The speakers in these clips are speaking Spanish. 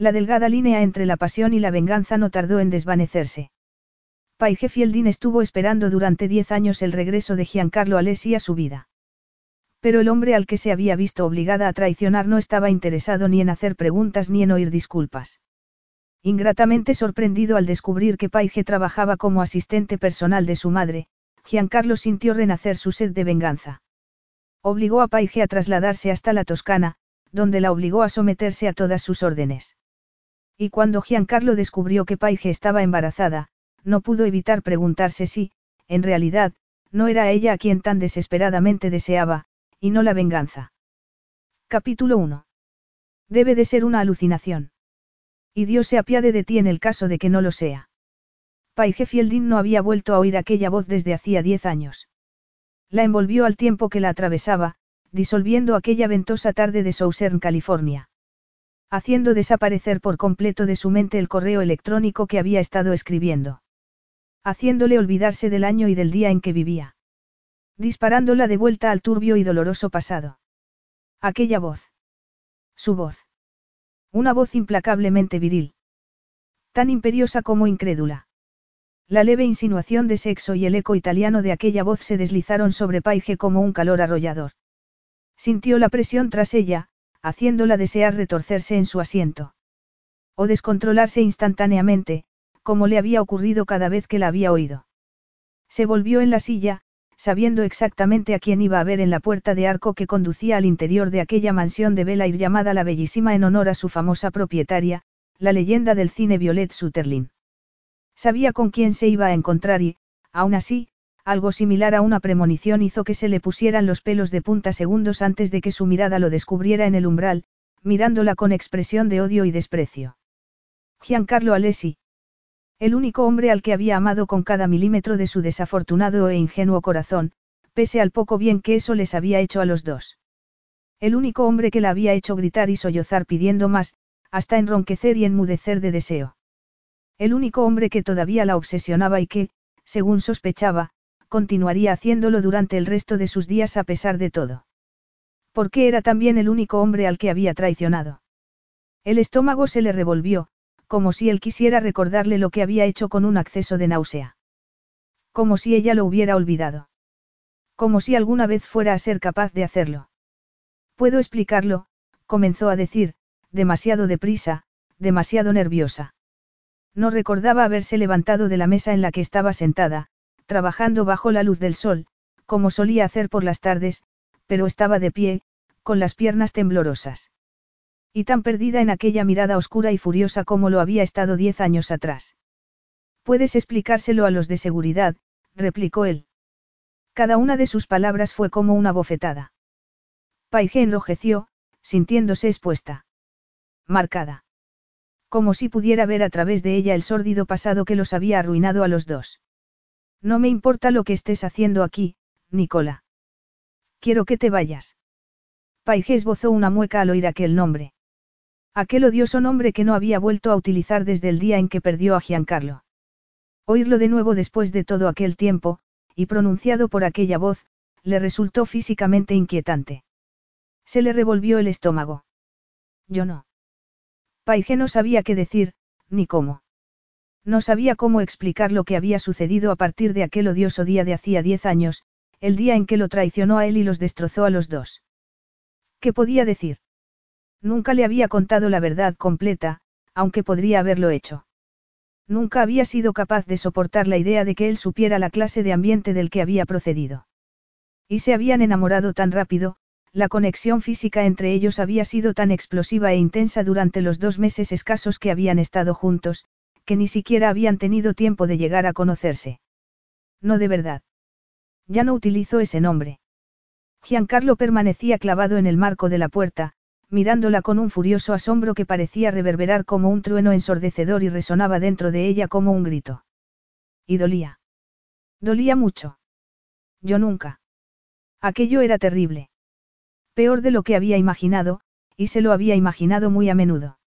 La delgada línea entre la pasión y la venganza no tardó en desvanecerse. Paige Fielding estuvo esperando durante diez años el regreso de Giancarlo Alessi a su vida. Pero el hombre al que se había visto obligada a traicionar no estaba interesado ni en hacer preguntas ni en oír disculpas. Ingratamente sorprendido al descubrir que Paige trabajaba como asistente personal de su madre, Giancarlo sintió renacer su sed de venganza. Obligó a Paige a trasladarse hasta la Toscana, donde la obligó a someterse a todas sus órdenes. Y cuando Giancarlo descubrió que Paige estaba embarazada, no pudo evitar preguntarse si, en realidad, no era ella a quien tan desesperadamente deseaba, y no la venganza. Capítulo 1. Debe de ser una alucinación. Y Dios se apiade de ti en el caso de que no lo sea. Paige Fielding no había vuelto a oír aquella voz desde hacía diez años. La envolvió al tiempo que la atravesaba, disolviendo aquella ventosa tarde de Southern California haciendo desaparecer por completo de su mente el correo electrónico que había estado escribiendo. Haciéndole olvidarse del año y del día en que vivía. Disparándola de vuelta al turbio y doloroso pasado. Aquella voz. Su voz. Una voz implacablemente viril. Tan imperiosa como incrédula. La leve insinuación de sexo y el eco italiano de aquella voz se deslizaron sobre Paige como un calor arrollador. Sintió la presión tras ella, haciéndola desear retorcerse en su asiento. O descontrolarse instantáneamente, como le había ocurrido cada vez que la había oído. Se volvió en la silla, sabiendo exactamente a quién iba a ver en la puerta de arco que conducía al interior de aquella mansión de Belair llamada La Bellísima en honor a su famosa propietaria, la leyenda del cine Violet Sutherland. Sabía con quién se iba a encontrar y, aún así, algo similar a una premonición hizo que se le pusieran los pelos de punta segundos antes de que su mirada lo descubriera en el umbral, mirándola con expresión de odio y desprecio. Giancarlo Alessi. El único hombre al que había amado con cada milímetro de su desafortunado e ingenuo corazón, pese al poco bien que eso les había hecho a los dos. El único hombre que la había hecho gritar y sollozar pidiendo más, hasta enronquecer y enmudecer de deseo. El único hombre que todavía la obsesionaba y que, según sospechaba, continuaría haciéndolo durante el resto de sus días a pesar de todo. Porque era también el único hombre al que había traicionado. El estómago se le revolvió, como si él quisiera recordarle lo que había hecho con un acceso de náusea. Como si ella lo hubiera olvidado. Como si alguna vez fuera a ser capaz de hacerlo. Puedo explicarlo, comenzó a decir, demasiado deprisa, demasiado nerviosa. No recordaba haberse levantado de la mesa en la que estaba sentada, trabajando bajo la luz del sol, como solía hacer por las tardes, pero estaba de pie, con las piernas temblorosas. Y tan perdida en aquella mirada oscura y furiosa como lo había estado diez años atrás. Puedes explicárselo a los de seguridad, replicó él. Cada una de sus palabras fue como una bofetada. Paige enrojeció, sintiéndose expuesta. Marcada. Como si pudiera ver a través de ella el sórdido pasado que los había arruinado a los dos. No me importa lo que estés haciendo aquí, Nicola. Quiero que te vayas. Paige esbozó una mueca al oír aquel nombre. Aquel odioso nombre que no había vuelto a utilizar desde el día en que perdió a Giancarlo. Oírlo de nuevo después de todo aquel tiempo, y pronunciado por aquella voz, le resultó físicamente inquietante. Se le revolvió el estómago. Yo no. Paige no sabía qué decir, ni cómo. No sabía cómo explicar lo que había sucedido a partir de aquel odioso día de hacía diez años, el día en que lo traicionó a él y los destrozó a los dos. ¿Qué podía decir? Nunca le había contado la verdad completa, aunque podría haberlo hecho. Nunca había sido capaz de soportar la idea de que él supiera la clase de ambiente del que había procedido. Y se habían enamorado tan rápido, la conexión física entre ellos había sido tan explosiva e intensa durante los dos meses escasos que habían estado juntos, que ni siquiera habían tenido tiempo de llegar a conocerse. No de verdad. Ya no utilizó ese nombre. Giancarlo permanecía clavado en el marco de la puerta, mirándola con un furioso asombro que parecía reverberar como un trueno ensordecedor y resonaba dentro de ella como un grito. Y dolía. Dolía mucho. Yo nunca. Aquello era terrible. Peor de lo que había imaginado, y se lo había imaginado muy a menudo.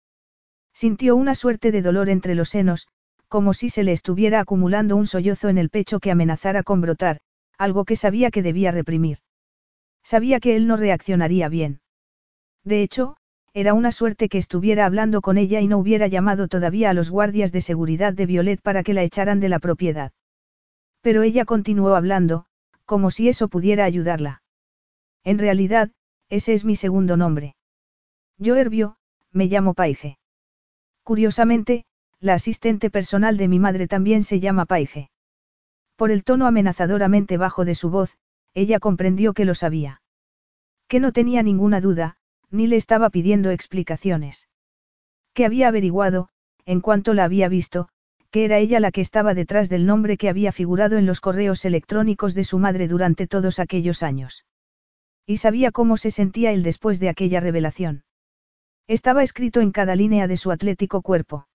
Sintió una suerte de dolor entre los senos, como si se le estuviera acumulando un sollozo en el pecho que amenazara con brotar, algo que sabía que debía reprimir. Sabía que él no reaccionaría bien. De hecho, era una suerte que estuviera hablando con ella y no hubiera llamado todavía a los guardias de seguridad de Violet para que la echaran de la propiedad. Pero ella continuó hablando, como si eso pudiera ayudarla. En realidad, ese es mi segundo nombre. Yo Herbio, me llamo Paige. Curiosamente, la asistente personal de mi madre también se llama Paige. Por el tono amenazadoramente bajo de su voz, ella comprendió que lo sabía. Que no tenía ninguna duda, ni le estaba pidiendo explicaciones. Que había averiguado, en cuanto la había visto, que era ella la que estaba detrás del nombre que había figurado en los correos electrónicos de su madre durante todos aquellos años. Y sabía cómo se sentía él después de aquella revelación. Estaba escrito en cada línea de su atlético cuerpo.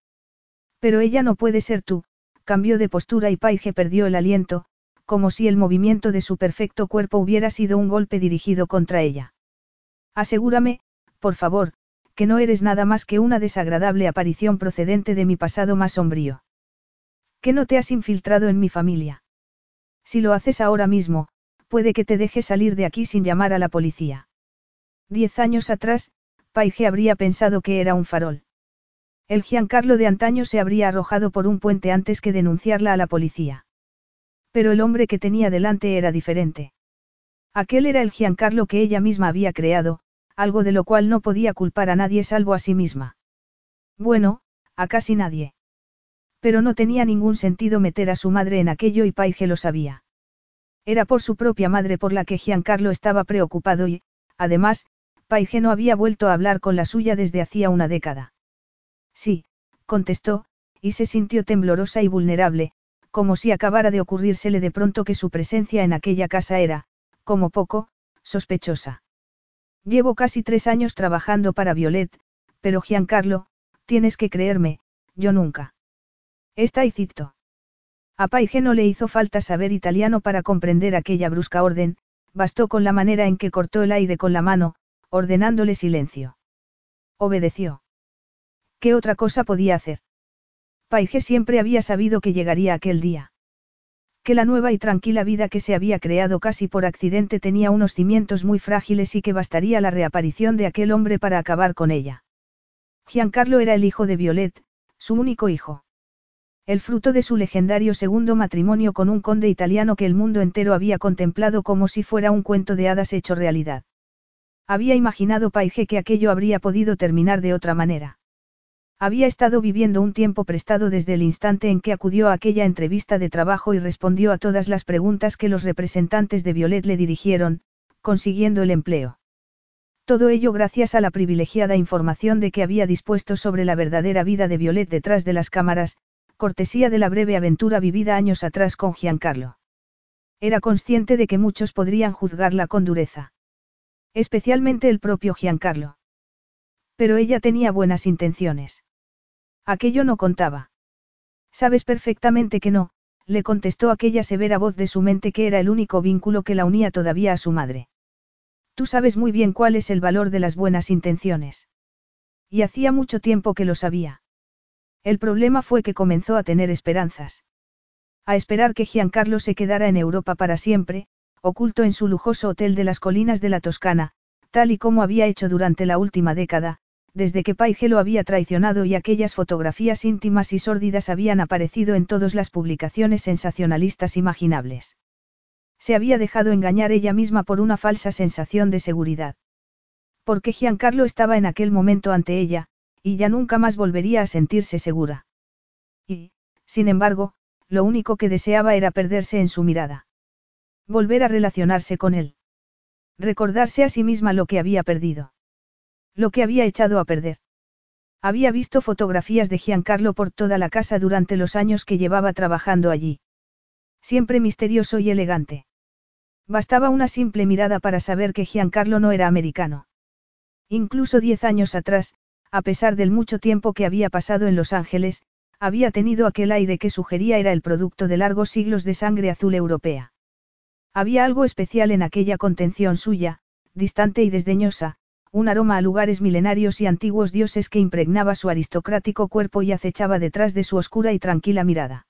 Pero ella no puede ser tú, cambió de postura y Paige perdió el aliento, como si el movimiento de su perfecto cuerpo hubiera sido un golpe dirigido contra ella. Asegúrame, por favor, que no eres nada más que una desagradable aparición procedente de mi pasado más sombrío. Que no te has infiltrado en mi familia. Si lo haces ahora mismo, puede que te deje salir de aquí sin llamar a la policía. Diez años atrás, Paige habría pensado que era un farol. El Giancarlo de antaño se habría arrojado por un puente antes que denunciarla a la policía. Pero el hombre que tenía delante era diferente. Aquel era el Giancarlo que ella misma había creado, algo de lo cual no podía culpar a nadie salvo a sí misma. Bueno, a casi nadie. Pero no tenía ningún sentido meter a su madre en aquello y Paige lo sabía. Era por su propia madre por la que Giancarlo estaba preocupado y, además, Paige no había vuelto a hablar con la suya desde hacía una década. Sí, contestó, y se sintió temblorosa y vulnerable, como si acabara de ocurrírsele de pronto que su presencia en aquella casa era, como poco, sospechosa. Llevo casi tres años trabajando para Violet, pero Giancarlo, tienes que creerme, yo nunca. Está y cito. A Paige no le hizo falta saber italiano para comprender aquella brusca orden, bastó con la manera en que cortó el aire con la mano, ordenándole silencio. Obedeció. ¿Qué otra cosa podía hacer? Paige siempre había sabido que llegaría aquel día. Que la nueva y tranquila vida que se había creado casi por accidente tenía unos cimientos muy frágiles y que bastaría la reaparición de aquel hombre para acabar con ella. Giancarlo era el hijo de Violet, su único hijo. El fruto de su legendario segundo matrimonio con un conde italiano que el mundo entero había contemplado como si fuera un cuento de hadas hecho realidad. Había imaginado Paige que aquello habría podido terminar de otra manera. Había estado viviendo un tiempo prestado desde el instante en que acudió a aquella entrevista de trabajo y respondió a todas las preguntas que los representantes de Violet le dirigieron, consiguiendo el empleo. Todo ello gracias a la privilegiada información de que había dispuesto sobre la verdadera vida de Violet detrás de las cámaras, cortesía de la breve aventura vivida años atrás con Giancarlo. Era consciente de que muchos podrían juzgarla con dureza. Especialmente el propio Giancarlo. Pero ella tenía buenas intenciones. Aquello no contaba. Sabes perfectamente que no, le contestó aquella severa voz de su mente que era el único vínculo que la unía todavía a su madre. Tú sabes muy bien cuál es el valor de las buenas intenciones. Y hacía mucho tiempo que lo sabía. El problema fue que comenzó a tener esperanzas. A esperar que Giancarlo se quedara en Europa para siempre, oculto en su lujoso hotel de las colinas de la Toscana, tal y como había hecho durante la última década, desde que Paige lo había traicionado y aquellas fotografías íntimas y sórdidas habían aparecido en todas las publicaciones sensacionalistas imaginables. Se había dejado engañar ella misma por una falsa sensación de seguridad. Porque Giancarlo estaba en aquel momento ante ella, y ya nunca más volvería a sentirse segura. Y, sin embargo, lo único que deseaba era perderse en su mirada. Volver a relacionarse con él. Recordarse a sí misma lo que había perdido. Lo que había echado a perder. Había visto fotografías de Giancarlo por toda la casa durante los años que llevaba trabajando allí. Siempre misterioso y elegante. Bastaba una simple mirada para saber que Giancarlo no era americano. Incluso diez años atrás, a pesar del mucho tiempo que había pasado en Los Ángeles, había tenido aquel aire que sugería era el producto de largos siglos de sangre azul europea. Había algo especial en aquella contención suya, distante y desdeñosa, un aroma a lugares milenarios y antiguos dioses que impregnaba su aristocrático cuerpo y acechaba detrás de su oscura y tranquila mirada.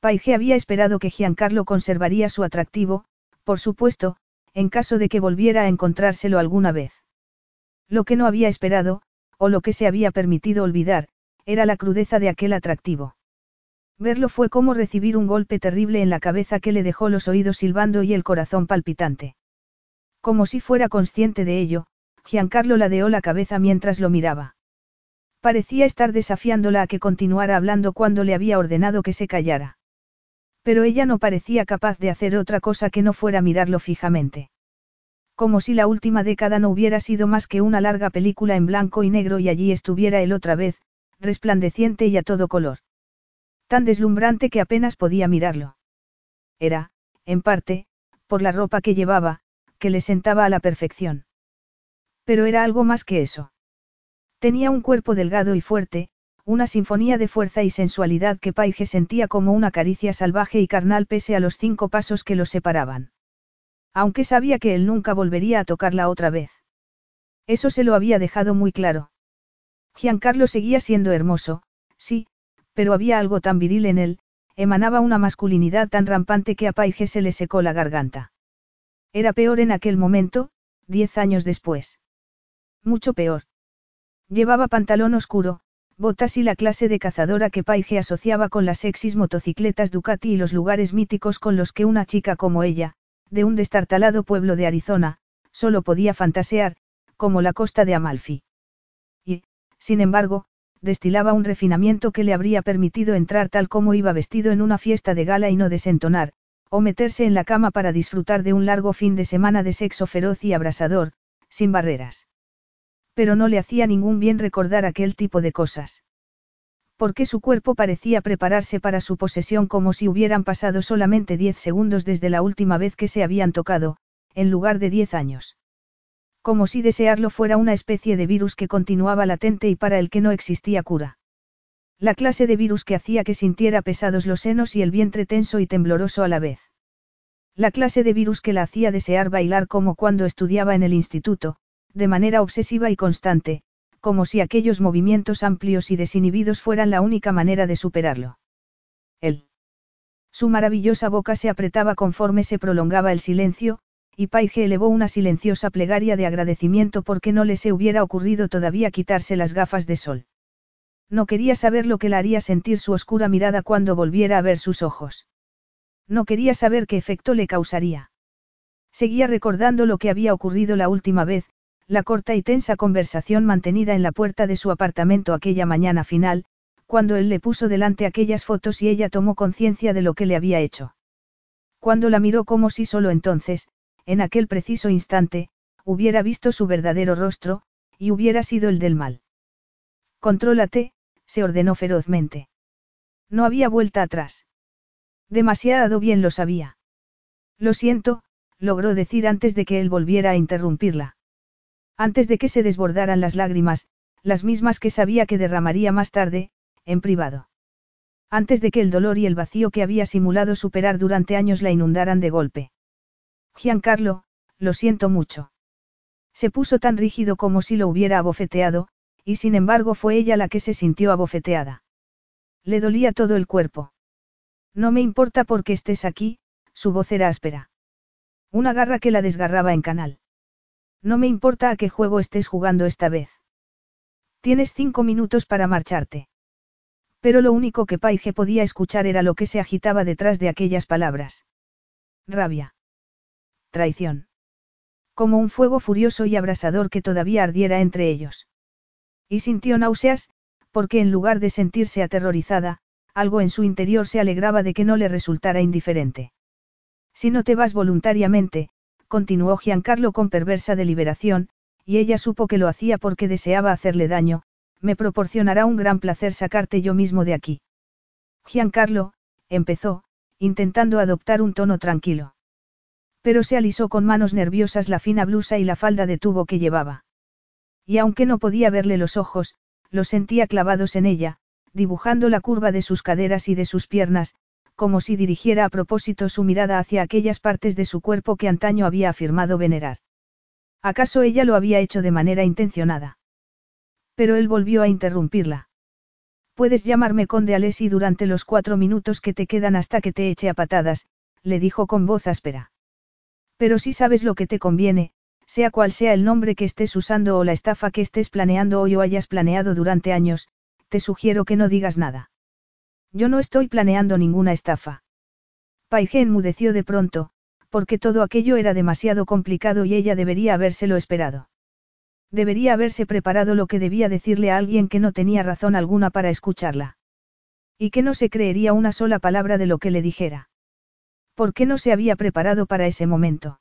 Paige había esperado que Giancarlo conservaría su atractivo, por supuesto, en caso de que volviera a encontrárselo alguna vez. Lo que no había esperado, o lo que se había permitido olvidar, era la crudeza de aquel atractivo. Verlo fue como recibir un golpe terrible en la cabeza que le dejó los oídos silbando y el corazón palpitante. Como si fuera consciente de ello, Giancarlo ladeó la cabeza mientras lo miraba. Parecía estar desafiándola a que continuara hablando cuando le había ordenado que se callara. Pero ella no parecía capaz de hacer otra cosa que no fuera mirarlo fijamente. Como si la última década no hubiera sido más que una larga película en blanco y negro y allí estuviera él otra vez, resplandeciente y a todo color. Tan deslumbrante que apenas podía mirarlo. Era, en parte, por la ropa que llevaba, que le sentaba a la perfección. Pero era algo más que eso. Tenía un cuerpo delgado y fuerte, una sinfonía de fuerza y sensualidad que Paige sentía como una caricia salvaje y carnal pese a los cinco pasos que los separaban. Aunque sabía que él nunca volvería a tocarla otra vez. Eso se lo había dejado muy claro. Giancarlo seguía siendo hermoso, sí, pero había algo tan viril en él, emanaba una masculinidad tan rampante que a Paige se le secó la garganta. Era peor en aquel momento, diez años después. Mucho peor. Llevaba pantalón oscuro, botas y la clase de cazadora que Paige asociaba con las sexys motocicletas Ducati y los lugares míticos con los que una chica como ella, de un destartalado pueblo de Arizona, solo podía fantasear, como la costa de Amalfi. Y, sin embargo, destilaba un refinamiento que le habría permitido entrar tal como iba vestido en una fiesta de gala y no desentonar, o meterse en la cama para disfrutar de un largo fin de semana de sexo feroz y abrasador, sin barreras. Pero no le hacía ningún bien recordar aquel tipo de cosas. Porque su cuerpo parecía prepararse para su posesión como si hubieran pasado solamente diez segundos desde la última vez que se habían tocado, en lugar de diez años. Como si desearlo fuera una especie de virus que continuaba latente y para el que no existía cura. La clase de virus que hacía que sintiera pesados los senos y el vientre tenso y tembloroso a la vez. La clase de virus que la hacía desear bailar como cuando estudiaba en el instituto, de manera obsesiva y constante, como si aquellos movimientos amplios y desinhibidos fueran la única manera de superarlo. Él. Su maravillosa boca se apretaba conforme se prolongaba el silencio, y Paige elevó una silenciosa plegaria de agradecimiento porque no le se hubiera ocurrido todavía quitarse las gafas de sol. No quería saber lo que la haría sentir su oscura mirada cuando volviera a ver sus ojos. No quería saber qué efecto le causaría. Seguía recordando lo que había ocurrido la última vez, la corta y tensa conversación mantenida en la puerta de su apartamento aquella mañana final, cuando él le puso delante aquellas fotos y ella tomó conciencia de lo que le había hecho. Cuando la miró como si solo entonces, en aquel preciso instante, hubiera visto su verdadero rostro, y hubiera sido el del mal. Contrólate, se ordenó ferozmente. No había vuelta atrás. Demasiado bien lo sabía. Lo siento, logró decir antes de que él volviera a interrumpirla. Antes de que se desbordaran las lágrimas, las mismas que sabía que derramaría más tarde, en privado. Antes de que el dolor y el vacío que había simulado superar durante años la inundaran de golpe. Giancarlo, lo siento mucho. Se puso tan rígido como si lo hubiera abofeteado, y sin embargo fue ella la que se sintió abofeteada. Le dolía todo el cuerpo. No me importa porque estés aquí, su voz era áspera. Una garra que la desgarraba en canal. No me importa a qué juego estés jugando esta vez. Tienes cinco minutos para marcharte. Pero lo único que Paige podía escuchar era lo que se agitaba detrás de aquellas palabras. Rabia traición. Como un fuego furioso y abrasador que todavía ardiera entre ellos. Y sintió náuseas, porque en lugar de sentirse aterrorizada, algo en su interior se alegraba de que no le resultara indiferente. Si no te vas voluntariamente, continuó Giancarlo con perversa deliberación, y ella supo que lo hacía porque deseaba hacerle daño, me proporcionará un gran placer sacarte yo mismo de aquí. Giancarlo, empezó, intentando adoptar un tono tranquilo. Pero se alisó con manos nerviosas la fina blusa y la falda de tubo que llevaba. Y aunque no podía verle los ojos, los sentía clavados en ella, dibujando la curva de sus caderas y de sus piernas, como si dirigiera a propósito su mirada hacia aquellas partes de su cuerpo que antaño había afirmado venerar. ¿Acaso ella lo había hecho de manera intencionada? Pero él volvió a interrumpirla. Puedes llamarme conde Alessi durante los cuatro minutos que te quedan hasta que te eche a patadas, le dijo con voz áspera. Pero si sabes lo que te conviene, sea cual sea el nombre que estés usando o la estafa que estés planeando hoy o hayas planeado durante años, te sugiero que no digas nada. Yo no estoy planeando ninguna estafa. Paige enmudeció de pronto, porque todo aquello era demasiado complicado y ella debería habérselo esperado. Debería haberse preparado lo que debía decirle a alguien que no tenía razón alguna para escucharla. Y que no se creería una sola palabra de lo que le dijera. ¿Por qué no se había preparado para ese momento?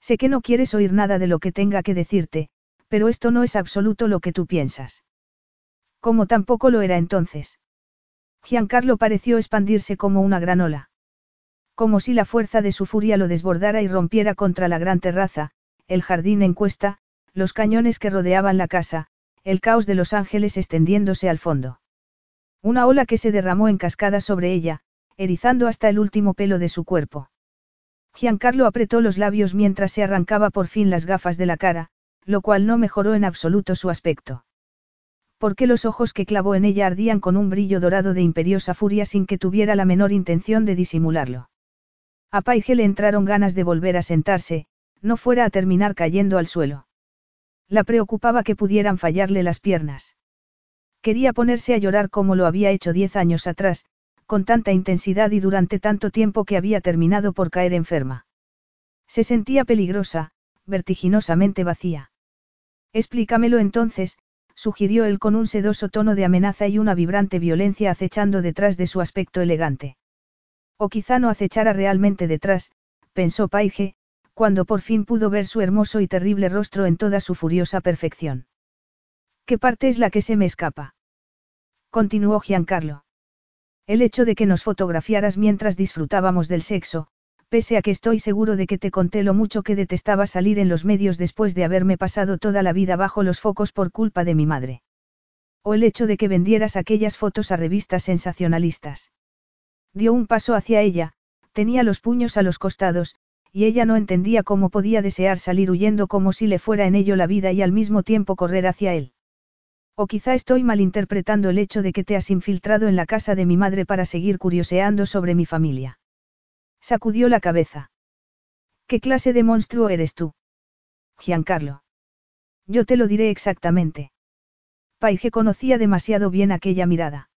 Sé que no quieres oír nada de lo que tenga que decirte, pero esto no es absoluto lo que tú piensas. Como tampoco lo era entonces. Giancarlo pareció expandirse como una gran ola. Como si la fuerza de su furia lo desbordara y rompiera contra la gran terraza, el jardín en cuesta, los cañones que rodeaban la casa, el caos de los ángeles extendiéndose al fondo. Una ola que se derramó en cascada sobre ella, erizando hasta el último pelo de su cuerpo. Giancarlo apretó los labios mientras se arrancaba por fin las gafas de la cara, lo cual no mejoró en absoluto su aspecto. Porque los ojos que clavó en ella ardían con un brillo dorado de imperiosa furia sin que tuviera la menor intención de disimularlo. A Paige le entraron ganas de volver a sentarse, no fuera a terminar cayendo al suelo. La preocupaba que pudieran fallarle las piernas. Quería ponerse a llorar como lo había hecho diez años atrás, con tanta intensidad y durante tanto tiempo que había terminado por caer enferma. Se sentía peligrosa, vertiginosamente vacía. Explícamelo entonces, sugirió él con un sedoso tono de amenaza y una vibrante violencia acechando detrás de su aspecto elegante. O quizá no acechara realmente detrás, pensó Paige, cuando por fin pudo ver su hermoso y terrible rostro en toda su furiosa perfección. ¿Qué parte es la que se me escapa? Continuó Giancarlo. El hecho de que nos fotografiaras mientras disfrutábamos del sexo, pese a que estoy seguro de que te conté lo mucho que detestaba salir en los medios después de haberme pasado toda la vida bajo los focos por culpa de mi madre. O el hecho de que vendieras aquellas fotos a revistas sensacionalistas. Dio un paso hacia ella, tenía los puños a los costados, y ella no entendía cómo podía desear salir huyendo como si le fuera en ello la vida y al mismo tiempo correr hacia él. O quizá estoy malinterpretando el hecho de que te has infiltrado en la casa de mi madre para seguir curioseando sobre mi familia. Sacudió la cabeza. ¿Qué clase de monstruo eres tú? Giancarlo. Yo te lo diré exactamente. Paige conocía demasiado bien aquella mirada.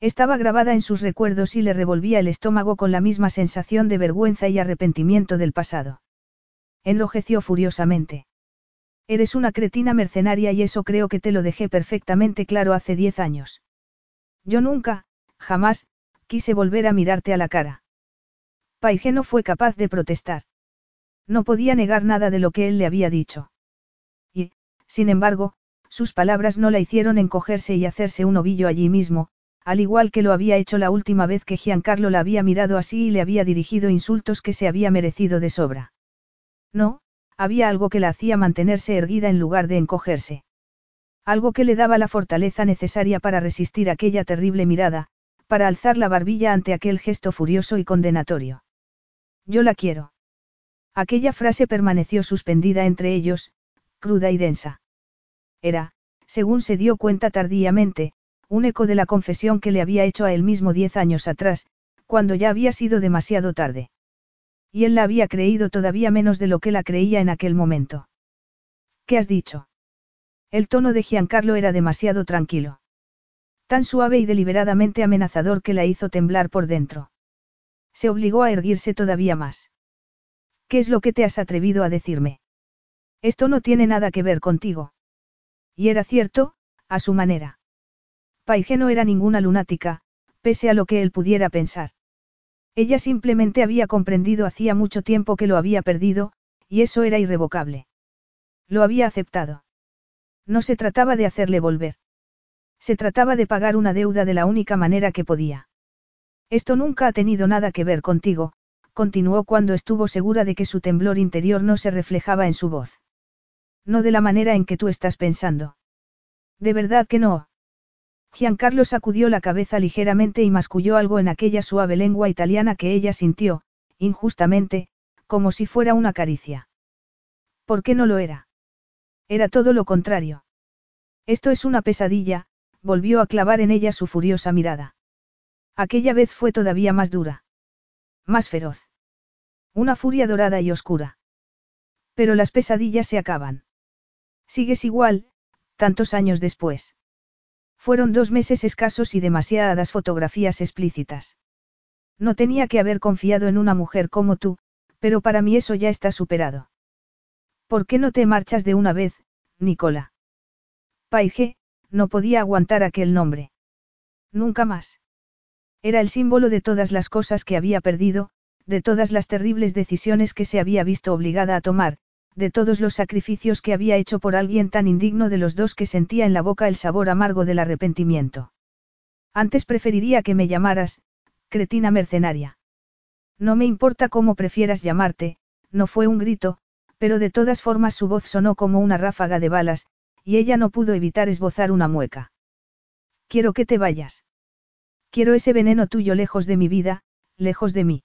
Estaba grabada en sus recuerdos y le revolvía el estómago con la misma sensación de vergüenza y arrepentimiento del pasado. Enrojeció furiosamente. Eres una cretina mercenaria y eso creo que te lo dejé perfectamente claro hace diez años. Yo nunca, jamás, quise volver a mirarte a la cara. Paige no fue capaz de protestar. No podía negar nada de lo que él le había dicho. Y, sin embargo, sus palabras no la hicieron encogerse y hacerse un ovillo allí mismo, al igual que lo había hecho la última vez que Giancarlo la había mirado así y le había dirigido insultos que se había merecido de sobra. No, había algo que la hacía mantenerse erguida en lugar de encogerse. Algo que le daba la fortaleza necesaria para resistir aquella terrible mirada, para alzar la barbilla ante aquel gesto furioso y condenatorio. Yo la quiero. Aquella frase permaneció suspendida entre ellos, cruda y densa. Era, según se dio cuenta tardíamente, un eco de la confesión que le había hecho a él mismo diez años atrás, cuando ya había sido demasiado tarde. Y él la había creído todavía menos de lo que la creía en aquel momento. ¿Qué has dicho? El tono de Giancarlo era demasiado tranquilo. Tan suave y deliberadamente amenazador que la hizo temblar por dentro. Se obligó a erguirse todavía más. ¿Qué es lo que te has atrevido a decirme? Esto no tiene nada que ver contigo. Y era cierto, a su manera. Paige no era ninguna lunática, pese a lo que él pudiera pensar. Ella simplemente había comprendido hacía mucho tiempo que lo había perdido, y eso era irrevocable. Lo había aceptado. No se trataba de hacerle volver. Se trataba de pagar una deuda de la única manera que podía. Esto nunca ha tenido nada que ver contigo, continuó cuando estuvo segura de que su temblor interior no se reflejaba en su voz. No de la manera en que tú estás pensando. De verdad que no. Giancarlo sacudió la cabeza ligeramente y masculló algo en aquella suave lengua italiana que ella sintió, injustamente, como si fuera una caricia. ¿Por qué no lo era? Era todo lo contrario. Esto es una pesadilla, volvió a clavar en ella su furiosa mirada. Aquella vez fue todavía más dura. Más feroz. Una furia dorada y oscura. Pero las pesadillas se acaban. Sigues igual, tantos años después. Fueron dos meses escasos y demasiadas fotografías explícitas. No tenía que haber confiado en una mujer como tú, pero para mí eso ya está superado. ¿Por qué no te marchas de una vez, Nicola? Paige, no podía aguantar aquel nombre. Nunca más. Era el símbolo de todas las cosas que había perdido, de todas las terribles decisiones que se había visto obligada a tomar, de todos los sacrificios que había hecho por alguien tan indigno de los dos que sentía en la boca el sabor amargo del arrepentimiento. Antes preferiría que me llamaras, cretina mercenaria. No me importa cómo prefieras llamarte, no fue un grito, pero de todas formas su voz sonó como una ráfaga de balas, y ella no pudo evitar esbozar una mueca. Quiero que te vayas. Quiero ese veneno tuyo lejos de mi vida, lejos de mí.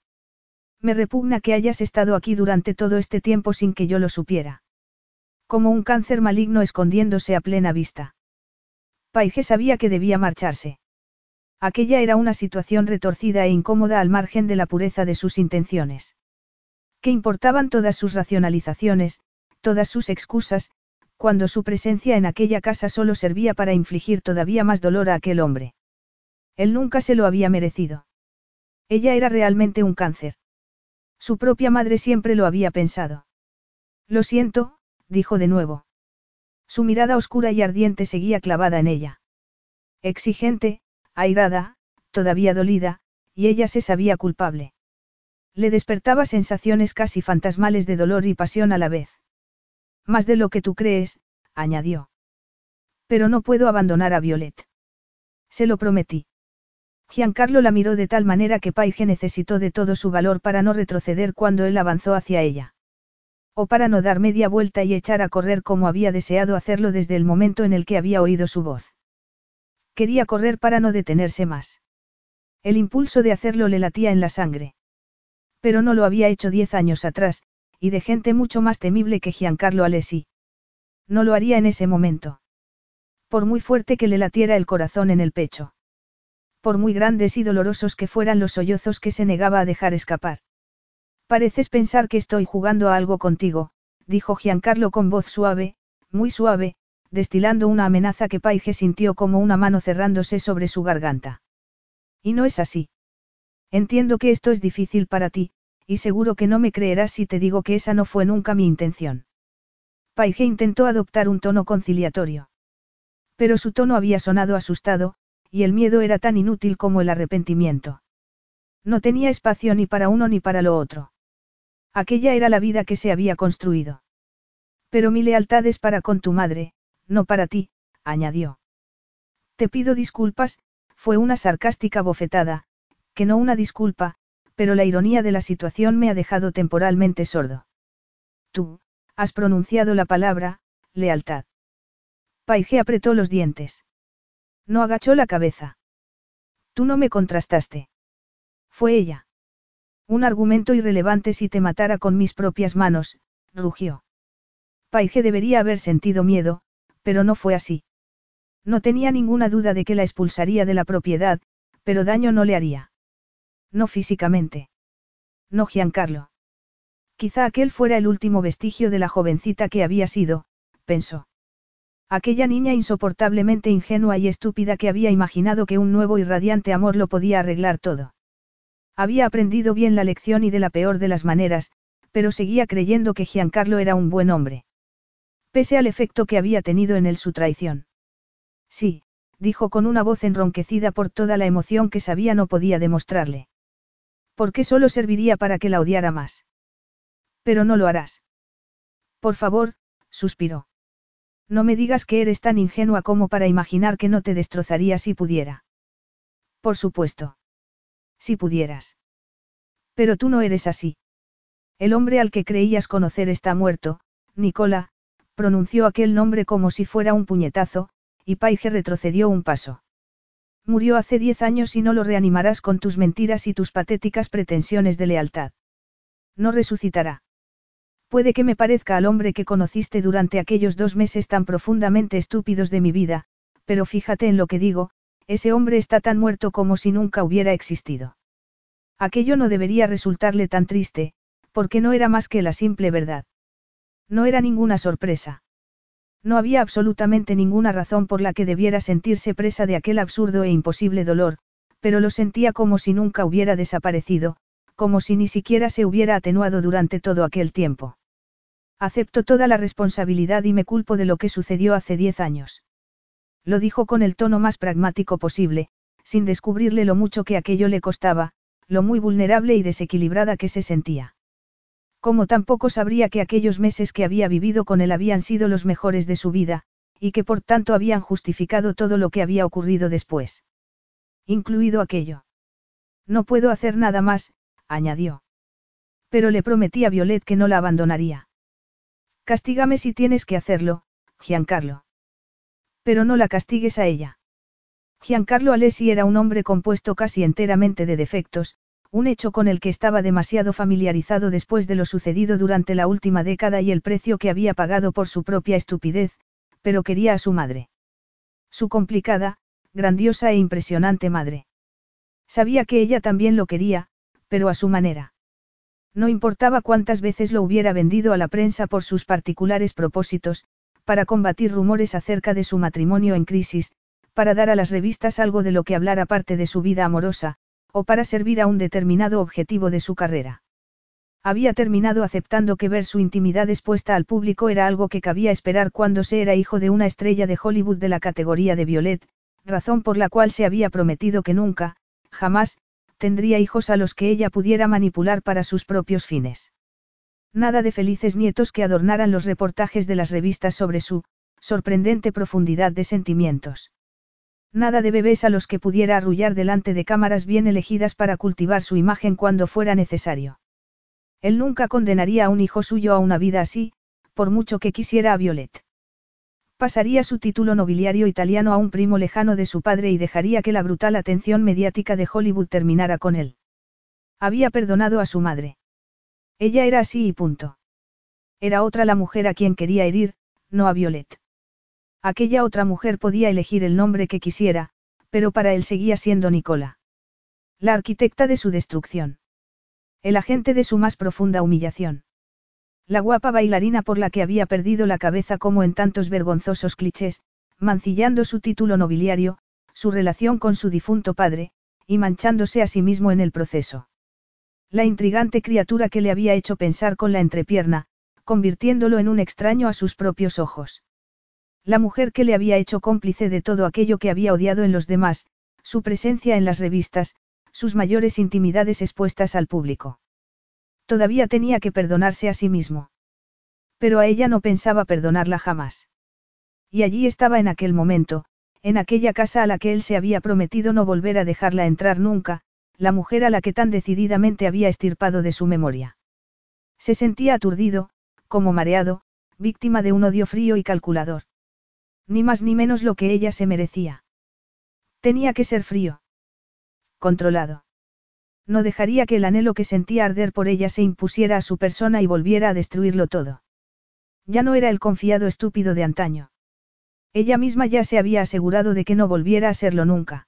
Me repugna que hayas estado aquí durante todo este tiempo sin que yo lo supiera. Como un cáncer maligno escondiéndose a plena vista. Paige sabía que debía marcharse. Aquella era una situación retorcida e incómoda al margen de la pureza de sus intenciones. ¿Qué importaban todas sus racionalizaciones, todas sus excusas, cuando su presencia en aquella casa solo servía para infligir todavía más dolor a aquel hombre? Él nunca se lo había merecido. Ella era realmente un cáncer. Su propia madre siempre lo había pensado. Lo siento, dijo de nuevo. Su mirada oscura y ardiente seguía clavada en ella. Exigente, airada, todavía dolida, y ella se sabía culpable. Le despertaba sensaciones casi fantasmales de dolor y pasión a la vez. Más de lo que tú crees, añadió. Pero no puedo abandonar a Violet. Se lo prometí. Giancarlo la miró de tal manera que Paige necesitó de todo su valor para no retroceder cuando él avanzó hacia ella. O para no dar media vuelta y echar a correr como había deseado hacerlo desde el momento en el que había oído su voz. Quería correr para no detenerse más. El impulso de hacerlo le latía en la sangre. Pero no lo había hecho diez años atrás, y de gente mucho más temible que Giancarlo Alesi. No lo haría en ese momento. Por muy fuerte que le latiera el corazón en el pecho por muy grandes y dolorosos que fueran los sollozos que se negaba a dejar escapar. Pareces pensar que estoy jugando a algo contigo, dijo Giancarlo con voz suave, muy suave, destilando una amenaza que Paige sintió como una mano cerrándose sobre su garganta. Y no es así. Entiendo que esto es difícil para ti, y seguro que no me creerás si te digo que esa no fue nunca mi intención. Paige intentó adoptar un tono conciliatorio. Pero su tono había sonado asustado, y el miedo era tan inútil como el arrepentimiento. No tenía espacio ni para uno ni para lo otro. Aquella era la vida que se había construido. Pero mi lealtad es para con tu madre, no para ti, añadió. Te pido disculpas, fue una sarcástica bofetada, que no una disculpa, pero la ironía de la situación me ha dejado temporalmente sordo. Tú, has pronunciado la palabra, lealtad. Paige apretó los dientes. No agachó la cabeza. Tú no me contrastaste. Fue ella. Un argumento irrelevante si te matara con mis propias manos, rugió. Paige debería haber sentido miedo, pero no fue así. No tenía ninguna duda de que la expulsaría de la propiedad, pero daño no le haría. No físicamente. No Giancarlo. Quizá aquel fuera el último vestigio de la jovencita que había sido, pensó. Aquella niña insoportablemente ingenua y estúpida que había imaginado que un nuevo y radiante amor lo podía arreglar todo. Había aprendido bien la lección y de la peor de las maneras, pero seguía creyendo que Giancarlo era un buen hombre. Pese al efecto que había tenido en él su traición. Sí, dijo con una voz enronquecida por toda la emoción que sabía no podía demostrarle. ¿Por qué solo serviría para que la odiara más? Pero no lo harás. Por favor, suspiró. No me digas que eres tan ingenua como para imaginar que no te destrozaría si pudiera. Por supuesto. Si pudieras. Pero tú no eres así. El hombre al que creías conocer está muerto, Nicola, pronunció aquel nombre como si fuera un puñetazo, y Paige retrocedió un paso. Murió hace diez años y no lo reanimarás con tus mentiras y tus patéticas pretensiones de lealtad. No resucitará. Puede que me parezca al hombre que conociste durante aquellos dos meses tan profundamente estúpidos de mi vida, pero fíjate en lo que digo, ese hombre está tan muerto como si nunca hubiera existido. Aquello no debería resultarle tan triste, porque no era más que la simple verdad. No era ninguna sorpresa. No había absolutamente ninguna razón por la que debiera sentirse presa de aquel absurdo e imposible dolor, pero lo sentía como si nunca hubiera desaparecido, como si ni siquiera se hubiera atenuado durante todo aquel tiempo. Acepto toda la responsabilidad y me culpo de lo que sucedió hace diez años. Lo dijo con el tono más pragmático posible, sin descubrirle lo mucho que aquello le costaba, lo muy vulnerable y desequilibrada que se sentía. Como tampoco sabría que aquellos meses que había vivido con él habían sido los mejores de su vida, y que por tanto habían justificado todo lo que había ocurrido después. Incluido aquello. No puedo hacer nada más, añadió. Pero le prometí a Violet que no la abandonaría. Castígame si tienes que hacerlo, Giancarlo. Pero no la castigues a ella. Giancarlo Alessi era un hombre compuesto casi enteramente de defectos, un hecho con el que estaba demasiado familiarizado después de lo sucedido durante la última década y el precio que había pagado por su propia estupidez, pero quería a su madre. Su complicada, grandiosa e impresionante madre. Sabía que ella también lo quería, pero a su manera. No importaba cuántas veces lo hubiera vendido a la prensa por sus particulares propósitos, para combatir rumores acerca de su matrimonio en crisis, para dar a las revistas algo de lo que hablar aparte de su vida amorosa, o para servir a un determinado objetivo de su carrera. Había terminado aceptando que ver su intimidad expuesta al público era algo que cabía esperar cuando se era hijo de una estrella de Hollywood de la categoría de Violet, razón por la cual se había prometido que nunca, jamás, tendría hijos a los que ella pudiera manipular para sus propios fines. Nada de felices nietos que adornaran los reportajes de las revistas sobre su, sorprendente profundidad de sentimientos. Nada de bebés a los que pudiera arrullar delante de cámaras bien elegidas para cultivar su imagen cuando fuera necesario. Él nunca condenaría a un hijo suyo a una vida así, por mucho que quisiera a Violet. Pasaría su título nobiliario italiano a un primo lejano de su padre y dejaría que la brutal atención mediática de Hollywood terminara con él. Había perdonado a su madre. Ella era así y punto. Era otra la mujer a quien quería herir, no a Violet. Aquella otra mujer podía elegir el nombre que quisiera, pero para él seguía siendo Nicola. La arquitecta de su destrucción. El agente de su más profunda humillación. La guapa bailarina por la que había perdido la cabeza como en tantos vergonzosos clichés, mancillando su título nobiliario, su relación con su difunto padre, y manchándose a sí mismo en el proceso. La intrigante criatura que le había hecho pensar con la entrepierna, convirtiéndolo en un extraño a sus propios ojos. La mujer que le había hecho cómplice de todo aquello que había odiado en los demás, su presencia en las revistas, sus mayores intimidades expuestas al público. Todavía tenía que perdonarse a sí mismo. Pero a ella no pensaba perdonarla jamás. Y allí estaba en aquel momento, en aquella casa a la que él se había prometido no volver a dejarla entrar nunca, la mujer a la que tan decididamente había estirpado de su memoria. Se sentía aturdido, como mareado, víctima de un odio frío y calculador. Ni más ni menos lo que ella se merecía. Tenía que ser frío. Controlado. No dejaría que el anhelo que sentía arder por ella se impusiera a su persona y volviera a destruirlo todo. Ya no era el confiado estúpido de antaño. Ella misma ya se había asegurado de que no volviera a serlo nunca.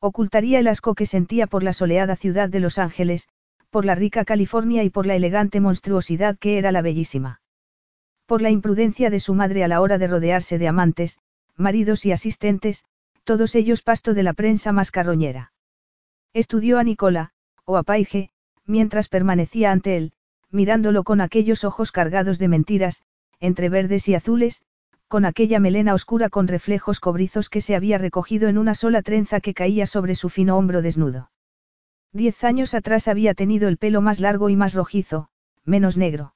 Ocultaría el asco que sentía por la soleada ciudad de Los Ángeles, por la rica California y por la elegante monstruosidad que era la bellísima. Por la imprudencia de su madre a la hora de rodearse de amantes, maridos y asistentes, todos ellos pasto de la prensa más carroñera. Estudió a Nicola, o a Paige, mientras permanecía ante él, mirándolo con aquellos ojos cargados de mentiras, entre verdes y azules, con aquella melena oscura con reflejos cobrizos que se había recogido en una sola trenza que caía sobre su fino hombro desnudo. Diez años atrás había tenido el pelo más largo y más rojizo, menos negro.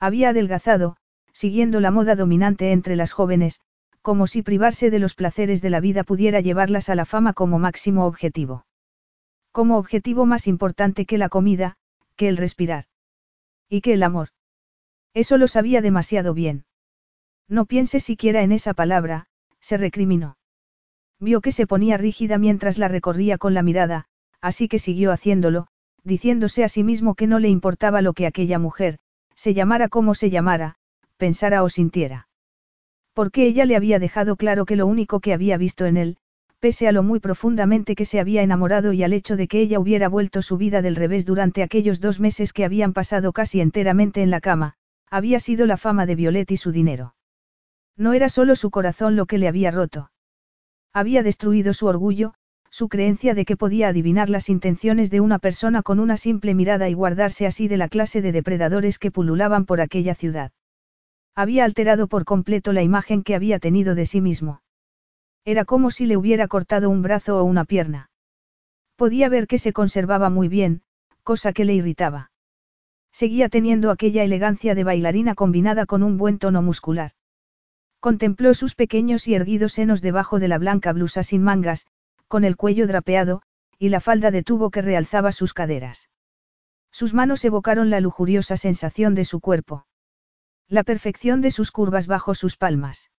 Había adelgazado, siguiendo la moda dominante entre las jóvenes, como si privarse de los placeres de la vida pudiera llevarlas a la fama como máximo objetivo. Como objetivo más importante que la comida, que el respirar. Y que el amor. Eso lo sabía demasiado bien. No piense siquiera en esa palabra, se recriminó. Vio que se ponía rígida mientras la recorría con la mirada, así que siguió haciéndolo, diciéndose a sí mismo que no le importaba lo que aquella mujer, se llamara como se llamara, pensara o sintiera. Porque ella le había dejado claro que lo único que había visto en él, pese a lo muy profundamente que se había enamorado y al hecho de que ella hubiera vuelto su vida del revés durante aquellos dos meses que habían pasado casi enteramente en la cama, había sido la fama de Violet y su dinero. No era solo su corazón lo que le había roto. Había destruido su orgullo, su creencia de que podía adivinar las intenciones de una persona con una simple mirada y guardarse así de la clase de depredadores que pululaban por aquella ciudad. Había alterado por completo la imagen que había tenido de sí mismo. Era como si le hubiera cortado un brazo o una pierna. Podía ver que se conservaba muy bien, cosa que le irritaba. Seguía teniendo aquella elegancia de bailarina combinada con un buen tono muscular. Contempló sus pequeños y erguidos senos debajo de la blanca blusa sin mangas, con el cuello drapeado, y la falda de tubo que realzaba sus caderas. Sus manos evocaron la lujuriosa sensación de su cuerpo. La perfección de sus curvas bajo sus palmas.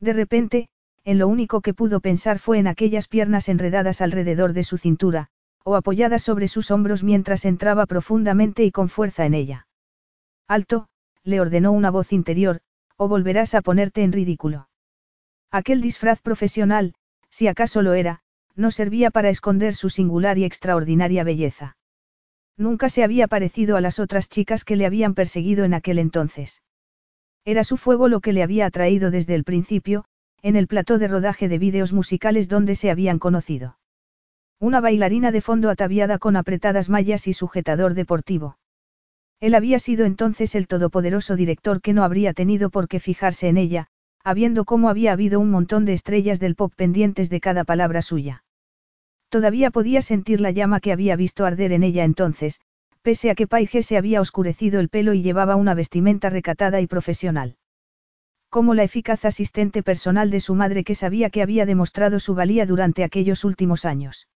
De repente, en lo único que pudo pensar fue en aquellas piernas enredadas alrededor de su cintura, o apoyadas sobre sus hombros mientras entraba profundamente y con fuerza en ella. Alto, le ordenó una voz interior, o volverás a ponerte en ridículo. Aquel disfraz profesional, si acaso lo era, no servía para esconder su singular y extraordinaria belleza. Nunca se había parecido a las otras chicas que le habían perseguido en aquel entonces. Era su fuego lo que le había atraído desde el principio, en el plató de rodaje de vídeos musicales donde se habían conocido. Una bailarina de fondo ataviada con apretadas mallas y sujetador deportivo. Él había sido entonces el todopoderoso director que no habría tenido por qué fijarse en ella, habiendo como había habido un montón de estrellas del pop pendientes de cada palabra suya. Todavía podía sentir la llama que había visto arder en ella entonces, pese a que Paige se había oscurecido el pelo y llevaba una vestimenta recatada y profesional. Como la eficaz asistente personal de su madre que sabía que había demostrado su valía durante aquellos últimos años.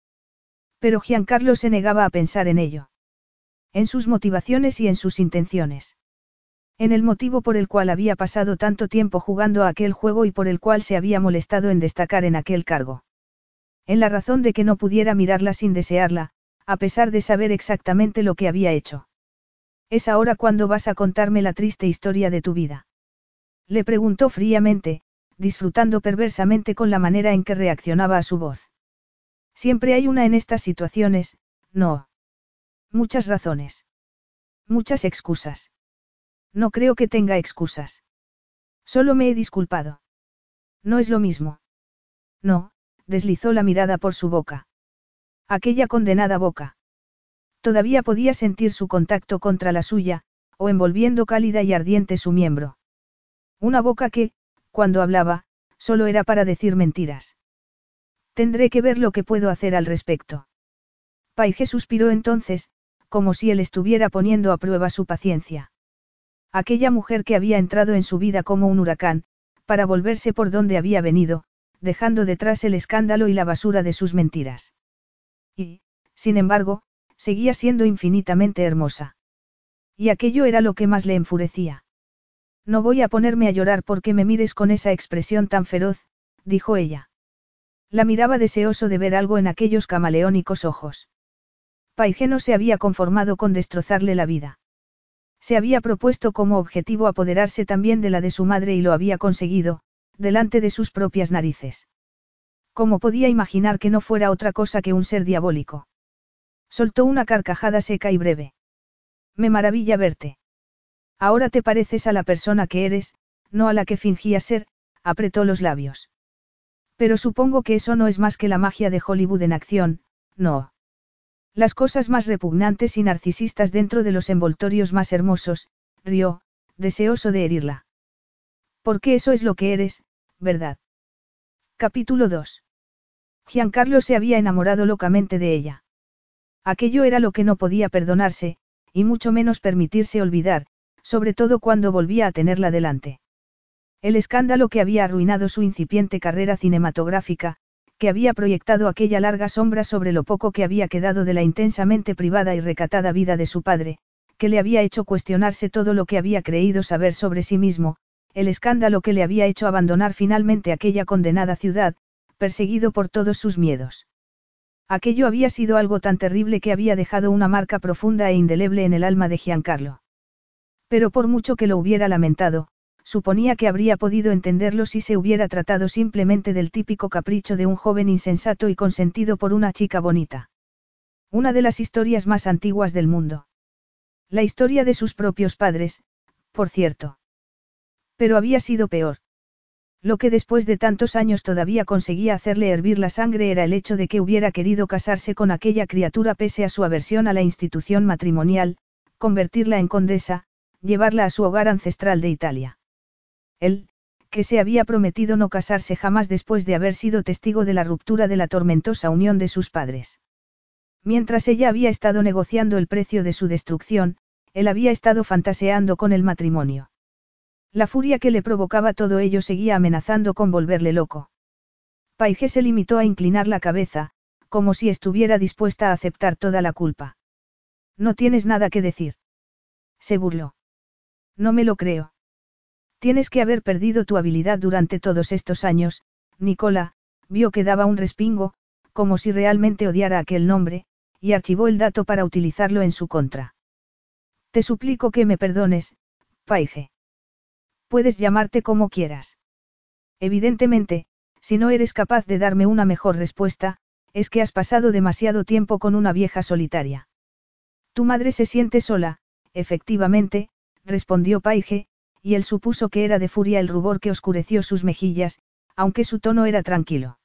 Pero Giancarlo se negaba a pensar en ello. En sus motivaciones y en sus intenciones. En el motivo por el cual había pasado tanto tiempo jugando a aquel juego y por el cual se había molestado en destacar en aquel cargo. En la razón de que no pudiera mirarla sin desearla, a pesar de saber exactamente lo que había hecho. Es ahora cuando vas a contarme la triste historia de tu vida. Le preguntó fríamente, disfrutando perversamente con la manera en que reaccionaba a su voz. Siempre hay una en estas situaciones, no. Muchas razones. Muchas excusas. No creo que tenga excusas. Solo me he disculpado. No es lo mismo. No, deslizó la mirada por su boca. Aquella condenada boca. Todavía podía sentir su contacto contra la suya, o envolviendo cálida y ardiente su miembro. Una boca que, cuando hablaba, solo era para decir mentiras. Tendré que ver lo que puedo hacer al respecto. Paige suspiró entonces, como si él estuviera poniendo a prueba su paciencia. Aquella mujer que había entrado en su vida como un huracán, para volverse por donde había venido, dejando detrás el escándalo y la basura de sus mentiras. Y, sin embargo, seguía siendo infinitamente hermosa. Y aquello era lo que más le enfurecía. No voy a ponerme a llorar porque me mires con esa expresión tan feroz, dijo ella. La miraba deseoso de ver algo en aquellos camaleónicos ojos. Paige no se había conformado con destrozarle la vida. Se había propuesto como objetivo apoderarse también de la de su madre y lo había conseguido, delante de sus propias narices. ¿Cómo podía imaginar que no fuera otra cosa que un ser diabólico? Soltó una carcajada seca y breve. Me maravilla verte. Ahora te pareces a la persona que eres, no a la que fingías ser, apretó los labios. Pero supongo que eso no es más que la magia de Hollywood en acción, no. Las cosas más repugnantes y narcisistas dentro de los envoltorios más hermosos, rió, deseoso de herirla. Porque eso es lo que eres, ¿verdad? Capítulo 2. Giancarlo se había enamorado locamente de ella. Aquello era lo que no podía perdonarse, y mucho menos permitirse olvidar, sobre todo cuando volvía a tenerla delante. El escándalo que había arruinado su incipiente carrera cinematográfica, que había proyectado aquella larga sombra sobre lo poco que había quedado de la intensamente privada y recatada vida de su padre, que le había hecho cuestionarse todo lo que había creído saber sobre sí mismo, el escándalo que le había hecho abandonar finalmente aquella condenada ciudad, perseguido por todos sus miedos. Aquello había sido algo tan terrible que había dejado una marca profunda e indeleble en el alma de Giancarlo. Pero por mucho que lo hubiera lamentado, suponía que habría podido entenderlo si se hubiera tratado simplemente del típico capricho de un joven insensato y consentido por una chica bonita. Una de las historias más antiguas del mundo. La historia de sus propios padres, por cierto. Pero había sido peor. Lo que después de tantos años todavía conseguía hacerle hervir la sangre era el hecho de que hubiera querido casarse con aquella criatura pese a su aversión a la institución matrimonial, convertirla en condesa, llevarla a su hogar ancestral de Italia. Él, que se había prometido no casarse jamás después de haber sido testigo de la ruptura de la tormentosa unión de sus padres. Mientras ella había estado negociando el precio de su destrucción, él había estado fantaseando con el matrimonio. La furia que le provocaba todo ello seguía amenazando con volverle loco. Paige se limitó a inclinar la cabeza, como si estuviera dispuesta a aceptar toda la culpa. No tienes nada que decir. Se burló. No me lo creo. Tienes que haber perdido tu habilidad durante todos estos años, Nicola, vio que daba un respingo, como si realmente odiara aquel nombre, y archivó el dato para utilizarlo en su contra. Te suplico que me perdones, Paige. Puedes llamarte como quieras. Evidentemente, si no eres capaz de darme una mejor respuesta, es que has pasado demasiado tiempo con una vieja solitaria. Tu madre se siente sola, efectivamente, respondió Paige, y él supuso que era de furia el rubor que oscureció sus mejillas, aunque su tono era tranquilo.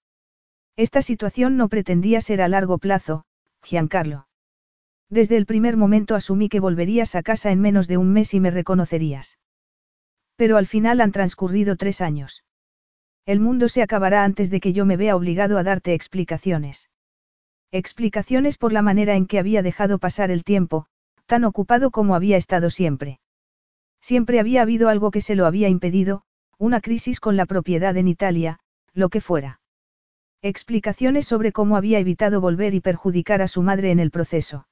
Esta situación no pretendía ser a largo plazo, Giancarlo. Desde el primer momento asumí que volverías a casa en menos de un mes y me reconocerías. Pero al final han transcurrido tres años. El mundo se acabará antes de que yo me vea obligado a darte explicaciones. Explicaciones por la manera en que había dejado pasar el tiempo, tan ocupado como había estado siempre. Siempre había habido algo que se lo había impedido, una crisis con la propiedad en Italia, lo que fuera. Explicaciones sobre cómo había evitado volver y perjudicar a su madre en el proceso.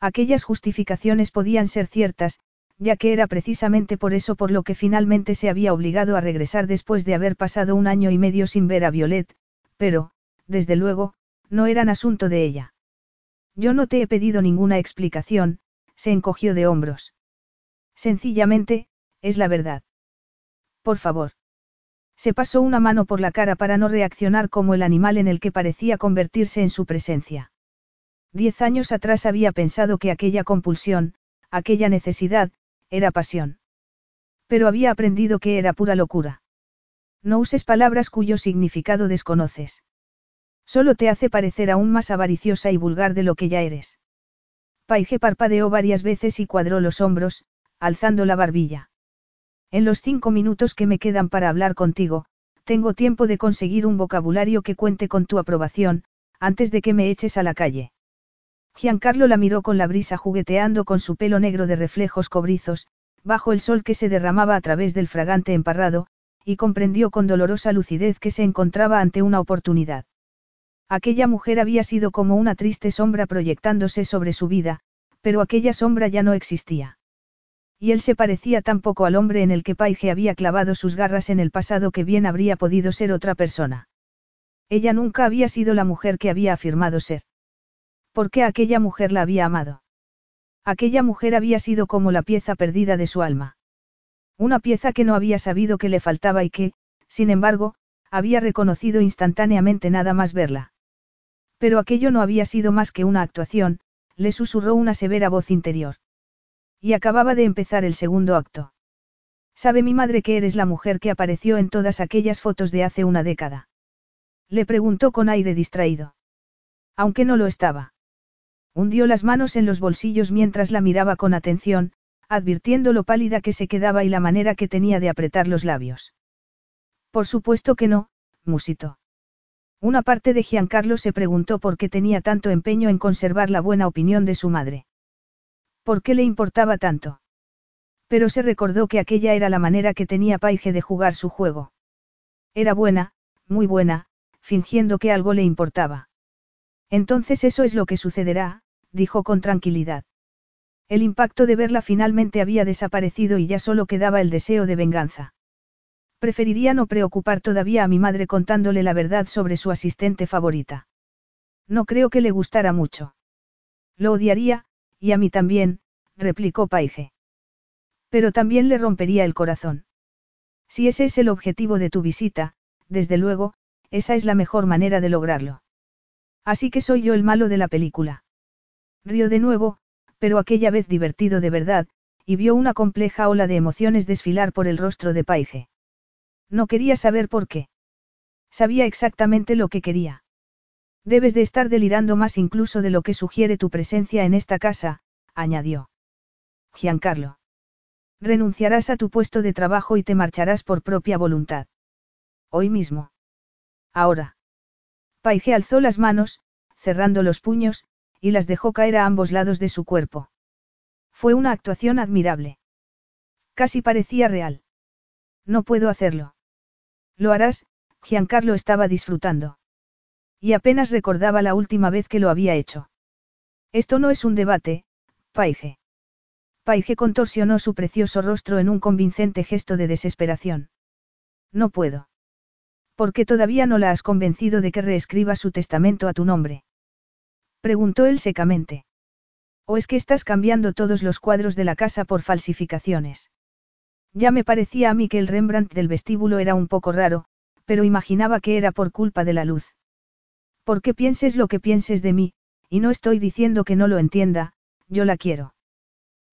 Aquellas justificaciones podían ser ciertas, ya que era precisamente por eso por lo que finalmente se había obligado a regresar después de haber pasado un año y medio sin ver a Violet, pero, desde luego, no eran asunto de ella. Yo no te he pedido ninguna explicación, se encogió de hombros. Sencillamente, es la verdad. Por favor. Se pasó una mano por la cara para no reaccionar como el animal en el que parecía convertirse en su presencia. Diez años atrás había pensado que aquella compulsión, aquella necesidad, era pasión. Pero había aprendido que era pura locura. No uses palabras cuyo significado desconoces. Solo te hace parecer aún más avariciosa y vulgar de lo que ya eres. Paige parpadeó varias veces y cuadró los hombros, alzando la barbilla. En los cinco minutos que me quedan para hablar contigo, tengo tiempo de conseguir un vocabulario que cuente con tu aprobación, antes de que me eches a la calle. Giancarlo la miró con la brisa jugueteando con su pelo negro de reflejos cobrizos, bajo el sol que se derramaba a través del fragante emparrado, y comprendió con dolorosa lucidez que se encontraba ante una oportunidad. Aquella mujer había sido como una triste sombra proyectándose sobre su vida, pero aquella sombra ya no existía. Y él se parecía tan poco al hombre en el que Paige había clavado sus garras en el pasado que bien habría podido ser otra persona. Ella nunca había sido la mujer que había afirmado ser. ¿Por qué aquella mujer la había amado? Aquella mujer había sido como la pieza perdida de su alma. Una pieza que no había sabido que le faltaba y que, sin embargo, había reconocido instantáneamente nada más verla. Pero aquello no había sido más que una actuación, le susurró una severa voz interior. Y acababa de empezar el segundo acto. ¿Sabe mi madre que eres la mujer que apareció en todas aquellas fotos de hace una década? Le preguntó con aire distraído. Aunque no lo estaba. Hundió las manos en los bolsillos mientras la miraba con atención, advirtiendo lo pálida que se quedaba y la manera que tenía de apretar los labios. Por supuesto que no, musitó. Una parte de Giancarlo se preguntó por qué tenía tanto empeño en conservar la buena opinión de su madre. ¿Por qué le importaba tanto? Pero se recordó que aquella era la manera que tenía Paige de jugar su juego. Era buena, muy buena, fingiendo que algo le importaba. Entonces eso es lo que sucederá, dijo con tranquilidad. El impacto de verla finalmente había desaparecido y ya solo quedaba el deseo de venganza. Preferiría no preocupar todavía a mi madre contándole la verdad sobre su asistente favorita. No creo que le gustara mucho. Lo odiaría, y a mí también, replicó Paige. Pero también le rompería el corazón. Si ese es el objetivo de tu visita, desde luego, esa es la mejor manera de lograrlo. Así que soy yo el malo de la película. Río de nuevo, pero aquella vez divertido de verdad, y vio una compleja ola de emociones desfilar por el rostro de Paige. No quería saber por qué. Sabía exactamente lo que quería. Debes de estar delirando más incluso de lo que sugiere tu presencia en esta casa, añadió. Giancarlo. Renunciarás a tu puesto de trabajo y te marcharás por propia voluntad. Hoy mismo. Ahora. Paige alzó las manos, cerrando los puños, y las dejó caer a ambos lados de su cuerpo. Fue una actuación admirable. Casi parecía real. No puedo hacerlo. Lo harás, Giancarlo estaba disfrutando. Y apenas recordaba la última vez que lo había hecho. Esto no es un debate, Paige. Paige contorsionó su precioso rostro en un convincente gesto de desesperación. No puedo. ¿Por qué todavía no la has convencido de que reescriba su testamento a tu nombre? Preguntó él secamente. ¿O es que estás cambiando todos los cuadros de la casa por falsificaciones? Ya me parecía a mí que el Rembrandt del vestíbulo era un poco raro, pero imaginaba que era por culpa de la luz. Porque pienses lo que pienses de mí, y no estoy diciendo que no lo entienda, yo la quiero.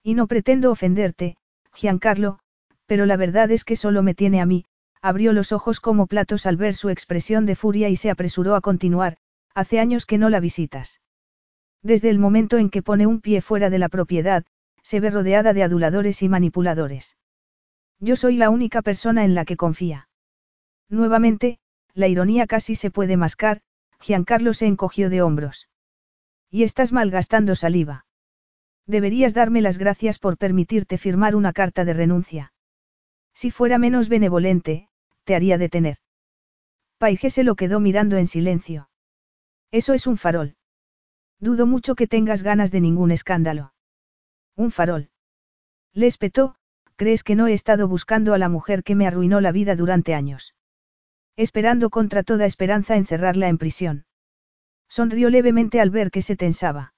Y no pretendo ofenderte, Giancarlo, pero la verdad es que solo me tiene a mí, abrió los ojos como platos al ver su expresión de furia y se apresuró a continuar, hace años que no la visitas. Desde el momento en que pone un pie fuera de la propiedad, se ve rodeada de aduladores y manipuladores. Yo soy la única persona en la que confía. Nuevamente, la ironía casi se puede mascar, Giancarlo se encogió de hombros. Y estás malgastando saliva. Deberías darme las gracias por permitirte firmar una carta de renuncia. Si fuera menos benevolente, te haría detener. Paige se lo quedó mirando en silencio. Eso es un farol. Dudo mucho que tengas ganas de ningún escándalo. Un farol. Le espetó, ¿Crees que no he estado buscando a la mujer que me arruinó la vida durante años? Esperando contra toda esperanza encerrarla en prisión. Sonrió levemente al ver que se tensaba.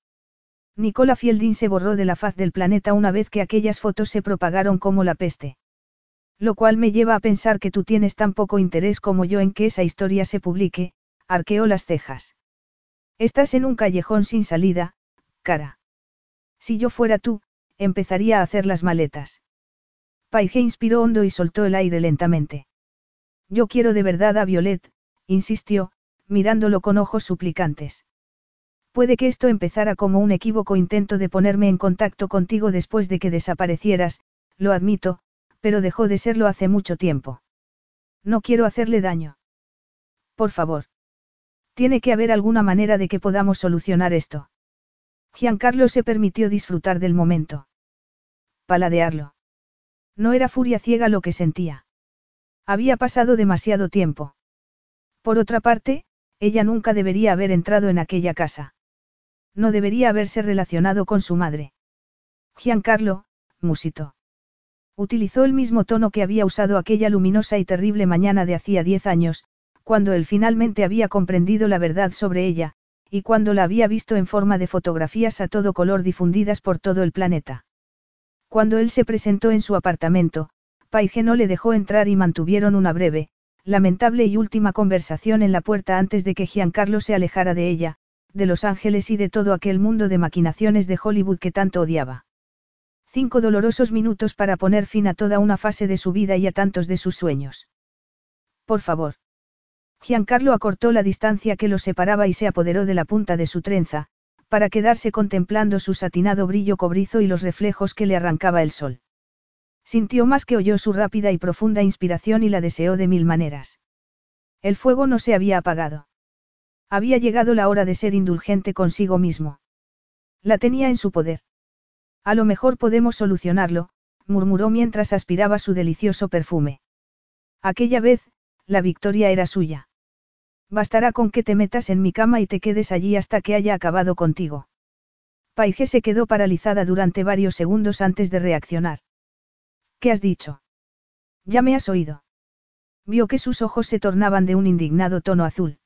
Nicola Fielding se borró de la faz del planeta una vez que aquellas fotos se propagaron como la peste. Lo cual me lleva a pensar que tú tienes tan poco interés como yo en que esa historia se publique, arqueó las cejas. Estás en un callejón sin salida, cara. Si yo fuera tú, empezaría a hacer las maletas. Paige inspiró hondo y soltó el aire lentamente. Yo quiero de verdad a Violet, insistió, mirándolo con ojos suplicantes. Puede que esto empezara como un equívoco intento de ponerme en contacto contigo después de que desaparecieras, lo admito, pero dejó de serlo hace mucho tiempo. No quiero hacerle daño. Por favor. Tiene que haber alguna manera de que podamos solucionar esto. Giancarlo se permitió disfrutar del momento. Paladearlo. No era furia ciega lo que sentía. Había pasado demasiado tiempo. Por otra parte, ella nunca debería haber entrado en aquella casa. No debería haberse relacionado con su madre. Giancarlo, musito. Utilizó el mismo tono que había usado aquella luminosa y terrible mañana de hacía diez años, cuando él finalmente había comprendido la verdad sobre ella, y cuando la había visto en forma de fotografías a todo color difundidas por todo el planeta. Cuando él se presentó en su apartamento, Paige no le dejó entrar y mantuvieron una breve, lamentable y última conversación en la puerta antes de que Giancarlo se alejara de ella, de Los Ángeles y de todo aquel mundo de maquinaciones de Hollywood que tanto odiaba. Cinco dolorosos minutos para poner fin a toda una fase de su vida y a tantos de sus sueños. Por favor. Giancarlo acortó la distancia que los separaba y se apoderó de la punta de su trenza, para quedarse contemplando su satinado brillo cobrizo y los reflejos que le arrancaba el sol. Sintió más que oyó su rápida y profunda inspiración y la deseó de mil maneras. El fuego no se había apagado. Había llegado la hora de ser indulgente consigo mismo. La tenía en su poder. A lo mejor podemos solucionarlo, murmuró mientras aspiraba su delicioso perfume. Aquella vez, la victoria era suya. Bastará con que te metas en mi cama y te quedes allí hasta que haya acabado contigo. Paige se quedó paralizada durante varios segundos antes de reaccionar. ¿Qué has dicho? Ya me has oído. Vio que sus ojos se tornaban de un indignado tono azul.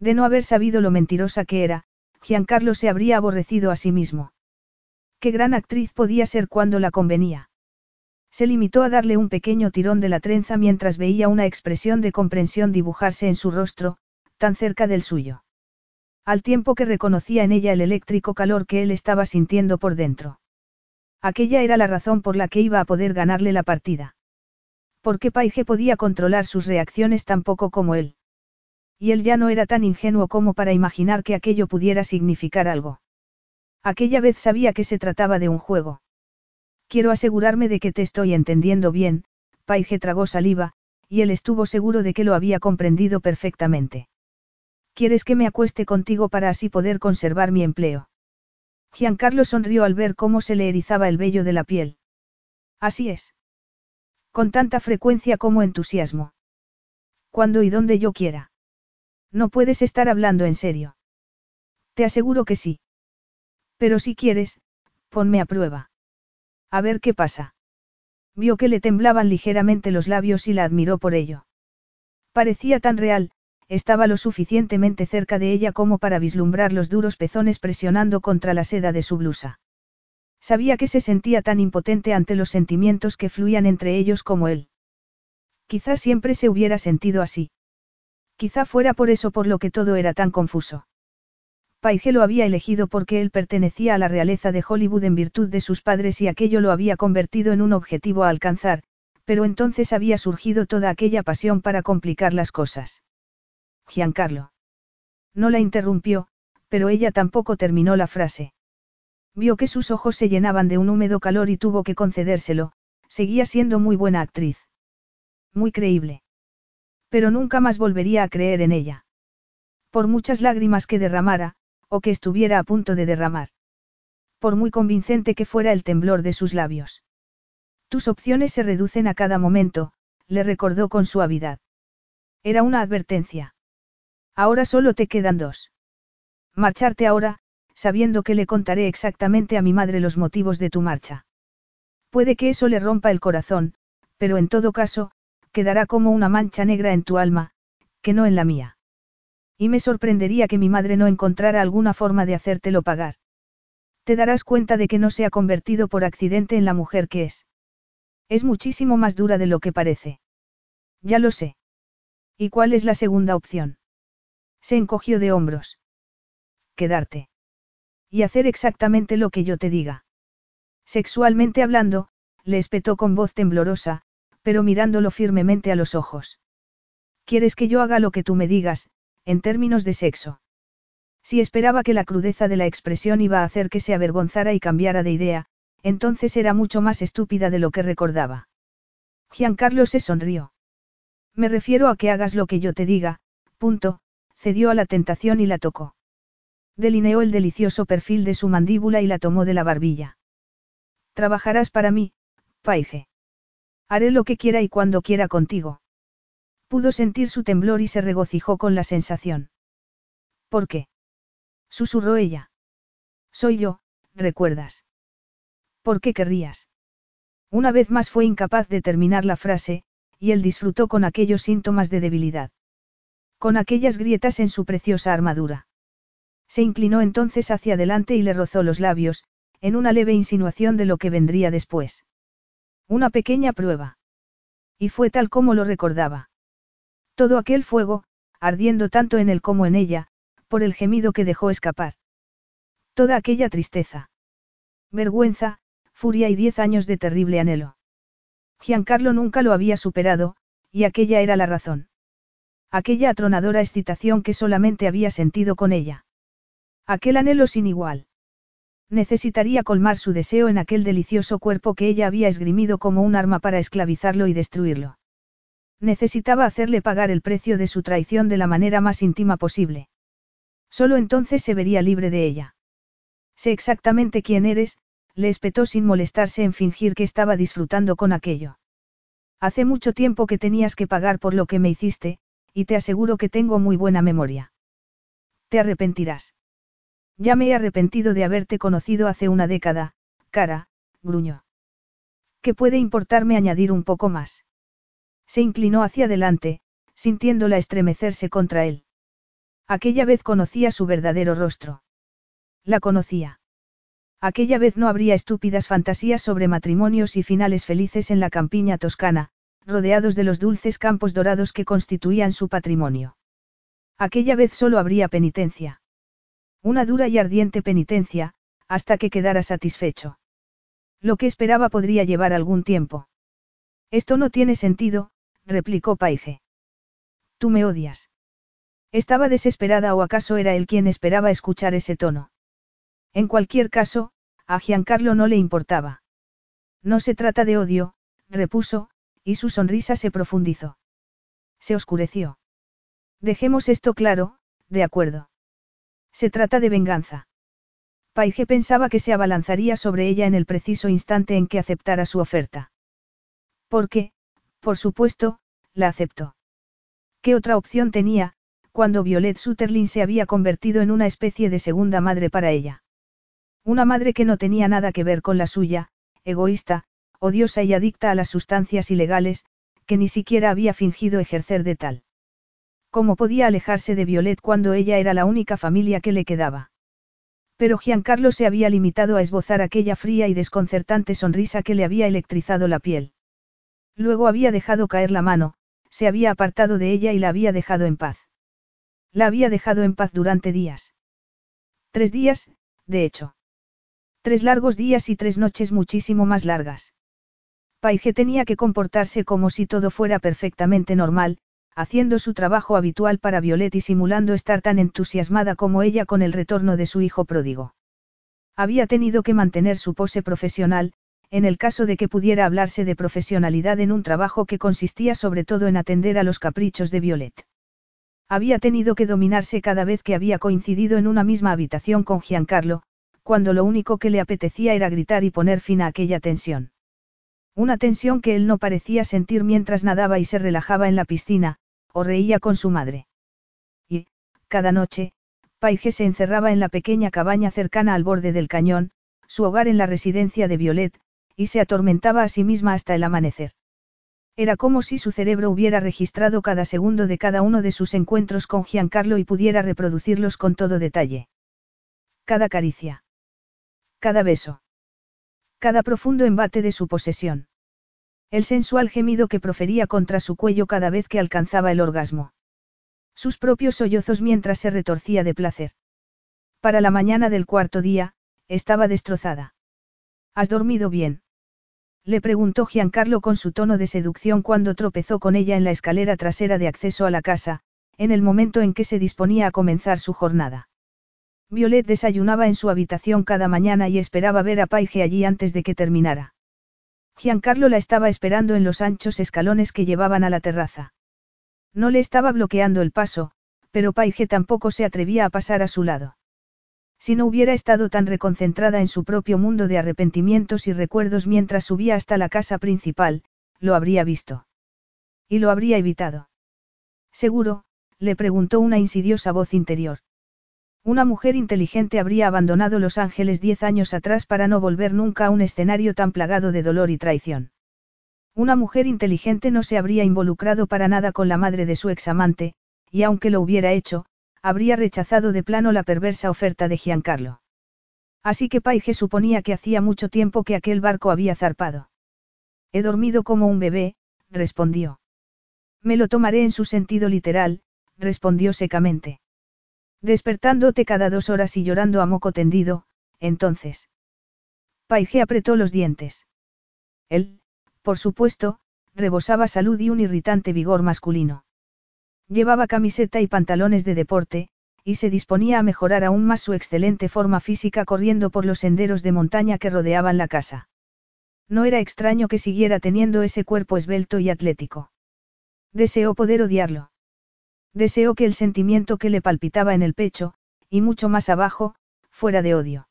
De no haber sabido lo mentirosa que era, Giancarlo se habría aborrecido a sí mismo. Qué gran actriz podía ser cuando la convenía. Se limitó a darle un pequeño tirón de la trenza mientras veía una expresión de comprensión dibujarse en su rostro, tan cerca del suyo. Al tiempo que reconocía en ella el eléctrico calor que él estaba sintiendo por dentro. Aquella era la razón por la que iba a poder ganarle la partida. Porque Paige podía controlar sus reacciones tan poco como él. Y él ya no era tan ingenuo como para imaginar que aquello pudiera significar algo. Aquella vez sabía que se trataba de un juego. Quiero asegurarme de que te estoy entendiendo bien, Paige tragó saliva, y él estuvo seguro de que lo había comprendido perfectamente. ¿Quieres que me acueste contigo para así poder conservar mi empleo? Giancarlo sonrió al ver cómo se le erizaba el vello de la piel. Así es. Con tanta frecuencia como entusiasmo. Cuando y donde yo quiera. No puedes estar hablando en serio. Te aseguro que sí. Pero si quieres, ponme a prueba. A ver qué pasa. Vio que le temblaban ligeramente los labios y la admiró por ello. Parecía tan real, estaba lo suficientemente cerca de ella como para vislumbrar los duros pezones presionando contra la seda de su blusa. Sabía que se sentía tan impotente ante los sentimientos que fluían entre ellos como él. Quizá siempre se hubiera sentido así. Quizá fuera por eso por lo que todo era tan confuso. Paige lo había elegido porque él pertenecía a la realeza de Hollywood en virtud de sus padres y aquello lo había convertido en un objetivo a alcanzar, pero entonces había surgido toda aquella pasión para complicar las cosas. Giancarlo. No la interrumpió, pero ella tampoco terminó la frase. Vio que sus ojos se llenaban de un húmedo calor y tuvo que concedérselo, seguía siendo muy buena actriz. Muy creíble. Pero nunca más volvería a creer en ella. Por muchas lágrimas que derramara, o que estuviera a punto de derramar. Por muy convincente que fuera el temblor de sus labios. Tus opciones se reducen a cada momento, le recordó con suavidad. Era una advertencia. Ahora solo te quedan dos. Marcharte ahora, sabiendo que le contaré exactamente a mi madre los motivos de tu marcha. Puede que eso le rompa el corazón, pero en todo caso, quedará como una mancha negra en tu alma, que no en la mía. Y me sorprendería que mi madre no encontrara alguna forma de hacértelo pagar. Te darás cuenta de que no se ha convertido por accidente en la mujer que es. Es muchísimo más dura de lo que parece. Ya lo sé. ¿Y cuál es la segunda opción? Se encogió de hombros. Quedarte. Y hacer exactamente lo que yo te diga. Sexualmente hablando, le espetó con voz temblorosa, pero mirándolo firmemente a los ojos. ¿Quieres que yo haga lo que tú me digas, en términos de sexo. Si esperaba que la crudeza de la expresión iba a hacer que se avergonzara y cambiara de idea, entonces era mucho más estúpida de lo que recordaba. Giancarlo se sonrió. Me refiero a que hagas lo que yo te diga, punto, cedió a la tentación y la tocó. Delineó el delicioso perfil de su mandíbula y la tomó de la barbilla. Trabajarás para mí, Paige. Haré lo que quiera y cuando quiera contigo. Pudo sentir su temblor y se regocijó con la sensación. ¿Por qué? susurró ella. Soy yo, recuerdas. ¿Por qué querrías? Una vez más fue incapaz de terminar la frase, y él disfrutó con aquellos síntomas de debilidad. Con aquellas grietas en su preciosa armadura. Se inclinó entonces hacia adelante y le rozó los labios, en una leve insinuación de lo que vendría después. Una pequeña prueba. Y fue tal como lo recordaba. Todo aquel fuego, ardiendo tanto en él como en ella, por el gemido que dejó escapar. Toda aquella tristeza. Vergüenza, furia y diez años de terrible anhelo. Giancarlo nunca lo había superado, y aquella era la razón. Aquella atronadora excitación que solamente había sentido con ella. Aquel anhelo sin igual. Necesitaría colmar su deseo en aquel delicioso cuerpo que ella había esgrimido como un arma para esclavizarlo y destruirlo. Necesitaba hacerle pagar el precio de su traición de la manera más íntima posible. Solo entonces se vería libre de ella. Sé exactamente quién eres, le espetó sin molestarse en fingir que estaba disfrutando con aquello. Hace mucho tiempo que tenías que pagar por lo que me hiciste, y te aseguro que tengo muy buena memoria. Te arrepentirás. Ya me he arrepentido de haberte conocido hace una década, cara, gruñó. ¿Qué puede importarme añadir un poco más? Se inclinó hacia adelante, sintiéndola estremecerse contra él. Aquella vez conocía su verdadero rostro. La conocía. Aquella vez no habría estúpidas fantasías sobre matrimonios y finales felices en la campiña toscana, rodeados de los dulces campos dorados que constituían su patrimonio. Aquella vez solo habría penitencia. Una dura y ardiente penitencia, hasta que quedara satisfecho. Lo que esperaba podría llevar algún tiempo. Esto no tiene sentido, replicó Paige. Tú me odias. Estaba desesperada o acaso era él quien esperaba escuchar ese tono. En cualquier caso, a Giancarlo no le importaba. No se trata de odio, repuso, y su sonrisa se profundizó. Se oscureció. Dejemos esto claro, de acuerdo. Se trata de venganza. Paige pensaba que se abalanzaría sobre ella en el preciso instante en que aceptara su oferta. Porque, por supuesto, la aceptó. ¿Qué otra opción tenía, cuando Violet Sutherland se había convertido en una especie de segunda madre para ella? Una madre que no tenía nada que ver con la suya, egoísta, odiosa y adicta a las sustancias ilegales, que ni siquiera había fingido ejercer de tal. ¿Cómo podía alejarse de Violet cuando ella era la única familia que le quedaba? Pero Giancarlo se había limitado a esbozar aquella fría y desconcertante sonrisa que le había electrizado la piel. Luego había dejado caer la mano, se había apartado de ella y la había dejado en paz. La había dejado en paz durante días. Tres días, de hecho. Tres largos días y tres noches muchísimo más largas. Paige tenía que comportarse como si todo fuera perfectamente normal, haciendo su trabajo habitual para Violet y simulando estar tan entusiasmada como ella con el retorno de su hijo pródigo. Había tenido que mantener su pose profesional, en el caso de que pudiera hablarse de profesionalidad en un trabajo que consistía sobre todo en atender a los caprichos de Violet. Había tenido que dominarse cada vez que había coincidido en una misma habitación con Giancarlo, cuando lo único que le apetecía era gritar y poner fin a aquella tensión. Una tensión que él no parecía sentir mientras nadaba y se relajaba en la piscina, o reía con su madre. Y, cada noche, Paige se encerraba en la pequeña cabaña cercana al borde del cañón, su hogar en la residencia de Violet, y se atormentaba a sí misma hasta el amanecer. Era como si su cerebro hubiera registrado cada segundo de cada uno de sus encuentros con Giancarlo y pudiera reproducirlos con todo detalle. Cada caricia. Cada beso. Cada profundo embate de su posesión. El sensual gemido que profería contra su cuello cada vez que alcanzaba el orgasmo. Sus propios sollozos mientras se retorcía de placer. Para la mañana del cuarto día, estaba destrozada. ¿Has dormido bien? Le preguntó Giancarlo con su tono de seducción cuando tropezó con ella en la escalera trasera de acceso a la casa, en el momento en que se disponía a comenzar su jornada. Violet desayunaba en su habitación cada mañana y esperaba ver a Paige allí antes de que terminara. Giancarlo la estaba esperando en los anchos escalones que llevaban a la terraza. No le estaba bloqueando el paso, pero Paige tampoco se atrevía a pasar a su lado. Si no hubiera estado tan reconcentrada en su propio mundo de arrepentimientos y recuerdos mientras subía hasta la casa principal, lo habría visto. Y lo habría evitado. Seguro, le preguntó una insidiosa voz interior. Una mujer inteligente habría abandonado Los Ángeles diez años atrás para no volver nunca a un escenario tan plagado de dolor y traición. Una mujer inteligente no se habría involucrado para nada con la madre de su examante, y aunque lo hubiera hecho, habría rechazado de plano la perversa oferta de Giancarlo. Así que Paige suponía que hacía mucho tiempo que aquel barco había zarpado. He dormido como un bebé, respondió. Me lo tomaré en su sentido literal, respondió secamente. Despertándote cada dos horas y llorando a moco tendido, entonces. Paige apretó los dientes. Él, por supuesto, rebosaba salud y un irritante vigor masculino. Llevaba camiseta y pantalones de deporte, y se disponía a mejorar aún más su excelente forma física corriendo por los senderos de montaña que rodeaban la casa. No era extraño que siguiera teniendo ese cuerpo esbelto y atlético. Deseó poder odiarlo. Deseó que el sentimiento que le palpitaba en el pecho, y mucho más abajo, fuera de odio.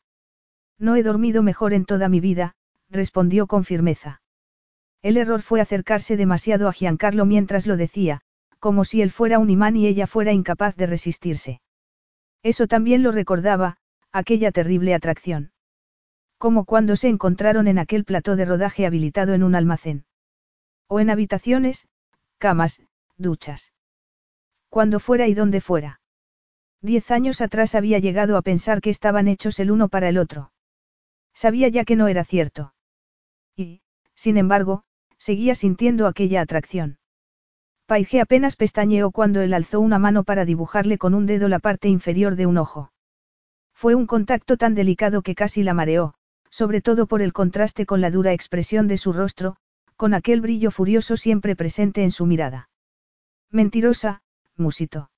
No he dormido mejor en toda mi vida, respondió con firmeza. El error fue acercarse demasiado a Giancarlo mientras lo decía, como si él fuera un imán y ella fuera incapaz de resistirse. Eso también lo recordaba, aquella terrible atracción. Como cuando se encontraron en aquel plató de rodaje habilitado en un almacén. O en habitaciones, camas, duchas. Cuando fuera y donde fuera. Diez años atrás había llegado a pensar que estaban hechos el uno para el otro. Sabía ya que no era cierto. Y, sin embargo, seguía sintiendo aquella atracción. Paige apenas pestañeó cuando él alzó una mano para dibujarle con un dedo la parte inferior de un ojo. Fue un contacto tan delicado que casi la mareó, sobre todo por el contraste con la dura expresión de su rostro, con aquel brillo furioso siempre presente en su mirada. Mentirosa, musito.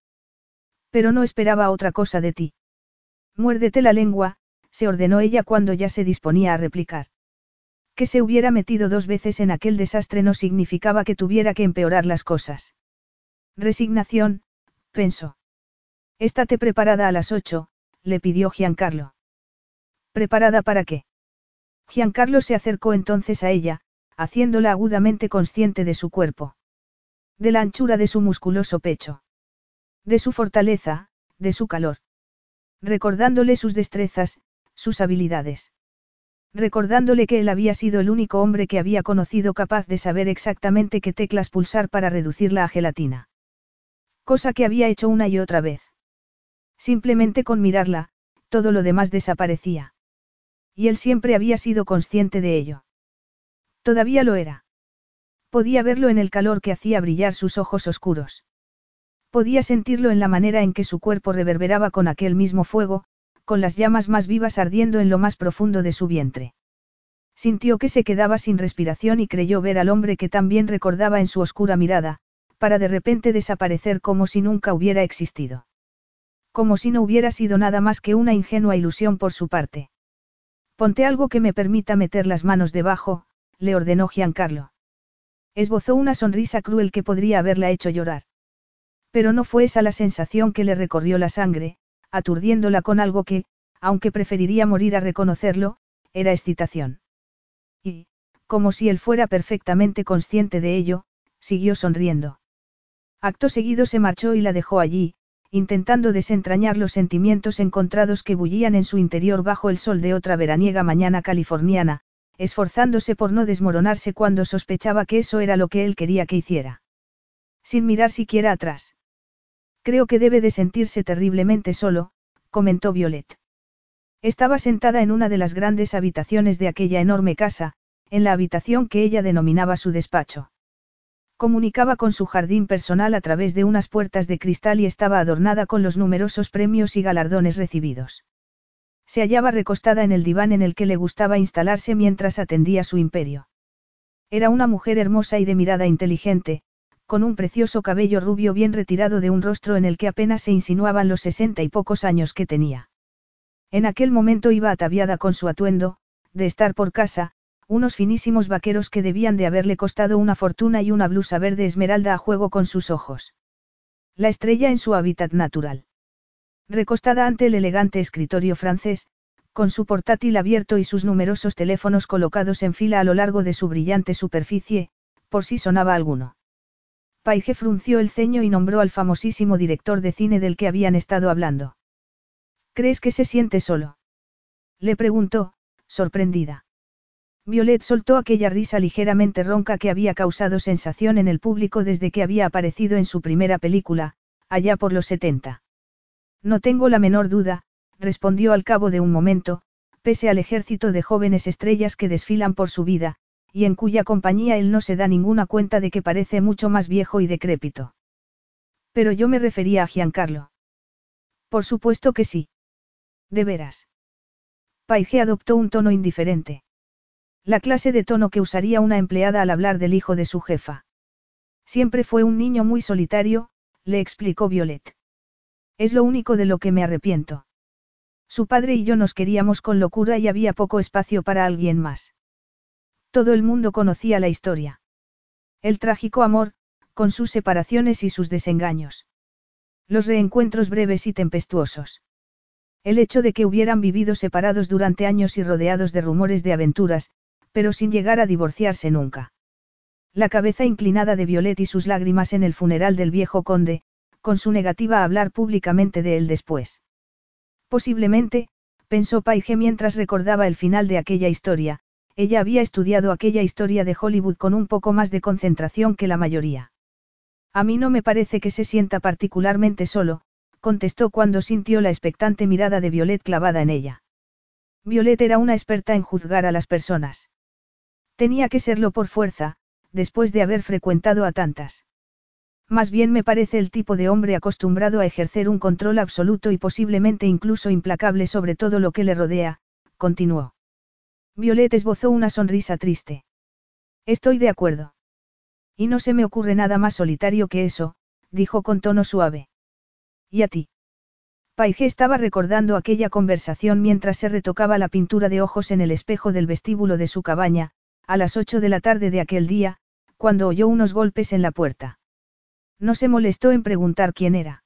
Pero no esperaba otra cosa de ti. Muérdete la lengua, se ordenó ella cuando ya se disponía a replicar. Que se hubiera metido dos veces en aquel desastre no significaba que tuviera que empeorar las cosas. Resignación, pensó. Estate preparada a las ocho, le pidió Giancarlo. ¿Preparada para qué? Giancarlo se acercó entonces a ella, haciéndola agudamente consciente de su cuerpo. De la anchura de su musculoso pecho. De su fortaleza, de su calor. Recordándole sus destrezas, sus habilidades. Recordándole que él había sido el único hombre que había conocido capaz de saber exactamente qué teclas pulsar para reducirla a gelatina. Cosa que había hecho una y otra vez. Simplemente con mirarla, todo lo demás desaparecía. Y él siempre había sido consciente de ello. Todavía lo era. Podía verlo en el calor que hacía brillar sus ojos oscuros. Podía sentirlo en la manera en que su cuerpo reverberaba con aquel mismo fuego, con las llamas más vivas ardiendo en lo más profundo de su vientre. Sintió que se quedaba sin respiración y creyó ver al hombre que también recordaba en su oscura mirada, para de repente desaparecer como si nunca hubiera existido. Como si no hubiera sido nada más que una ingenua ilusión por su parte. Ponte algo que me permita meter las manos debajo, le ordenó Giancarlo. Esbozó una sonrisa cruel que podría haberla hecho llorar. Pero no fue esa la sensación que le recorrió la sangre, aturdiéndola con algo que, aunque preferiría morir a reconocerlo, era excitación. Y, como si él fuera perfectamente consciente de ello, siguió sonriendo. Acto seguido se marchó y la dejó allí, intentando desentrañar los sentimientos encontrados que bullían en su interior bajo el sol de otra veraniega mañana californiana, esforzándose por no desmoronarse cuando sospechaba que eso era lo que él quería que hiciera. Sin mirar siquiera atrás. Creo que debe de sentirse terriblemente solo, comentó Violet. Estaba sentada en una de las grandes habitaciones de aquella enorme casa, en la habitación que ella denominaba su despacho. Comunicaba con su jardín personal a través de unas puertas de cristal y estaba adornada con los numerosos premios y galardones recibidos. Se hallaba recostada en el diván en el que le gustaba instalarse mientras atendía su imperio. Era una mujer hermosa y de mirada inteligente, con un precioso cabello rubio bien retirado de un rostro en el que apenas se insinuaban los sesenta y pocos años que tenía. En aquel momento iba ataviada con su atuendo, de estar por casa, unos finísimos vaqueros que debían de haberle costado una fortuna y una blusa verde esmeralda a juego con sus ojos. La estrella en su hábitat natural. Recostada ante el elegante escritorio francés, con su portátil abierto y sus numerosos teléfonos colocados en fila a lo largo de su brillante superficie, por si sonaba alguno. Paige frunció el ceño y nombró al famosísimo director de cine del que habían estado hablando. ¿Crees que se siente solo? Le preguntó, sorprendida. Violet soltó aquella risa ligeramente ronca que había causado sensación en el público desde que había aparecido en su primera película, allá por los 70. No tengo la menor duda, respondió al cabo de un momento, pese al ejército de jóvenes estrellas que desfilan por su vida, y en cuya compañía él no se da ninguna cuenta de que parece mucho más viejo y decrépito. Pero yo me refería a Giancarlo. Por supuesto que sí. De veras. Paige adoptó un tono indiferente. La clase de tono que usaría una empleada al hablar del hijo de su jefa. Siempre fue un niño muy solitario, le explicó Violet. Es lo único de lo que me arrepiento. Su padre y yo nos queríamos con locura y había poco espacio para alguien más. Todo el mundo conocía la historia. El trágico amor, con sus separaciones y sus desengaños. Los reencuentros breves y tempestuosos. El hecho de que hubieran vivido separados durante años y rodeados de rumores de aventuras, pero sin llegar a divorciarse nunca. La cabeza inclinada de Violet y sus lágrimas en el funeral del viejo conde, con su negativa a hablar públicamente de él después. Posiblemente, pensó Paige mientras recordaba el final de aquella historia, ella había estudiado aquella historia de Hollywood con un poco más de concentración que la mayoría. A mí no me parece que se sienta particularmente solo, contestó cuando sintió la expectante mirada de Violet clavada en ella. Violet era una experta en juzgar a las personas. Tenía que serlo por fuerza, después de haber frecuentado a tantas. Más bien me parece el tipo de hombre acostumbrado a ejercer un control absoluto y posiblemente incluso implacable sobre todo lo que le rodea, continuó. Violet esbozó una sonrisa triste. Estoy de acuerdo. Y no se me ocurre nada más solitario que eso, dijo con tono suave. ¿Y a ti? Paige estaba recordando aquella conversación mientras se retocaba la pintura de ojos en el espejo del vestíbulo de su cabaña, a las ocho de la tarde de aquel día, cuando oyó unos golpes en la puerta. No se molestó en preguntar quién era.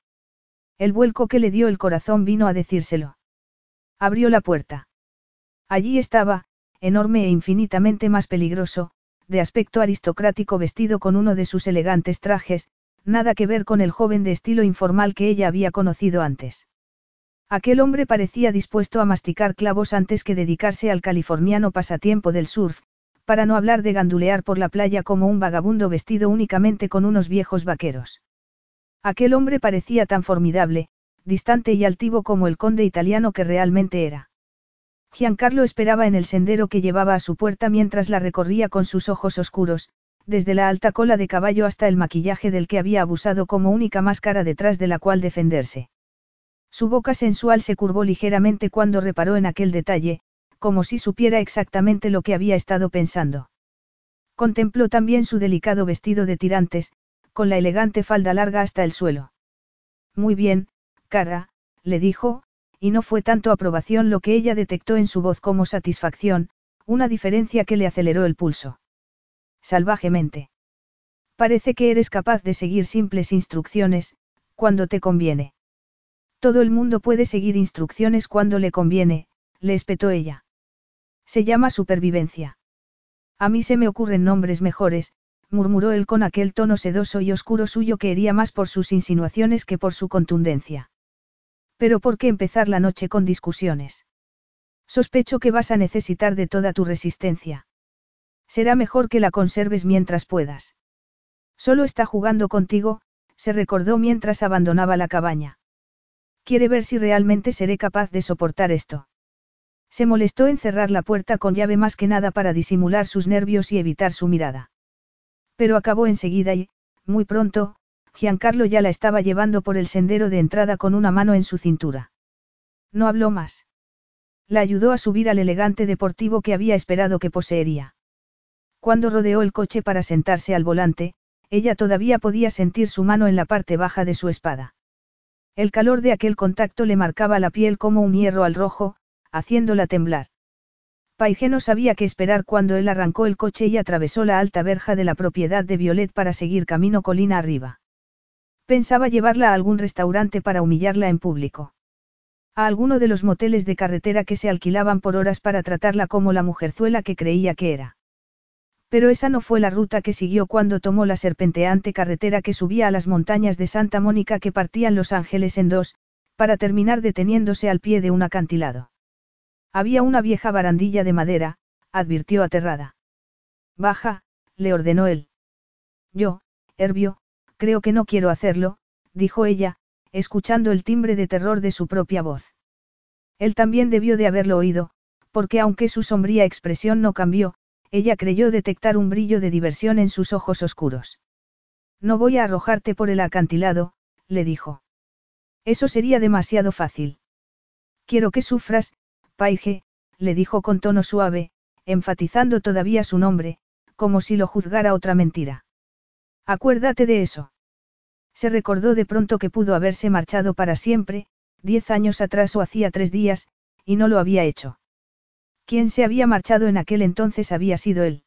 El vuelco que le dio el corazón vino a decírselo. Abrió la puerta. Allí estaba, enorme e infinitamente más peligroso, de aspecto aristocrático vestido con uno de sus elegantes trajes, nada que ver con el joven de estilo informal que ella había conocido antes. Aquel hombre parecía dispuesto a masticar clavos antes que dedicarse al californiano pasatiempo del surf, para no hablar de gandulear por la playa como un vagabundo vestido únicamente con unos viejos vaqueros. Aquel hombre parecía tan formidable, distante y altivo como el conde italiano que realmente era. Giancarlo esperaba en el sendero que llevaba a su puerta mientras la recorría con sus ojos oscuros, desde la alta cola de caballo hasta el maquillaje del que había abusado como única máscara detrás de la cual defenderse. Su boca sensual se curvó ligeramente cuando reparó en aquel detalle, como si supiera exactamente lo que había estado pensando. Contempló también su delicado vestido de tirantes, con la elegante falda larga hasta el suelo. Muy bien, cara, le dijo, y no fue tanto aprobación lo que ella detectó en su voz como satisfacción, una diferencia que le aceleró el pulso. Salvajemente. Parece que eres capaz de seguir simples instrucciones, cuando te conviene. Todo el mundo puede seguir instrucciones cuando le conviene, le espetó ella. Se llama supervivencia. A mí se me ocurren nombres mejores, murmuró él con aquel tono sedoso y oscuro suyo que hería más por sus insinuaciones que por su contundencia. Pero ¿por qué empezar la noche con discusiones? Sospecho que vas a necesitar de toda tu resistencia. Será mejor que la conserves mientras puedas. Solo está jugando contigo, se recordó mientras abandonaba la cabaña. Quiere ver si realmente seré capaz de soportar esto. Se molestó en cerrar la puerta con llave más que nada para disimular sus nervios y evitar su mirada. Pero acabó enseguida y, muy pronto, Giancarlo ya la estaba llevando por el sendero de entrada con una mano en su cintura. No habló más. La ayudó a subir al elegante deportivo que había esperado que poseería. Cuando rodeó el coche para sentarse al volante, ella todavía podía sentir su mano en la parte baja de su espada. El calor de aquel contacto le marcaba la piel como un hierro al rojo, haciéndola temblar. Paige no sabía qué esperar cuando él arrancó el coche y atravesó la alta verja de la propiedad de Violet para seguir camino colina arriba. Pensaba llevarla a algún restaurante para humillarla en público. A alguno de los moteles de carretera que se alquilaban por horas para tratarla como la mujerzuela que creía que era. Pero esa no fue la ruta que siguió cuando tomó la serpenteante carretera que subía a las montañas de Santa Mónica que partían Los Ángeles en dos, para terminar deteniéndose al pie de un acantilado. Había una vieja barandilla de madera, advirtió aterrada. Baja, le ordenó él. Yo, Herbio, creo que no quiero hacerlo, dijo ella, escuchando el timbre de terror de su propia voz. Él también debió de haberlo oído, porque aunque su sombría expresión no cambió, ella creyó detectar un brillo de diversión en sus ojos oscuros. No voy a arrojarte por el acantilado, le dijo. Eso sería demasiado fácil. Quiero que sufras, Paige, le dijo con tono suave, enfatizando todavía su nombre, como si lo juzgara otra mentira. Acuérdate de eso. Se recordó de pronto que pudo haberse marchado para siempre, diez años atrás o hacía tres días, y no lo había hecho. Quien se había marchado en aquel entonces había sido él.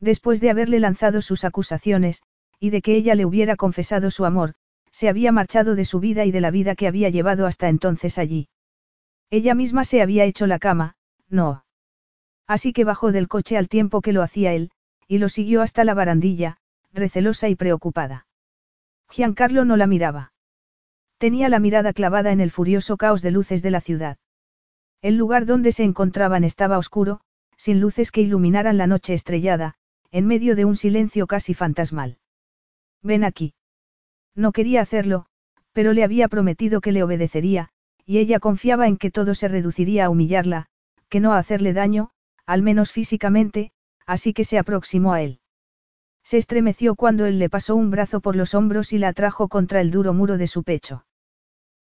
Después de haberle lanzado sus acusaciones, y de que ella le hubiera confesado su amor, se había marchado de su vida y de la vida que había llevado hasta entonces allí. Ella misma se había hecho la cama, no. Así que bajó del coche al tiempo que lo hacía él, y lo siguió hasta la barandilla, recelosa y preocupada. Giancarlo no la miraba. Tenía la mirada clavada en el furioso caos de luces de la ciudad. El lugar donde se encontraban estaba oscuro, sin luces que iluminaran la noche estrellada, en medio de un silencio casi fantasmal. Ven aquí. No quería hacerlo, pero le había prometido que le obedecería, y ella confiaba en que todo se reduciría a humillarla, que no a hacerle daño, al menos físicamente, así que se aproximó a él. Se estremeció cuando él le pasó un brazo por los hombros y la atrajo contra el duro muro de su pecho.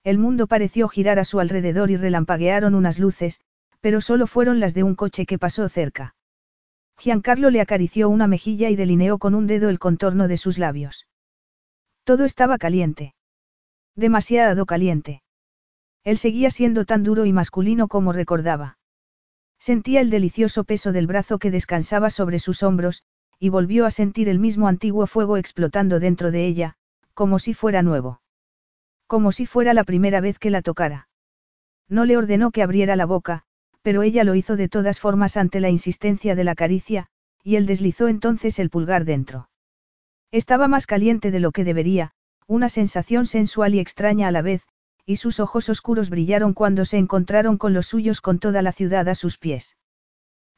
El mundo pareció girar a su alrededor y relampaguearon unas luces, pero solo fueron las de un coche que pasó cerca. Giancarlo le acarició una mejilla y delineó con un dedo el contorno de sus labios. Todo estaba caliente. Demasiado caliente. Él seguía siendo tan duro y masculino como recordaba. Sentía el delicioso peso del brazo que descansaba sobre sus hombros, y volvió a sentir el mismo antiguo fuego explotando dentro de ella, como si fuera nuevo. Como si fuera la primera vez que la tocara. No le ordenó que abriera la boca, pero ella lo hizo de todas formas ante la insistencia de la caricia, y él deslizó entonces el pulgar dentro. Estaba más caliente de lo que debería, una sensación sensual y extraña a la vez, y sus ojos oscuros brillaron cuando se encontraron con los suyos con toda la ciudad a sus pies.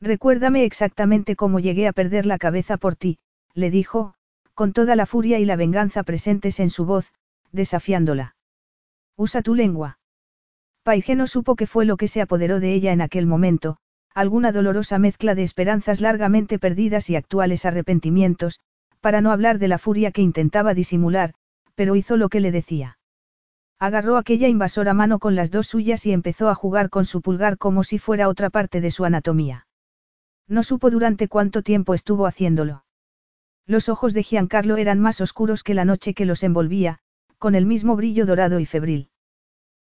Recuérdame exactamente cómo llegué a perder la cabeza por ti, le dijo, con toda la furia y la venganza presentes en su voz, desafiándola. Usa tu lengua. Paige no supo qué fue lo que se apoderó de ella en aquel momento, alguna dolorosa mezcla de esperanzas largamente perdidas y actuales arrepentimientos, para no hablar de la furia que intentaba disimular, pero hizo lo que le decía. Agarró aquella invasora mano con las dos suyas y empezó a jugar con su pulgar como si fuera otra parte de su anatomía. No supo durante cuánto tiempo estuvo haciéndolo. Los ojos de Giancarlo eran más oscuros que la noche que los envolvía, con el mismo brillo dorado y febril.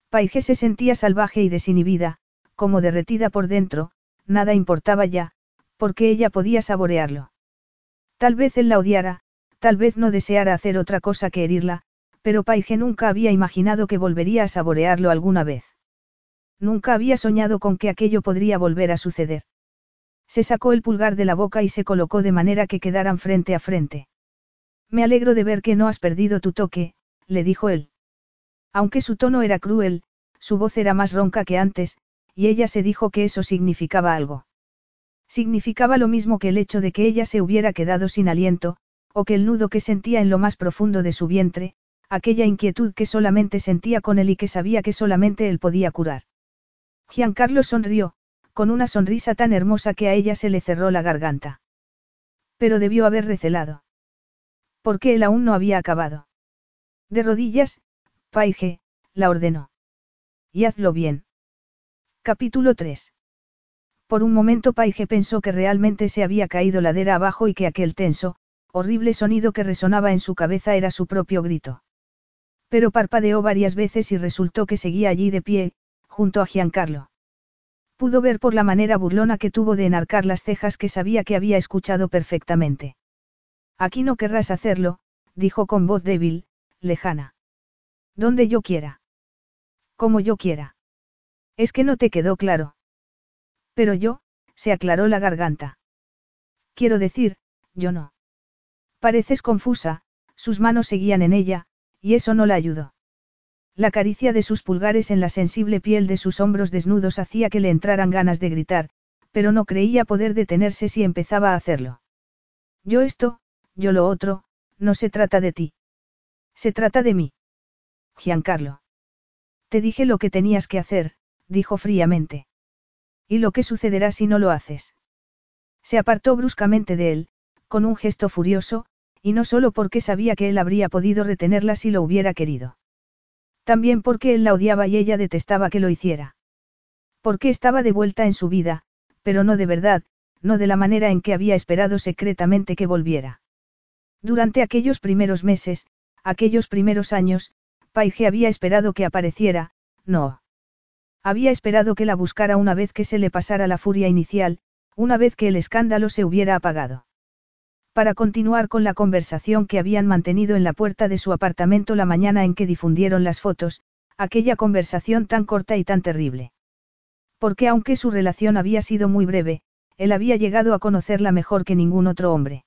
Paige se sentía salvaje y desinhibida, como derretida por dentro, nada importaba ya, porque ella podía saborearlo. Tal vez él la odiara, tal vez no deseara hacer otra cosa que herirla, pero Paige nunca había imaginado que volvería a saborearlo alguna vez. Nunca había soñado con que aquello podría volver a suceder. Se sacó el pulgar de la boca y se colocó de manera que quedaran frente a frente. Me alegro de ver que no has perdido tu toque, le dijo él. Aunque su tono era cruel, su voz era más ronca que antes, y ella se dijo que eso significaba algo. Significaba lo mismo que el hecho de que ella se hubiera quedado sin aliento, o que el nudo que sentía en lo más profundo de su vientre, aquella inquietud que solamente sentía con él y que sabía que solamente él podía curar. Giancarlo sonrió, con una sonrisa tan hermosa que a ella se le cerró la garganta. Pero debió haber recelado. Porque él aún no había acabado. De rodillas, Paige, la ordenó. Y hazlo bien. Capítulo 3. Por un momento Paige pensó que realmente se había caído ladera abajo y que aquel tenso, horrible sonido que resonaba en su cabeza era su propio grito. Pero parpadeó varias veces y resultó que seguía allí de pie, junto a Giancarlo. Pudo ver por la manera burlona que tuvo de enarcar las cejas que sabía que había escuchado perfectamente. Aquí no querrás hacerlo, dijo con voz débil, lejana. Donde yo quiera. Como yo quiera. Es que no te quedó claro. Pero yo, se aclaró la garganta. Quiero decir, yo no. Pareces confusa, sus manos seguían en ella, y eso no la ayudó. La caricia de sus pulgares en la sensible piel de sus hombros desnudos hacía que le entraran ganas de gritar, pero no creía poder detenerse si empezaba a hacerlo. Yo esto, yo lo otro, no se trata de ti. Se trata de mí. Giancarlo. Te dije lo que tenías que hacer, dijo fríamente. ¿Y lo que sucederá si no lo haces? Se apartó bruscamente de él, con un gesto furioso, y no solo porque sabía que él habría podido retenerla si lo hubiera querido. También porque él la odiaba y ella detestaba que lo hiciera. Porque estaba de vuelta en su vida, pero no de verdad, no de la manera en que había esperado secretamente que volviera. Durante aquellos primeros meses, aquellos primeros años, Paige había esperado que apareciera, no. Había esperado que la buscara una vez que se le pasara la furia inicial, una vez que el escándalo se hubiera apagado. Para continuar con la conversación que habían mantenido en la puerta de su apartamento la mañana en que difundieron las fotos, aquella conversación tan corta y tan terrible. Porque aunque su relación había sido muy breve, él había llegado a conocerla mejor que ningún otro hombre.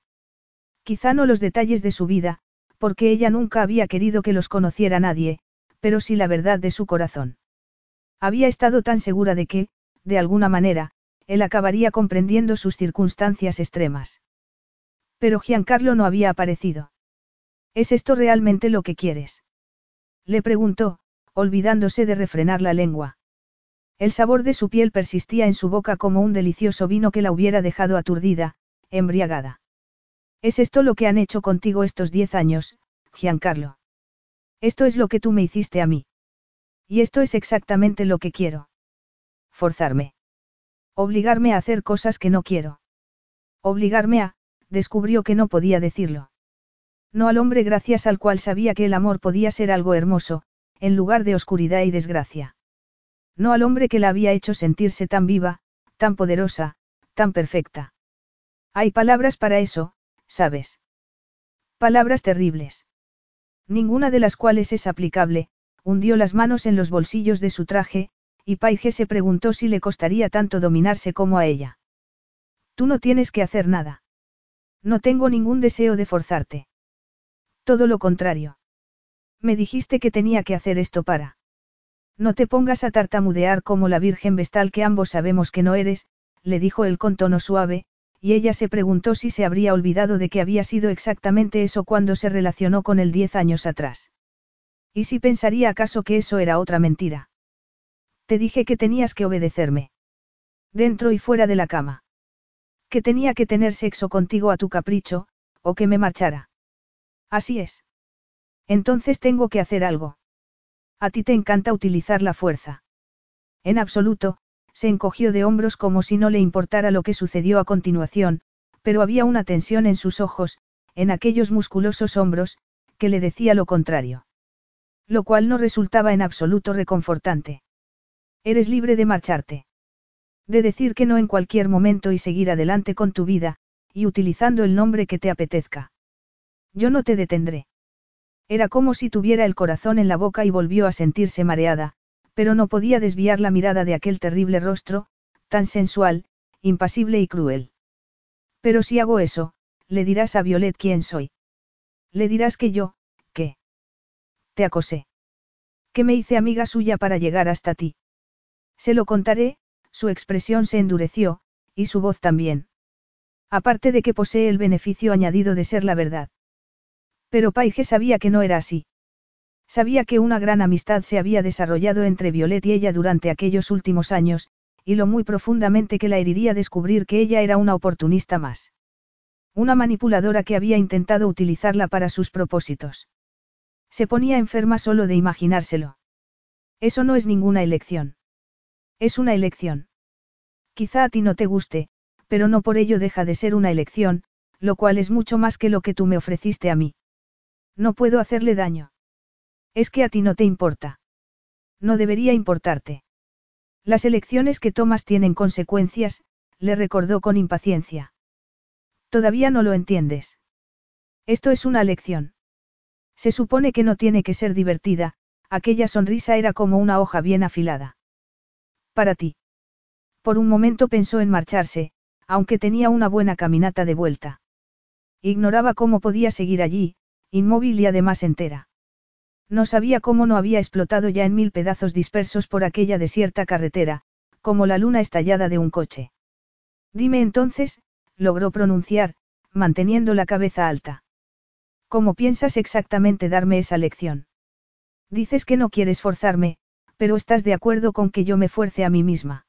Quizá no los detalles de su vida, porque ella nunca había querido que los conociera nadie, pero sí la verdad de su corazón. Había estado tan segura de que, de alguna manera, él acabaría comprendiendo sus circunstancias extremas. Pero Giancarlo no había aparecido. ¿Es esto realmente lo que quieres? Le preguntó, olvidándose de refrenar la lengua. El sabor de su piel persistía en su boca como un delicioso vino que la hubiera dejado aturdida, embriagada. ¿Es esto lo que han hecho contigo estos diez años, Giancarlo? Esto es lo que tú me hiciste a mí. Y esto es exactamente lo que quiero. Forzarme. Obligarme a hacer cosas que no quiero. Obligarme a, descubrió que no podía decirlo. No al hombre gracias al cual sabía que el amor podía ser algo hermoso, en lugar de oscuridad y desgracia. No al hombre que la había hecho sentirse tan viva, tan poderosa, tan perfecta. Hay palabras para eso, ¿sabes? Palabras terribles. Ninguna de las cuales es aplicable, hundió las manos en los bolsillos de su traje, y Paige se preguntó si le costaría tanto dominarse como a ella. Tú no tienes que hacer nada. No tengo ningún deseo de forzarte. Todo lo contrario. Me dijiste que tenía que hacer esto para. No te pongas a tartamudear como la Virgen Vestal que ambos sabemos que no eres, le dijo él con tono suave, y ella se preguntó si se habría olvidado de que había sido exactamente eso cuando se relacionó con él diez años atrás. ¿Y si pensaría acaso que eso era otra mentira? Te dije que tenías que obedecerme. Dentro y fuera de la cama. Que tenía que tener sexo contigo a tu capricho, o que me marchara. Así es. Entonces tengo que hacer algo. A ti te encanta utilizar la fuerza. En absoluto, se encogió de hombros como si no le importara lo que sucedió a continuación, pero había una tensión en sus ojos, en aquellos musculosos hombros, que le decía lo contrario. Lo cual no resultaba en absoluto reconfortante. Eres libre de marcharte. De decir que no en cualquier momento y seguir adelante con tu vida, y utilizando el nombre que te apetezca. Yo no te detendré. Era como si tuviera el corazón en la boca y volvió a sentirse mareada, pero no podía desviar la mirada de aquel terrible rostro, tan sensual, impasible y cruel. Pero si hago eso, le dirás a Violet quién soy. Le dirás que yo, ¿qué? Te acosé. Que me hice amiga suya para llegar hasta ti. Se lo contaré, su expresión se endureció, y su voz también. Aparte de que posee el beneficio añadido de ser la verdad. Pero Paige sabía que no era así. Sabía que una gran amistad se había desarrollado entre Violet y ella durante aquellos últimos años, y lo muy profundamente que la heriría descubrir que ella era una oportunista más. Una manipuladora que había intentado utilizarla para sus propósitos. Se ponía enferma solo de imaginárselo. Eso no es ninguna elección. Es una elección. Quizá a ti no te guste, pero no por ello deja de ser una elección, lo cual es mucho más que lo que tú me ofreciste a mí. No puedo hacerle daño. Es que a ti no te importa. No debería importarte. Las elecciones que tomas tienen consecuencias, le recordó con impaciencia. Todavía no lo entiendes. Esto es una lección. Se supone que no tiene que ser divertida, aquella sonrisa era como una hoja bien afilada. Para ti. Por un momento pensó en marcharse, aunque tenía una buena caminata de vuelta. Ignoraba cómo podía seguir allí, inmóvil y además entera. No sabía cómo no había explotado ya en mil pedazos dispersos por aquella desierta carretera, como la luna estallada de un coche. Dime entonces, logró pronunciar, manteniendo la cabeza alta. ¿Cómo piensas exactamente darme esa lección? Dices que no quieres forzarme, pero estás de acuerdo con que yo me fuerce a mí misma.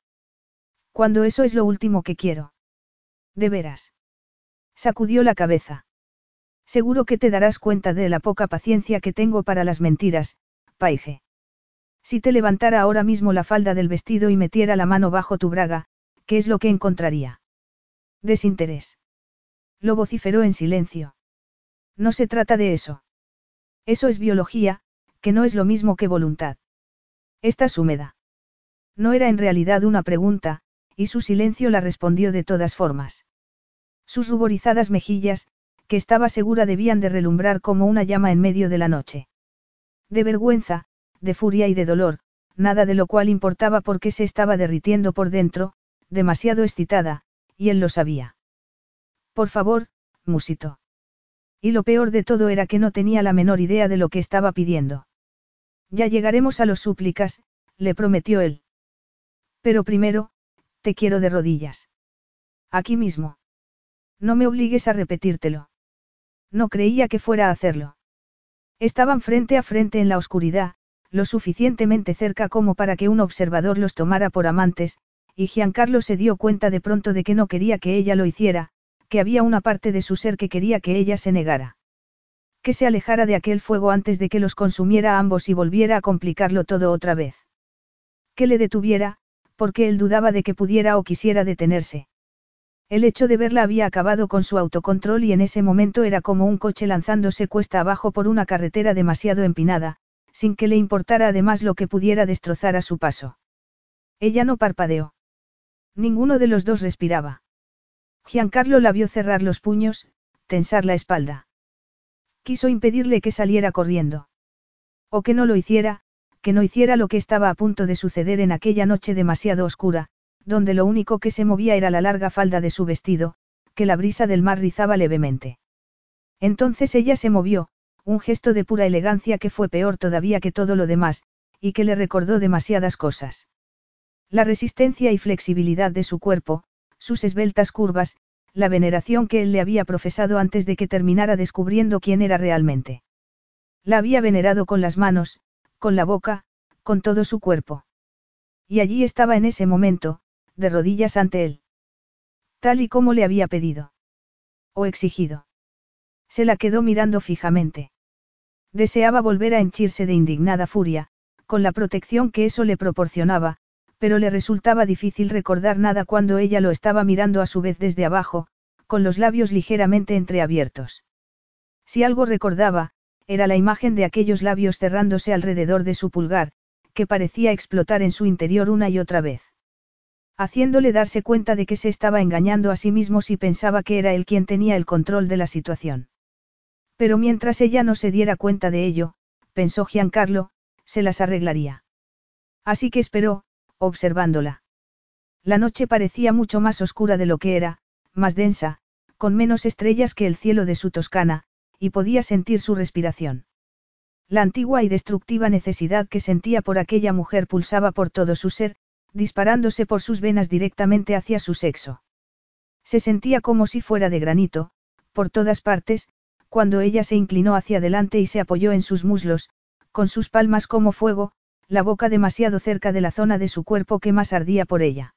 Cuando eso es lo último que quiero. De veras. Sacudió la cabeza. Seguro que te darás cuenta de la poca paciencia que tengo para las mentiras, Paige. Si te levantara ahora mismo la falda del vestido y metiera la mano bajo tu braga, ¿qué es lo que encontraría? Desinterés. Lo vociferó en silencio. No se trata de eso. Eso es biología, que no es lo mismo que voluntad. Estás húmeda. No era en realidad una pregunta, y su silencio la respondió de todas formas. Sus ruborizadas mejillas, que estaba segura debían de relumbrar como una llama en medio de la noche. De vergüenza, de furia y de dolor, nada de lo cual importaba porque se estaba derritiendo por dentro, demasiado excitada, y él lo sabía. Por favor, musito. Y lo peor de todo era que no tenía la menor idea de lo que estaba pidiendo. Ya llegaremos a los súplicas, le prometió él. Pero primero, te quiero de rodillas. Aquí mismo. No me obligues a repetírtelo. No creía que fuera a hacerlo. Estaban frente a frente en la oscuridad, lo suficientemente cerca como para que un observador los tomara por amantes, y Giancarlo se dio cuenta de pronto de que no quería que ella lo hiciera, que había una parte de su ser que quería que ella se negara. Que se alejara de aquel fuego antes de que los consumiera a ambos y volviera a complicarlo todo otra vez. Que le detuviera, porque él dudaba de que pudiera o quisiera detenerse. El hecho de verla había acabado con su autocontrol y en ese momento era como un coche lanzándose cuesta abajo por una carretera demasiado empinada, sin que le importara además lo que pudiera destrozar a su paso. Ella no parpadeó. Ninguno de los dos respiraba. Giancarlo la vio cerrar los puños, tensar la espalda. Quiso impedirle que saliera corriendo. O que no lo hiciera, que no hiciera lo que estaba a punto de suceder en aquella noche demasiado oscura, donde lo único que se movía era la larga falda de su vestido, que la brisa del mar rizaba levemente. Entonces ella se movió, un gesto de pura elegancia que fue peor todavía que todo lo demás, y que le recordó demasiadas cosas. La resistencia y flexibilidad de su cuerpo, sus esbeltas curvas, la veneración que él le había profesado antes de que terminara descubriendo quién era realmente. La había venerado con las manos, con la boca, con todo su cuerpo. Y allí estaba en ese momento, de rodillas ante él. Tal y como le había pedido. O exigido. Se la quedó mirando fijamente. Deseaba volver a henchirse de indignada furia, con la protección que eso le proporcionaba, pero le resultaba difícil recordar nada cuando ella lo estaba mirando a su vez desde abajo, con los labios ligeramente entreabiertos. Si algo recordaba, era la imagen de aquellos labios cerrándose alrededor de su pulgar, que parecía explotar en su interior una y otra vez. Haciéndole darse cuenta de que se estaba engañando a sí mismo si pensaba que era él quien tenía el control de la situación. Pero mientras ella no se diera cuenta de ello, pensó Giancarlo, se las arreglaría. Así que esperó, observándola. La noche parecía mucho más oscura de lo que era, más densa, con menos estrellas que el cielo de su Toscana, y podía sentir su respiración. La antigua y destructiva necesidad que sentía por aquella mujer pulsaba por todo su ser, disparándose por sus venas directamente hacia su sexo. Se sentía como si fuera de granito, por todas partes, cuando ella se inclinó hacia adelante y se apoyó en sus muslos, con sus palmas como fuego, la boca demasiado cerca de la zona de su cuerpo que más ardía por ella.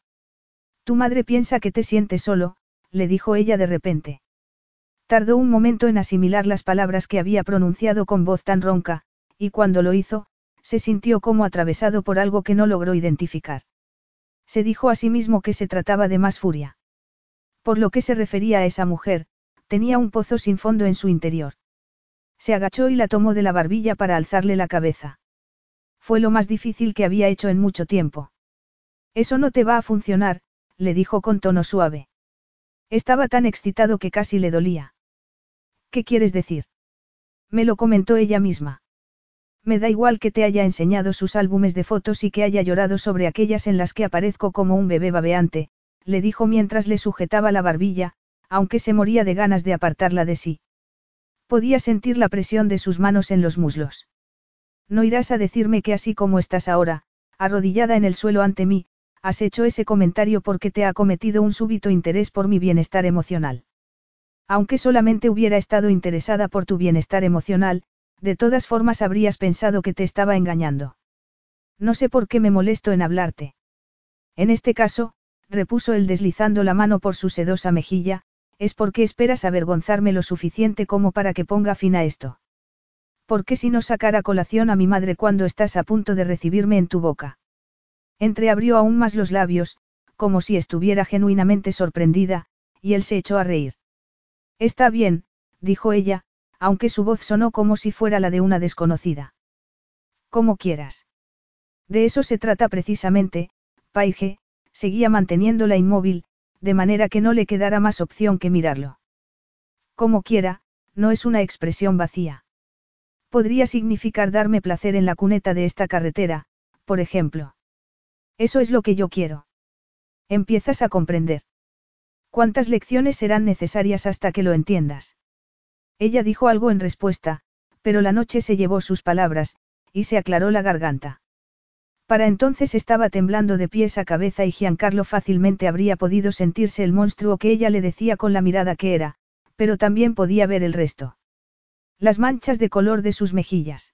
Tu madre piensa que te sientes solo, le dijo ella de repente. Tardó un momento en asimilar las palabras que había pronunciado con voz tan ronca, y cuando lo hizo, se sintió como atravesado por algo que no logró identificar. Se dijo a sí mismo que se trataba de más furia. Por lo que se refería a esa mujer, tenía un pozo sin fondo en su interior. Se agachó y la tomó de la barbilla para alzarle la cabeza. Fue lo más difícil que había hecho en mucho tiempo. Eso no te va a funcionar, le dijo con tono suave. Estaba tan excitado que casi le dolía. ¿Qué quieres decir? Me lo comentó ella misma. Me da igual que te haya enseñado sus álbumes de fotos y que haya llorado sobre aquellas en las que aparezco como un bebé babeante, le dijo mientras le sujetaba la barbilla, aunque se moría de ganas de apartarla de sí. Podía sentir la presión de sus manos en los muslos. No irás a decirme que así como estás ahora, arrodillada en el suelo ante mí, has hecho ese comentario porque te ha cometido un súbito interés por mi bienestar emocional. Aunque solamente hubiera estado interesada por tu bienestar emocional, de todas formas habrías pensado que te estaba engañando. No sé por qué me molesto en hablarte. En este caso, repuso él deslizando la mano por su sedosa mejilla, es porque esperas avergonzarme lo suficiente como para que ponga fin a esto. ¿Por qué si no sacar a colación a mi madre cuando estás a punto de recibirme en tu boca? Entreabrió aún más los labios, como si estuviera genuinamente sorprendida, y él se echó a reír. Está bien, dijo ella, aunque su voz sonó como si fuera la de una desconocida. Como quieras. De eso se trata precisamente, Paige, seguía manteniéndola inmóvil, de manera que no le quedara más opción que mirarlo. Como quiera, no es una expresión vacía. Podría significar darme placer en la cuneta de esta carretera, por ejemplo. Eso es lo que yo quiero. Empiezas a comprender. ¿Cuántas lecciones serán necesarias hasta que lo entiendas? Ella dijo algo en respuesta, pero la noche se llevó sus palabras, y se aclaró la garganta. Para entonces estaba temblando de pies a cabeza y Giancarlo fácilmente habría podido sentirse el monstruo que ella le decía con la mirada que era, pero también podía ver el resto. Las manchas de color de sus mejillas.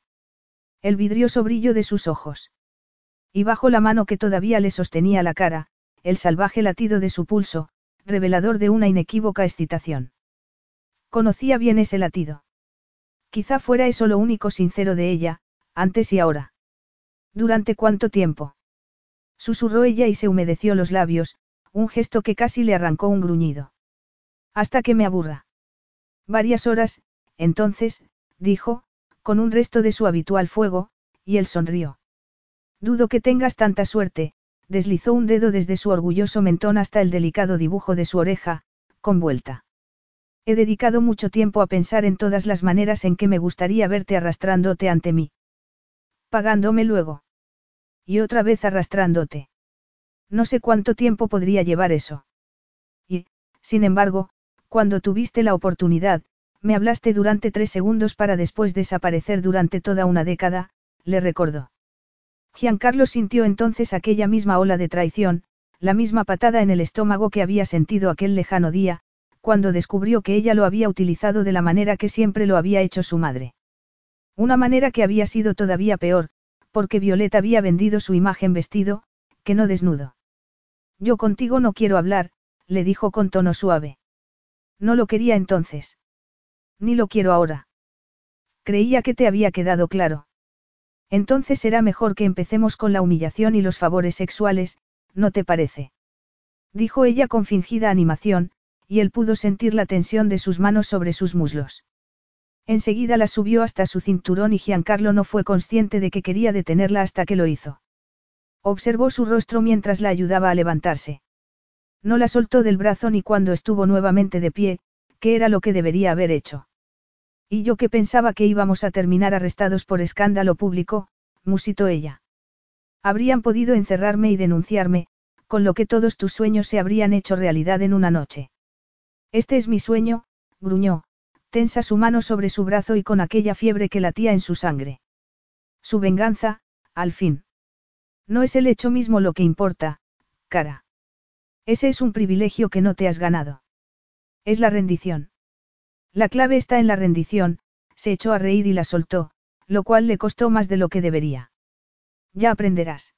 El vidrioso brillo de sus ojos. Y bajo la mano que todavía le sostenía la cara, el salvaje latido de su pulso, revelador de una inequívoca excitación. Conocía bien ese latido. Quizá fuera eso lo único sincero de ella, antes y ahora. ¿Durante cuánto tiempo? Susurró ella y se humedeció los labios, un gesto que casi le arrancó un gruñido. Hasta que me aburra. Varias horas, entonces, dijo, con un resto de su habitual fuego, y él sonrió. Dudo que tengas tanta suerte, deslizó un dedo desde su orgulloso mentón hasta el delicado dibujo de su oreja, con vuelta. He dedicado mucho tiempo a pensar en todas las maneras en que me gustaría verte arrastrándote ante mí. Pagándome luego. Y otra vez arrastrándote. No sé cuánto tiempo podría llevar eso. Y, sin embargo, cuando tuviste la oportunidad, me hablaste durante tres segundos para después desaparecer durante toda una década, le recordó. Giancarlo sintió entonces aquella misma ola de traición, la misma patada en el estómago que había sentido aquel lejano día, cuando descubrió que ella lo había utilizado de la manera que siempre lo había hecho su madre. Una manera que había sido todavía peor, porque Violeta había vendido su imagen vestido, que no desnudo. Yo contigo no quiero hablar, le dijo con tono suave. No lo quería entonces. Ni lo quiero ahora. Creía que te había quedado claro. Entonces será mejor que empecemos con la humillación y los favores sexuales, ¿no te parece? Dijo ella con fingida animación, y él pudo sentir la tensión de sus manos sobre sus muslos. Enseguida la subió hasta su cinturón y Giancarlo no fue consciente de que quería detenerla hasta que lo hizo. Observó su rostro mientras la ayudaba a levantarse. No la soltó del brazo ni cuando estuvo nuevamente de pie, que era lo que debería haber hecho. Y yo que pensaba que íbamos a terminar arrestados por escándalo público, musitó ella. Habrían podido encerrarme y denunciarme, con lo que todos tus sueños se habrían hecho realidad en una noche. Este es mi sueño, gruñó, tensa su mano sobre su brazo y con aquella fiebre que latía en su sangre. Su venganza, al fin. No es el hecho mismo lo que importa, cara. Ese es un privilegio que no te has ganado. Es la rendición. La clave está en la rendición, se echó a reír y la soltó, lo cual le costó más de lo que debería. Ya aprenderás.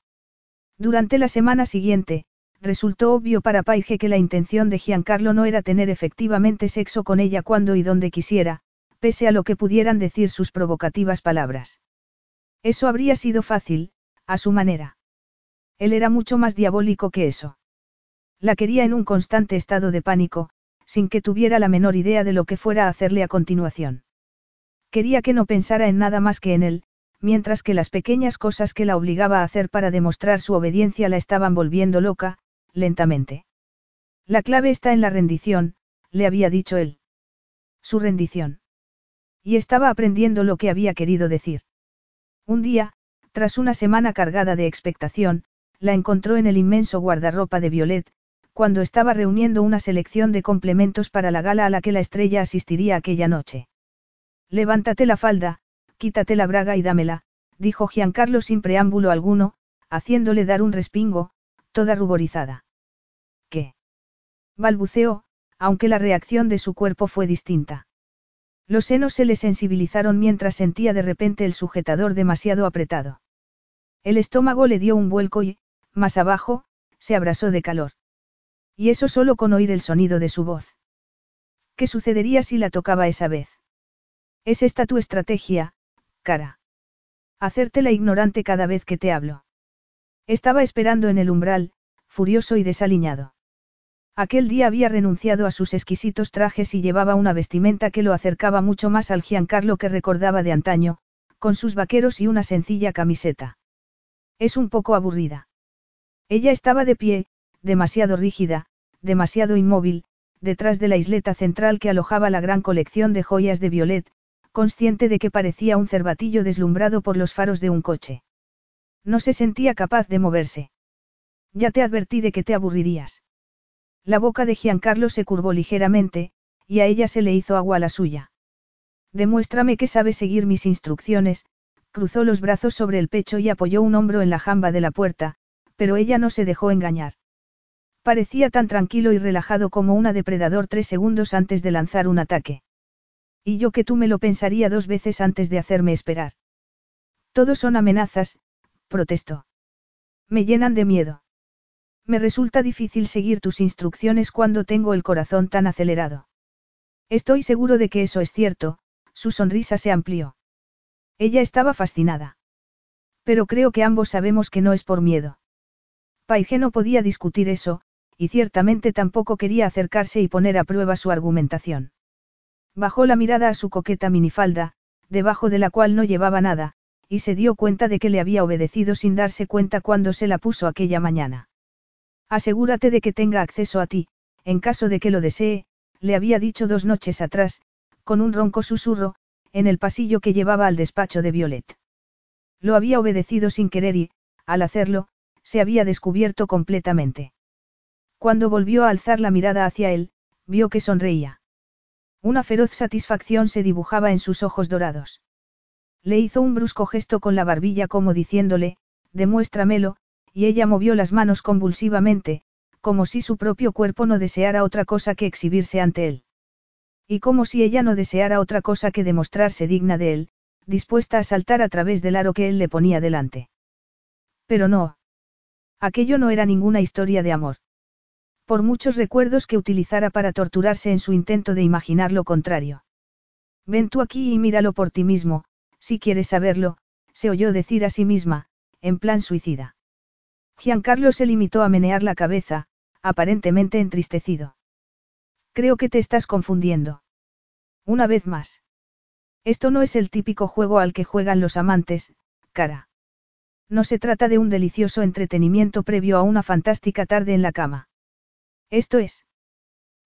Durante la semana siguiente, resultó obvio para Paige que la intención de Giancarlo no era tener efectivamente sexo con ella cuando y donde quisiera, pese a lo que pudieran decir sus provocativas palabras. Eso habría sido fácil, a su manera. Él era mucho más diabólico que eso. La quería en un constante estado de pánico, sin que tuviera la menor idea de lo que fuera a hacerle a continuación. Quería que no pensara en nada más que en él, mientras que las pequeñas cosas que la obligaba a hacer para demostrar su obediencia la estaban volviendo loca, lentamente. La clave está en la rendición, le había dicho él. Su rendición. Y estaba aprendiendo lo que había querido decir. Un día, tras una semana cargada de expectación, la encontró en el inmenso guardarropa de Violet, cuando estaba reuniendo una selección de complementos para la gala a la que la estrella asistiría aquella noche. Levántate la falda, quítate la braga y dámela, dijo Giancarlo sin preámbulo alguno, haciéndole dar un respingo, toda ruborizada. ¿Qué? balbuceó, aunque la reacción de su cuerpo fue distinta. Los senos se le sensibilizaron mientras sentía de repente el sujetador demasiado apretado. El estómago le dio un vuelco y, más abajo, se abrasó de calor. Y eso solo con oír el sonido de su voz. ¿Qué sucedería si la tocaba esa vez? Es esta tu estrategia, cara. Hacerte la ignorante cada vez que te hablo. Estaba esperando en el umbral, furioso y desaliñado. Aquel día había renunciado a sus exquisitos trajes y llevaba una vestimenta que lo acercaba mucho más al Giancarlo que recordaba de antaño, con sus vaqueros y una sencilla camiseta. Es un poco aburrida. Ella estaba de pie, demasiado rígida, demasiado inmóvil, detrás de la isleta central que alojaba la gran colección de joyas de Violet, consciente de que parecía un cervatillo deslumbrado por los faros de un coche. No se sentía capaz de moverse. Ya te advertí de que te aburrirías. La boca de Giancarlo se curvó ligeramente, y a ella se le hizo agua la suya. Demuéstrame que sabes seguir mis instrucciones, cruzó los brazos sobre el pecho y apoyó un hombro en la jamba de la puerta, pero ella no se dejó engañar. Parecía tan tranquilo y relajado como una depredador tres segundos antes de lanzar un ataque. Y yo que tú me lo pensaría dos veces antes de hacerme esperar. Todos son amenazas, protestó. Me llenan de miedo. Me resulta difícil seguir tus instrucciones cuando tengo el corazón tan acelerado. Estoy seguro de que eso es cierto, su sonrisa se amplió. Ella estaba fascinada. Pero creo que ambos sabemos que no es por miedo. Paige no podía discutir eso, y ciertamente tampoco quería acercarse y poner a prueba su argumentación. Bajó la mirada a su coqueta minifalda, debajo de la cual no llevaba nada, y se dio cuenta de que le había obedecido sin darse cuenta cuando se la puso aquella mañana. Asegúrate de que tenga acceso a ti, en caso de que lo desee, le había dicho dos noches atrás, con un ronco susurro, en el pasillo que llevaba al despacho de Violet. Lo había obedecido sin querer y, al hacerlo, se había descubierto completamente. Cuando volvió a alzar la mirada hacia él, vio que sonreía. Una feroz satisfacción se dibujaba en sus ojos dorados. Le hizo un brusco gesto con la barbilla como diciéndole, demuéstramelo, y ella movió las manos convulsivamente, como si su propio cuerpo no deseara otra cosa que exhibirse ante él. Y como si ella no deseara otra cosa que demostrarse digna de él, dispuesta a saltar a través del aro que él le ponía delante. Pero no. Aquello no era ninguna historia de amor. Por muchos recuerdos que utilizara para torturarse en su intento de imaginar lo contrario. Ven tú aquí y míralo por ti mismo, si quieres saberlo, se oyó decir a sí misma, en plan suicida. Giancarlo se limitó a menear la cabeza, aparentemente entristecido. Creo que te estás confundiendo. Una vez más. Esto no es el típico juego al que juegan los amantes, cara. No se trata de un delicioso entretenimiento previo a una fantástica tarde en la cama. Esto es.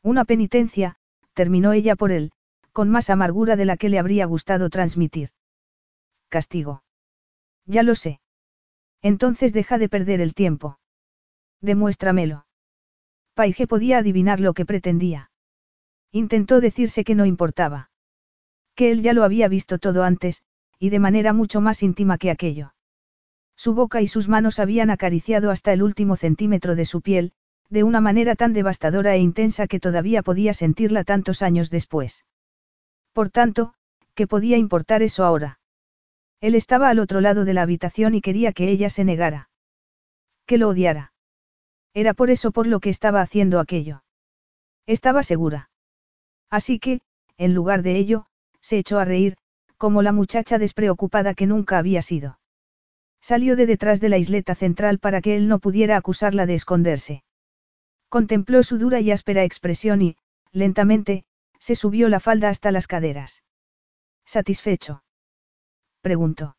Una penitencia, terminó ella por él, con más amargura de la que le habría gustado transmitir castigo. Ya lo sé. Entonces deja de perder el tiempo. Demuéstramelo. Paige podía adivinar lo que pretendía. Intentó decirse que no importaba. Que él ya lo había visto todo antes, y de manera mucho más íntima que aquello. Su boca y sus manos habían acariciado hasta el último centímetro de su piel, de una manera tan devastadora e intensa que todavía podía sentirla tantos años después. Por tanto, ¿qué podía importar eso ahora? Él estaba al otro lado de la habitación y quería que ella se negara. Que lo odiara. Era por eso por lo que estaba haciendo aquello. Estaba segura. Así que, en lugar de ello, se echó a reír, como la muchacha despreocupada que nunca había sido. Salió de detrás de la isleta central para que él no pudiera acusarla de esconderse. Contempló su dura y áspera expresión y, lentamente, se subió la falda hasta las caderas. Satisfecho preguntó.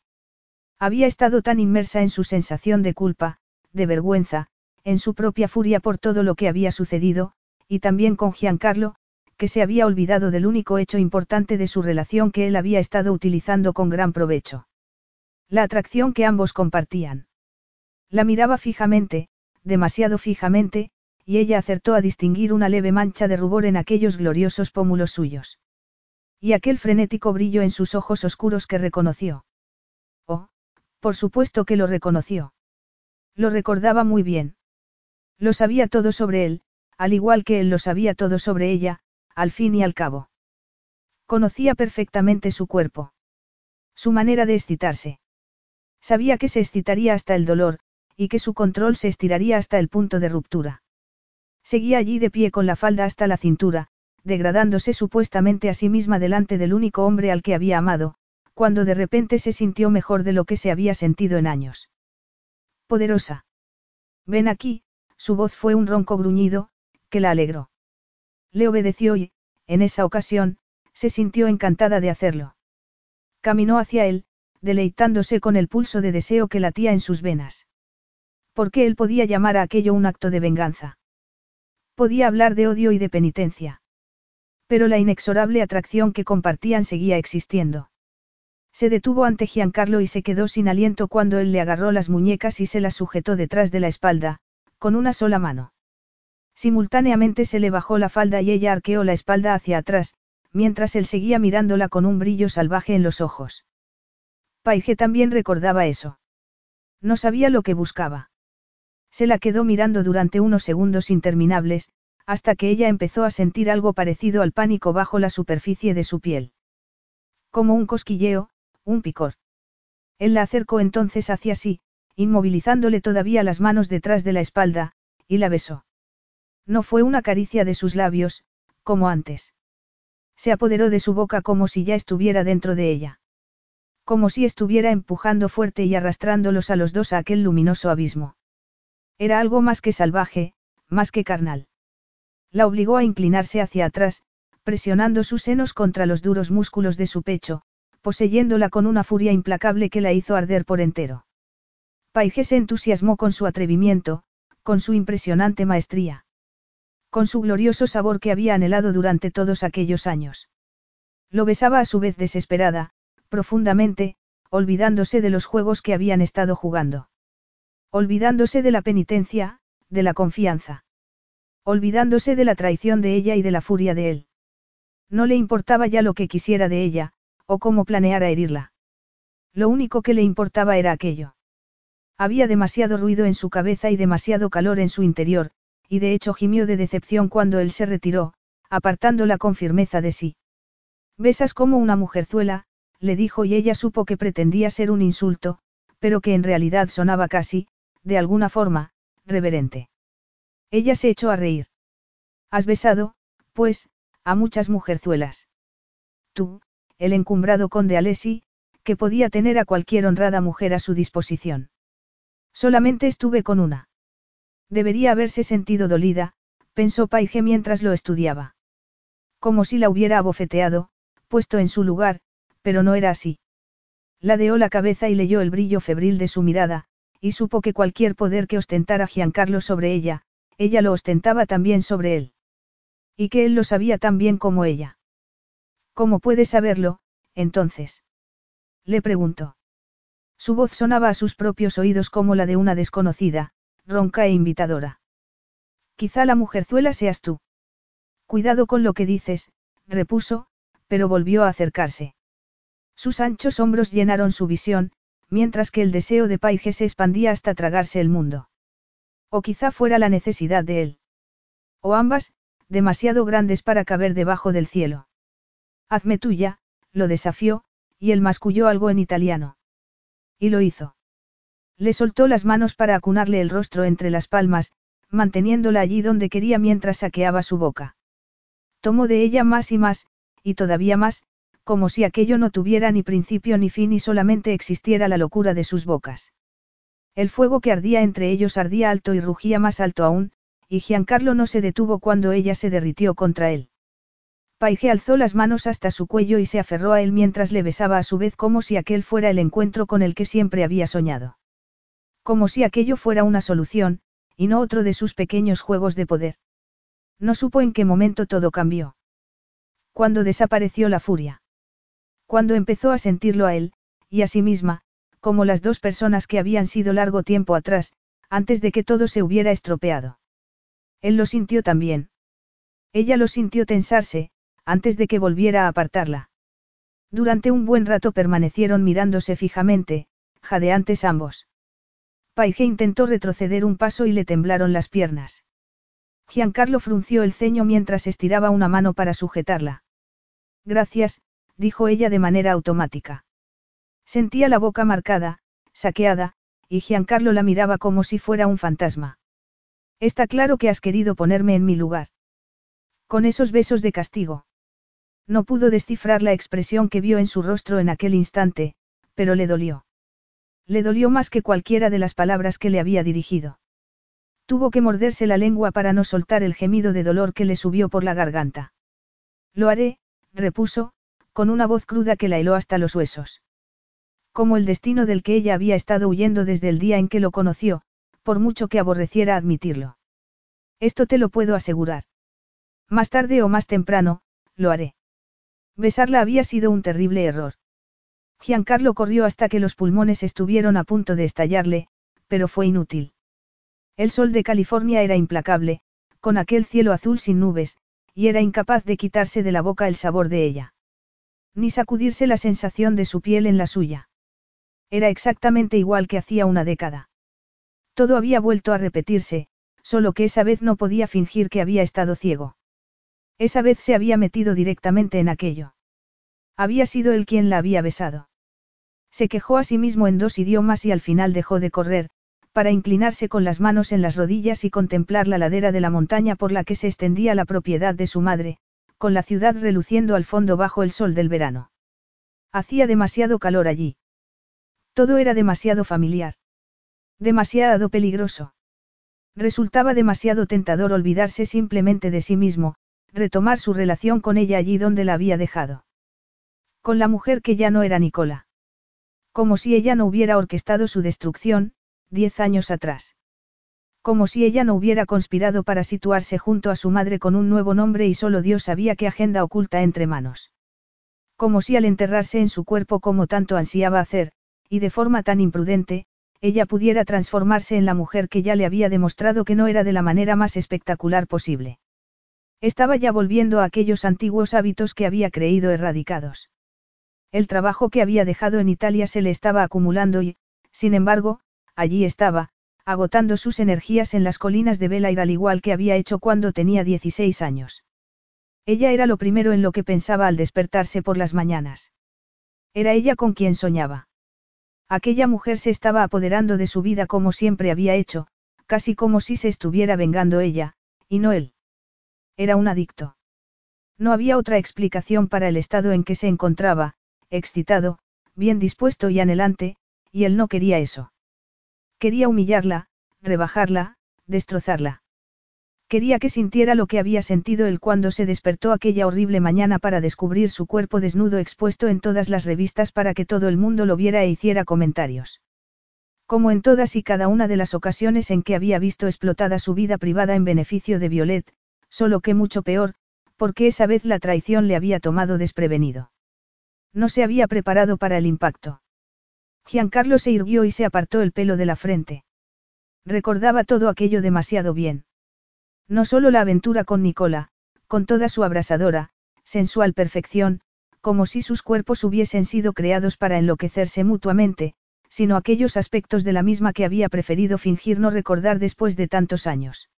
Había estado tan inmersa en su sensación de culpa, de vergüenza, en su propia furia por todo lo que había sucedido, y también con Giancarlo, que se había olvidado del único hecho importante de su relación que él había estado utilizando con gran provecho. La atracción que ambos compartían. La miraba fijamente, demasiado fijamente, y ella acertó a distinguir una leve mancha de rubor en aquellos gloriosos pómulos suyos. Y aquel frenético brillo en sus ojos oscuros que reconoció. Oh, por supuesto que lo reconoció. Lo recordaba muy bien. Lo sabía todo sobre él, al igual que él lo sabía todo sobre ella, al fin y al cabo. Conocía perfectamente su cuerpo. Su manera de excitarse. Sabía que se excitaría hasta el dolor, y que su control se estiraría hasta el punto de ruptura. Seguía allí de pie con la falda hasta la cintura, degradándose supuestamente a sí misma delante del único hombre al que había amado, cuando de repente se sintió mejor de lo que se había sentido en años. Poderosa. Ven aquí, su voz fue un ronco gruñido, que la alegró. Le obedeció y, en esa ocasión, se sintió encantada de hacerlo. Caminó hacia él, deleitándose con el pulso de deseo que latía en sus venas. ¿Por qué él podía llamar a aquello un acto de venganza? Podía hablar de odio y de penitencia. Pero la inexorable atracción que compartían seguía existiendo. Se detuvo ante Giancarlo y se quedó sin aliento cuando él le agarró las muñecas y se las sujetó detrás de la espalda, con una sola mano. Simultáneamente se le bajó la falda y ella arqueó la espalda hacia atrás, mientras él seguía mirándola con un brillo salvaje en los ojos. Paige también recordaba eso. No sabía lo que buscaba. Se la quedó mirando durante unos segundos interminables, hasta que ella empezó a sentir algo parecido al pánico bajo la superficie de su piel. Como un cosquilleo, un picor. Él la acercó entonces hacia sí, inmovilizándole todavía las manos detrás de la espalda, y la besó. No fue una caricia de sus labios, como antes. Se apoderó de su boca como si ya estuviera dentro de ella. Como si estuviera empujando fuerte y arrastrándolos a los dos a aquel luminoso abismo. Era algo más que salvaje, más que carnal. La obligó a inclinarse hacia atrás, presionando sus senos contra los duros músculos de su pecho, poseyéndola con una furia implacable que la hizo arder por entero. Paige se entusiasmó con su atrevimiento, con su impresionante maestría. Con su glorioso sabor que había anhelado durante todos aquellos años. Lo besaba a su vez desesperada, profundamente, olvidándose de los juegos que habían estado jugando. Olvidándose de la penitencia, de la confianza. Olvidándose de la traición de ella y de la furia de él. No le importaba ya lo que quisiera de ella, o cómo planeara herirla. Lo único que le importaba era aquello. Había demasiado ruido en su cabeza y demasiado calor en su interior, y de hecho gimió de decepción cuando él se retiró, apartándola con firmeza de sí. Besas como una mujerzuela, le dijo y ella supo que pretendía ser un insulto, pero que en realidad sonaba casi, de alguna forma, reverente. Ella se echó a reír. Has besado, pues, a muchas mujerzuelas. Tú, el encumbrado conde Alessi, que podía tener a cualquier honrada mujer a su disposición. Solamente estuve con una. Debería haberse sentido dolida, pensó Paige mientras lo estudiaba. Como si la hubiera abofeteado, puesto en su lugar, pero no era así. Ladeó la cabeza y leyó el brillo febril de su mirada, y supo que cualquier poder que ostentara Giancarlo sobre ella, ella lo ostentaba también sobre él. Y que él lo sabía tan bien como ella. ¿Cómo puedes saberlo, entonces? Le preguntó. Su voz sonaba a sus propios oídos como la de una desconocida, ronca e invitadora. Quizá la mujerzuela seas tú. Cuidado con lo que dices, repuso, pero volvió a acercarse. Sus anchos hombros llenaron su visión, mientras que el deseo de Paige se expandía hasta tragarse el mundo. O quizá fuera la necesidad de él. O ambas, demasiado grandes para caber debajo del cielo. Hazme tuya, lo desafió, y él masculló algo en italiano. Y lo hizo. Le soltó las manos para acunarle el rostro entre las palmas, manteniéndola allí donde quería mientras saqueaba su boca. Tomó de ella más y más, y todavía más, como si aquello no tuviera ni principio ni fin y solamente existiera la locura de sus bocas. El fuego que ardía entre ellos ardía alto y rugía más alto aún, y Giancarlo no se detuvo cuando ella se derritió contra él. Paige alzó las manos hasta su cuello y se aferró a él mientras le besaba a su vez como si aquel fuera el encuentro con el que siempre había soñado. Como si aquello fuera una solución, y no otro de sus pequeños juegos de poder. No supo en qué momento todo cambió. Cuando desapareció la furia. Cuando empezó a sentirlo a él, y a sí misma, como las dos personas que habían sido largo tiempo atrás, antes de que todo se hubiera estropeado. Él lo sintió también. Ella lo sintió tensarse, antes de que volviera a apartarla. Durante un buen rato permanecieron mirándose fijamente, jadeantes ambos. Paige intentó retroceder un paso y le temblaron las piernas. Giancarlo frunció el ceño mientras estiraba una mano para sujetarla. Gracias, dijo ella de manera automática. Sentía la boca marcada, saqueada, y Giancarlo la miraba como si fuera un fantasma. Está claro que has querido ponerme en mi lugar. Con esos besos de castigo. No pudo descifrar la expresión que vio en su rostro en aquel instante, pero le dolió. Le dolió más que cualquiera de las palabras que le había dirigido. Tuvo que morderse la lengua para no soltar el gemido de dolor que le subió por la garganta. Lo haré, repuso, con una voz cruda que la heló hasta los huesos. Como el destino del que ella había estado huyendo desde el día en que lo conoció, por mucho que aborreciera admitirlo. Esto te lo puedo asegurar. Más tarde o más temprano, lo haré. Besarla había sido un terrible error. Giancarlo corrió hasta que los pulmones estuvieron a punto de estallarle, pero fue inútil. El sol de California era implacable, con aquel cielo azul sin nubes, y era incapaz de quitarse de la boca el sabor de ella. Ni sacudirse la sensación de su piel en la suya. Era exactamente igual que hacía una década. Todo había vuelto a repetirse, solo que esa vez no podía fingir que había estado ciego. Esa vez se había metido directamente en aquello. Había sido él quien la había besado. Se quejó a sí mismo en dos idiomas y al final dejó de correr, para inclinarse con las manos en las rodillas y contemplar la ladera de la montaña por la que se extendía la propiedad de su madre, con la ciudad reluciendo al fondo bajo el sol del verano. Hacía demasiado calor allí. Todo era demasiado familiar. Demasiado peligroso. Resultaba demasiado tentador olvidarse simplemente de sí mismo, retomar su relación con ella allí donde la había dejado. Con la mujer que ya no era Nicola. Como si ella no hubiera orquestado su destrucción, diez años atrás. Como si ella no hubiera conspirado para situarse junto a su madre con un nuevo nombre y solo Dios sabía qué agenda oculta entre manos. Como si al enterrarse en su cuerpo como tanto ansiaba hacer, y de forma tan imprudente, ella pudiera transformarse en la mujer que ya le había demostrado que no era de la manera más espectacular posible. Estaba ya volviendo a aquellos antiguos hábitos que había creído erradicados. El trabajo que había dejado en Italia se le estaba acumulando y, sin embargo, allí estaba, agotando sus energías en las colinas de Belair al igual que había hecho cuando tenía 16 años. Ella era lo primero en lo que pensaba al despertarse por las mañanas. Era ella con quien soñaba. Aquella mujer se estaba apoderando de su vida como siempre había hecho, casi como si se estuviera vengando ella, y no él. Era un adicto. No había otra explicación para el estado en que se encontraba, excitado, bien dispuesto y anhelante, y él no quería eso. Quería humillarla, rebajarla, destrozarla. Quería que sintiera lo que había sentido él cuando se despertó aquella horrible mañana para descubrir su cuerpo desnudo expuesto en todas las revistas para que todo el mundo lo viera e hiciera comentarios. Como en todas y cada una de las ocasiones en que había visto explotada su vida privada en beneficio de Violet, solo que mucho peor, porque esa vez la traición le había tomado desprevenido. No se había preparado para el impacto. Giancarlo se irguió y se apartó el pelo de la frente. Recordaba todo aquello demasiado bien. No solo la aventura con Nicola, con toda su abrasadora, sensual perfección, como si sus cuerpos hubiesen sido creados para enloquecerse mutuamente, sino aquellos aspectos de la misma que había preferido fingir no recordar después de tantos años.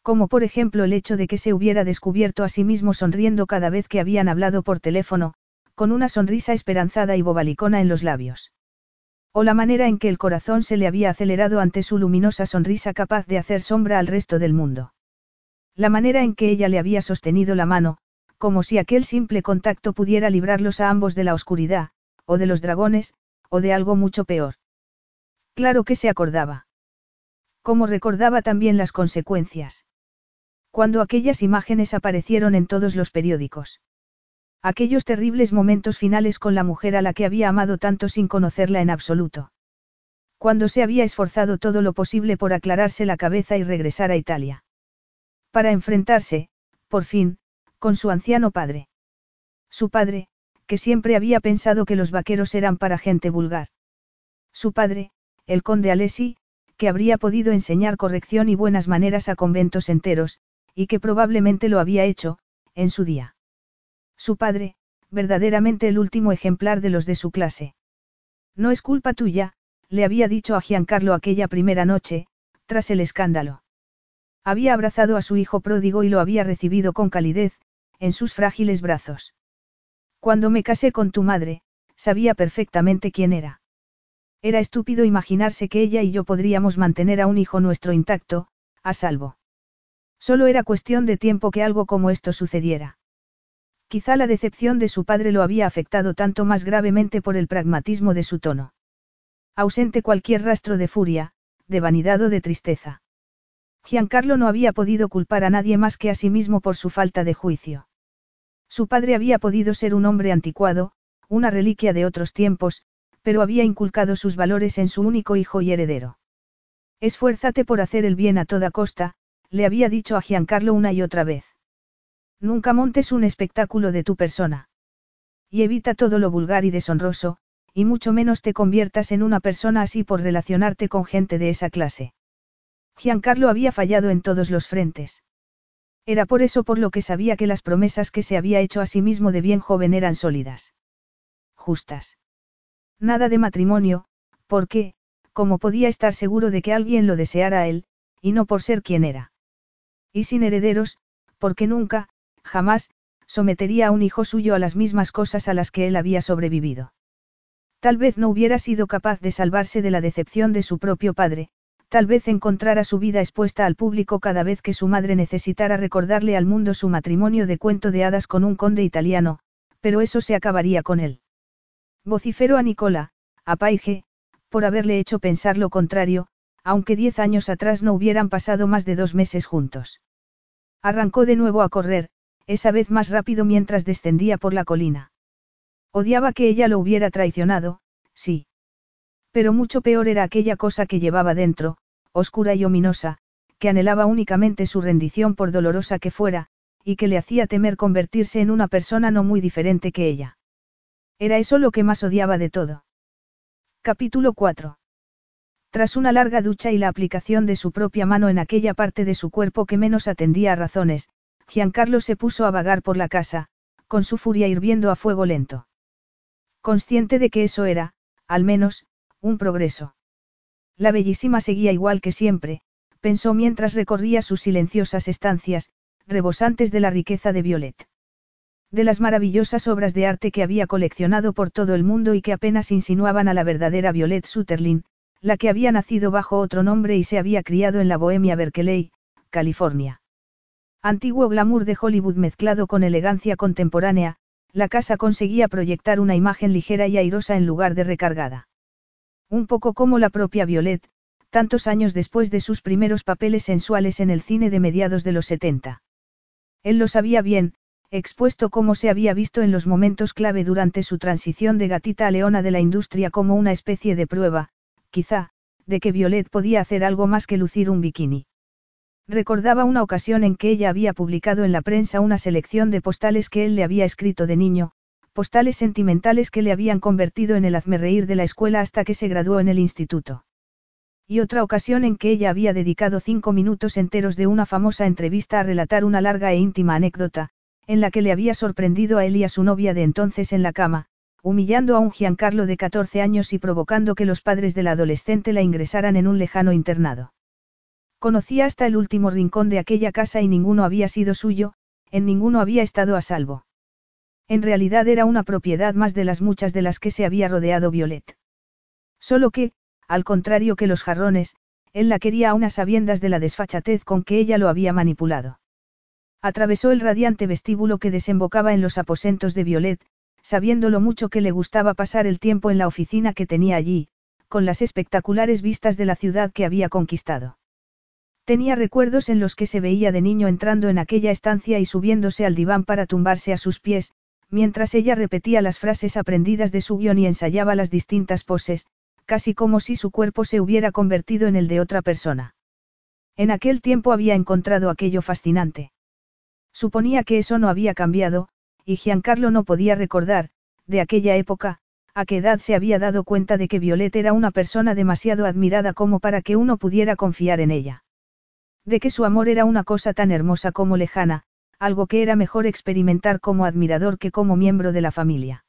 Como por ejemplo el hecho de que se hubiera descubierto a sí mismo sonriendo cada vez que habían hablado por teléfono, con una sonrisa esperanzada y bobalicona en los labios. O la manera en que el corazón se le había acelerado ante su luminosa sonrisa capaz de hacer sombra al resto del mundo. La manera en que ella le había sostenido la mano, como si aquel simple contacto pudiera librarlos a ambos de la oscuridad, o de los dragones, o de algo mucho peor. Claro que se acordaba. Como recordaba también las consecuencias. Cuando aquellas imágenes aparecieron en todos los periódicos. Aquellos terribles momentos finales con la mujer a la que había amado tanto sin conocerla en absoluto. Cuando se había esforzado todo lo posible por aclararse la cabeza y regresar a Italia. Para enfrentarse, por fin, con su anciano padre. Su padre, que siempre había pensado que los vaqueros eran para gente vulgar. Su padre, el conde Alessi, que habría podido enseñar corrección y buenas maneras a conventos enteros, y que probablemente lo había hecho, en su día. Su padre, verdaderamente el último ejemplar de los de su clase. No es culpa tuya, le había dicho a Giancarlo aquella primera noche, tras el escándalo. Había abrazado a su hijo pródigo y lo había recibido con calidez, en sus frágiles brazos. Cuando me casé con tu madre, sabía perfectamente quién era. Era estúpido imaginarse que ella y yo podríamos mantener a un hijo nuestro intacto, a salvo. Solo era cuestión de tiempo que algo como esto sucediera. Quizá la decepción de su padre lo había afectado tanto más gravemente por el pragmatismo de su tono. Ausente cualquier rastro de furia, de vanidad o de tristeza. Giancarlo no había podido culpar a nadie más que a sí mismo por su falta de juicio. Su padre había podido ser un hombre anticuado, una reliquia de otros tiempos, pero había inculcado sus valores en su único hijo y heredero. Esfuérzate por hacer el bien a toda costa, le había dicho a Giancarlo una y otra vez. Nunca montes un espectáculo de tu persona. Y evita todo lo vulgar y deshonroso, y mucho menos te conviertas en una persona así por relacionarte con gente de esa clase. Giancarlo había fallado en todos los frentes. Era por eso por lo que sabía que las promesas que se había hecho a sí mismo de bien joven eran sólidas. Justas. Nada de matrimonio, porque, como podía estar seguro de que alguien lo deseara a él, y no por ser quien era. Y sin herederos, porque nunca, jamás, sometería a un hijo suyo a las mismas cosas a las que él había sobrevivido. Tal vez no hubiera sido capaz de salvarse de la decepción de su propio padre, tal vez encontrara su vida expuesta al público cada vez que su madre necesitara recordarle al mundo su matrimonio de cuento de hadas con un conde italiano, pero eso se acabaría con él. Vociferó a Nicola, a Paige, por haberle hecho pensar lo contrario, aunque diez años atrás no hubieran pasado más de dos meses juntos. Arrancó de nuevo a correr, esa vez más rápido mientras descendía por la colina. Odiaba que ella lo hubiera traicionado, sí. Pero mucho peor era aquella cosa que llevaba dentro, oscura y ominosa, que anhelaba únicamente su rendición por dolorosa que fuera, y que le hacía temer convertirse en una persona no muy diferente que ella. Era eso lo que más odiaba de todo. Capítulo 4. Tras una larga ducha y la aplicación de su propia mano en aquella parte de su cuerpo que menos atendía a razones, Giancarlo se puso a vagar por la casa, con su furia hirviendo a fuego lento. Consciente de que eso era, al menos, un progreso. La bellísima seguía igual que siempre, pensó mientras recorría sus silenciosas estancias, rebosantes de la riqueza de Violet. De las maravillosas obras de arte que había coleccionado por todo el mundo y que apenas insinuaban a la verdadera Violet Sutherland, la que había nacido bajo otro nombre y se había criado en la Bohemia Berkeley, California. Antiguo glamour de Hollywood mezclado con elegancia contemporánea, la casa conseguía proyectar una imagen ligera y airosa en lugar de recargada. Un poco como la propia Violet, tantos años después de sus primeros papeles sensuales en el cine de mediados de los 70. Él lo sabía bien, expuesto como se había visto en los momentos clave durante su transición de gatita a leona de la industria como una especie de prueba, quizá, de que Violet podía hacer algo más que lucir un bikini. Recordaba una ocasión en que ella había publicado en la prensa una selección de postales que él le había escrito de niño, postales sentimentales que le habían convertido en el hazmerreír de la escuela hasta que se graduó en el instituto. Y otra ocasión en que ella había dedicado cinco minutos enteros de una famosa entrevista a relatar una larga e íntima anécdota, en la que le había sorprendido a él y a su novia de entonces en la cama, humillando a un Giancarlo de 14 años y provocando que los padres del adolescente la ingresaran en un lejano internado. Conocía hasta el último rincón de aquella casa y ninguno había sido suyo, en ninguno había estado a salvo. En realidad era una propiedad más de las muchas de las que se había rodeado Violet. Solo que, al contrario que los jarrones, él la quería a unas sabiendas de la desfachatez con que ella lo había manipulado. Atravesó el radiante vestíbulo que desembocaba en los aposentos de Violet, sabiendo lo mucho que le gustaba pasar el tiempo en la oficina que tenía allí, con las espectaculares vistas de la ciudad que había conquistado. Tenía recuerdos en los que se veía de niño entrando en aquella estancia y subiéndose al diván para tumbarse a sus pies, mientras ella repetía las frases aprendidas de su guion y ensayaba las distintas poses, casi como si su cuerpo se hubiera convertido en el de otra persona. En aquel tiempo había encontrado aquello fascinante. Suponía que eso no había cambiado, y Giancarlo no podía recordar, de aquella época, a qué edad se había dado cuenta de que Violet era una persona demasiado admirada como para que uno pudiera confiar en ella. De que su amor era una cosa tan hermosa como lejana, algo que era mejor experimentar como admirador que como miembro de la familia.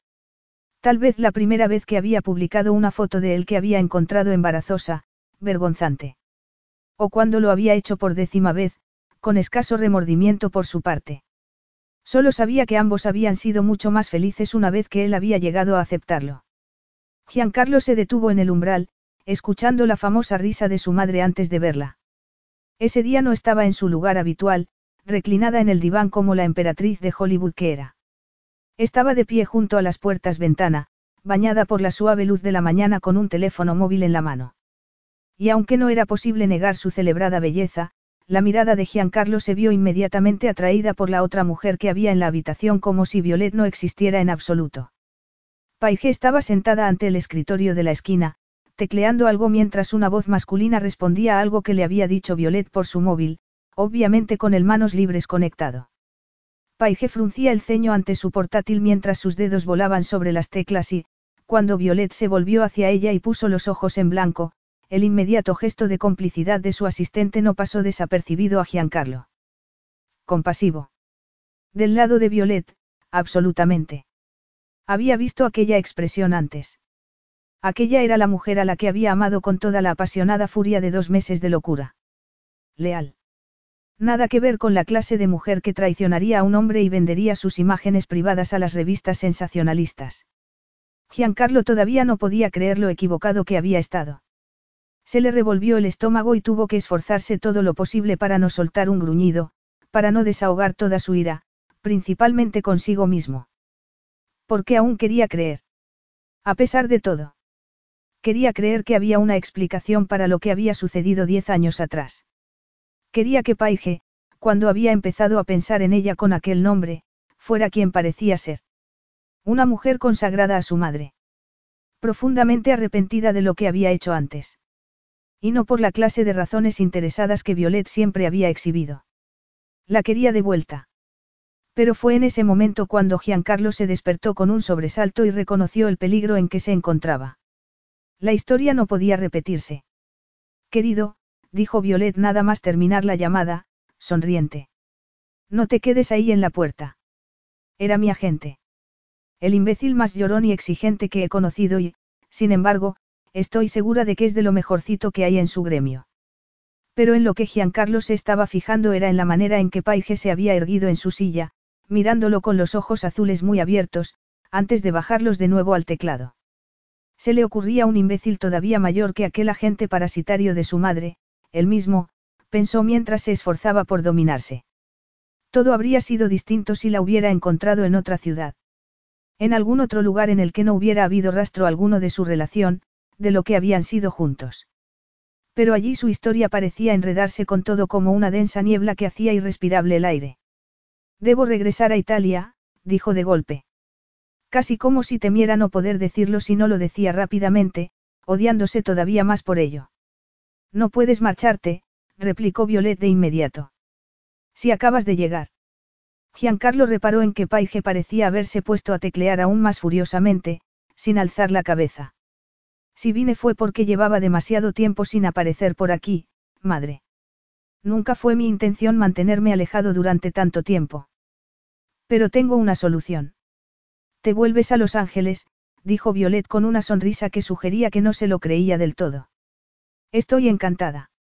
Tal vez la primera vez que había publicado una foto de él que había encontrado embarazosa, vergonzante. O cuando lo había hecho por décima vez, con escaso remordimiento por su parte. Solo sabía que ambos habían sido mucho más felices una vez que él había llegado a aceptarlo. Giancarlo se detuvo en el umbral, escuchando la famosa risa de su madre antes de verla. Ese día no estaba en su lugar habitual, reclinada en el diván como la emperatriz de Hollywood que era. Estaba de pie junto a las puertas ventana, bañada por la suave luz de la mañana con un teléfono móvil en la mano. Y aunque no era posible negar su celebrada belleza, la mirada de Giancarlo se vio inmediatamente atraída por la otra mujer que había en la habitación como si Violet no existiera en absoluto. Paige estaba sentada ante el escritorio de la esquina, tecleando algo mientras una voz masculina respondía a algo que le había dicho Violet por su móvil, obviamente con el manos libres conectado. Paige fruncía el ceño ante su portátil mientras sus dedos volaban sobre las teclas y, cuando Violet se volvió hacia ella y puso los ojos en blanco, el inmediato gesto de complicidad de su asistente no pasó desapercibido a Giancarlo. Compasivo. Del lado de Violet, absolutamente. Había visto aquella expresión antes. Aquella era la mujer a la que había amado con toda la apasionada furia de dos meses de locura. Leal. Nada que ver con la clase de mujer que traicionaría a un hombre y vendería sus imágenes privadas a las revistas sensacionalistas. Giancarlo todavía no podía creer lo equivocado que había estado. Se le revolvió el estómago y tuvo que esforzarse todo lo posible para no soltar un gruñido, para no desahogar toda su ira, principalmente consigo mismo. Porque aún quería creer. A pesar de todo. Quería creer que había una explicación para lo que había sucedido diez años atrás. Quería que Paige, cuando había empezado a pensar en ella con aquel nombre, fuera quien parecía ser. Una mujer consagrada a su madre. Profundamente arrepentida de lo que había hecho antes. Y no por la clase de razones interesadas que Violet siempre había exhibido. La quería de vuelta. Pero fue en ese momento cuando Giancarlo se despertó con un sobresalto y reconoció el peligro en que se encontraba. La historia no podía repetirse. Querido, dijo Violet nada más terminar la llamada, sonriente. No te quedes ahí en la puerta. Era mi agente. El imbécil más llorón y exigente que he conocido y, sin embargo, estoy segura de que es de lo mejorcito que hay en su gremio. Pero en lo que Giancarlo se estaba fijando era en la manera en que Paige se había erguido en su silla, mirándolo con los ojos azules muy abiertos, antes de bajarlos de nuevo al teclado. Se le ocurría un imbécil todavía mayor que aquel agente parasitario de su madre, él mismo, pensó mientras se esforzaba por dominarse. Todo habría sido distinto si la hubiera encontrado en otra ciudad. En algún otro lugar en el que no hubiera habido rastro alguno de su relación, de lo que habían sido juntos. Pero allí su historia parecía enredarse con todo como una densa niebla que hacía irrespirable el aire. Debo regresar a Italia, dijo de golpe. Casi como si temiera no poder decirlo si no lo decía rápidamente, odiándose todavía más por ello. No puedes marcharte, replicó Violet de inmediato. Si acabas de llegar. Giancarlo reparó en que Paige parecía haberse puesto a teclear aún más furiosamente, sin alzar la cabeza. Si vine fue porque llevaba demasiado tiempo sin aparecer por aquí, madre. Nunca fue mi intención mantenerme alejado durante tanto tiempo. Pero tengo una solución. Te vuelves a Los Ángeles, dijo Violet con una sonrisa que sugería que no se lo creía del todo. Estoy encantada.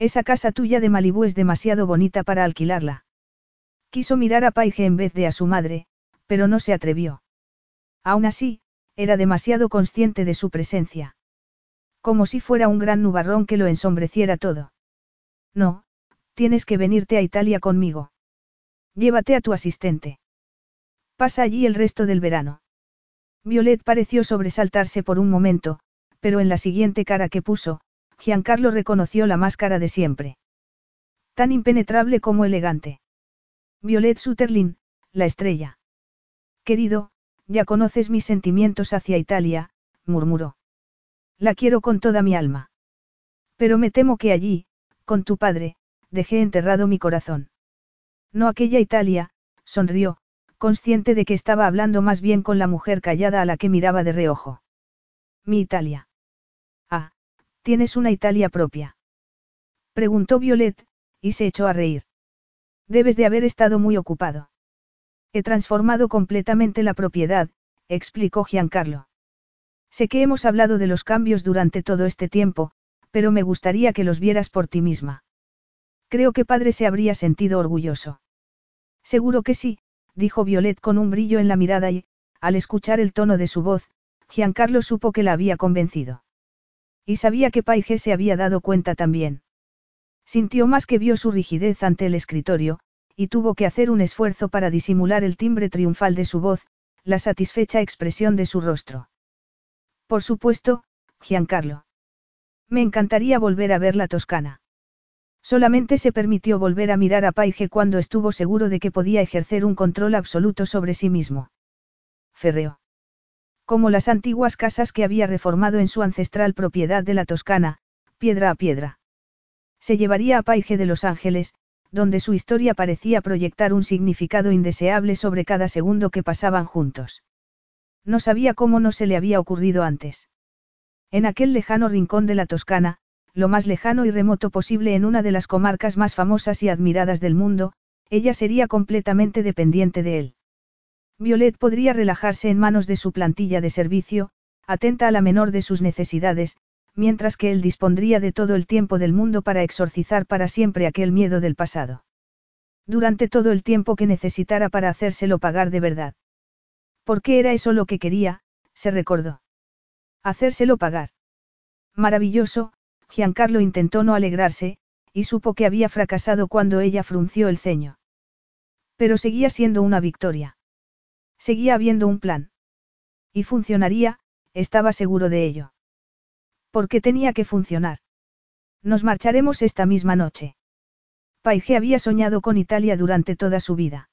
Esa casa tuya de Malibú es demasiado bonita para alquilarla. Quiso mirar a Paige en vez de a su madre, pero no se atrevió. Aún así, era demasiado consciente de su presencia. Como si fuera un gran nubarrón que lo ensombreciera todo. No, tienes que venirte a Italia conmigo. Llévate a tu asistente. Pasa allí el resto del verano. Violet pareció sobresaltarse por un momento, pero en la siguiente cara que puso, Giancarlo reconoció la máscara de siempre. Tan impenetrable como elegante. Violet Sutherland, la estrella. Querido, ya conoces mis sentimientos hacia Italia, murmuró. La quiero con toda mi alma. Pero me temo que allí, con tu padre, dejé enterrado mi corazón. No aquella Italia, sonrió, consciente de que estaba hablando más bien con la mujer callada a la que miraba de reojo. Mi Italia. Ah, tienes una Italia propia. Preguntó Violet, y se echó a reír. Debes de haber estado muy ocupado. He transformado completamente la propiedad, explicó Giancarlo. Sé que hemos hablado de los cambios durante todo este tiempo, pero me gustaría que los vieras por ti misma. Creo que padre se habría sentido orgulloso. Seguro que sí, dijo Violet con un brillo en la mirada y, al escuchar el tono de su voz, Giancarlo supo que la había convencido. Y sabía que Paige se había dado cuenta también. Sintió más que vio su rigidez ante el escritorio, y tuvo que hacer un esfuerzo para disimular el timbre triunfal de su voz, la satisfecha expresión de su rostro. Por supuesto, Giancarlo. Me encantaría volver a ver la Toscana. Solamente se permitió volver a mirar a Paige cuando estuvo seguro de que podía ejercer un control absoluto sobre sí mismo. Ferreo. Como las antiguas casas que había reformado en su ancestral propiedad de la Toscana, piedra a piedra. Se llevaría a Paige de Los Ángeles, donde su historia parecía proyectar un significado indeseable sobre cada segundo que pasaban juntos. No sabía cómo no se le había ocurrido antes. En aquel lejano rincón de la Toscana, lo más lejano y remoto posible en una de las comarcas más famosas y admiradas del mundo, ella sería completamente dependiente de él. Violet podría relajarse en manos de su plantilla de servicio, atenta a la menor de sus necesidades, mientras que él dispondría de todo el tiempo del mundo para exorcizar para siempre aquel miedo del pasado. Durante todo el tiempo que necesitara para hacérselo pagar de verdad. ¿Por qué era eso lo que quería? se recordó. Hacérselo pagar. Maravilloso, Giancarlo intentó no alegrarse, y supo que había fracasado cuando ella frunció el ceño. Pero seguía siendo una victoria. Seguía habiendo un plan. Y funcionaría, estaba seguro de ello. ¿Por qué tenía que funcionar? Nos marcharemos esta misma noche. Paige había soñado con Italia durante toda su vida.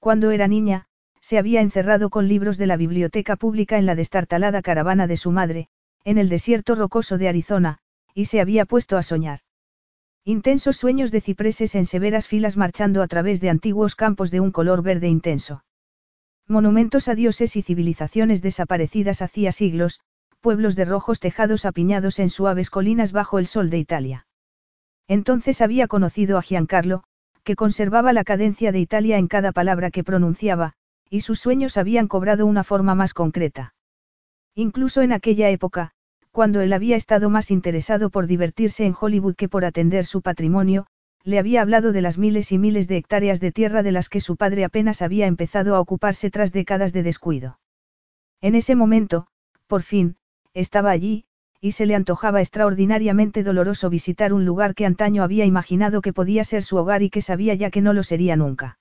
Cuando era niña, se había encerrado con libros de la biblioteca pública en la destartalada caravana de su madre, en el desierto rocoso de Arizona, y se había puesto a soñar. Intensos sueños de cipreses en severas filas marchando a través de antiguos campos de un color verde intenso. Monumentos a dioses y civilizaciones desaparecidas hacía siglos, pueblos de rojos tejados apiñados en suaves colinas bajo el sol de Italia. Entonces había conocido a Giancarlo, que conservaba la cadencia de Italia en cada palabra que pronunciaba, y sus sueños habían cobrado una forma más concreta. Incluso en aquella época, cuando él había estado más interesado por divertirse en Hollywood que por atender su patrimonio, le había hablado de las miles y miles de hectáreas de tierra de las que su padre apenas había empezado a ocuparse tras décadas de descuido. En ese momento, por fin, estaba allí, y se le antojaba extraordinariamente doloroso visitar un lugar que antaño había imaginado que podía ser su hogar y que sabía ya que no lo sería nunca.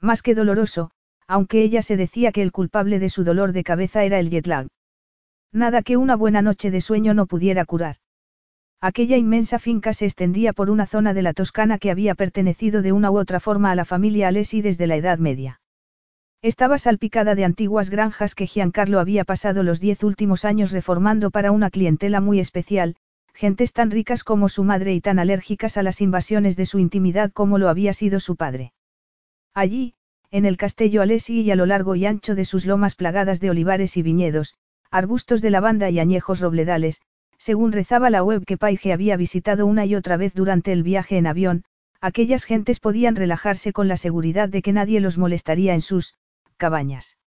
Más que doloroso, aunque ella se decía que el culpable de su dolor de cabeza era el jet lag. Nada que una buena noche de sueño no pudiera curar. Aquella inmensa finca se extendía por una zona de la Toscana que había pertenecido de una u otra forma a la familia Alessi desde la Edad Media. Estaba salpicada de antiguas granjas que Giancarlo había pasado los diez últimos años reformando para una clientela muy especial, gentes tan ricas como su madre y tan alérgicas a las invasiones de su intimidad como lo había sido su padre. Allí, en el castillo Alessi y a lo largo y ancho de sus lomas plagadas de olivares y viñedos, arbustos de lavanda y añejos robledales, según rezaba la web que Paige había visitado una y otra vez durante el viaje en avión, aquellas gentes podían relajarse con la seguridad de que nadie los molestaría en sus cabañas.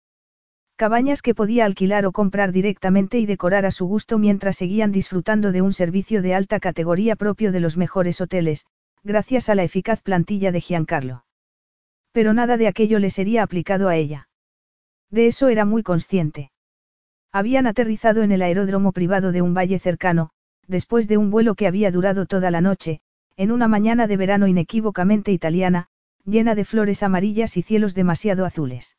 Cabañas que podía alquilar o comprar directamente y decorar a su gusto mientras seguían disfrutando de un servicio de alta categoría propio de los mejores hoteles, gracias a la eficaz plantilla de Giancarlo. Pero nada de aquello le sería aplicado a ella. De eso era muy consciente. Habían aterrizado en el aeródromo privado de un valle cercano, después de un vuelo que había durado toda la noche, en una mañana de verano inequívocamente italiana, llena de flores amarillas y cielos demasiado azules.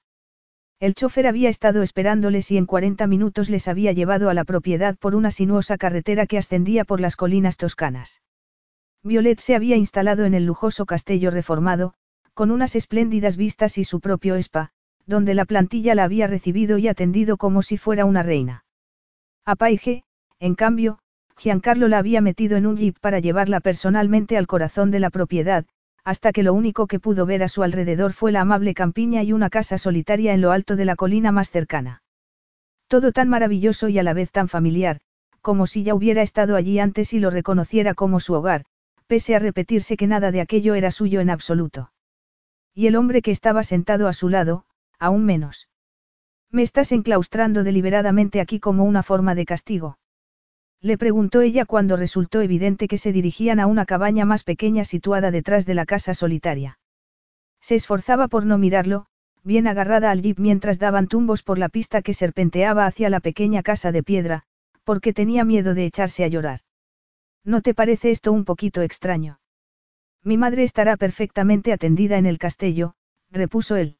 El chofer había estado esperándoles y en 40 minutos les había llevado a la propiedad por una sinuosa carretera que ascendía por las colinas toscanas. Violet se había instalado en el lujoso castillo reformado, con unas espléndidas vistas y su propio spa, donde la plantilla la había recibido y atendido como si fuera una reina. A Paige, en cambio, Giancarlo la había metido en un jeep para llevarla personalmente al corazón de la propiedad, hasta que lo único que pudo ver a su alrededor fue la amable campiña y una casa solitaria en lo alto de la colina más cercana. Todo tan maravilloso y a la vez tan familiar, como si ya hubiera estado allí antes y lo reconociera como su hogar, pese a repetirse que nada de aquello era suyo en absoluto. Y el hombre que estaba sentado a su lado, aún menos. ¿Me estás enclaustrando deliberadamente aquí como una forma de castigo? Le preguntó ella cuando resultó evidente que se dirigían a una cabaña más pequeña situada detrás de la casa solitaria. Se esforzaba por no mirarlo, bien agarrada al jeep mientras daban tumbos por la pista que serpenteaba hacia la pequeña casa de piedra, porque tenía miedo de echarse a llorar. ¿No te parece esto un poquito extraño? Mi madre estará perfectamente atendida en el castillo, repuso él.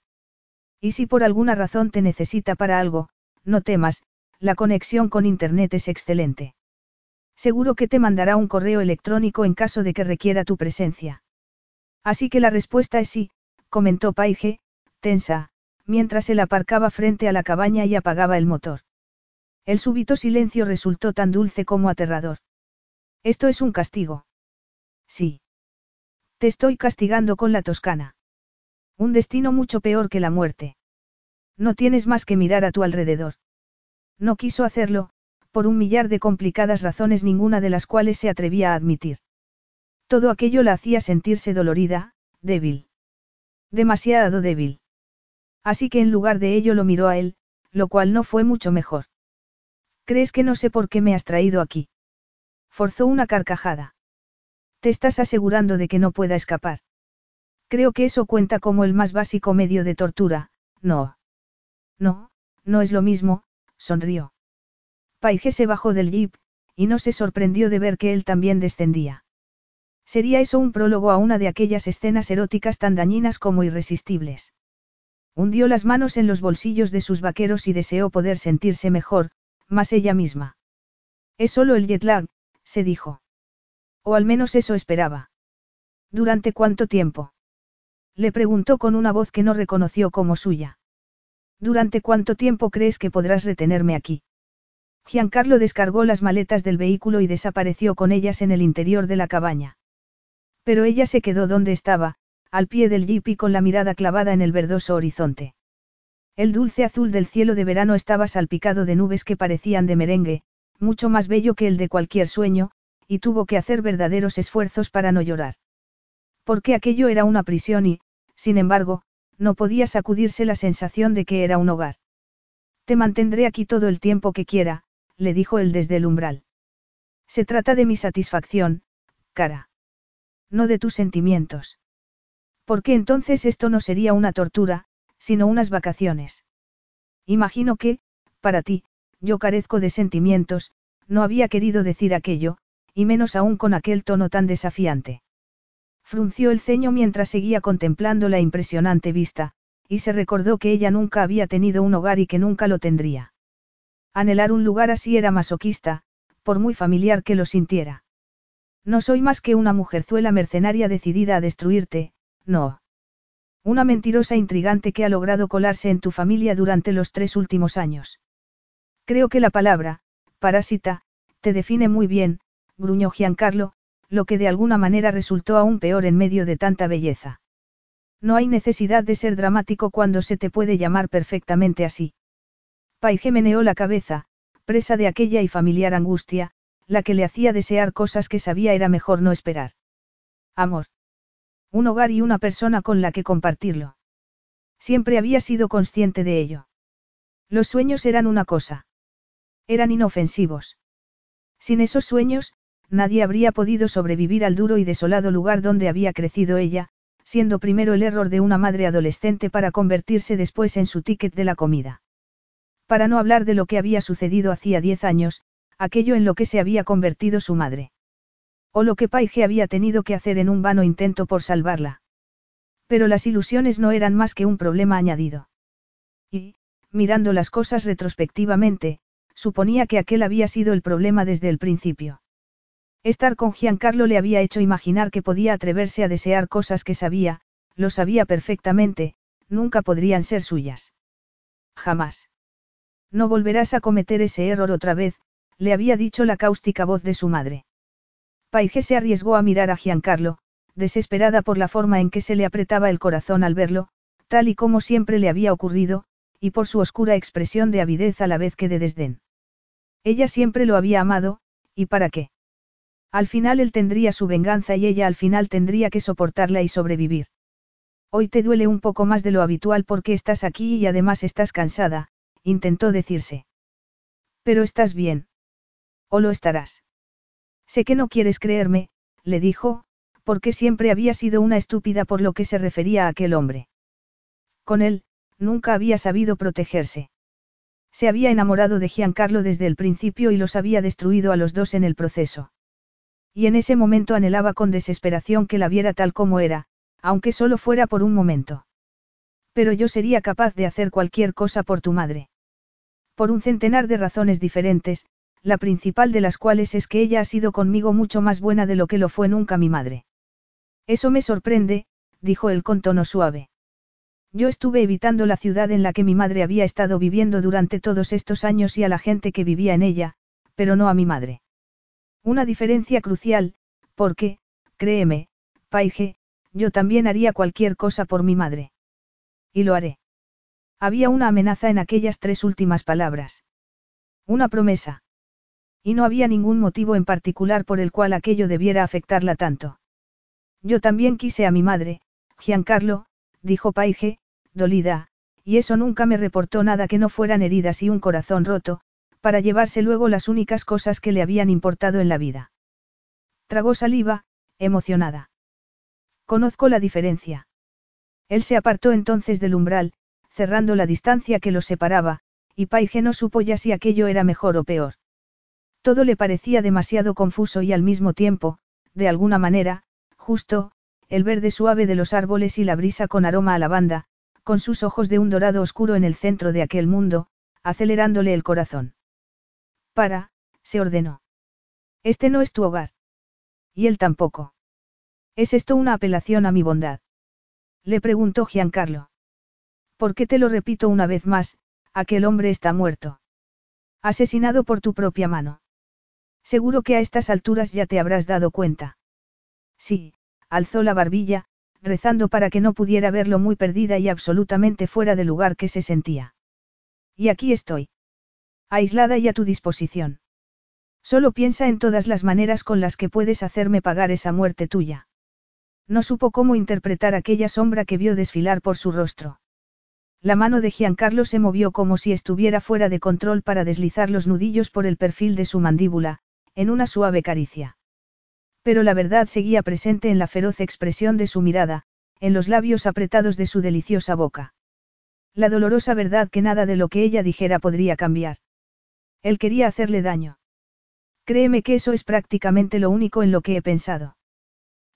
Y si por alguna razón te necesita para algo, no temas, la conexión con Internet es excelente. Seguro que te mandará un correo electrónico en caso de que requiera tu presencia. Así que la respuesta es sí, comentó Paige, tensa, mientras él aparcaba frente a la cabaña y apagaba el motor. El súbito silencio resultó tan dulce como aterrador. Esto es un castigo. Sí. Te estoy castigando con la toscana. Un destino mucho peor que la muerte. No tienes más que mirar a tu alrededor. No quiso hacerlo, por un millar de complicadas razones ninguna de las cuales se atrevía a admitir. Todo aquello la hacía sentirse dolorida, débil. Demasiado débil. Así que en lugar de ello lo miró a él, lo cual no fue mucho mejor. ¿Crees que no sé por qué me has traído aquí? Forzó una carcajada. Te estás asegurando de que no pueda escapar. Creo que eso cuenta como el más básico medio de tortura, no. No, no es lo mismo, sonrió. Paige se bajó del jeep, y no se sorprendió de ver que él también descendía. Sería eso un prólogo a una de aquellas escenas eróticas tan dañinas como irresistibles. Hundió las manos en los bolsillos de sus vaqueros y deseó poder sentirse mejor, más ella misma. Es solo el jet lag, se dijo. O al menos eso esperaba. ¿Durante cuánto tiempo? Le preguntó con una voz que no reconoció como suya. ¿Durante cuánto tiempo crees que podrás retenerme aquí? Giancarlo descargó las maletas del vehículo y desapareció con ellas en el interior de la cabaña. Pero ella se quedó donde estaba, al pie del jeep y con la mirada clavada en el verdoso horizonte. El dulce azul del cielo de verano estaba salpicado de nubes que parecían de merengue, mucho más bello que el de cualquier sueño, y tuvo que hacer verdaderos esfuerzos para no llorar. Porque aquello era una prisión y, sin embargo, no podía sacudirse la sensación de que era un hogar. Te mantendré aquí todo el tiempo que quiera, le dijo él desde el umbral. Se trata de mi satisfacción, cara. No de tus sentimientos. Porque entonces esto no sería una tortura, sino unas vacaciones. Imagino que, para ti, yo carezco de sentimientos, no había querido decir aquello, y menos aún con aquel tono tan desafiante. Frunció el ceño mientras seguía contemplando la impresionante vista, y se recordó que ella nunca había tenido un hogar y que nunca lo tendría. Anhelar un lugar así era masoquista, por muy familiar que lo sintiera. No soy más que una mujerzuela mercenaria decidida a destruirte, no. Una mentirosa intrigante que ha logrado colarse en tu familia durante los tres últimos años. Creo que la palabra, parásita, te define muy bien, gruñó Giancarlo, lo que de alguna manera resultó aún peor en medio de tanta belleza. No hay necesidad de ser dramático cuando se te puede llamar perfectamente así. Paige meneó la cabeza, presa de aquella y familiar angustia, la que le hacía desear cosas que sabía era mejor no esperar. Amor. Un hogar y una persona con la que compartirlo. Siempre había sido consciente de ello. Los sueños eran una cosa. Eran inofensivos. Sin esos sueños, nadie habría podido sobrevivir al duro y desolado lugar donde había crecido ella, siendo primero el error de una madre adolescente para convertirse después en su ticket de la comida. Para no hablar de lo que había sucedido hacía diez años, aquello en lo que se había convertido su madre. O lo que Paige había tenido que hacer en un vano intento por salvarla. Pero las ilusiones no eran más que un problema añadido. Y, mirando las cosas retrospectivamente, suponía que aquel había sido el problema desde el principio. Estar con Giancarlo le había hecho imaginar que podía atreverse a desear cosas que sabía, lo sabía perfectamente, nunca podrían ser suyas. Jamás. No volverás a cometer ese error otra vez, le había dicho la cáustica voz de su madre. Paige se arriesgó a mirar a Giancarlo, desesperada por la forma en que se le apretaba el corazón al verlo, tal y como siempre le había ocurrido, y por su oscura expresión de avidez a la vez que de desdén. Ella siempre lo había amado, ¿y para qué? Al final él tendría su venganza y ella al final tendría que soportarla y sobrevivir. Hoy te duele un poco más de lo habitual porque estás aquí y además estás cansada, intentó decirse. Pero estás bien. O lo estarás. Sé que no quieres creerme, le dijo, porque siempre había sido una estúpida por lo que se refería a aquel hombre. Con él, nunca había sabido protegerse. Se había enamorado de Giancarlo desde el principio y los había destruido a los dos en el proceso. Y en ese momento anhelaba con desesperación que la viera tal como era, aunque solo fuera por un momento. Pero yo sería capaz de hacer cualquier cosa por tu madre. Por un centenar de razones diferentes, la principal de las cuales es que ella ha sido conmigo mucho más buena de lo que lo fue nunca mi madre. Eso me sorprende, dijo él con tono suave. Yo estuve evitando la ciudad en la que mi madre había estado viviendo durante todos estos años y a la gente que vivía en ella, pero no a mi madre. Una diferencia crucial, porque, créeme, Paige, yo también haría cualquier cosa por mi madre. Y lo haré. Había una amenaza en aquellas tres últimas palabras. Una promesa. Y no había ningún motivo en particular por el cual aquello debiera afectarla tanto. Yo también quise a mi madre, Giancarlo, dijo Paige, dolida, y eso nunca me reportó nada que no fueran heridas y un corazón roto, para llevarse luego las únicas cosas que le habían importado en la vida. Tragó saliva, emocionada. Conozco la diferencia. Él se apartó entonces del umbral, cerrando la distancia que los separaba, y Paige no supo ya si aquello era mejor o peor. Todo le parecía demasiado confuso y al mismo tiempo, de alguna manera, justo, el verde suave de los árboles y la brisa con aroma a lavanda, con sus ojos de un dorado oscuro en el centro de aquel mundo, acelerándole el corazón. Para, se ordenó. Este no es tu hogar. Y él tampoco. ¿Es esto una apelación a mi bondad? Le preguntó Giancarlo. ¿Por qué te lo repito una vez más, aquel hombre está muerto? Asesinado por tu propia mano. Seguro que a estas alturas ya te habrás dado cuenta. Sí, alzó la barbilla, rezando para que no pudiera verlo muy perdida y absolutamente fuera de lugar que se sentía. Y aquí estoy. Aislada y a tu disposición. Solo piensa en todas las maneras con las que puedes hacerme pagar esa muerte tuya. No supo cómo interpretar aquella sombra que vio desfilar por su rostro. La mano de Giancarlo se movió como si estuviera fuera de control para deslizar los nudillos por el perfil de su mandíbula, en una suave caricia. Pero la verdad seguía presente en la feroz expresión de su mirada, en los labios apretados de su deliciosa boca. La dolorosa verdad que nada de lo que ella dijera podría cambiar. Él quería hacerle daño. Créeme que eso es prácticamente lo único en lo que he pensado.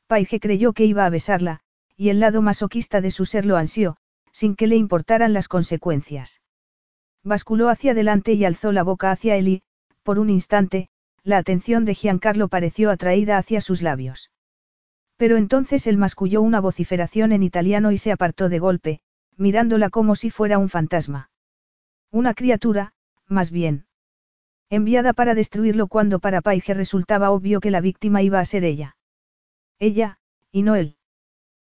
Paige creyó que iba a besarla, y el lado masoquista de su ser lo ansió, sin que le importaran las consecuencias. Basculó hacia adelante y alzó la boca hacia él y, por un instante, la atención de Giancarlo pareció atraída hacia sus labios. Pero entonces él masculló una vociferación en italiano y se apartó de golpe, mirándola como si fuera un fantasma. Una criatura, más bien. Enviada para destruirlo cuando para Paige resultaba obvio que la víctima iba a ser ella. Ella, y no él.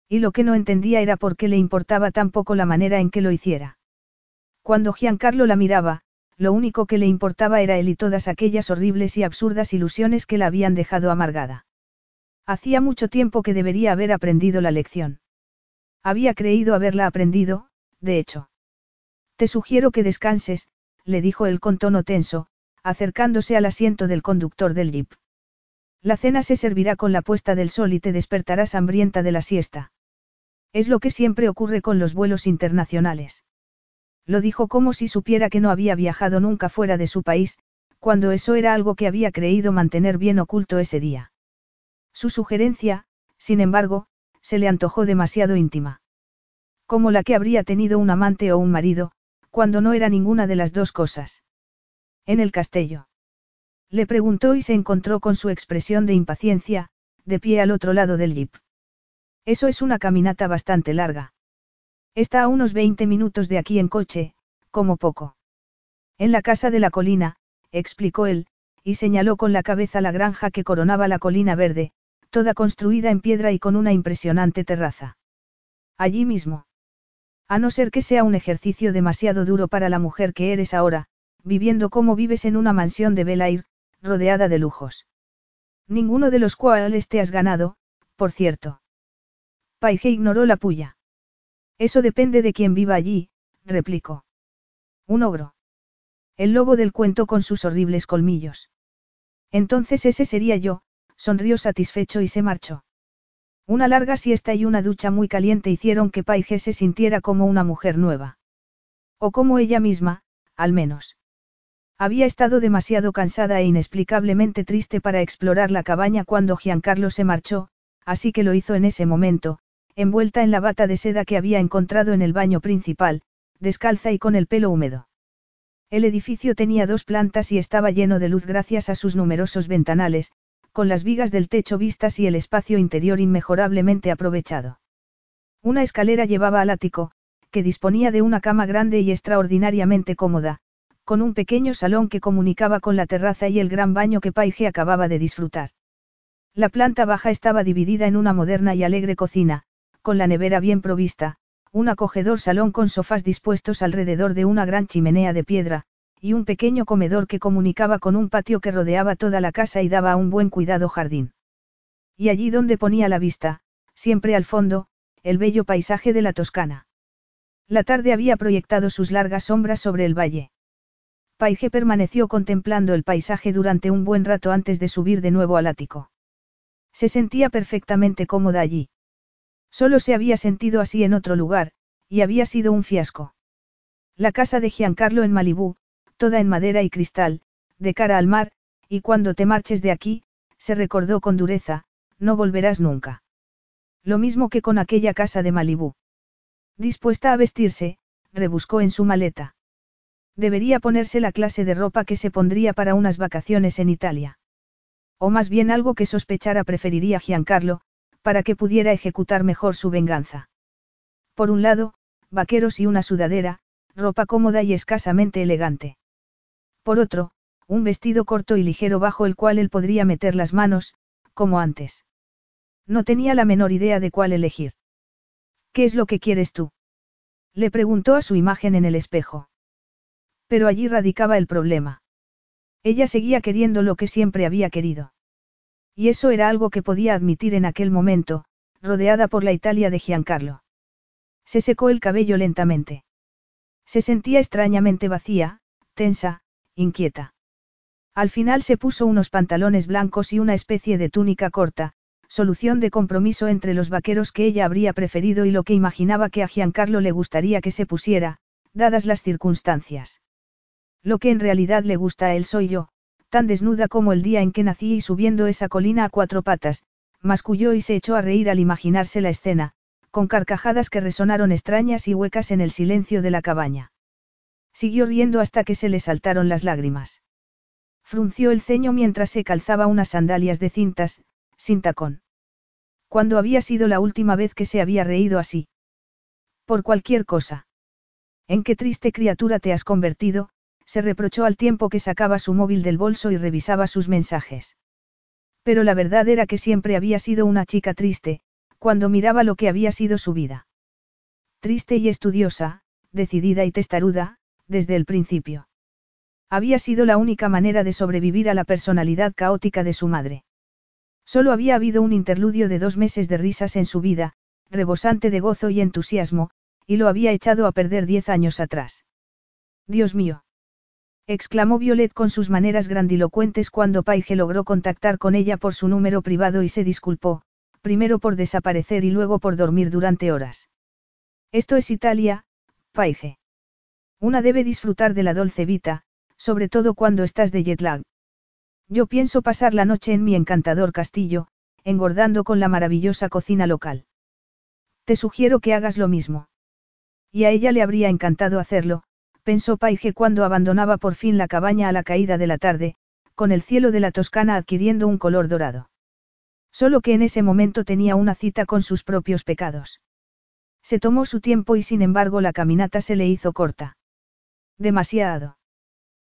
Y lo que no entendía era por qué le importaba tan poco la manera en que lo hiciera. Cuando Giancarlo la miraba, lo único que le importaba era él y todas aquellas horribles y absurdas ilusiones que la habían dejado amargada. Hacía mucho tiempo que debería haber aprendido la lección. Había creído haberla aprendido, de hecho. Te sugiero que descanses, le dijo él con tono tenso, acercándose al asiento del conductor del jeep. La cena se servirá con la puesta del sol y te despertarás hambrienta de la siesta. Es lo que siempre ocurre con los vuelos internacionales. Lo dijo como si supiera que no había viajado nunca fuera de su país, cuando eso era algo que había creído mantener bien oculto ese día. Su sugerencia, sin embargo, se le antojó demasiado íntima. Como la que habría tenido un amante o un marido, cuando no era ninguna de las dos cosas. En el castillo. Le preguntó y se encontró con su expresión de impaciencia, de pie al otro lado del jeep. Eso es una caminata bastante larga. Está a unos 20 minutos de aquí en coche, como poco. En la casa de la colina, explicó él, y señaló con la cabeza la granja que coronaba la colina verde, toda construida en piedra y con una impresionante terraza. Allí mismo. A no ser que sea un ejercicio demasiado duro para la mujer que eres ahora, viviendo como vives en una mansión de Belair, rodeada de lujos. Ninguno de los cuales te has ganado, por cierto. Paige ignoró la puya. Eso depende de quién viva allí, replicó. Un ogro. El lobo del cuento con sus horribles colmillos. Entonces ese sería yo, sonrió satisfecho y se marchó. Una larga siesta y una ducha muy caliente hicieron que Paige se sintiera como una mujer nueva. O como ella misma, al menos. Había estado demasiado cansada e inexplicablemente triste para explorar la cabaña cuando Giancarlo se marchó, así que lo hizo en ese momento, envuelta en la bata de seda que había encontrado en el baño principal, descalza y con el pelo húmedo. El edificio tenía dos plantas y estaba lleno de luz gracias a sus numerosos ventanales, con las vigas del techo vistas y el espacio interior inmejorablemente aprovechado. Una escalera llevaba al ático, que disponía de una cama grande y extraordinariamente cómoda, con un pequeño salón que comunicaba con la terraza y el gran baño que Paige acababa de disfrutar. La planta baja estaba dividida en una moderna y alegre cocina, con la nevera bien provista, un acogedor salón con sofás dispuestos alrededor de una gran chimenea de piedra, y un pequeño comedor que comunicaba con un patio que rodeaba toda la casa y daba un buen cuidado jardín. Y allí donde ponía la vista, siempre al fondo, el bello paisaje de la Toscana. La tarde había proyectado sus largas sombras sobre el valle. Paige permaneció contemplando el paisaje durante un buen rato antes de subir de nuevo al ático. Se sentía perfectamente cómoda allí. Solo se había sentido así en otro lugar, y había sido un fiasco. La casa de Giancarlo en Malibú, toda en madera y cristal, de cara al mar, y cuando te marches de aquí, se recordó con dureza, no volverás nunca. Lo mismo que con aquella casa de Malibú. Dispuesta a vestirse, rebuscó en su maleta. Debería ponerse la clase de ropa que se pondría para unas vacaciones en Italia. O más bien algo que sospechara preferiría Giancarlo, para que pudiera ejecutar mejor su venganza. Por un lado, vaqueros y una sudadera, ropa cómoda y escasamente elegante. Por otro, un vestido corto y ligero bajo el cual él podría meter las manos, como antes. No tenía la menor idea de cuál elegir. ¿Qué es lo que quieres tú? Le preguntó a su imagen en el espejo. Pero allí radicaba el problema. Ella seguía queriendo lo que siempre había querido. Y eso era algo que podía admitir en aquel momento, rodeada por la Italia de Giancarlo. Se secó el cabello lentamente. Se sentía extrañamente vacía, tensa, inquieta. Al final se puso unos pantalones blancos y una especie de túnica corta, solución de compromiso entre los vaqueros que ella habría preferido y lo que imaginaba que a Giancarlo le gustaría que se pusiera, dadas las circunstancias. Lo que en realidad le gusta a él soy yo, tan desnuda como el día en que nací y subiendo esa colina a cuatro patas, masculló y se echó a reír al imaginarse la escena, con carcajadas que resonaron extrañas y huecas en el silencio de la cabaña. Siguió riendo hasta que se le saltaron las lágrimas. Frunció el ceño mientras se calzaba unas sandalias de cintas, sin tacón. ¿Cuándo había sido la última vez que se había reído así? Por cualquier cosa. ¿En qué triste criatura te has convertido? Se reprochó al tiempo que sacaba su móvil del bolso y revisaba sus mensajes. Pero la verdad era que siempre había sido una chica triste, cuando miraba lo que había sido su vida. Triste y estudiosa, decidida y testaruda, desde el principio. Había sido la única manera de sobrevivir a la personalidad caótica de su madre. Solo había habido un interludio de dos meses de risas en su vida, rebosante de gozo y entusiasmo, y lo había echado a perder diez años atrás. Dios mío exclamó Violet con sus maneras grandilocuentes cuando Paige logró contactar con ella por su número privado y se disculpó, primero por desaparecer y luego por dormir durante horas. Esto es Italia, Paige. Una debe disfrutar de la dolce vita, sobre todo cuando estás de jet lag. Yo pienso pasar la noche en mi encantador castillo, engordando con la maravillosa cocina local. Te sugiero que hagas lo mismo. Y a ella le habría encantado hacerlo, pensó Paige cuando abandonaba por fin la cabaña a la caída de la tarde, con el cielo de la Toscana adquiriendo un color dorado. Solo que en ese momento tenía una cita con sus propios pecados. Se tomó su tiempo y sin embargo la caminata se le hizo corta. Demasiado.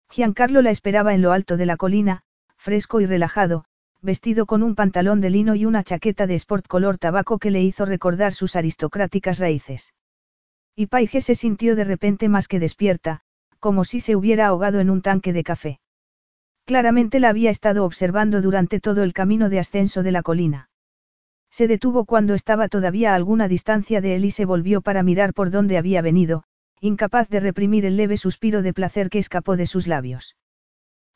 Giancarlo la esperaba en lo alto de la colina, fresco y relajado, vestido con un pantalón de lino y una chaqueta de sport color tabaco que le hizo recordar sus aristocráticas raíces. Y Paige se sintió de repente más que despierta, como si se hubiera ahogado en un tanque de café. Claramente la había estado observando durante todo el camino de ascenso de la colina. Se detuvo cuando estaba todavía a alguna distancia de él y se volvió para mirar por dónde había venido, incapaz de reprimir el leve suspiro de placer que escapó de sus labios.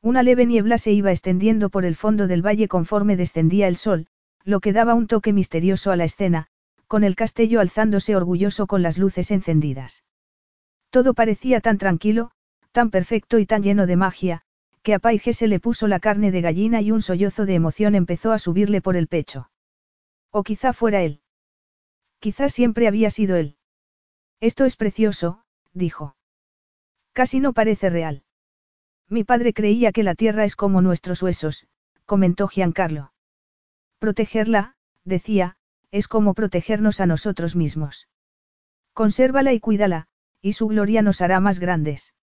Una leve niebla se iba extendiendo por el fondo del valle conforme descendía el sol, lo que daba un toque misterioso a la escena, con el castillo alzándose orgulloso con las luces encendidas. Todo parecía tan tranquilo, tan perfecto y tan lleno de magia, que a Paige se le puso la carne de gallina y un sollozo de emoción empezó a subirle por el pecho. O quizá fuera él. Quizá siempre había sido él. Esto es precioso, dijo. Casi no parece real. Mi padre creía que la tierra es como nuestros huesos, comentó Giancarlo. Protegerla, decía, es como protegernos a nosotros mismos. Consérvala y cuídala, y su gloria nos hará más grandes.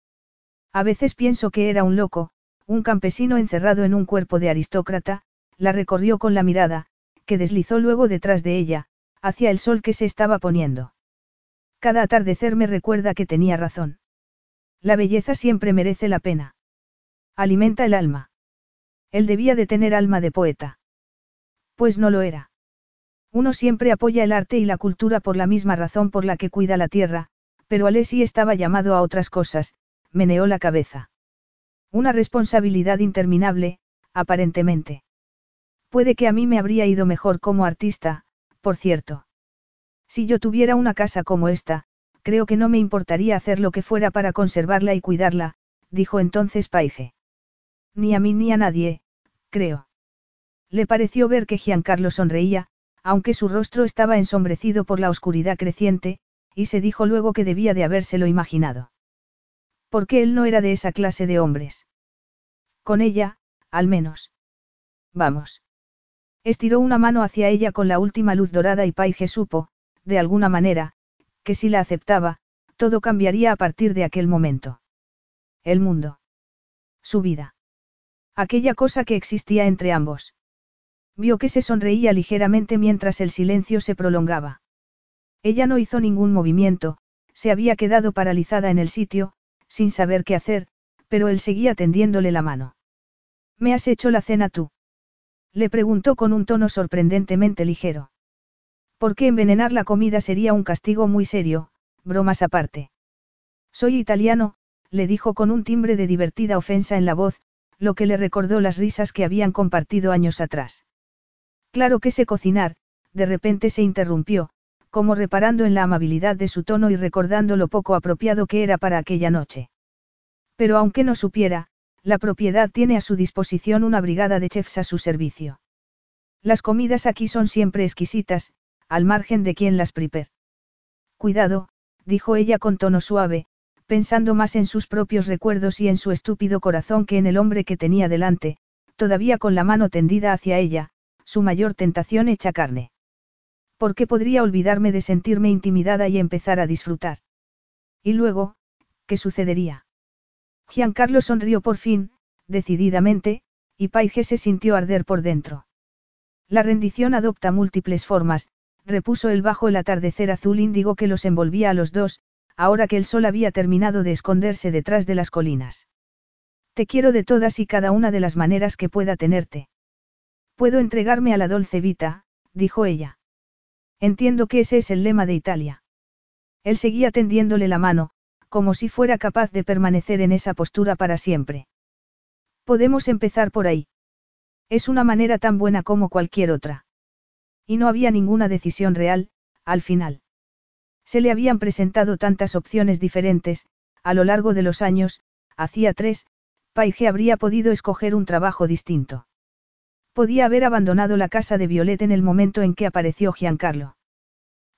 A veces pienso que era un loco, un campesino encerrado en un cuerpo de aristócrata, la recorrió con la mirada, que deslizó luego detrás de ella, hacia el sol que se estaba poniendo. Cada atardecer me recuerda que tenía razón. La belleza siempre merece la pena. Alimenta el alma. Él debía de tener alma de poeta. Pues no lo era. Uno siempre apoya el arte y la cultura por la misma razón por la que cuida la tierra, pero Alessi estaba llamado a otras cosas, meneó la cabeza. Una responsabilidad interminable, aparentemente. Puede que a mí me habría ido mejor como artista, por cierto. Si yo tuviera una casa como esta, creo que no me importaría hacer lo que fuera para conservarla y cuidarla, dijo entonces Paige. Ni a mí ni a nadie, creo. Le pareció ver que Giancarlo sonreía, aunque su rostro estaba ensombrecido por la oscuridad creciente, y se dijo luego que debía de habérselo imaginado. Porque él no era de esa clase de hombres. Con ella, al menos. Vamos. Estiró una mano hacia ella con la última luz dorada y Paige supo, de alguna manera, que si la aceptaba, todo cambiaría a partir de aquel momento. El mundo. Su vida. Aquella cosa que existía entre ambos. Vio que se sonreía ligeramente mientras el silencio se prolongaba. Ella no hizo ningún movimiento, se había quedado paralizada en el sitio, sin saber qué hacer, pero él seguía tendiéndole la mano. ¿Me has hecho la cena tú? Le preguntó con un tono sorprendentemente ligero. Porque envenenar la comida sería un castigo muy serio, bromas aparte. Soy italiano, le dijo con un timbre de divertida ofensa en la voz, lo que le recordó las risas que habían compartido años atrás. Claro que sé cocinar, de repente se interrumpió, como reparando en la amabilidad de su tono y recordando lo poco apropiado que era para aquella noche. Pero aunque no supiera, la propiedad tiene a su disposición una brigada de chefs a su servicio. Las comidas aquí son siempre exquisitas, al margen de quien las prepare. Cuidado, dijo ella con tono suave, pensando más en sus propios recuerdos y en su estúpido corazón que en el hombre que tenía delante, todavía con la mano tendida hacia ella, su mayor tentación hecha carne. ¿Por qué podría olvidarme de sentirme intimidada y empezar a disfrutar? Y luego, ¿qué sucedería? Giancarlo sonrió por fin, decididamente, y Paige se sintió arder por dentro. La rendición adopta múltiples formas, repuso él bajo el atardecer azul índigo que los envolvía a los dos, ahora que el sol había terminado de esconderse detrás de las colinas. Te quiero de todas y cada una de las maneras que pueda tenerte. Puedo entregarme a la dolce vita, dijo ella. Entiendo que ese es el lema de Italia. Él seguía tendiéndole la mano, como si fuera capaz de permanecer en esa postura para siempre. Podemos empezar por ahí. Es una manera tan buena como cualquier otra. Y no había ninguna decisión real, al final. Se le habían presentado tantas opciones diferentes, a lo largo de los años, hacía tres, Paige habría podido escoger un trabajo distinto. Podía haber abandonado la casa de Violet en el momento en que apareció Giancarlo.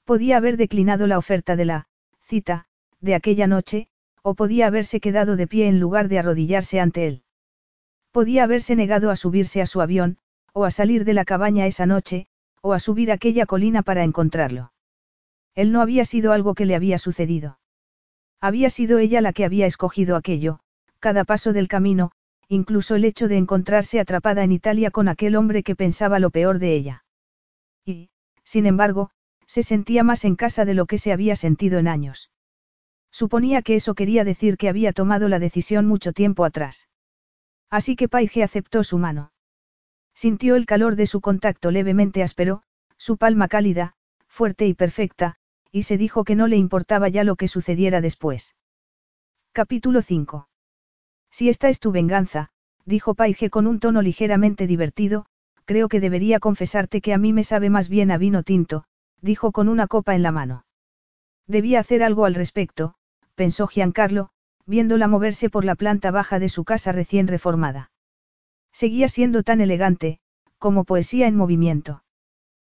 Podía haber declinado la oferta de la cita, de aquella noche, o podía haberse quedado de pie en lugar de arrodillarse ante él. Podía haberse negado a subirse a su avión, o a salir de la cabaña esa noche, o a subir aquella colina para encontrarlo. Él no había sido algo que le había sucedido. Había sido ella la que había escogido aquello, cada paso del camino, incluso el hecho de encontrarse atrapada en Italia con aquel hombre que pensaba lo peor de ella. Y, sin embargo, se sentía más en casa de lo que se había sentido en años. Suponía que eso quería decir que había tomado la decisión mucho tiempo atrás. Así que Paige aceptó su mano. Sintió el calor de su contacto levemente áspero, su palma cálida, fuerte y perfecta, y se dijo que no le importaba ya lo que sucediera después. Capítulo 5. Si esta es tu venganza, dijo Paige con un tono ligeramente divertido, creo que debería confesarte que a mí me sabe más bien a vino tinto, dijo con una copa en la mano. Debía hacer algo al respecto, pensó Giancarlo, viéndola moverse por la planta baja de su casa recién reformada. Seguía siendo tan elegante, como poesía en movimiento.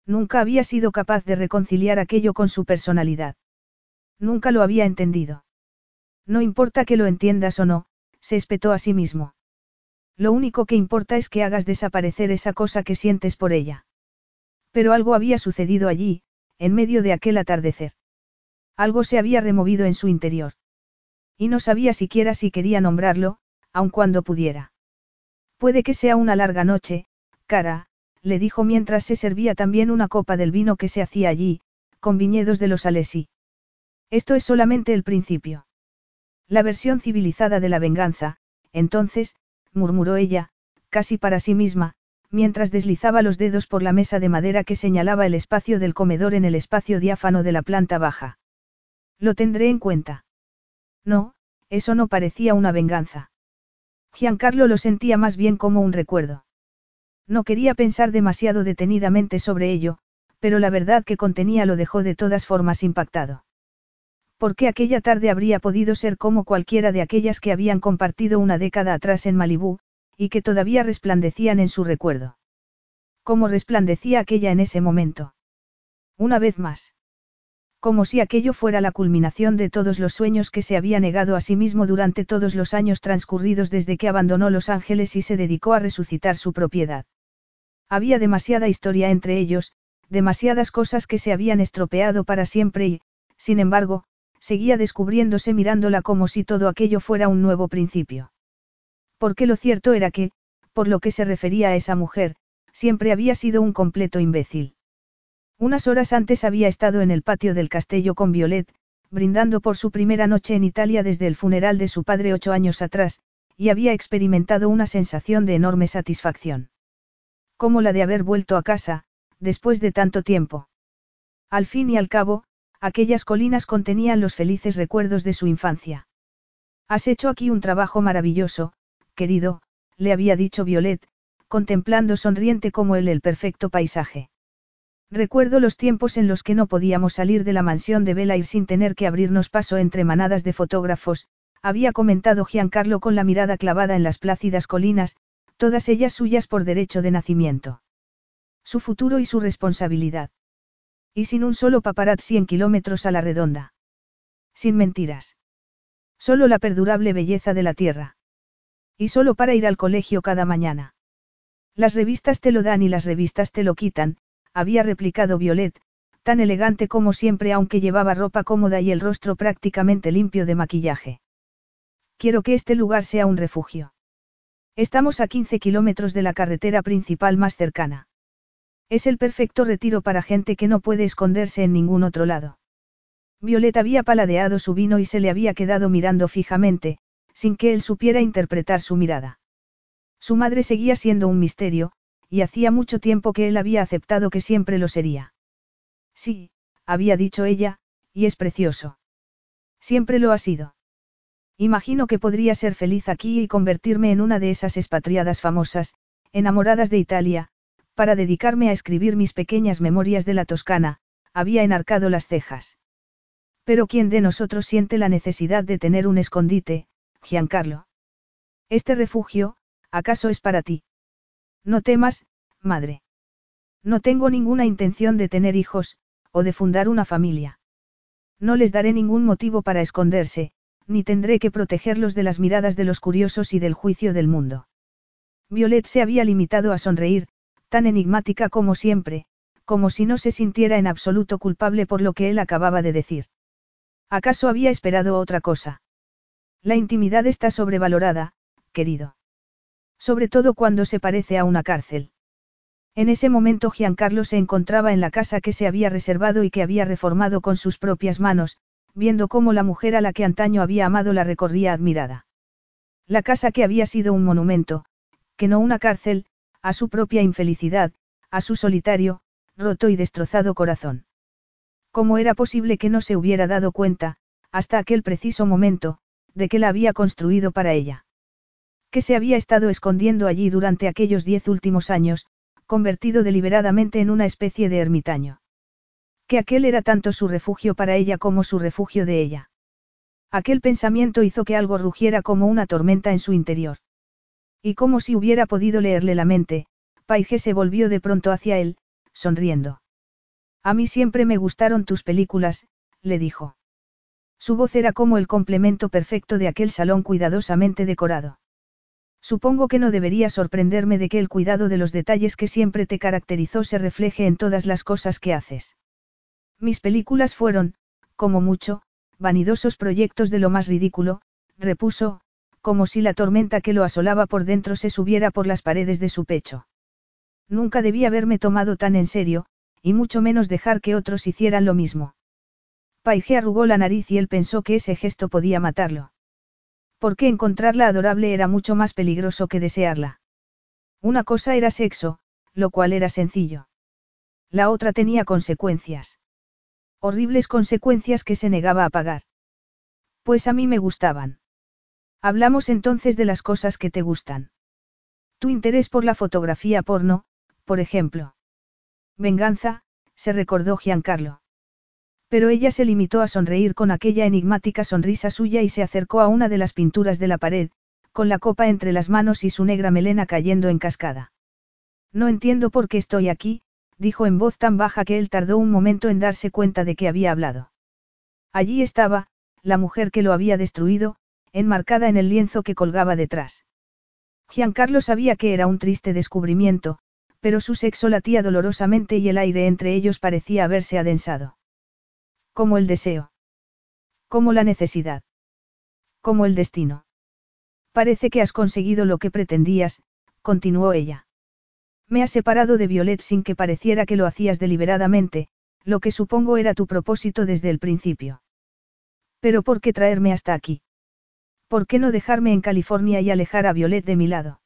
Nunca había sido capaz de reconciliar aquello con su personalidad. Nunca lo había entendido. No importa que lo entiendas o no, se espetó a sí mismo. Lo único que importa es que hagas desaparecer esa cosa que sientes por ella. Pero algo había sucedido allí, en medio de aquel atardecer. Algo se había removido en su interior. Y no sabía siquiera si quería nombrarlo, aun cuando pudiera. Puede que sea una larga noche, cara, le dijo mientras se servía también una copa del vino que se hacía allí, con viñedos de los Alesi. Esto es solamente el principio. La versión civilizada de la venganza, entonces, murmuró ella, casi para sí misma, mientras deslizaba los dedos por la mesa de madera que señalaba el espacio del comedor en el espacio diáfano de la planta baja. Lo tendré en cuenta. No, eso no parecía una venganza. Giancarlo lo sentía más bien como un recuerdo. No quería pensar demasiado detenidamente sobre ello, pero la verdad que contenía lo dejó de todas formas impactado. Porque aquella tarde habría podido ser como cualquiera de aquellas que habían compartido una década atrás en Malibú, y que todavía resplandecían en su recuerdo. ¿Cómo resplandecía aquella en ese momento? Una vez más. Como si aquello fuera la culminación de todos los sueños que se había negado a sí mismo durante todos los años transcurridos desde que abandonó Los Ángeles y se dedicó a resucitar su propiedad. Había demasiada historia entre ellos, demasiadas cosas que se habían estropeado para siempre y, sin embargo, seguía descubriéndose mirándola como si todo aquello fuera un nuevo principio. Porque lo cierto era que, por lo que se refería a esa mujer, siempre había sido un completo imbécil. Unas horas antes había estado en el patio del castillo con Violet, brindando por su primera noche en Italia desde el funeral de su padre ocho años atrás, y había experimentado una sensación de enorme satisfacción. Como la de haber vuelto a casa, después de tanto tiempo. Al fin y al cabo, aquellas colinas contenían los felices recuerdos de su infancia. Has hecho aquí un trabajo maravilloso, querido, le había dicho Violet, contemplando sonriente como él el perfecto paisaje. Recuerdo los tiempos en los que no podíamos salir de la mansión de Belair sin tener que abrirnos paso entre manadas de fotógrafos, había comentado Giancarlo con la mirada clavada en las plácidas colinas, todas ellas suyas por derecho de nacimiento. Su futuro y su responsabilidad. Y sin un solo paparazzi en kilómetros a la redonda. Sin mentiras. Solo la perdurable belleza de la tierra. Y solo para ir al colegio cada mañana. Las revistas te lo dan y las revistas te lo quitan, había replicado Violet, tan elegante como siempre aunque llevaba ropa cómoda y el rostro prácticamente limpio de maquillaje. Quiero que este lugar sea un refugio. Estamos a 15 kilómetros de la carretera principal más cercana. Es el perfecto retiro para gente que no puede esconderse en ningún otro lado. Violeta había paladeado su vino y se le había quedado mirando fijamente, sin que él supiera interpretar su mirada. Su madre seguía siendo un misterio, y hacía mucho tiempo que él había aceptado que siempre lo sería. Sí, había dicho ella, y es precioso. Siempre lo ha sido. Imagino que podría ser feliz aquí y convertirme en una de esas expatriadas famosas, enamoradas de Italia, para dedicarme a escribir mis pequeñas memorias de la Toscana, había enarcado las cejas. Pero ¿quién de nosotros siente la necesidad de tener un escondite, Giancarlo? Este refugio, ¿acaso es para ti? No temas, madre. No tengo ninguna intención de tener hijos, o de fundar una familia. No les daré ningún motivo para esconderse, ni tendré que protegerlos de las miradas de los curiosos y del juicio del mundo. Violet se había limitado a sonreír, tan enigmática como siempre, como si no se sintiera en absoluto culpable por lo que él acababa de decir. ¿Acaso había esperado otra cosa? La intimidad está sobrevalorada, querido. Sobre todo cuando se parece a una cárcel. En ese momento Giancarlo se encontraba en la casa que se había reservado y que había reformado con sus propias manos, viendo cómo la mujer a la que antaño había amado la recorría admirada. La casa que había sido un monumento, que no una cárcel, a su propia infelicidad, a su solitario, roto y destrozado corazón. ¿Cómo era posible que no se hubiera dado cuenta, hasta aquel preciso momento, de que la había construido para ella? Que se había estado escondiendo allí durante aquellos diez últimos años, convertido deliberadamente en una especie de ermitaño que aquel era tanto su refugio para ella como su refugio de ella. Aquel pensamiento hizo que algo rugiera como una tormenta en su interior. Y como si hubiera podido leerle la mente, Paige se volvió de pronto hacia él, sonriendo. A mí siempre me gustaron tus películas, le dijo. Su voz era como el complemento perfecto de aquel salón cuidadosamente decorado. Supongo que no debería sorprenderme de que el cuidado de los detalles que siempre te caracterizó se refleje en todas las cosas que haces. Mis películas fueron, como mucho, vanidosos proyectos de lo más ridículo, repuso, como si la tormenta que lo asolaba por dentro se subiera por las paredes de su pecho. Nunca debí haberme tomado tan en serio, y mucho menos dejar que otros hicieran lo mismo. Paige arrugó la nariz y él pensó que ese gesto podía matarlo. Porque encontrarla adorable era mucho más peligroso que desearla. Una cosa era sexo, lo cual era sencillo. La otra tenía consecuencias. Horribles consecuencias que se negaba a pagar. Pues a mí me gustaban. Hablamos entonces de las cosas que te gustan. Tu interés por la fotografía porno, por ejemplo. Venganza, se recordó Giancarlo. Pero ella se limitó a sonreír con aquella enigmática sonrisa suya y se acercó a una de las pinturas de la pared, con la copa entre las manos y su negra melena cayendo en cascada. No entiendo por qué estoy aquí, dijo en voz tan baja que él tardó un momento en darse cuenta de que había hablado. Allí estaba, la mujer que lo había destruido, enmarcada en el lienzo que colgaba detrás. Giancarlo sabía que era un triste descubrimiento, pero su sexo latía dolorosamente y el aire entre ellos parecía haberse adensado. Como el deseo. Como la necesidad. Como el destino. Parece que has conseguido lo que pretendías, continuó ella. Me has separado de Violet sin que pareciera que lo hacías deliberadamente, lo que supongo era tu propósito desde el principio. Pero ¿por qué traerme hasta aquí? ¿Por qué no dejarme en California y alejar a Violet de mi lado?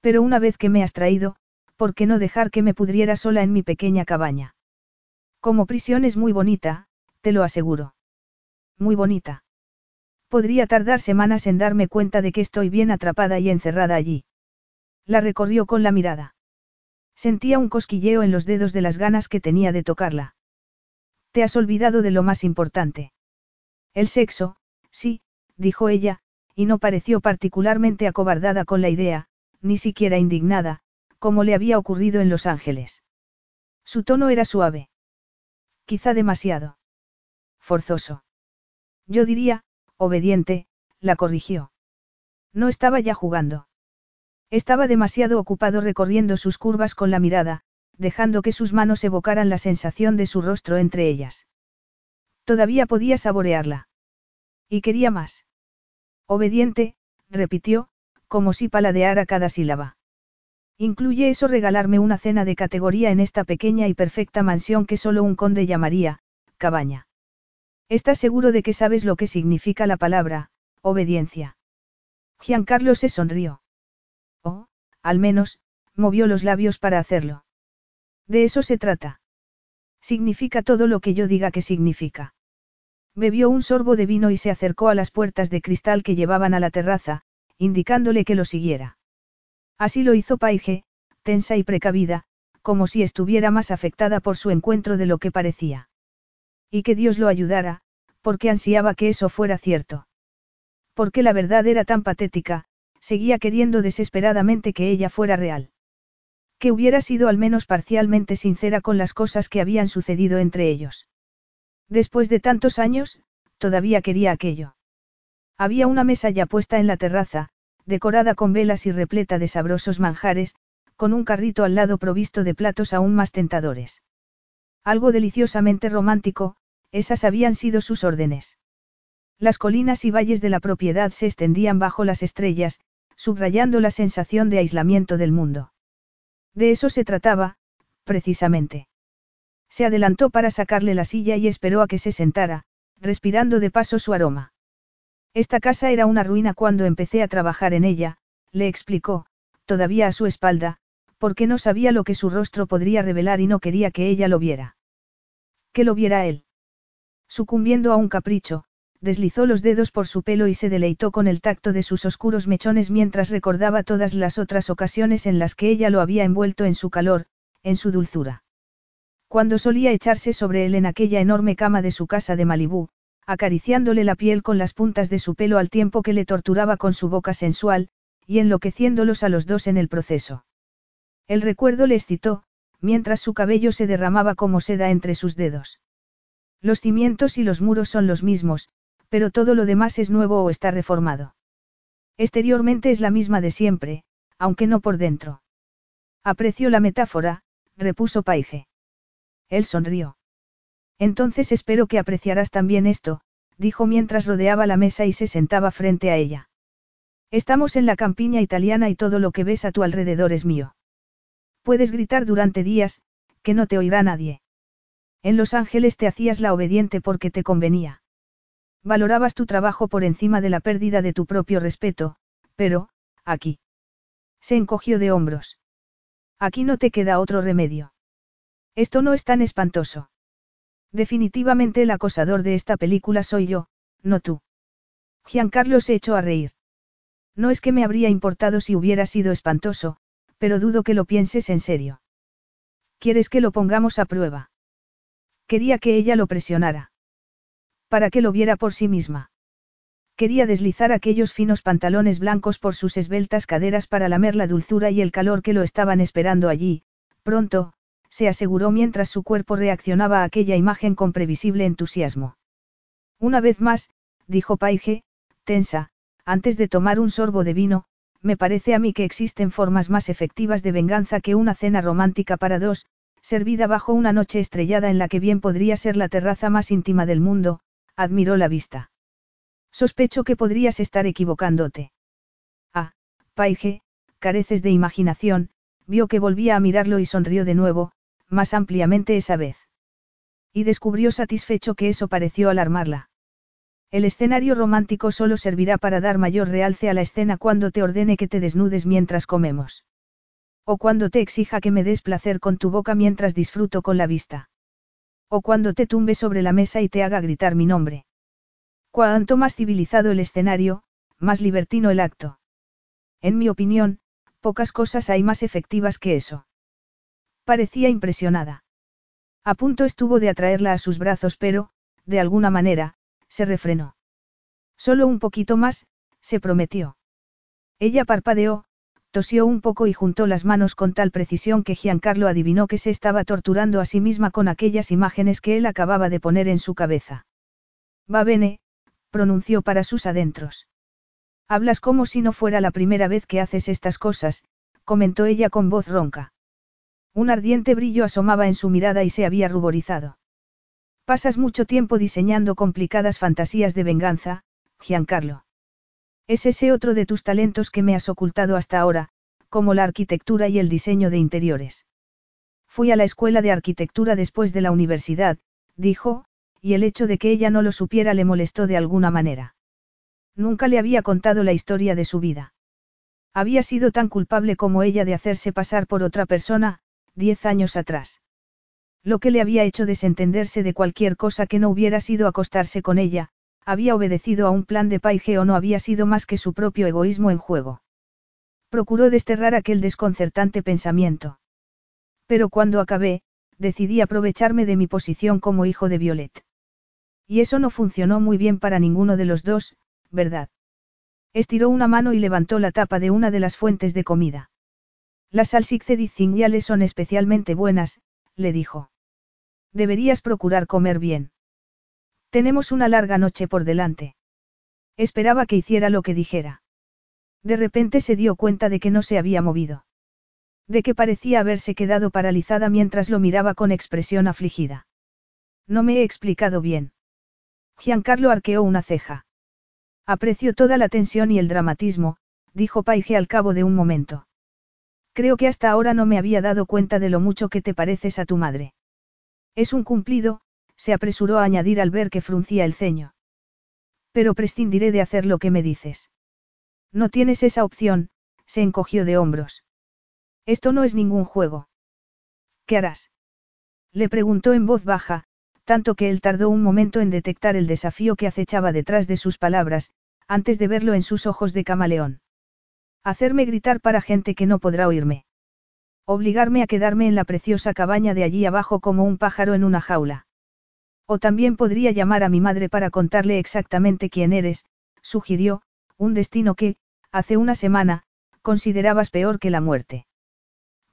Pero una vez que me has traído, ¿por qué no dejar que me pudriera sola en mi pequeña cabaña? Como prisión es muy bonita, te lo aseguro. Muy bonita. Podría tardar semanas en darme cuenta de que estoy bien atrapada y encerrada allí. La recorrió con la mirada. Sentía un cosquilleo en los dedos de las ganas que tenía de tocarla. Te has olvidado de lo más importante. El sexo, sí, dijo ella, y no pareció particularmente acobardada con la idea, ni siquiera indignada, como le había ocurrido en Los Ángeles. Su tono era suave. Quizá demasiado. Forzoso. Yo diría, obediente, la corrigió. No estaba ya jugando. Estaba demasiado ocupado recorriendo sus curvas con la mirada, dejando que sus manos evocaran la sensación de su rostro entre ellas. Todavía podía saborearla. Y quería más. Obediente, repitió, como si paladeara cada sílaba. Incluye eso regalarme una cena de categoría en esta pequeña y perfecta mansión que solo un conde llamaría, cabaña. ¿Estás seguro de que sabes lo que significa la palabra, obediencia? Giancarlo se sonrió. Oh, al menos, movió los labios para hacerlo. De eso se trata. Significa todo lo que yo diga que significa. Bebió un sorbo de vino y se acercó a las puertas de cristal que llevaban a la terraza, indicándole que lo siguiera. Así lo hizo Paige, tensa y precavida, como si estuviera más afectada por su encuentro de lo que parecía. Y que Dios lo ayudara, porque ansiaba que eso fuera cierto. Porque la verdad era tan patética, seguía queriendo desesperadamente que ella fuera real. Que hubiera sido al menos parcialmente sincera con las cosas que habían sucedido entre ellos. Después de tantos años, todavía quería aquello. Había una mesa ya puesta en la terraza, decorada con velas y repleta de sabrosos manjares, con un carrito al lado provisto de platos aún más tentadores. Algo deliciosamente romántico, esas habían sido sus órdenes. Las colinas y valles de la propiedad se extendían bajo las estrellas, subrayando la sensación de aislamiento del mundo. De eso se trataba, precisamente. Se adelantó para sacarle la silla y esperó a que se sentara, respirando de paso su aroma. Esta casa era una ruina cuando empecé a trabajar en ella, le explicó, todavía a su espalda, porque no sabía lo que su rostro podría revelar y no quería que ella lo viera. Que lo viera él. Sucumbiendo a un capricho, deslizó los dedos por su pelo y se deleitó con el tacto de sus oscuros mechones mientras recordaba todas las otras ocasiones en las que ella lo había envuelto en su calor, en su dulzura. Cuando solía echarse sobre él en aquella enorme cama de su casa de Malibú, acariciándole la piel con las puntas de su pelo al tiempo que le torturaba con su boca sensual, y enloqueciéndolos a los dos en el proceso. El recuerdo le excitó, mientras su cabello se derramaba como seda entre sus dedos. Los cimientos y los muros son los mismos, pero todo lo demás es nuevo o está reformado. Exteriormente es la misma de siempre, aunque no por dentro. Apreció la metáfora, repuso Paige. Él sonrió. Entonces espero que apreciarás también esto, dijo mientras rodeaba la mesa y se sentaba frente a ella. Estamos en la campiña italiana y todo lo que ves a tu alrededor es mío. Puedes gritar durante días, que no te oirá nadie. En Los Ángeles te hacías la obediente porque te convenía. Valorabas tu trabajo por encima de la pérdida de tu propio respeto, pero, aquí. Se encogió de hombros. Aquí no te queda otro remedio. Esto no es tan espantoso. Definitivamente el acosador de esta película soy yo, no tú. Giancarlo se echó a reír. No es que me habría importado si hubiera sido espantoso, pero dudo que lo pienses en serio. ¿Quieres que lo pongamos a prueba? Quería que ella lo presionara. Para que lo viera por sí misma. Quería deslizar aquellos finos pantalones blancos por sus esbeltas caderas para lamer la dulzura y el calor que lo estaban esperando allí, pronto, se aseguró mientras su cuerpo reaccionaba a aquella imagen con previsible entusiasmo. Una vez más, dijo Paige, tensa, antes de tomar un sorbo de vino, me parece a mí que existen formas más efectivas de venganza que una cena romántica para dos, servida bajo una noche estrellada en la que bien podría ser la terraza más íntima del mundo, admiró la vista. Sospecho que podrías estar equivocándote. Ah, Paige, careces de imaginación, vio que volvía a mirarlo y sonrió de nuevo, más ampliamente esa vez. Y descubrió satisfecho que eso pareció alarmarla. El escenario romántico solo servirá para dar mayor realce a la escena cuando te ordene que te desnudes mientras comemos. O cuando te exija que me des placer con tu boca mientras disfruto con la vista. O cuando te tumbe sobre la mesa y te haga gritar mi nombre. Cuanto más civilizado el escenario, más libertino el acto. En mi opinión, pocas cosas hay más efectivas que eso. Parecía impresionada. A punto estuvo de atraerla a sus brazos, pero, de alguna manera, se refrenó. Solo un poquito más, se prometió. Ella parpadeó, tosió un poco y juntó las manos con tal precisión que Giancarlo adivinó que se estaba torturando a sí misma con aquellas imágenes que él acababa de poner en su cabeza. Va bene, pronunció para sus adentros. Hablas como si no fuera la primera vez que haces estas cosas, comentó ella con voz ronca. Un ardiente brillo asomaba en su mirada y se había ruborizado. Pasas mucho tiempo diseñando complicadas fantasías de venganza, Giancarlo. Es ese otro de tus talentos que me has ocultado hasta ahora, como la arquitectura y el diseño de interiores. Fui a la escuela de arquitectura después de la universidad, dijo, y el hecho de que ella no lo supiera le molestó de alguna manera. Nunca le había contado la historia de su vida. Había sido tan culpable como ella de hacerse pasar por otra persona, diez años atrás. Lo que le había hecho desentenderse de cualquier cosa que no hubiera sido acostarse con ella, había obedecido a un plan de paige o no había sido más que su propio egoísmo en juego. Procuró desterrar aquel desconcertante pensamiento. Pero cuando acabé, decidí aprovecharme de mi posición como hijo de Violet. Y eso no funcionó muy bien para ninguno de los dos, ¿verdad? Estiró una mano y levantó la tapa de una de las fuentes de comida. Las salsicedicignales son especialmente buenas, le dijo. Deberías procurar comer bien. Tenemos una larga noche por delante. Esperaba que hiciera lo que dijera. De repente se dio cuenta de que no se había movido. De que parecía haberse quedado paralizada mientras lo miraba con expresión afligida. No me he explicado bien. Giancarlo arqueó una ceja. Apreció toda la tensión y el dramatismo, dijo Paige al cabo de un momento. Creo que hasta ahora no me había dado cuenta de lo mucho que te pareces a tu madre. Es un cumplido, se apresuró a añadir al ver que fruncía el ceño. Pero prescindiré de hacer lo que me dices. No tienes esa opción, se encogió de hombros. Esto no es ningún juego. ¿Qué harás? Le preguntó en voz baja, tanto que él tardó un momento en detectar el desafío que acechaba detrás de sus palabras, antes de verlo en sus ojos de camaleón. Hacerme gritar para gente que no podrá oírme. Obligarme a quedarme en la preciosa cabaña de allí abajo como un pájaro en una jaula. O también podría llamar a mi madre para contarle exactamente quién eres, sugirió, un destino que, hace una semana, considerabas peor que la muerte.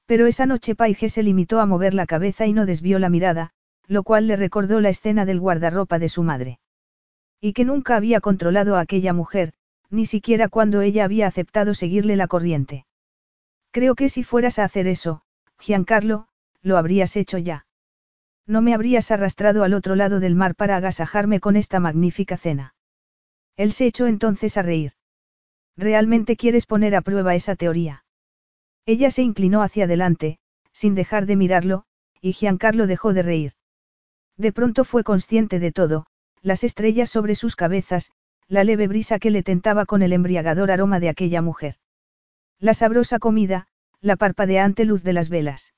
Pero esa noche Paige se limitó a mover la cabeza y no desvió la mirada, lo cual le recordó la escena del guardarropa de su madre. Y que nunca había controlado a aquella mujer, ni siquiera cuando ella había aceptado seguirle la corriente. Creo que si fueras a hacer eso, Giancarlo, lo habrías hecho ya. No me habrías arrastrado al otro lado del mar para agasajarme con esta magnífica cena. Él se echó entonces a reír. ¿Realmente quieres poner a prueba esa teoría? Ella se inclinó hacia adelante, sin dejar de mirarlo, y Giancarlo dejó de reír. De pronto fue consciente de todo, las estrellas sobre sus cabezas, la leve brisa que le tentaba con el embriagador aroma de aquella mujer. La sabrosa comida, la parpadeante luz de las velas.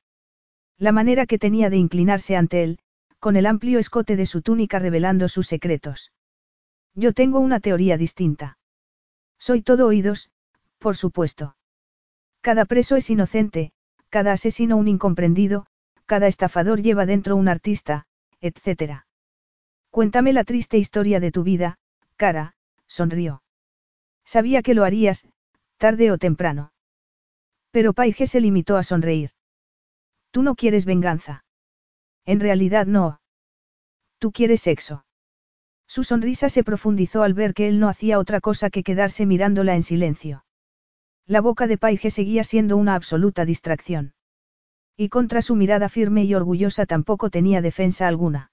La manera que tenía de inclinarse ante él, con el amplio escote de su túnica revelando sus secretos. Yo tengo una teoría distinta. Soy todo oídos, Por supuesto. Cada preso es inocente, cada asesino un incomprendido, cada estafador lleva dentro un artista, etc. Cuéntame la triste historia de tu vida, cara, sonrió. Sabía que lo harías, tarde o temprano. Pero Paige se limitó a sonreír. Tú no quieres venganza. En realidad no. Tú quieres sexo. Su sonrisa se profundizó al ver que él no hacía otra cosa que quedarse mirándola en silencio. La boca de Paige seguía siendo una absoluta distracción. Y contra su mirada firme y orgullosa tampoco tenía defensa alguna.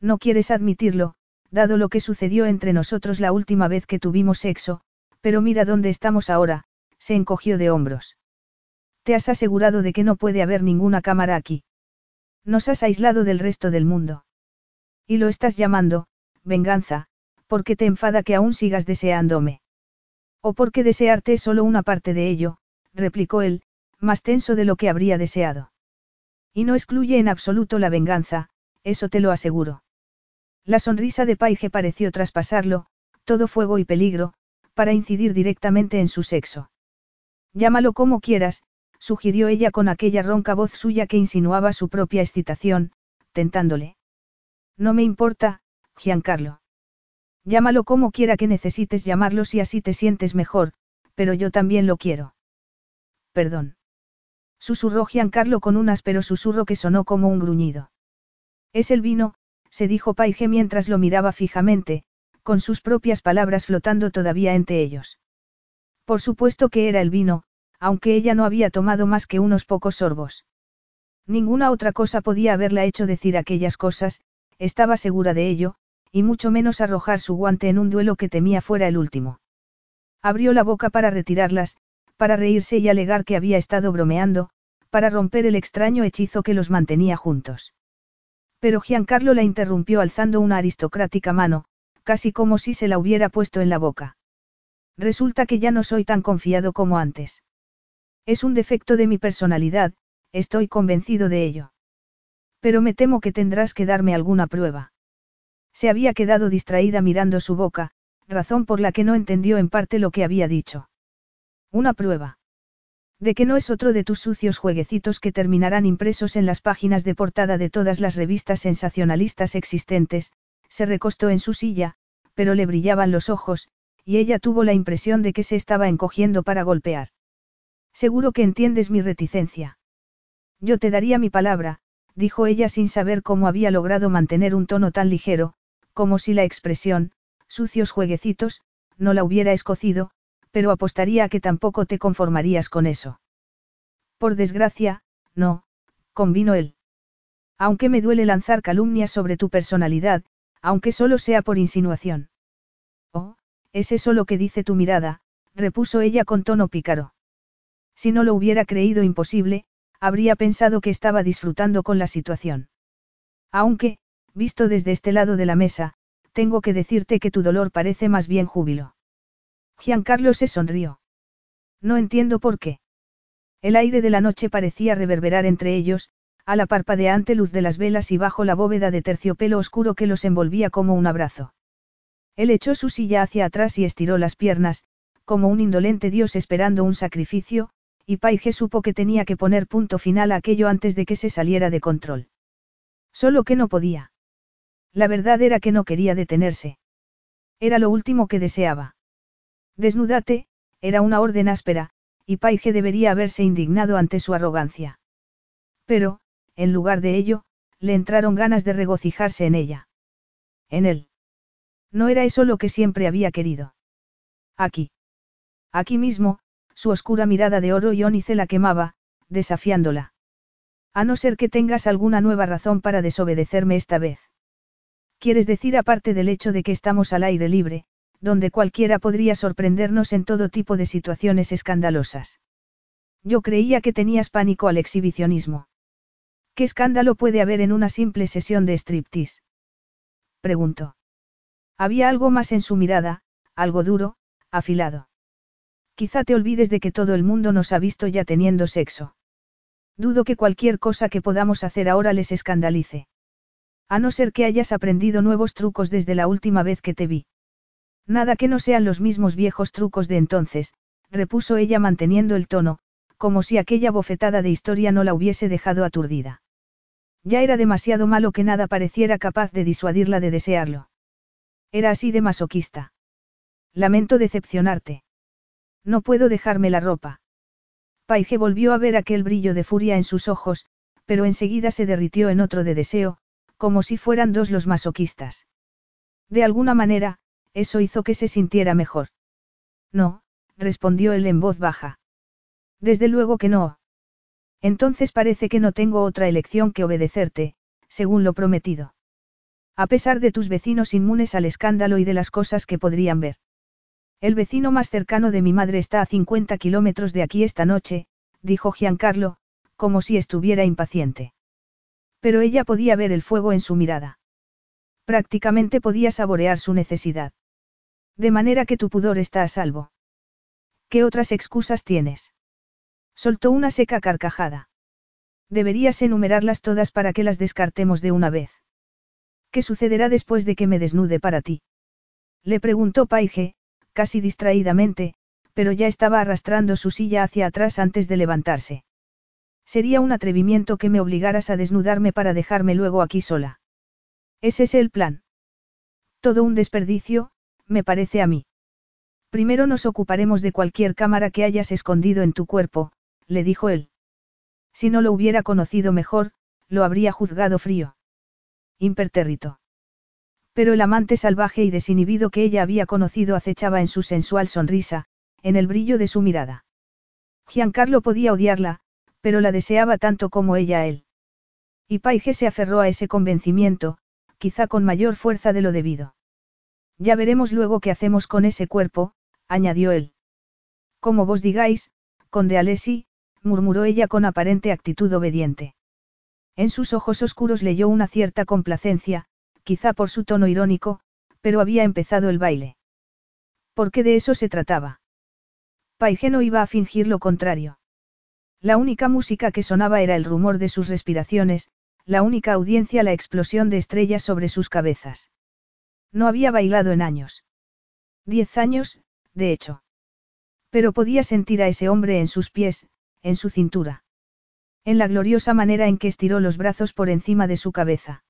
No quieres admitirlo, dado lo que sucedió entre nosotros la última vez que tuvimos sexo, pero mira dónde estamos ahora, se encogió de hombros. Te has asegurado de que no puede haber ninguna cámara aquí. Nos has aislado del resto del mundo. Y lo estás llamando, venganza, porque te enfada que aún sigas deseándome. O porque desearte es solo una parte de ello, replicó él, más tenso de lo que habría deseado. Y no excluye en absoluto la venganza, eso te lo aseguro. La sonrisa de Paige pareció traspasarlo, todo fuego y peligro, para incidir directamente en su sexo. Llámalo como quieras, sugirió ella con aquella ronca voz suya que insinuaba su propia excitación, tentándole. No me importa, Giancarlo. Llámalo como quiera que necesites llamarlo si así te sientes mejor, pero yo también lo quiero. Perdón. Susurró Giancarlo con un áspero susurro que sonó como un gruñido. Es el vino, se dijo Paige mientras lo miraba fijamente, con sus propias palabras flotando todavía entre ellos. Por supuesto que era el vino, aunque ella no había tomado más que unos pocos sorbos. Ninguna otra cosa podía haberla hecho decir aquellas cosas, estaba segura de ello, y mucho menos arrojar su guante en un duelo que temía fuera el último. Abrió la boca para retirarlas, para reírse y alegar que había estado bromeando, para romper el extraño hechizo que los mantenía juntos. Pero Giancarlo la interrumpió alzando una aristocrática mano, casi como si se la hubiera puesto en la boca. Resulta que ya no soy tan confiado como antes. Es un defecto de mi personalidad, estoy convencido de ello. Pero me temo que tendrás que darme alguna prueba. Se había quedado distraída mirando su boca, razón por la que no entendió en parte lo que había dicho. Una prueba. De que no es otro de tus sucios jueguecitos que terminarán impresos en las páginas de portada de todas las revistas sensacionalistas existentes, se recostó en su silla, pero le brillaban los ojos, y ella tuvo la impresión de que se estaba encogiendo para golpear. Seguro que entiendes mi reticencia. Yo te daría mi palabra, dijo ella sin saber cómo había logrado mantener un tono tan ligero, como si la expresión, sucios jueguecitos, no la hubiera escocido, pero apostaría a que tampoco te conformarías con eso. Por desgracia, no, convino él. Aunque me duele lanzar calumnias sobre tu personalidad, aunque solo sea por insinuación. Oh, es eso lo que dice tu mirada, repuso ella con tono pícaro. Si no lo hubiera creído imposible, habría pensado que estaba disfrutando con la situación. Aunque, visto desde este lado de la mesa, tengo que decirte que tu dolor parece más bien júbilo. Giancarlo se sonrió. No entiendo por qué. El aire de la noche parecía reverberar entre ellos, a la parpadeante luz de las velas y bajo la bóveda de terciopelo oscuro que los envolvía como un abrazo. Él echó su silla hacia atrás y estiró las piernas, como un indolente dios esperando un sacrificio, y Paige supo que tenía que poner punto final a aquello antes de que se saliera de control. Solo que no podía. La verdad era que no quería detenerse. Era lo último que deseaba. Desnúdate, era una orden áspera, y Paige debería haberse indignado ante su arrogancia. Pero, en lugar de ello, le entraron ganas de regocijarse en ella. En él. No era eso lo que siempre había querido. Aquí. Aquí mismo, su oscura mirada de oro y ónice la quemaba, desafiándola. A no ser que tengas alguna nueva razón para desobedecerme esta vez. Quieres decir aparte del hecho de que estamos al aire libre, donde cualquiera podría sorprendernos en todo tipo de situaciones escandalosas. Yo creía que tenías pánico al exhibicionismo. ¿Qué escándalo puede haber en una simple sesión de striptease? Preguntó. Había algo más en su mirada, algo duro, afilado. Quizá te olvides de que todo el mundo nos ha visto ya teniendo sexo. Dudo que cualquier cosa que podamos hacer ahora les escandalice. A no ser que hayas aprendido nuevos trucos desde la última vez que te vi. Nada que no sean los mismos viejos trucos de entonces, repuso ella manteniendo el tono, como si aquella bofetada de historia no la hubiese dejado aturdida. Ya era demasiado malo que nada pareciera capaz de disuadirla de desearlo. Era así de masoquista. Lamento decepcionarte. No puedo dejarme la ropa. Paige volvió a ver aquel brillo de furia en sus ojos, pero enseguida se derritió en otro de deseo, como si fueran dos los masoquistas. De alguna manera, eso hizo que se sintiera mejor. No, respondió él en voz baja. Desde luego que no. Entonces parece que no tengo otra elección que obedecerte, según lo prometido. A pesar de tus vecinos inmunes al escándalo y de las cosas que podrían ver. El vecino más cercano de mi madre está a 50 kilómetros de aquí esta noche, dijo Giancarlo, como si estuviera impaciente. Pero ella podía ver el fuego en su mirada. Prácticamente podía saborear su necesidad. De manera que tu pudor está a salvo. ¿Qué otras excusas tienes? Soltó una seca carcajada. Deberías enumerarlas todas para que las descartemos de una vez. ¿Qué sucederá después de que me desnude para ti? Le preguntó Paige, casi distraídamente, pero ya estaba arrastrando su silla hacia atrás antes de levantarse. Sería un atrevimiento que me obligaras a desnudarme para dejarme luego aquí sola. ¿Es ese el plan? Todo un desperdicio, me parece a mí. Primero nos ocuparemos de cualquier cámara que hayas escondido en tu cuerpo, le dijo él. Si no lo hubiera conocido mejor, lo habría juzgado frío. Impertérrito. Pero el amante salvaje y desinhibido que ella había conocido acechaba en su sensual sonrisa, en el brillo de su mirada. Giancarlo podía odiarla, pero la deseaba tanto como ella a él. Y Paige se aferró a ese convencimiento, quizá con mayor fuerza de lo debido. Ya veremos luego qué hacemos con ese cuerpo, añadió él. Como vos digáis, conde Alessi, murmuró ella con aparente actitud obediente. En sus ojos oscuros leyó una cierta complacencia, quizá por su tono irónico, pero había empezado el baile. ¿Por qué de eso se trataba? Paige iba a fingir lo contrario. La única música que sonaba era el rumor de sus respiraciones, la única audiencia la explosión de estrellas sobre sus cabezas. No había bailado en años. Diez años, de hecho. Pero podía sentir a ese hombre en sus pies, en su cintura. En la gloriosa manera en que estiró los brazos por encima de su cabeza.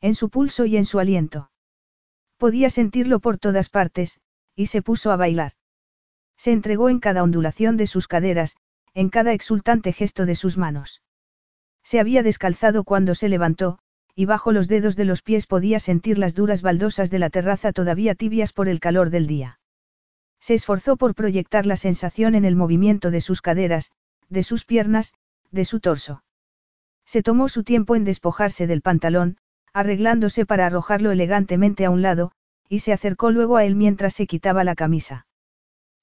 En su pulso y en su aliento. Podía sentirlo por todas partes, y se puso a bailar. Se entregó en cada ondulación de sus caderas, en cada exultante gesto de sus manos. Se había descalzado cuando se levantó, y bajo los dedos de los pies podía sentir las duras baldosas de la terraza todavía tibias por el calor del día. Se esforzó por proyectar la sensación en el movimiento de sus caderas, de sus piernas, de su torso. Se tomó su tiempo en despojarse del pantalón, arreglándose para arrojarlo elegantemente a un lado, y se acercó luego a él mientras se quitaba la camisa.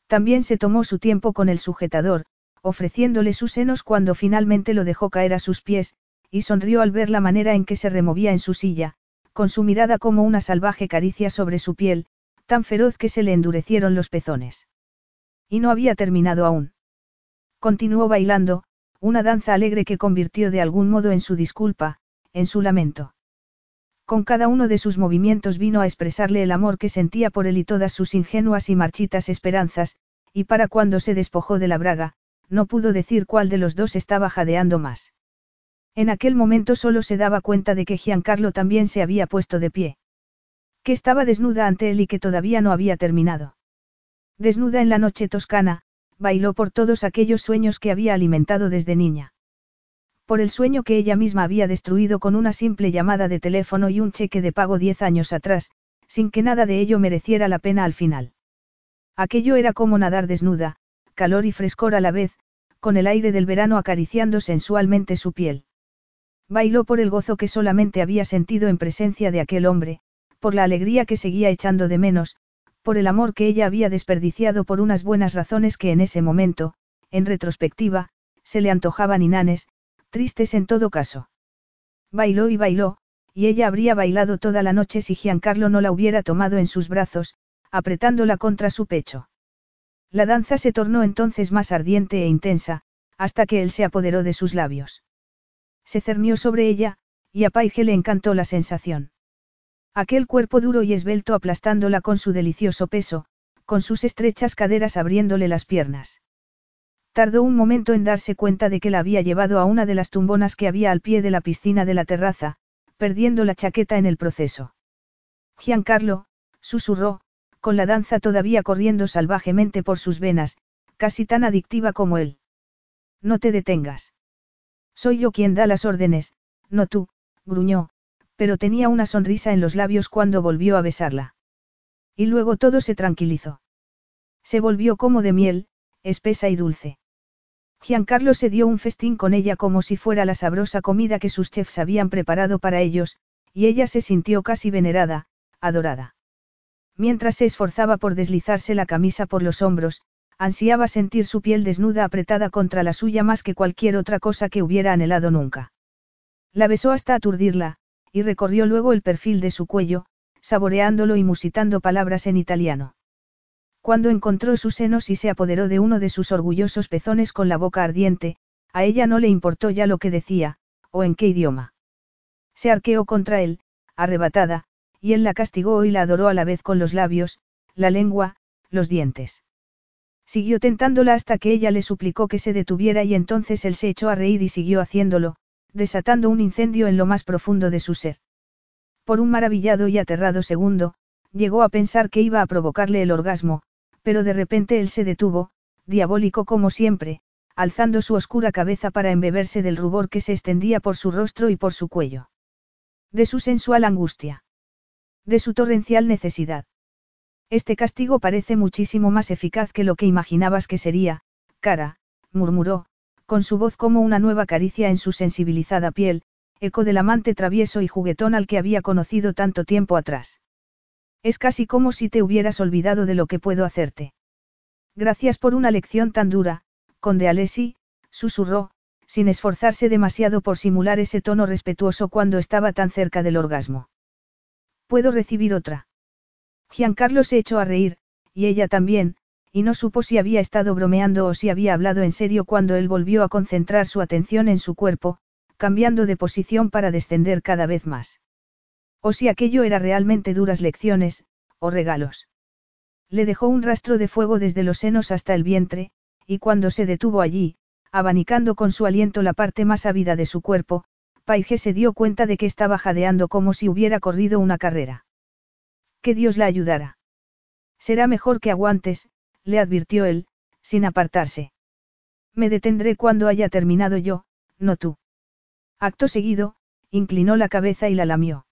También se tomó su tiempo con el sujetador, ofreciéndole sus senos cuando finalmente lo dejó caer a sus pies, y sonrió al ver la manera en que se removía en su silla, con su mirada como una salvaje caricia sobre su piel, tan feroz que se le endurecieron los pezones. Y no había terminado aún. Continuó bailando, una danza alegre que convirtió de algún modo en su disculpa, en su lamento. Con cada uno de sus movimientos vino a expresarle el amor que sentía por él y todas sus ingenuas y marchitas esperanzas, y para cuando se despojó de la braga, no pudo decir cuál de los dos estaba jadeando más. En aquel momento solo se daba cuenta de que Giancarlo también se había puesto de pie. Que estaba desnuda ante él y que todavía no había terminado. Desnuda en la noche toscana, bailó por todos aquellos sueños que había alimentado desde niña. Por el sueño que ella misma había destruido con una simple llamada de teléfono y un cheque de pago diez años atrás, sin que nada de ello mereciera la pena al final. Aquello era como nadar desnuda, calor y frescor a la vez, con el aire del verano acariciando sensualmente su piel. Bailó por el gozo que solamente había sentido en presencia de aquel hombre, por la alegría que seguía echando de menos, por el amor que ella había desperdiciado por unas buenas razones que en ese momento, en retrospectiva, se le antojaban inanes, tristes en todo caso. Bailó y bailó, y ella habría bailado toda la noche si Giancarlo no la hubiera tomado en sus brazos, apretándola contra su pecho. La danza se tornó entonces más ardiente e intensa, hasta que él se apoderó de sus labios. Se cernió sobre ella, y a Paige le encantó la sensación. Aquel cuerpo duro y esbelto aplastándola con su delicioso peso, con sus estrechas caderas abriéndole las piernas. Tardó un momento en darse cuenta de que la había llevado a una de las tumbonas que había al pie de la piscina de la terraza, perdiendo la chaqueta en el proceso. Giancarlo, susurró, con la danza todavía corriendo salvajemente por sus venas, casi tan adictiva como él. No te detengas. Soy yo quien da las órdenes, no tú, gruñó, pero tenía una sonrisa en los labios cuando volvió a besarla. Y luego todo se tranquilizó. Se volvió como de miel, espesa y dulce. Giancarlo se dio un festín con ella como si fuera la sabrosa comida que sus chefs habían preparado para ellos, y ella se sintió casi venerada, adorada. Mientras se esforzaba por deslizarse la camisa por los hombros, ansiaba sentir su piel desnuda apretada contra la suya más que cualquier otra cosa que hubiera anhelado nunca. La besó hasta aturdirla, y recorrió luego el perfil de su cuello, saboreándolo y musitando palabras en italiano. Cuando encontró sus senos y se apoderó de uno de sus orgullosos pezones con la boca ardiente, a ella no le importó ya lo que decía, o en qué idioma. Se arqueó contra él, arrebatada, y él la castigó y la adoró a la vez con los labios, la lengua, los dientes. Siguió tentándola hasta que ella le suplicó que se detuviera y entonces él se echó a reír y siguió haciéndolo, desatando un incendio en lo más profundo de su ser. Por un maravillado y aterrado segundo, llegó a pensar que iba a provocarle el orgasmo, pero de repente él se detuvo, diabólico como siempre, alzando su oscura cabeza para embeberse del rubor que se extendía por su rostro y por su cuello. De su sensual angustia. De su torrencial necesidad. Este castigo parece muchísimo más eficaz que lo que imaginabas que sería, cara, murmuró, con su voz como una nueva caricia en su sensibilizada piel, eco del amante travieso y juguetón al que había conocido tanto tiempo atrás. Es casi como si te hubieras olvidado de lo que puedo hacerte. Gracias por una lección tan dura, conde Alessi, susurró, sin esforzarse demasiado por simular ese tono respetuoso cuando estaba tan cerca del orgasmo. ¿Puedo recibir otra? Giancarlo se echó a reír, y ella también, y no supo si había estado bromeando o si había hablado en serio cuando él volvió a concentrar su atención en su cuerpo, cambiando de posición para descender cada vez más. O si aquello era realmente duras lecciones, o regalos. Le dejó un rastro de fuego desde los senos hasta el vientre, y cuando se detuvo allí, abanicando con su aliento la parte más ávida de su cuerpo, Paige se dio cuenta de que estaba jadeando como si hubiera corrido una carrera. Que Dios la ayudara. Será mejor que aguantes, le advirtió él, sin apartarse. Me detendré cuando haya terminado yo, no tú. Acto seguido, inclinó la cabeza y la lamió.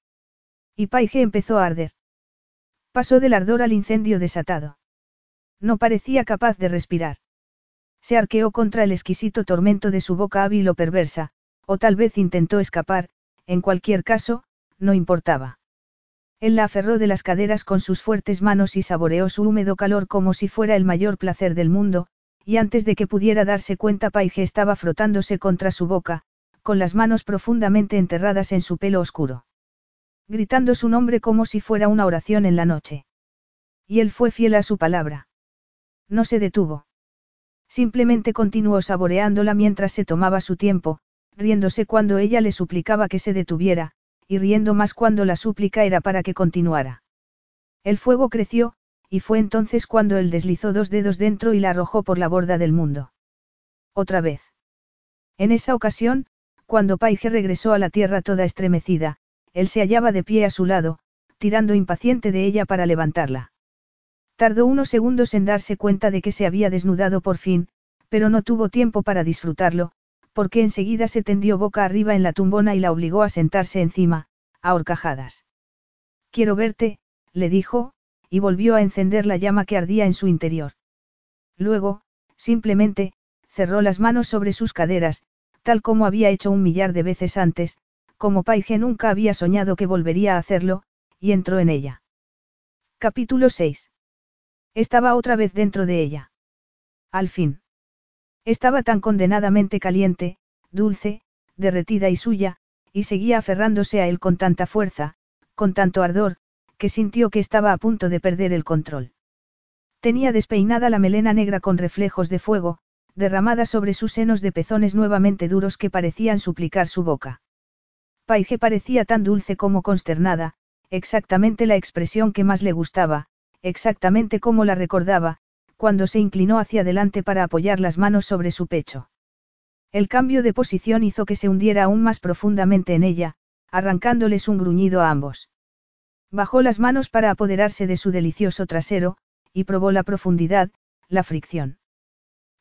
Y Paige empezó a arder. Pasó del ardor al incendio desatado. No parecía capaz de respirar. Se arqueó contra el exquisito tormento de su boca hábil o perversa, o tal vez intentó escapar, en cualquier caso, no importaba. Él la aferró de las caderas con sus fuertes manos y saboreó su húmedo calor como si fuera el mayor placer del mundo, y antes de que pudiera darse cuenta Paige estaba frotándose contra su boca, con las manos profundamente enterradas en su pelo oscuro gritando su nombre como si fuera una oración en la noche. Y él fue fiel a su palabra. No se detuvo. Simplemente continuó saboreándola mientras se tomaba su tiempo, riéndose cuando ella le suplicaba que se detuviera, y riendo más cuando la súplica era para que continuara. El fuego creció, y fue entonces cuando él deslizó dos dedos dentro y la arrojó por la borda del mundo. Otra vez. En esa ocasión, cuando Paige regresó a la tierra toda estremecida, él se hallaba de pie a su lado, tirando impaciente de ella para levantarla. Tardó unos segundos en darse cuenta de que se había desnudado por fin, pero no tuvo tiempo para disfrutarlo, porque enseguida se tendió boca arriba en la tumbona y la obligó a sentarse encima, a horcajadas. Quiero verte, le dijo, y volvió a encender la llama que ardía en su interior. Luego, simplemente, cerró las manos sobre sus caderas, tal como había hecho un millar de veces antes, como Paige nunca había soñado que volvería a hacerlo, y entró en ella. Capítulo 6. Estaba otra vez dentro de ella. Al fin. Estaba tan condenadamente caliente, dulce, derretida y suya, y seguía aferrándose a él con tanta fuerza, con tanto ardor, que sintió que estaba a punto de perder el control. Tenía despeinada la melena negra con reflejos de fuego, derramada sobre sus senos de pezones nuevamente duros que parecían suplicar su boca. Paige parecía tan dulce como consternada, exactamente la expresión que más le gustaba, exactamente como la recordaba, cuando se inclinó hacia adelante para apoyar las manos sobre su pecho. El cambio de posición hizo que se hundiera aún más profundamente en ella, arrancándoles un gruñido a ambos. Bajó las manos para apoderarse de su delicioso trasero, y probó la profundidad, la fricción.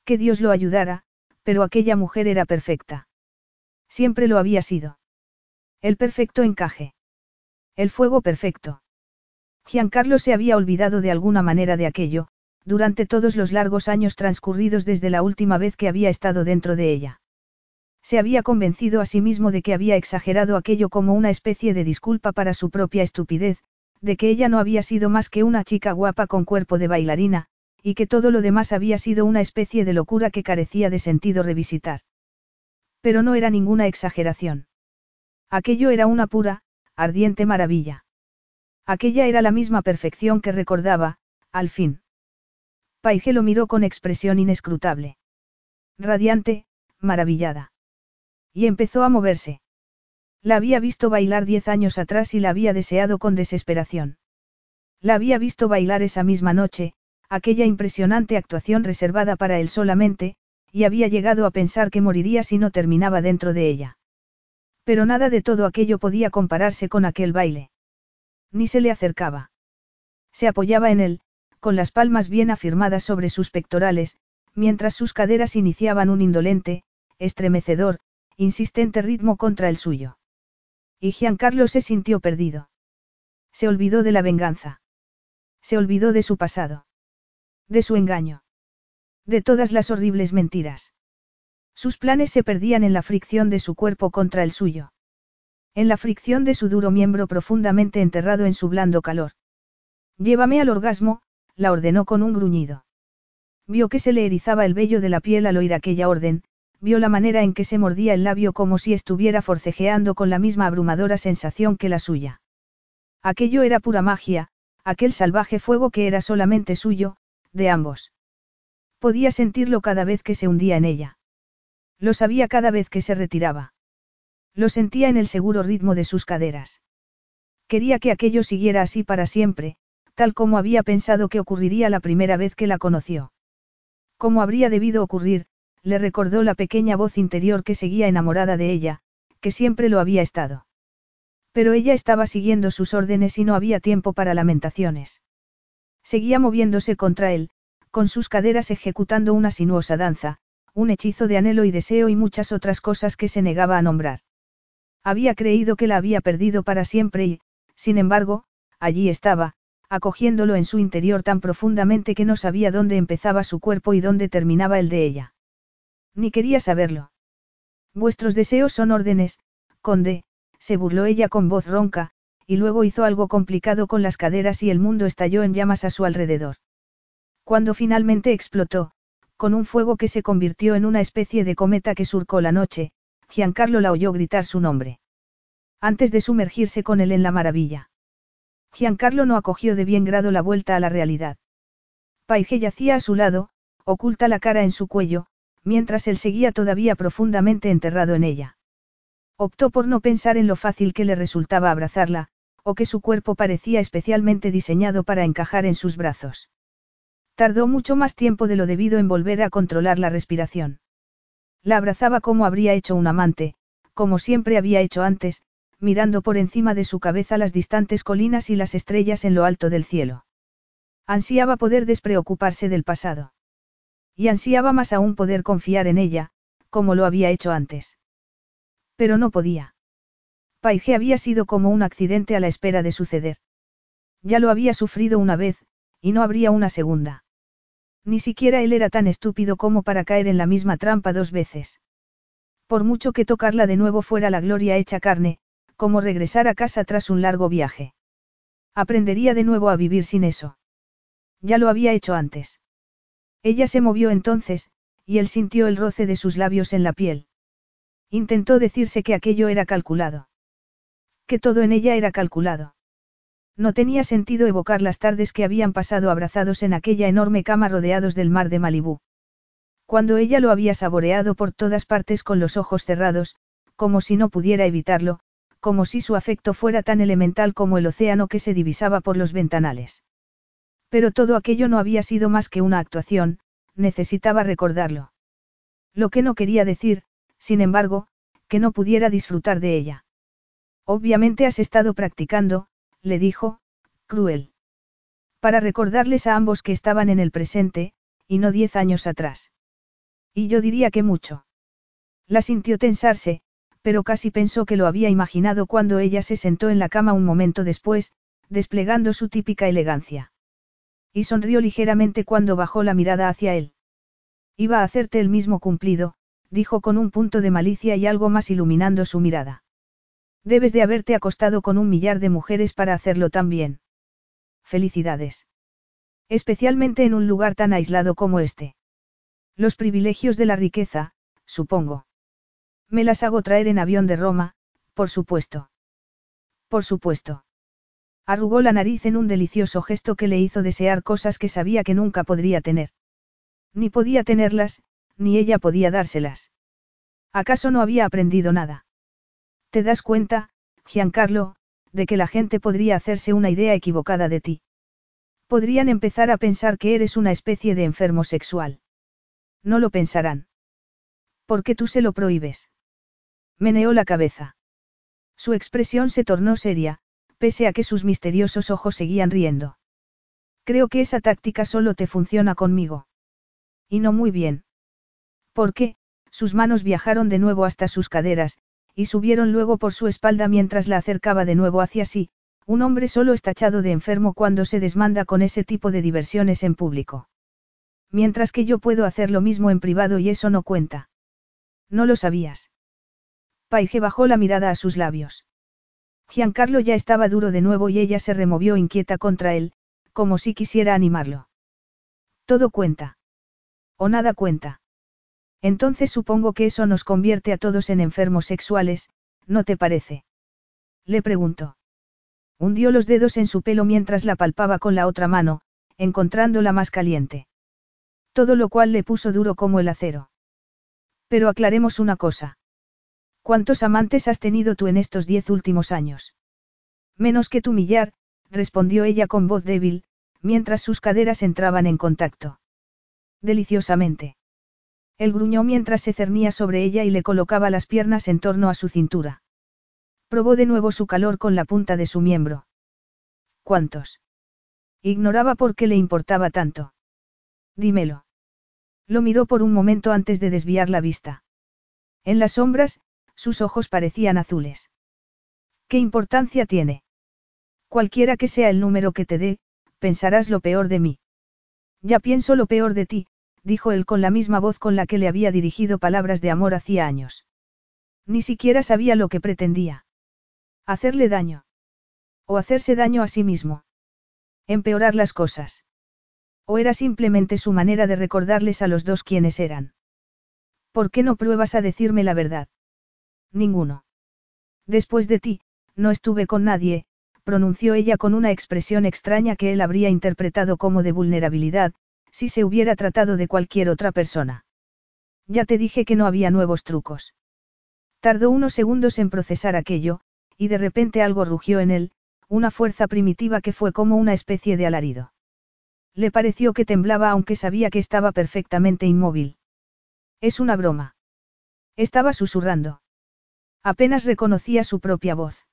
Que Dios lo ayudara, pero aquella mujer era perfecta. Siempre lo había sido. El perfecto encaje. El fuego perfecto. Giancarlo se había olvidado de alguna manera de aquello, durante todos los largos años transcurridos desde la última vez que había estado dentro de ella. Se había convencido a sí mismo de que había exagerado aquello como una especie de disculpa para su propia estupidez, de que ella no había sido más que una chica guapa con cuerpo de bailarina, y que todo lo demás había sido una especie de locura que carecía de sentido revisitar. Pero no era ninguna exageración. Aquello era una pura, ardiente maravilla. Aquella era la misma perfección que recordaba, al fin. Paige lo miró con expresión inescrutable. Radiante, maravillada. Y empezó a moverse. La había visto bailar diez años atrás y la había deseado con desesperación. La había visto bailar esa misma noche, aquella impresionante actuación reservada para él solamente, y había llegado a pensar que moriría si no terminaba dentro de ella. Pero nada de todo aquello podía compararse con aquel baile. Ni se le acercaba. Se apoyaba en él, con las palmas bien afirmadas sobre sus pectorales, mientras sus caderas iniciaban un indolente, estremecedor, insistente ritmo contra el suyo. Y Giancarlo se sintió perdido. Se olvidó de la venganza. Se olvidó de su pasado. De su engaño. De todas las horribles mentiras. Sus planes se perdían en la fricción de su cuerpo contra el suyo. En la fricción de su duro miembro profundamente enterrado en su blando calor. Llévame al orgasmo, la ordenó con un gruñido. Vio que se le erizaba el vello de la piel al oír aquella orden, vio la manera en que se mordía el labio como si estuviera forcejeando con la misma abrumadora sensación que la suya. Aquello era pura magia, aquel salvaje fuego que era solamente suyo, de ambos. Podía sentirlo cada vez que se hundía en ella. Lo sabía cada vez que se retiraba. Lo sentía en el seguro ritmo de sus caderas. Quería que aquello siguiera así para siempre, tal como había pensado que ocurriría la primera vez que la conoció. Como habría debido ocurrir, le recordó la pequeña voz interior que seguía enamorada de ella, que siempre lo había estado. Pero ella estaba siguiendo sus órdenes y no había tiempo para lamentaciones. Seguía moviéndose contra él, con sus caderas ejecutando una sinuosa danza, un hechizo de anhelo y deseo y muchas otras cosas que se negaba a nombrar. Había creído que la había perdido para siempre y, sin embargo, allí estaba, acogiéndolo en su interior tan profundamente que no sabía dónde empezaba su cuerpo y dónde terminaba el de ella. Ni quería saberlo. Vuestros deseos son órdenes, conde, se burló ella con voz ronca, y luego hizo algo complicado con las caderas y el mundo estalló en llamas a su alrededor. Cuando finalmente explotó, con un fuego que se convirtió en una especie de cometa que surcó la noche, Giancarlo la oyó gritar su nombre. Antes de sumergirse con él en la maravilla. Giancarlo no acogió de bien grado la vuelta a la realidad. Paige yacía a su lado, oculta la cara en su cuello, mientras él seguía todavía profundamente enterrado en ella. Optó por no pensar en lo fácil que le resultaba abrazarla, o que su cuerpo parecía especialmente diseñado para encajar en sus brazos. Tardó mucho más tiempo de lo debido en volver a controlar la respiración. La abrazaba como habría hecho un amante, como siempre había hecho antes, mirando por encima de su cabeza las distantes colinas y las estrellas en lo alto del cielo. Ansiaba poder despreocuparse del pasado. Y ansiaba más aún poder confiar en ella, como lo había hecho antes. Pero no podía. Paige había sido como un accidente a la espera de suceder. Ya lo había sufrido una vez, y no habría una segunda. Ni siquiera él era tan estúpido como para caer en la misma trampa dos veces. Por mucho que tocarla de nuevo fuera la gloria hecha carne, como regresar a casa tras un largo viaje. Aprendería de nuevo a vivir sin eso. Ya lo había hecho antes. Ella se movió entonces, y él sintió el roce de sus labios en la piel. Intentó decirse que aquello era calculado que todo en ella era calculado. No tenía sentido evocar las tardes que habían pasado abrazados en aquella enorme cama rodeados del mar de Malibú. Cuando ella lo había saboreado por todas partes con los ojos cerrados, como si no pudiera evitarlo, como si su afecto fuera tan elemental como el océano que se divisaba por los ventanales. Pero todo aquello no había sido más que una actuación, necesitaba recordarlo. Lo que no quería decir, sin embargo, que no pudiera disfrutar de ella. Obviamente has estado practicando, le dijo, cruel. Para recordarles a ambos que estaban en el presente, y no diez años atrás. Y yo diría que mucho. La sintió tensarse, pero casi pensó que lo había imaginado cuando ella se sentó en la cama un momento después, desplegando su típica elegancia. Y sonrió ligeramente cuando bajó la mirada hacia él. Iba a hacerte el mismo cumplido, dijo con un punto de malicia y algo más iluminando su mirada. Debes de haberte acostado con un millar de mujeres para hacerlo tan bien. Felicidades. Especialmente en un lugar tan aislado como este. Los privilegios de la riqueza, supongo. Me las hago traer en avión de Roma, por supuesto. Por supuesto. Arrugó la nariz en un delicioso gesto que le hizo desear cosas que sabía que nunca podría tener. Ni podía tenerlas, ni ella podía dárselas. ¿Acaso no había aprendido nada? ¿Te das cuenta, Giancarlo, de que la gente podría hacerse una idea equivocada de ti? Podrían empezar a pensar que eres una especie de enfermo sexual. No lo pensarán. ¿Por qué tú se lo prohíbes? Meneó la cabeza. Su expresión se tornó seria, pese a que sus misteriosos ojos seguían riendo. Creo que esa táctica solo te funciona conmigo. Y no muy bien. ¿Por qué? Sus manos viajaron de nuevo hasta sus caderas, y subieron luego por su espalda mientras la acercaba de nuevo hacia sí, un hombre solo está tachado de enfermo cuando se desmanda con ese tipo de diversiones en público. Mientras que yo puedo hacer lo mismo en privado y eso no cuenta. No lo sabías. Paige bajó la mirada a sus labios. Giancarlo ya estaba duro de nuevo y ella se removió inquieta contra él, como si quisiera animarlo. Todo cuenta. O nada cuenta. Entonces supongo que eso nos convierte a todos en enfermos sexuales, ¿no te parece? Le preguntó. Hundió los dedos en su pelo mientras la palpaba con la otra mano, encontrándola más caliente. Todo lo cual le puso duro como el acero. Pero aclaremos una cosa. ¿Cuántos amantes has tenido tú en estos diez últimos años? Menos que tu millar, respondió ella con voz débil, mientras sus caderas entraban en contacto. Deliciosamente. Él gruñó mientras se cernía sobre ella y le colocaba las piernas en torno a su cintura. Probó de nuevo su calor con la punta de su miembro. ¿Cuántos? Ignoraba por qué le importaba tanto. Dímelo. Lo miró por un momento antes de desviar la vista. En las sombras, sus ojos parecían azules. ¿Qué importancia tiene? Cualquiera que sea el número que te dé, pensarás lo peor de mí. Ya pienso lo peor de ti, dijo él con la misma voz con la que le había dirigido palabras de amor hacía años. Ni siquiera sabía lo que pretendía. Hacerle daño. O hacerse daño a sí mismo. Empeorar las cosas. O era simplemente su manera de recordarles a los dos quiénes eran. ¿Por qué no pruebas a decirme la verdad? Ninguno. Después de ti, no estuve con nadie, pronunció ella con una expresión extraña que él habría interpretado como de vulnerabilidad, si se hubiera tratado de cualquier otra persona. Ya te dije que no había nuevos trucos. Tardó unos segundos en procesar aquello, y de repente algo rugió en él, una fuerza primitiva que fue como una especie de alarido. Le pareció que temblaba aunque sabía que estaba perfectamente inmóvil. Es una broma. Estaba susurrando. Apenas reconocía su propia voz.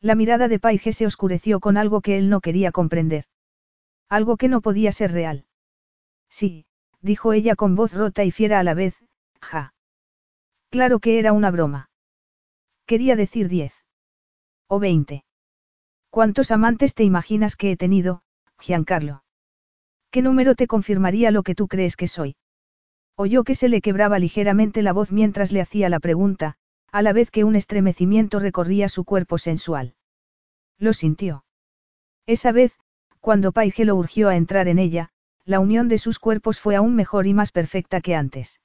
La mirada de Paige se oscureció con algo que él no quería comprender. Algo que no podía ser real. Sí, dijo ella con voz rota y fiera a la vez, ja. Claro que era una broma. Quería decir diez. O veinte. ¿Cuántos amantes te imaginas que he tenido, Giancarlo? ¿Qué número te confirmaría lo que tú crees que soy? Oyó que se le quebraba ligeramente la voz mientras le hacía la pregunta, a la vez que un estremecimiento recorría su cuerpo sensual. Lo sintió. Esa vez, cuando Paige lo urgió a entrar en ella, la unión de sus cuerpos fue aún mejor y más perfecta que antes.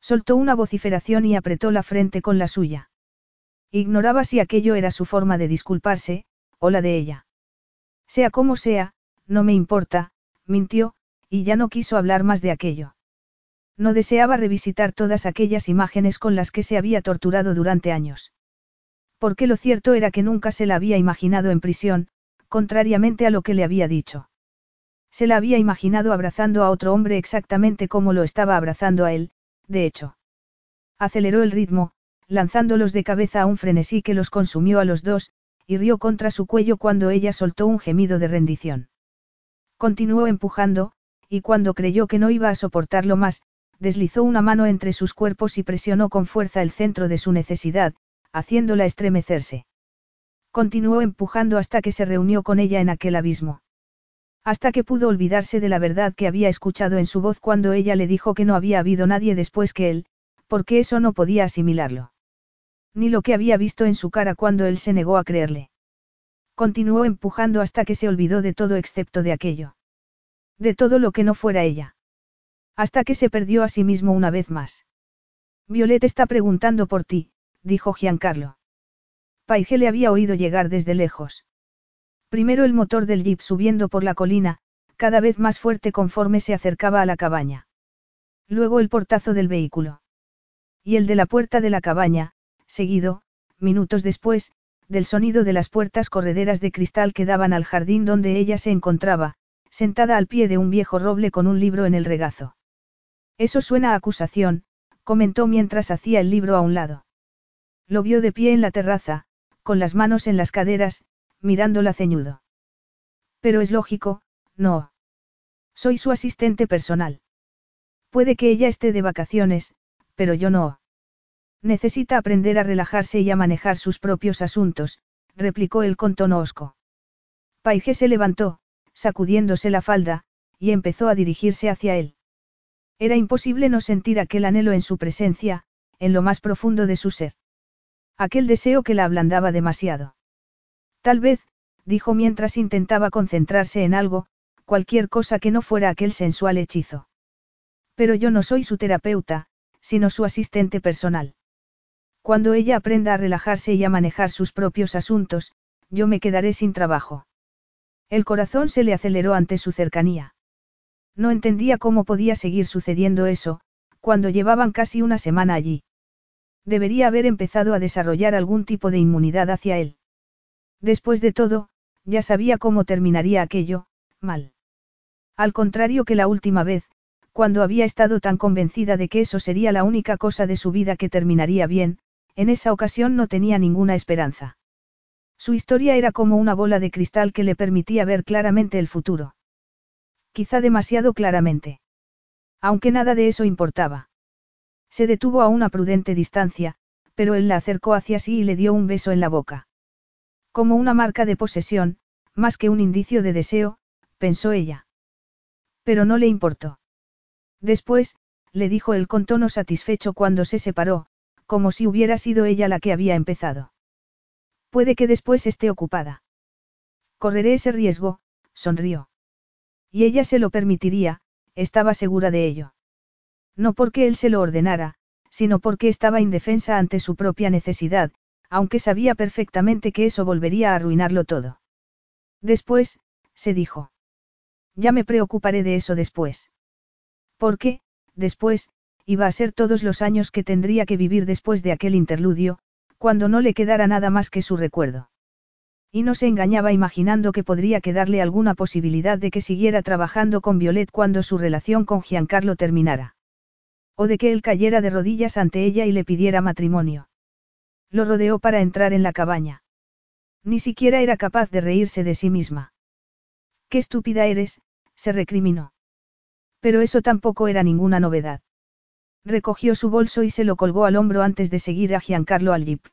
Soltó una vociferación y apretó la frente con la suya. Ignoraba si aquello era su forma de disculparse, o la de ella. Sea como sea, no me importa, mintió, y ya no quiso hablar más de aquello. No deseaba revisitar todas aquellas imágenes con las que se había torturado durante años. Porque lo cierto era que nunca se la había imaginado en prisión, contrariamente a lo que le había dicho. Se la había imaginado abrazando a otro hombre exactamente como lo estaba abrazando a él, de hecho. Aceleró el ritmo, lanzándolos de cabeza a un frenesí que los consumió a los dos, y rió contra su cuello cuando ella soltó un gemido de rendición. Continuó empujando, y cuando creyó que no iba a soportarlo más, deslizó una mano entre sus cuerpos y presionó con fuerza el centro de su necesidad, haciéndola estremecerse. Continuó empujando hasta que se reunió con ella en aquel abismo. Hasta que pudo olvidarse de la verdad que había escuchado en su voz cuando ella le dijo que no había habido nadie después que él, porque eso no podía asimilarlo. Ni lo que había visto en su cara cuando él se negó a creerle. Continuó empujando hasta que se olvidó de todo excepto de aquello. De todo lo que no fuera ella. Hasta que se perdió a sí mismo una vez más. Violet está preguntando por ti, dijo Giancarlo. Paige le había oído llegar desde lejos. Primero el motor del jeep subiendo por la colina, cada vez más fuerte conforme se acercaba a la cabaña. Luego el portazo del vehículo. Y el de la puerta de la cabaña, seguido, minutos después, del sonido de las puertas correderas de cristal que daban al jardín donde ella se encontraba, sentada al pie de un viejo roble con un libro en el regazo. Eso suena a acusación, comentó mientras hacía el libro a un lado. Lo vio de pie en la terraza, con las manos en las caderas, mirándola ceñudo. Pero es lógico, no. Soy su asistente personal. Puede que ella esté de vacaciones, pero yo no. Necesita aprender a relajarse y a manejar sus propios asuntos, replicó él con tono hosco. Paige se levantó, sacudiéndose la falda, y empezó a dirigirse hacia él. Era imposible no sentir aquel anhelo en su presencia, en lo más profundo de su ser. Aquel deseo que la ablandaba demasiado. Tal vez, dijo mientras intentaba concentrarse en algo, cualquier cosa que no fuera aquel sensual hechizo. Pero yo no soy su terapeuta, sino su asistente personal. Cuando ella aprenda a relajarse y a manejar sus propios asuntos, yo me quedaré sin trabajo. El corazón se le aceleró ante su cercanía. No entendía cómo podía seguir sucediendo eso, cuando llevaban casi una semana allí. Debería haber empezado a desarrollar algún tipo de inmunidad hacia él. Después de todo, ya sabía cómo terminaría aquello, mal. Al contrario que la última vez, cuando había estado tan convencida de que eso sería la única cosa de su vida que terminaría bien, en esa ocasión no tenía ninguna esperanza. Su historia era como una bola de cristal que le permitía ver claramente el futuro. Quizá demasiado claramente. Aunque nada de eso importaba. Se detuvo a una prudente distancia, pero él la acercó hacia sí y le dio un beso en la boca. Como una marca de posesión, más que un indicio de deseo, pensó ella. Pero no le importó. Después, le dijo él con tono satisfecho cuando se separó, como si hubiera sido ella la que había empezado. Puede que después esté ocupada. Correré ese riesgo, sonrió. Y ella se lo permitiría, estaba segura de ello. No porque él se lo ordenara, sino porque estaba indefensa ante su propia necesidad, aunque sabía perfectamente que eso volvería a arruinarlo todo. Después, se dijo. Ya me preocuparé de eso después. Porque, después, iba a ser todos los años que tendría que vivir después de aquel interludio, cuando no le quedara nada más que su recuerdo. Y no se engañaba imaginando que podría quedarle alguna posibilidad de que siguiera trabajando con Violet cuando su relación con Giancarlo terminara. O de que él cayera de rodillas ante ella y le pidiera matrimonio. Lo rodeó para entrar en la cabaña. Ni siquiera era capaz de reírse de sí misma. Qué estúpida eres, se recriminó. Pero eso tampoco era ninguna novedad. Recogió su bolso y se lo colgó al hombro antes de seguir a Giancarlo al jeep.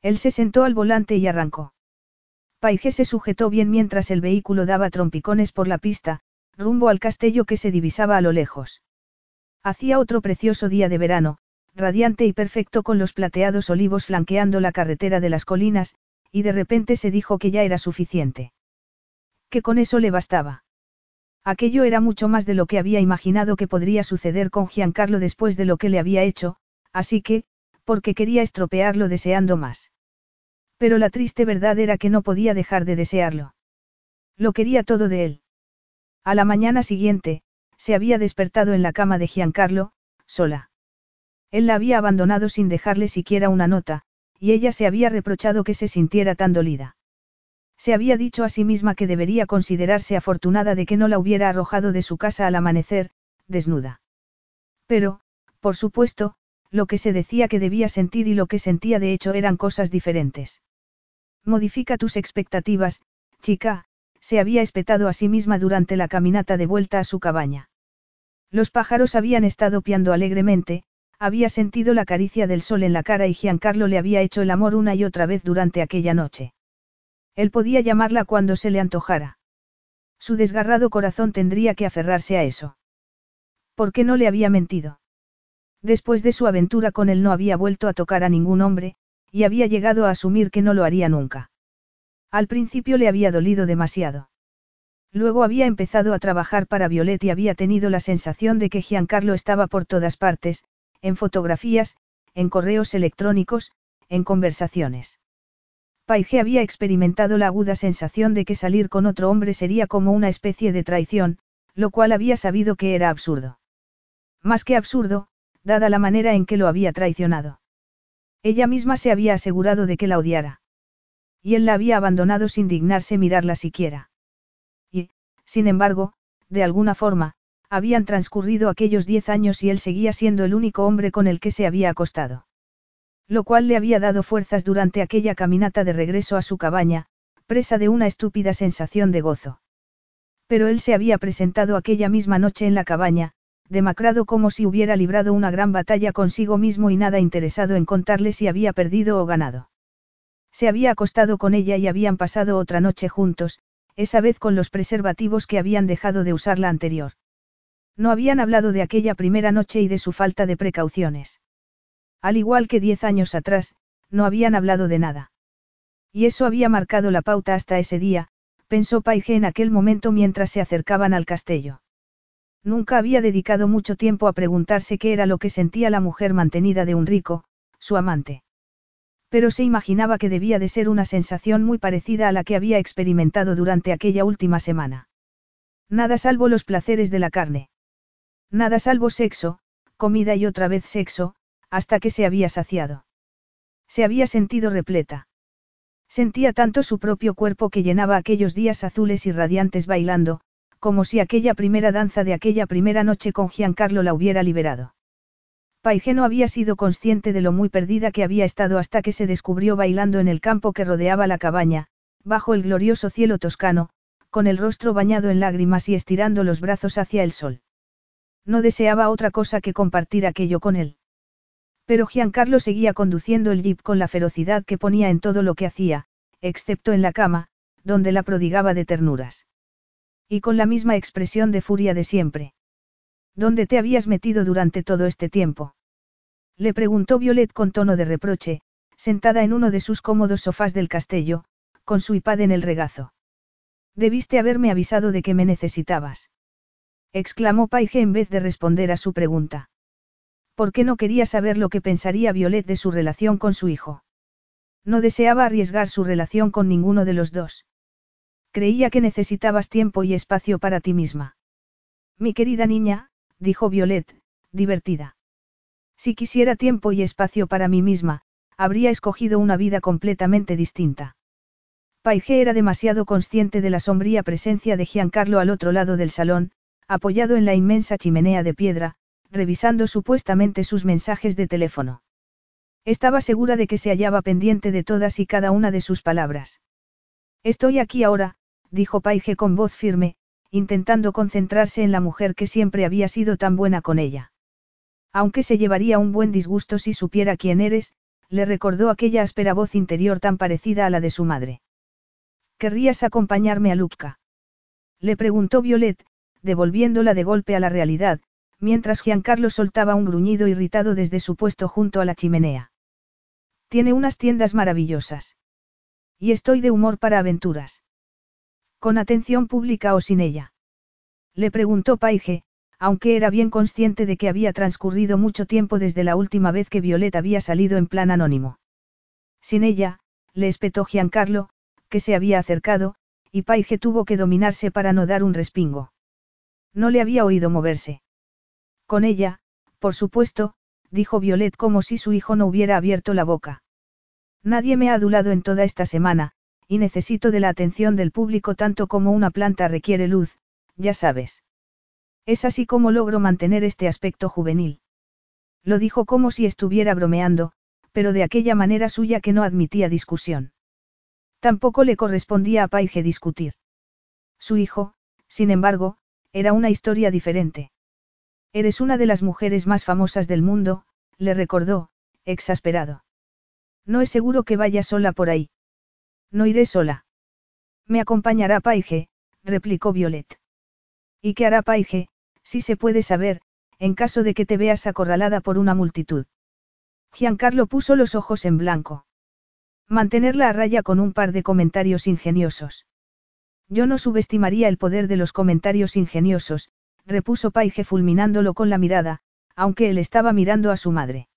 Él se sentó al volante y arrancó. Paige se sujetó bien mientras el vehículo daba trompicones por la pista, rumbo al castillo que se divisaba a lo lejos. Hacía otro precioso día de verano, radiante y perfecto con los plateados olivos flanqueando la carretera de las colinas, y de repente se dijo que ya era suficiente. Que con eso le bastaba. Aquello era mucho más de lo que había imaginado que podría suceder con Giancarlo después de lo que le había hecho, así que, porque quería estropearlo deseando más. Pero la triste verdad era que no podía dejar de desearlo. Lo quería todo de él. A la mañana siguiente, se había despertado en la cama de Giancarlo, sola. Él la había abandonado sin dejarle siquiera una nota, y ella se había reprochado que se sintiera tan dolida. Se había dicho a sí misma que debería considerarse afortunada de que no la hubiera arrojado de su casa al amanecer, desnuda. Pero, por supuesto, lo que se decía que debía sentir y lo que sentía de hecho eran cosas diferentes. Modifica tus expectativas, chica, se había espetado a sí misma durante la caminata de vuelta a su cabaña. Los pájaros habían estado piando alegremente, había sentido la caricia del sol en la cara y Giancarlo le había hecho el amor una y otra vez durante aquella noche. Él podía llamarla cuando se le antojara. Su desgarrado corazón tendría que aferrarse a eso. ¿Por qué no le había mentido? Después de su aventura con él no había vuelto a tocar a ningún hombre, y había llegado a asumir que no lo haría nunca. Al principio le había dolido demasiado. Luego había empezado a trabajar para Violet y había tenido la sensación de que Giancarlo estaba por todas partes, en fotografías, en correos electrónicos, en conversaciones. Paige había experimentado la aguda sensación de que salir con otro hombre sería como una especie de traición, lo cual había sabido que era absurdo. Más que absurdo, dada la manera en que lo había traicionado. Ella misma se había asegurado de que la odiara. Y él la había abandonado sin dignarse mirarla siquiera. Y, sin embargo, de alguna forma, habían transcurrido aquellos diez años y él seguía siendo el único hombre con el que se había acostado. Lo cual le había dado fuerzas durante aquella caminata de regreso a su cabaña, presa de una estúpida sensación de gozo. Pero él se había presentado aquella misma noche en la cabaña, demacrado como si hubiera librado una gran batalla consigo mismo y nada interesado en contarle si había perdido o ganado. Se había acostado con ella y habían pasado otra noche juntos, esa vez con los preservativos que habían dejado de usar la anterior. No habían hablado de aquella primera noche y de su falta de precauciones. Al igual que diez años atrás, no habían hablado de nada. Y eso había marcado la pauta hasta ese día, pensó Paige en aquel momento mientras se acercaban al castillo. Nunca había dedicado mucho tiempo a preguntarse qué era lo que sentía la mujer mantenida de un rico, su amante. Pero se imaginaba que debía de ser una sensación muy parecida a la que había experimentado durante aquella última semana. Nada salvo los placeres de la carne. Nada salvo sexo, comida y otra vez sexo, hasta que se había saciado. Se había sentido repleta. Sentía tanto su propio cuerpo que llenaba aquellos días azules y radiantes bailando, como si aquella primera danza de aquella primera noche con Giancarlo la hubiera liberado. Paige no había sido consciente de lo muy perdida que había estado hasta que se descubrió bailando en el campo que rodeaba la cabaña, bajo el glorioso cielo toscano, con el rostro bañado en lágrimas y estirando los brazos hacia el sol. No deseaba otra cosa que compartir aquello con él. Pero Giancarlo seguía conduciendo el jeep con la ferocidad que ponía en todo lo que hacía, excepto en la cama, donde la prodigaba de ternuras. Y con la misma expresión de furia de siempre. ¿Dónde te habías metido durante todo este tiempo? Le preguntó Violet con tono de reproche, sentada en uno de sus cómodos sofás del castillo, con su iPad en el regazo. Debiste haberme avisado de que me necesitabas. Exclamó Paige en vez de responder a su pregunta. ¿Por qué no quería saber lo que pensaría Violet de su relación con su hijo? No deseaba arriesgar su relación con ninguno de los dos. Creía que necesitabas tiempo y espacio para ti misma. Mi querida niña, dijo Violet, divertida. Si quisiera tiempo y espacio para mí misma, habría escogido una vida completamente distinta. Paige era demasiado consciente de la sombría presencia de Giancarlo al otro lado del salón, apoyado en la inmensa chimenea de piedra, revisando supuestamente sus mensajes de teléfono. Estaba segura de que se hallaba pendiente de todas y cada una de sus palabras. Estoy aquí ahora, dijo Paige con voz firme, intentando concentrarse en la mujer que siempre había sido tan buena con ella. Aunque se llevaría un buen disgusto si supiera quién eres, le recordó aquella áspera voz interior tan parecida a la de su madre. ¿Querrías acompañarme a Lupka? Le preguntó Violet, devolviéndola de golpe a la realidad, mientras Giancarlo soltaba un gruñido irritado desde su puesto junto a la chimenea. Tiene unas tiendas maravillosas. Y estoy de humor para aventuras. ¿Con atención pública o sin ella? Le preguntó Paige, aunque era bien consciente de que había transcurrido mucho tiempo desde la última vez que Violet había salido en plan anónimo. Sin ella, le espetó Giancarlo, que se había acercado, y Paige tuvo que dominarse para no dar un respingo. No le había oído moverse. Con ella, por supuesto, dijo Violet como si su hijo no hubiera abierto la boca. Nadie me ha adulado en toda esta semana, y necesito de la atención del público tanto como una planta requiere luz, ya sabes. Es así como logro mantener este aspecto juvenil. Lo dijo como si estuviera bromeando, pero de aquella manera suya que no admitía discusión. Tampoco le correspondía a Paige discutir. Su hijo, sin embargo, era una historia diferente. Eres una de las mujeres más famosas del mundo, le recordó, exasperado. No es seguro que vaya sola por ahí. No iré sola. Me acompañará Paige, replicó Violet. ¿Y qué hará Paige, si se puede saber, en caso de que te veas acorralada por una multitud? Giancarlo puso los ojos en blanco. Mantenerla a raya con un par de comentarios ingeniosos. Yo no subestimaría el poder de los comentarios ingeniosos, repuso Paige fulminándolo con la mirada, aunque él estaba mirando a su madre.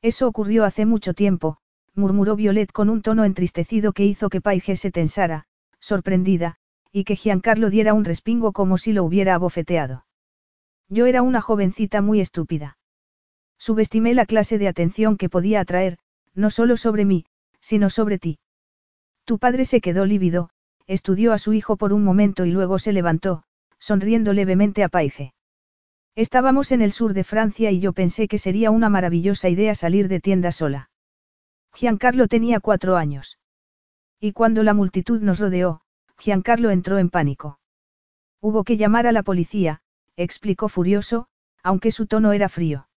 Eso ocurrió hace mucho tiempo, murmuró Violet con un tono entristecido que hizo que Paige se tensara, sorprendida, y que Giancarlo diera un respingo como si lo hubiera abofeteado. Yo era una jovencita muy estúpida. Subestimé la clase de atención que podía atraer, no solo sobre mí, sino sobre ti. Tu padre se quedó lívido, estudió a su hijo por un momento y luego se levantó, sonriendo levemente a Paige. Estábamos en el sur de Francia y yo pensé que sería una maravillosa idea salir de tienda sola. Giancarlo tenía cuatro años. Y cuando la multitud nos rodeó, Giancarlo entró en pánico. Hubo que llamar a la policía, explicó furioso, aunque su tono era frío.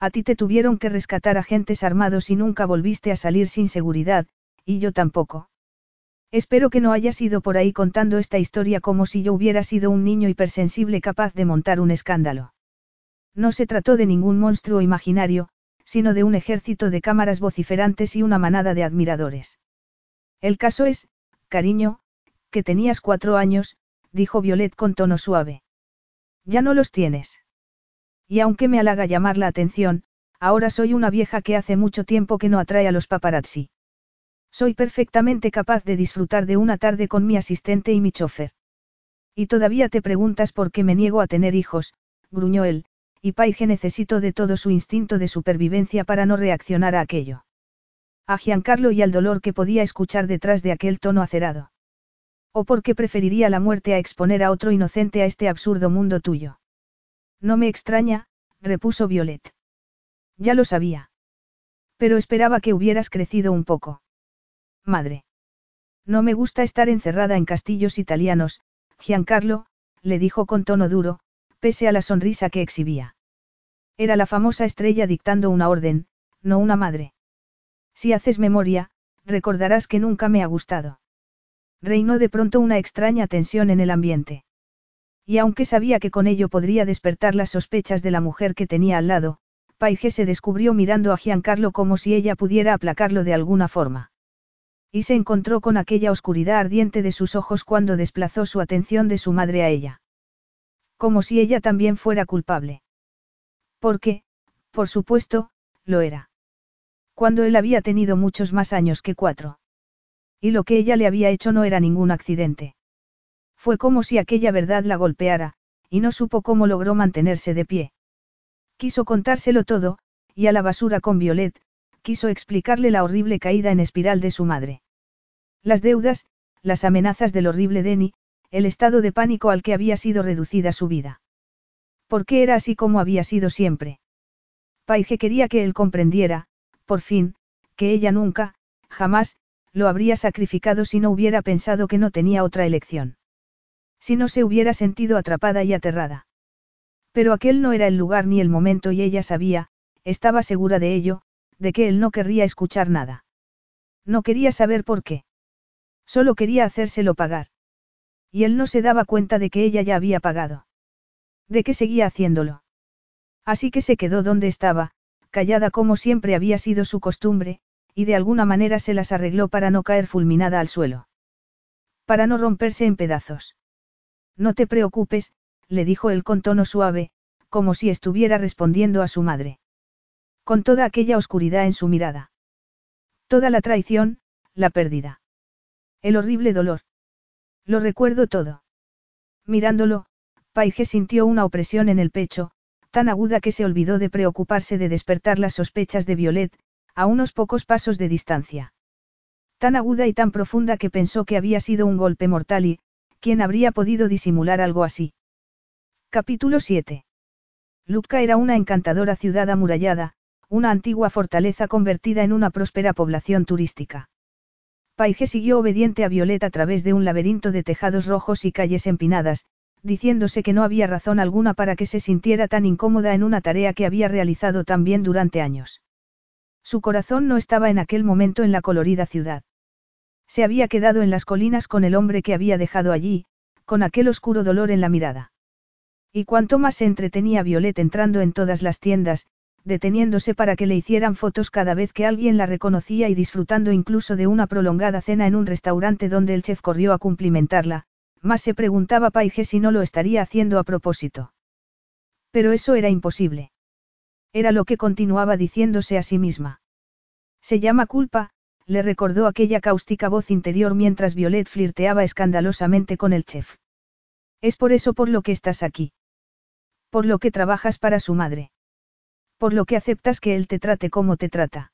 A ti te tuvieron que rescatar agentes armados y nunca volviste a salir sin seguridad, y yo tampoco. Espero que no hayas ido por ahí contando esta historia como si yo hubiera sido un niño hipersensible capaz de montar un escándalo. No se trató de ningún monstruo imaginario, sino de un ejército de cámaras vociferantes y una manada de admiradores. El caso es, cariño, que tenías cuatro años, dijo Violet con tono suave. Ya no los tienes. Y aunque me halaga llamar la atención, ahora soy una vieja que hace mucho tiempo que no atrae a los paparazzi. Soy perfectamente capaz de disfrutar de una tarde con mi asistente y mi chofer. Y todavía te preguntas por qué me niego a tener hijos, gruñó él, y Paige necesitó de todo su instinto de supervivencia para no reaccionar a aquello. A Giancarlo y al dolor que podía escuchar detrás de aquel tono acerado. O porque preferiría la muerte a exponer a otro inocente a este absurdo mundo tuyo. No me extraña, repuso Violet. Ya lo sabía. Pero esperaba que hubieras crecido un poco. Madre. No me gusta estar encerrada en castillos italianos, Giancarlo, le dijo con tono duro, pese a la sonrisa que exhibía. Era la famosa estrella dictando una orden, no una madre. Si haces memoria, recordarás que nunca me ha gustado. Reinó de pronto una extraña tensión en el ambiente. Y aunque sabía que con ello podría despertar las sospechas de la mujer que tenía al lado, Paige se descubrió mirando a Giancarlo como si ella pudiera aplacarlo de alguna forma. Y se encontró con aquella oscuridad ardiente de sus ojos cuando desplazó su atención de su madre a ella. Como si ella también fuera culpable. Porque, por supuesto, lo era. Cuando él había tenido muchos más años que cuatro. Y lo que ella le había hecho no era ningún accidente. Fue como si aquella verdad la golpeara, y no supo cómo logró mantenerse de pie. Quiso contárselo todo, y a la basura con Violet, quiso explicarle la horrible caída en espiral de su madre. Las deudas, las amenazas del horrible Denny, el estado de pánico al que había sido reducida su vida. ¿Por qué era así como había sido siempre? Paige quería que él comprendiera, por fin, que ella nunca, jamás, lo habría sacrificado si no hubiera pensado que no tenía otra elección. Si no se hubiera sentido atrapada y aterrada. Pero aquel no era el lugar ni el momento y ella sabía, estaba segura de ello, de que él no querría escuchar nada. No quería saber por qué. Solo quería hacérselo pagar. Y él no se daba cuenta de que ella ya había pagado. De que seguía haciéndolo. Así que se quedó donde estaba, callada como siempre había sido su costumbre, y de alguna manera se las arregló para no caer fulminada al suelo. Para no romperse en pedazos. No te preocupes, le dijo él con tono suave, como si estuviera respondiendo a su madre. Con toda aquella oscuridad en su mirada. Toda la traición, la pérdida. El horrible dolor. Lo recuerdo todo. Mirándolo, Paige sintió una opresión en el pecho, tan aguda que se olvidó de preocuparse de despertar las sospechas de Violet, a unos pocos pasos de distancia. tan aguda y tan profunda que pensó que había sido un golpe mortal y, ¿quién habría podido disimular algo así? Capítulo 7. Lubka era una encantadora ciudad amurallada, una antigua fortaleza convertida en una próspera población turística. Paige siguió obediente a Violeta a través de un laberinto de tejados rojos y calles empinadas, diciéndose que no había razón alguna para que se sintiera tan incómoda en una tarea que había realizado tan bien durante años. Su corazón no estaba en aquel momento en la colorida ciudad. Se había quedado en las colinas con el hombre que había dejado allí, con aquel oscuro dolor en la mirada. Y cuanto más se entretenía Violet entrando en todas las tiendas, deteniéndose para que le hicieran fotos cada vez que alguien la reconocía y disfrutando incluso de una prolongada cena en un restaurante donde el chef corrió a cumplimentarla, más se preguntaba Paige si no lo estaría haciendo a propósito. Pero eso era imposible. Era lo que continuaba diciéndose a sí misma. Se llama culpa, le recordó aquella cáustica voz interior mientras Violet flirteaba escandalosamente con el chef. Es por eso por lo que estás aquí. Por lo que trabajas para su madre. Por lo que aceptas que él te trate como te trata.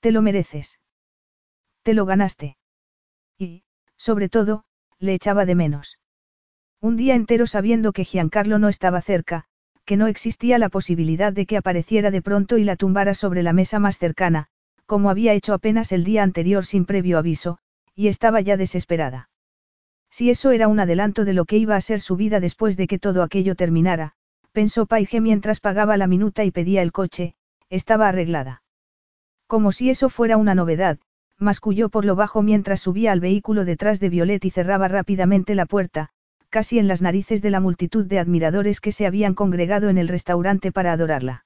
Te lo mereces. Te lo ganaste. Y, sobre todo, le echaba de menos. Un día entero sabiendo que Giancarlo no estaba cerca, que no existía la posibilidad de que apareciera de pronto y la tumbara sobre la mesa más cercana, como había hecho apenas el día anterior sin previo aviso, y estaba ya desesperada. Si eso era un adelanto de lo que iba a ser su vida después de que todo aquello terminara, pensó Paige mientras pagaba la minuta y pedía el coche, estaba arreglada. Como si eso fuera una novedad, masculló por lo bajo mientras subía al vehículo detrás de Violet y cerraba rápidamente la puerta, casi en las narices de la multitud de admiradores que se habían congregado en el restaurante para adorarla.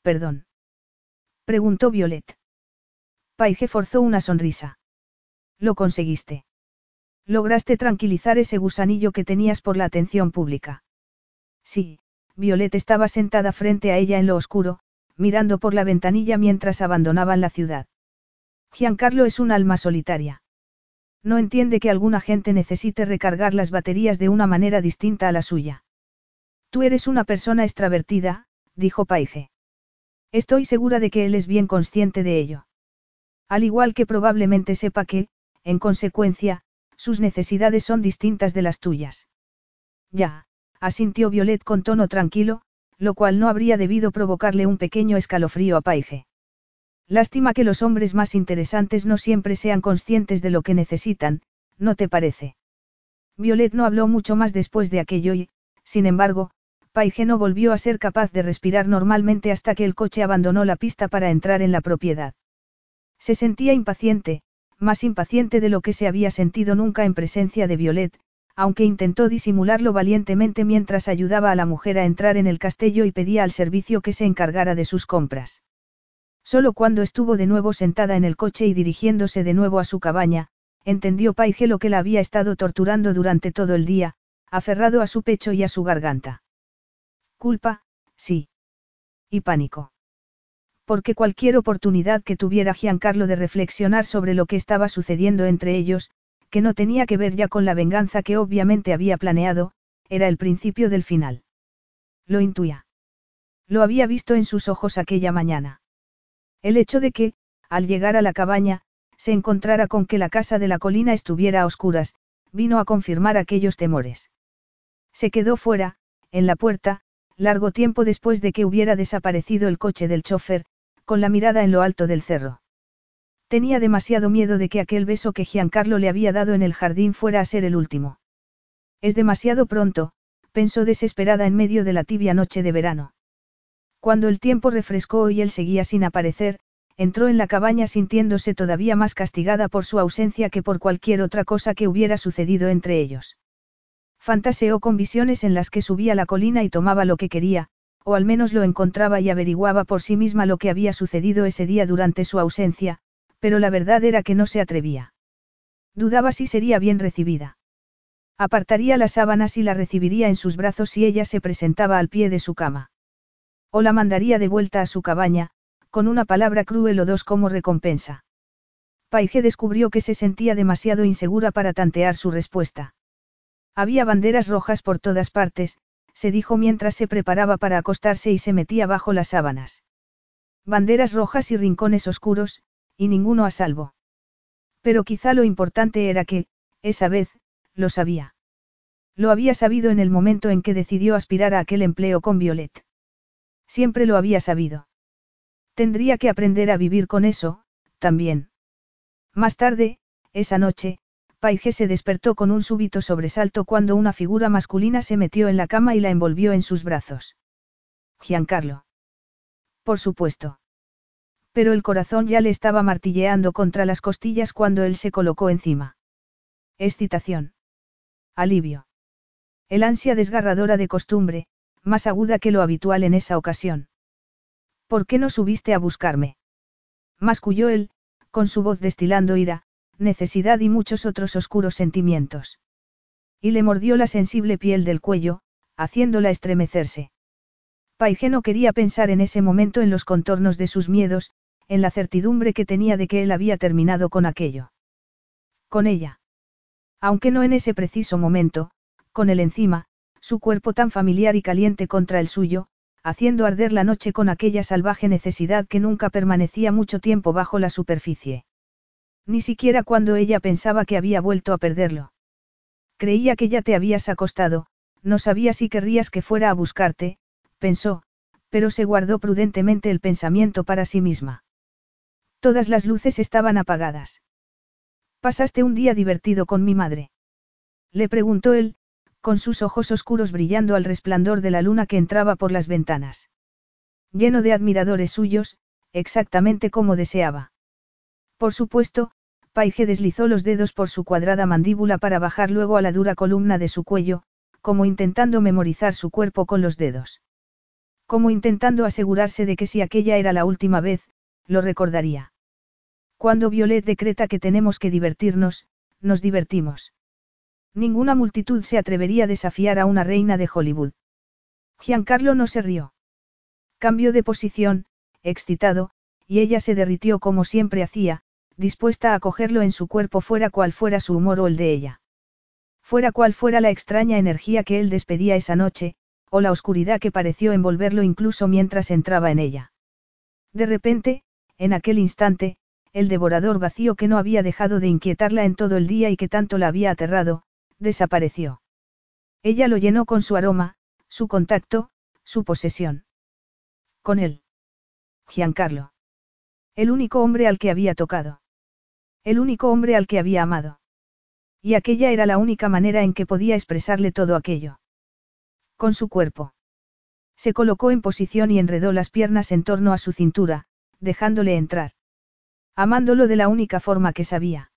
Perdón. Preguntó Violet. Paige forzó una sonrisa. Lo conseguiste. Lograste tranquilizar ese gusanillo que tenías por la atención pública. Sí, Violet estaba sentada frente a ella en lo oscuro, mirando por la ventanilla mientras abandonaban la ciudad. Giancarlo es un alma solitaria. No entiende que alguna gente necesite recargar las baterías de una manera distinta a la suya. Tú eres una persona extravertida, dijo Paige. Estoy segura de que él es bien consciente de ello. Al igual que probablemente sepa que, en consecuencia, sus necesidades son distintas de las tuyas. Ya, asintió Violet con tono tranquilo, lo cual no habría debido provocarle un pequeño escalofrío a Paige. Lástima que los hombres más interesantes no siempre sean conscientes de lo que necesitan, ¿no te parece? Violet no habló mucho más después de aquello y, sin embargo, Paige no volvió a ser capaz de respirar normalmente hasta que el coche abandonó la pista para entrar en la propiedad. Se sentía impaciente, más impaciente de lo que se había sentido nunca en presencia de Violet, aunque intentó disimularlo valientemente mientras ayudaba a la mujer a entrar en el castillo y pedía al servicio que se encargara de sus compras. Solo cuando estuvo de nuevo sentada en el coche y dirigiéndose de nuevo a su cabaña, entendió Paige lo que la había estado torturando durante todo el día, aferrado a su pecho y a su garganta. Culpa, sí. Y pánico. Porque cualquier oportunidad que tuviera Giancarlo de reflexionar sobre lo que estaba sucediendo entre ellos, que no tenía que ver ya con la venganza que obviamente había planeado, era el principio del final. Lo intuía. Lo había visto en sus ojos aquella mañana. El hecho de que, al llegar a la cabaña, se encontrara con que la casa de la colina estuviera a oscuras, vino a confirmar aquellos temores. Se quedó fuera, en la puerta, largo tiempo después de que hubiera desaparecido el coche del chofer, con la mirada en lo alto del cerro. Tenía demasiado miedo de que aquel beso que Giancarlo le había dado en el jardín fuera a ser el último. Es demasiado pronto, pensó desesperada en medio de la tibia noche de verano. Cuando el tiempo refrescó y él seguía sin aparecer, entró en la cabaña sintiéndose todavía más castigada por su ausencia que por cualquier otra cosa que hubiera sucedido entre ellos. Fantaseó con visiones en las que subía la colina y tomaba lo que quería, o al menos lo encontraba y averiguaba por sí misma lo que había sucedido ese día durante su ausencia, pero la verdad era que no se atrevía. Dudaba si sería bien recibida. Apartaría las sábanas y la recibiría en sus brazos si ella se presentaba al pie de su cama. O la mandaría de vuelta a su cabaña, con una palabra cruel o dos como recompensa. Paige descubrió que se sentía demasiado insegura para tantear su respuesta. Había banderas rojas por todas partes, se dijo mientras se preparaba para acostarse y se metía bajo las sábanas. Banderas rojas y rincones oscuros, y ninguno a salvo. Pero quizá lo importante era que, esa vez, lo sabía. Lo había sabido en el momento en que decidió aspirar a aquel empleo con Violet. Siempre lo había sabido. Tendría que aprender a vivir con eso, también. Más tarde, esa noche, Paige se despertó con un súbito sobresalto cuando una figura masculina se metió en la cama y la envolvió en sus brazos. Giancarlo. Por supuesto. Pero el corazón ya le estaba martilleando contra las costillas cuando él se colocó encima. Excitación. Alivio. El ansia desgarradora de costumbre, más aguda que lo habitual en esa ocasión. ¿Por qué no subiste a buscarme? Masculló él, con su voz destilando ira, necesidad y muchos otros oscuros sentimientos. Y le mordió la sensible piel del cuello, haciéndola estremecerse. Paige no quería pensar en ese momento en los contornos de sus miedos, en la certidumbre que tenía de que él había terminado con aquello. Con ella. Aunque no en ese preciso momento, con él encima, su cuerpo tan familiar y caliente contra el suyo, haciendo arder la noche con aquella salvaje necesidad que nunca permanecía mucho tiempo bajo la superficie. Ni siquiera cuando ella pensaba que había vuelto a perderlo. Creía que ya te habías acostado, no sabía si querrías que fuera a buscarte, pensó, pero se guardó prudentemente el pensamiento para sí misma. Todas las luces estaban apagadas. ¿Pasaste un día divertido con mi madre? Le preguntó él, con sus ojos oscuros brillando al resplandor de la luna que entraba por las ventanas. Lleno de admiradores suyos, exactamente como deseaba. Por supuesto, Paige deslizó los dedos por su cuadrada mandíbula para bajar luego a la dura columna de su cuello, como intentando memorizar su cuerpo con los dedos. Como intentando asegurarse de que si aquella era la última vez, lo recordaría. Cuando Violet decreta que tenemos que divertirnos, nos divertimos. Ninguna multitud se atrevería a desafiar a una reina de Hollywood. Giancarlo no se rió. Cambió de posición, excitado, y ella se derritió como siempre hacía, dispuesta a cogerlo en su cuerpo fuera cual fuera su humor o el de ella. Fuera cual fuera la extraña energía que él despedía esa noche, o la oscuridad que pareció envolverlo incluso mientras entraba en ella. De repente, en aquel instante, el devorador vacío que no había dejado de inquietarla en todo el día y que tanto la había aterrado, desapareció. Ella lo llenó con su aroma, su contacto, su posesión. Con él. Giancarlo. El único hombre al que había tocado. El único hombre al que había amado. Y aquella era la única manera en que podía expresarle todo aquello. Con su cuerpo. Se colocó en posición y enredó las piernas en torno a su cintura, dejándole entrar. Amándolo de la única forma que sabía.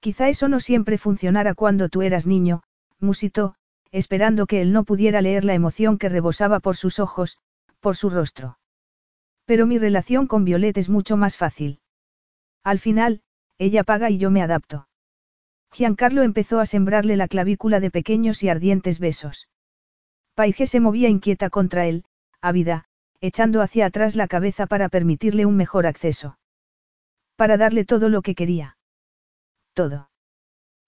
Quizá eso no siempre funcionara cuando tú eras niño, musitó, esperando que él no pudiera leer la emoción que rebosaba por sus ojos, por su rostro. Pero mi relación con Violet es mucho más fácil. Al final, ella paga y yo me adapto. Giancarlo empezó a sembrarle la clavícula de pequeños y ardientes besos. Paige se movía inquieta contra él, ávida, echando hacia atrás la cabeza para permitirle un mejor acceso. Para darle todo lo que quería todo.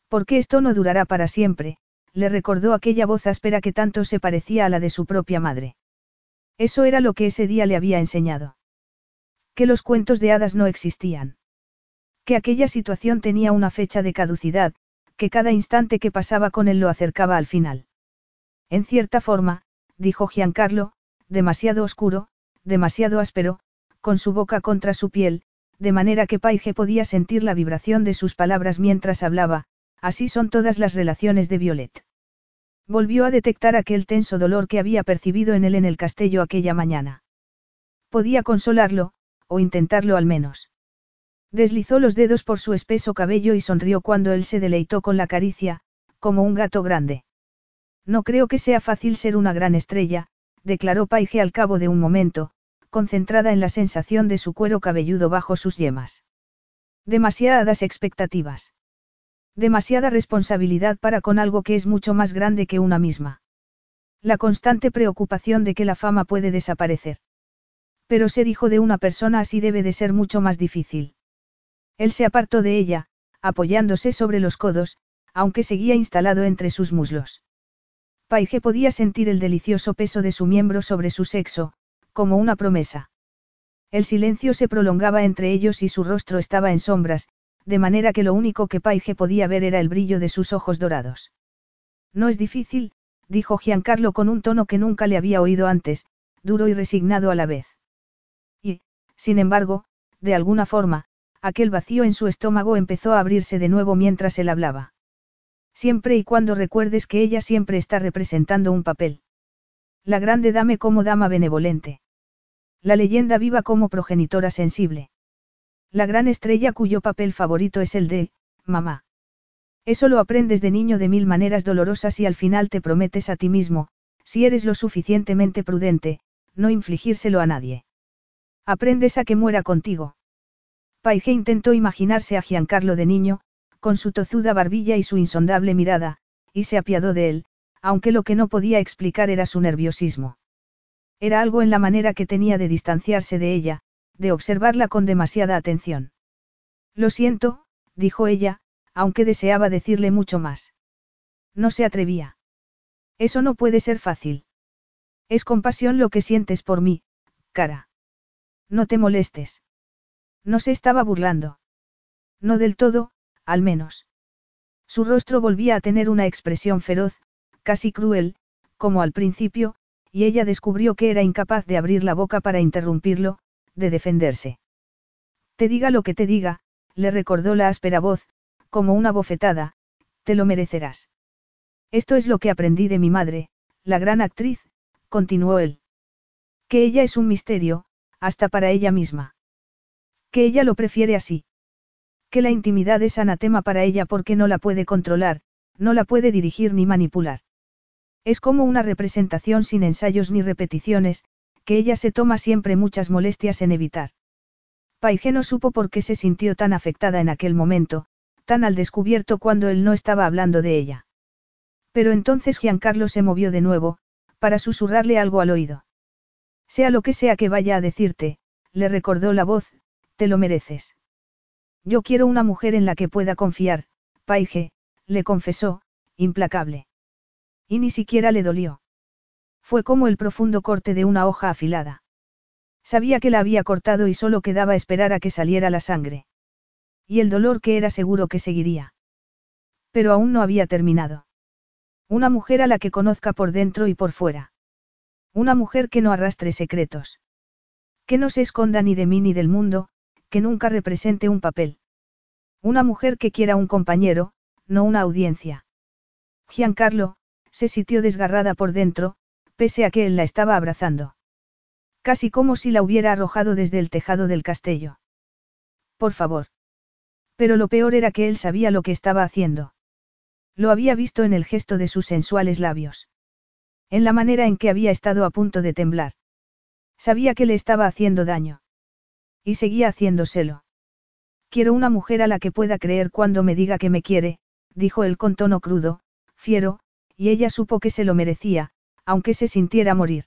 Porque esto no durará para siempre, le recordó aquella voz áspera que tanto se parecía a la de su propia madre. Eso era lo que ese día le había enseñado. Que los cuentos de hadas no existían. Que aquella situación tenía una fecha de caducidad, que cada instante que pasaba con él lo acercaba al final. En cierta forma, dijo Giancarlo, demasiado oscuro, demasiado áspero, con su boca contra su piel, de manera que Paige podía sentir la vibración de sus palabras mientras hablaba, así son todas las relaciones de Violet. Volvió a detectar aquel tenso dolor que había percibido en él en el castillo aquella mañana. Podía consolarlo, o intentarlo al menos. Deslizó los dedos por su espeso cabello y sonrió cuando él se deleitó con la caricia, como un gato grande. No creo que sea fácil ser una gran estrella, declaró Paige al cabo de un momento, concentrada en la sensación de su cuero cabelludo bajo sus yemas. Demasiadas expectativas. Demasiada responsabilidad para con algo que es mucho más grande que una misma. La constante preocupación de que la fama puede desaparecer. Pero ser hijo de una persona así debe de ser mucho más difícil. Él se apartó de ella, apoyándose sobre los codos, aunque seguía instalado entre sus muslos. Paige podía sentir el delicioso peso de su miembro sobre su sexo, como una promesa. El silencio se prolongaba entre ellos y su rostro estaba en sombras, de manera que lo único que Paige podía ver era el brillo de sus ojos dorados. No es difícil, dijo Giancarlo con un tono que nunca le había oído antes, duro y resignado a la vez. Y, sin embargo, de alguna forma, aquel vacío en su estómago empezó a abrirse de nuevo mientras él hablaba. Siempre y cuando recuerdes que ella siempre está representando un papel. La grande dame como dama benevolente. La leyenda viva como progenitora sensible. La gran estrella cuyo papel favorito es el de, mamá. Eso lo aprendes de niño de mil maneras dolorosas y al final te prometes a ti mismo, si eres lo suficientemente prudente, no infligírselo a nadie. Aprendes a que muera contigo. Paige intentó imaginarse a Giancarlo de niño, con su tozuda barbilla y su insondable mirada, y se apiadó de él, aunque lo que no podía explicar era su nerviosismo. Era algo en la manera que tenía de distanciarse de ella, de observarla con demasiada atención. Lo siento, dijo ella, aunque deseaba decirle mucho más. No se atrevía. Eso no puede ser fácil. Es compasión lo que sientes por mí, cara. No te molestes. No se estaba burlando. No del todo, al menos. Su rostro volvía a tener una expresión feroz, casi cruel, como al principio, y ella descubrió que era incapaz de abrir la boca para interrumpirlo, de defenderse. Te diga lo que te diga, le recordó la áspera voz, como una bofetada, te lo merecerás. Esto es lo que aprendí de mi madre, la gran actriz, continuó él. Que ella es un misterio, hasta para ella misma. Que ella lo prefiere así. Que la intimidad es anatema para ella porque no la puede controlar, no la puede dirigir ni manipular. Es como una representación sin ensayos ni repeticiones, que ella se toma siempre muchas molestias en evitar. Paige no supo por qué se sintió tan afectada en aquel momento, tan al descubierto cuando él no estaba hablando de ella. Pero entonces Giancarlo se movió de nuevo, para susurrarle algo al oído. Sea lo que sea que vaya a decirte, le recordó la voz, te lo mereces. Yo quiero una mujer en la que pueda confiar, Paige, le confesó, implacable. Y ni siquiera le dolió. Fue como el profundo corte de una hoja afilada. Sabía que la había cortado y solo quedaba esperar a que saliera la sangre. Y el dolor que era seguro que seguiría. Pero aún no había terminado. Una mujer a la que conozca por dentro y por fuera. Una mujer que no arrastre secretos. Que no se esconda ni de mí ni del mundo, que nunca represente un papel. Una mujer que quiera un compañero, no una audiencia. Giancarlo, se sintió desgarrada por dentro, pese a que él la estaba abrazando. Casi como si la hubiera arrojado desde el tejado del castillo. Por favor. Pero lo peor era que él sabía lo que estaba haciendo. Lo había visto en el gesto de sus sensuales labios. En la manera en que había estado a punto de temblar. Sabía que le estaba haciendo daño. Y seguía haciéndoselo. Quiero una mujer a la que pueda creer cuando me diga que me quiere, dijo él con tono crudo, fiero, y ella supo que se lo merecía, aunque se sintiera morir.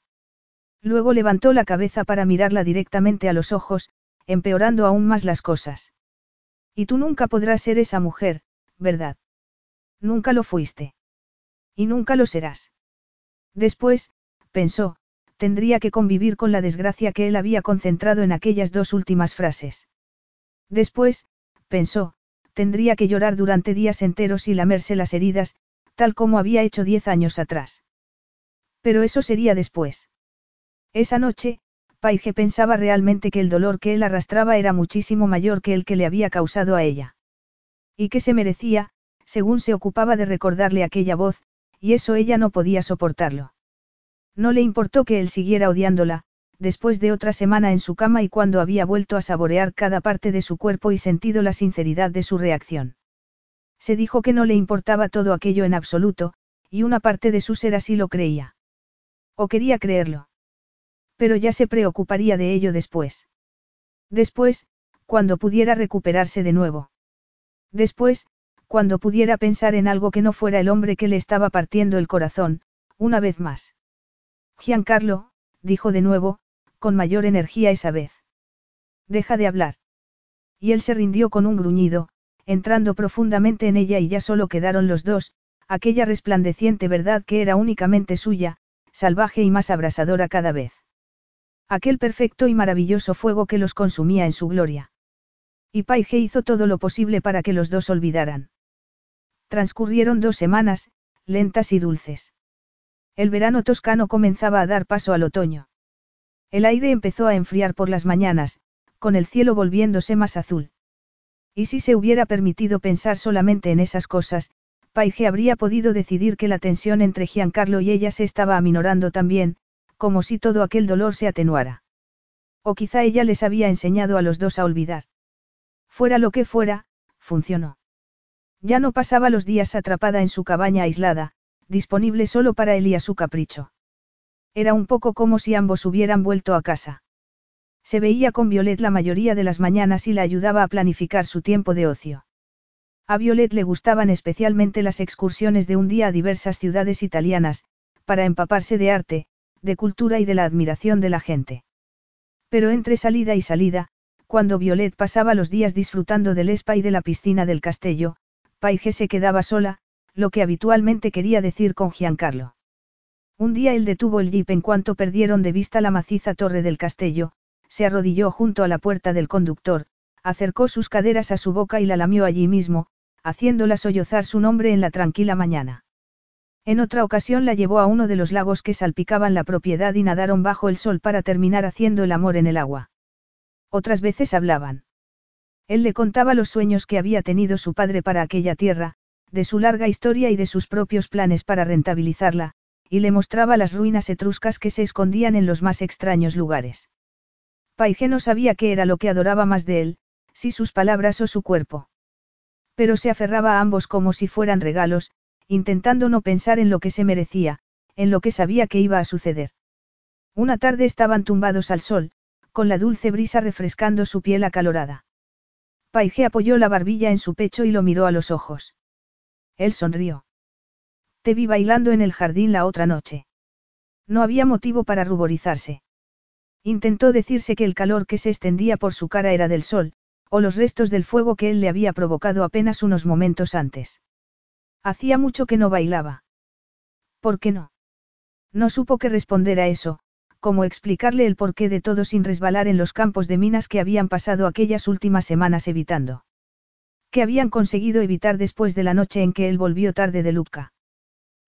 Luego levantó la cabeza para mirarla directamente a los ojos, empeorando aún más las cosas. Y tú nunca podrás ser esa mujer, ¿verdad? Nunca lo fuiste. Y nunca lo serás. Después, pensó, tendría que convivir con la desgracia que él había concentrado en aquellas dos últimas frases. Después, pensó, tendría que llorar durante días enteros y lamerse las heridas, tal como había hecho diez años atrás. Pero eso sería después. Esa noche, Paige pensaba realmente que el dolor que él arrastraba era muchísimo mayor que el que le había causado a ella. Y que se merecía, según se ocupaba de recordarle aquella voz, y eso ella no podía soportarlo. No le importó que él siguiera odiándola, después de otra semana en su cama y cuando había vuelto a saborear cada parte de su cuerpo y sentido la sinceridad de su reacción. Se dijo que no le importaba todo aquello en absoluto, y una parte de su ser así lo creía. O quería creerlo. Pero ya se preocuparía de ello después. Después, cuando pudiera recuperarse de nuevo. Después, cuando pudiera pensar en algo que no fuera el hombre que le estaba partiendo el corazón, una vez más. Giancarlo, dijo de nuevo, con mayor energía esa vez. Deja de hablar. Y él se rindió con un gruñido, entrando profundamente en ella y ya solo quedaron los dos, aquella resplandeciente verdad que era únicamente suya, salvaje y más abrasadora cada vez. Aquel perfecto y maravilloso fuego que los consumía en su gloria. Y Paige hizo todo lo posible para que los dos olvidaran. Transcurrieron dos semanas, lentas y dulces. El verano toscano comenzaba a dar paso al otoño. El aire empezó a enfriar por las mañanas, con el cielo volviéndose más azul. Y si se hubiera permitido pensar solamente en esas cosas, Paige habría podido decidir que la tensión entre Giancarlo y ella se estaba aminorando también, como si todo aquel dolor se atenuara. O quizá ella les había enseñado a los dos a olvidar. Fuera lo que fuera, funcionó. Ya no pasaba los días atrapada en su cabaña aislada, disponible solo para él y a su capricho. Era un poco como si ambos hubieran vuelto a casa. Se veía con Violet la mayoría de las mañanas y la ayudaba a planificar su tiempo de ocio. A Violet le gustaban especialmente las excursiones de un día a diversas ciudades italianas, para empaparse de arte, de cultura y de la admiración de la gente. Pero entre salida y salida, cuando Violet pasaba los días disfrutando del spa y de la piscina del castillo, Paige se quedaba sola, lo que habitualmente quería decir con Giancarlo. Un día él detuvo el jeep en cuanto perdieron de vista la maciza torre del castillo, se arrodilló junto a la puerta del conductor, acercó sus caderas a su boca y la lamió allí mismo, haciéndola sollozar su nombre en la tranquila mañana. En otra ocasión la llevó a uno de los lagos que salpicaban la propiedad y nadaron bajo el sol para terminar haciendo el amor en el agua. Otras veces hablaban. Él le contaba los sueños que había tenido su padre para aquella tierra, de su larga historia y de sus propios planes para rentabilizarla, y le mostraba las ruinas etruscas que se escondían en los más extraños lugares. Paige no sabía qué era lo que adoraba más de él, si sus palabras o su cuerpo. Pero se aferraba a ambos como si fueran regalos, intentando no pensar en lo que se merecía, en lo que sabía que iba a suceder. Una tarde estaban tumbados al sol, con la dulce brisa refrescando su piel acalorada. Paige apoyó la barbilla en su pecho y lo miró a los ojos. Él sonrió. Te vi bailando en el jardín la otra noche. No había motivo para ruborizarse. Intentó decirse que el calor que se extendía por su cara era del sol, o los restos del fuego que él le había provocado apenas unos momentos antes. Hacía mucho que no bailaba. ¿Por qué no? No supo qué responder a eso, cómo explicarle el porqué de todo sin resbalar en los campos de minas que habían pasado aquellas últimas semanas evitando. Que habían conseguido evitar después de la noche en que él volvió tarde de Lucca.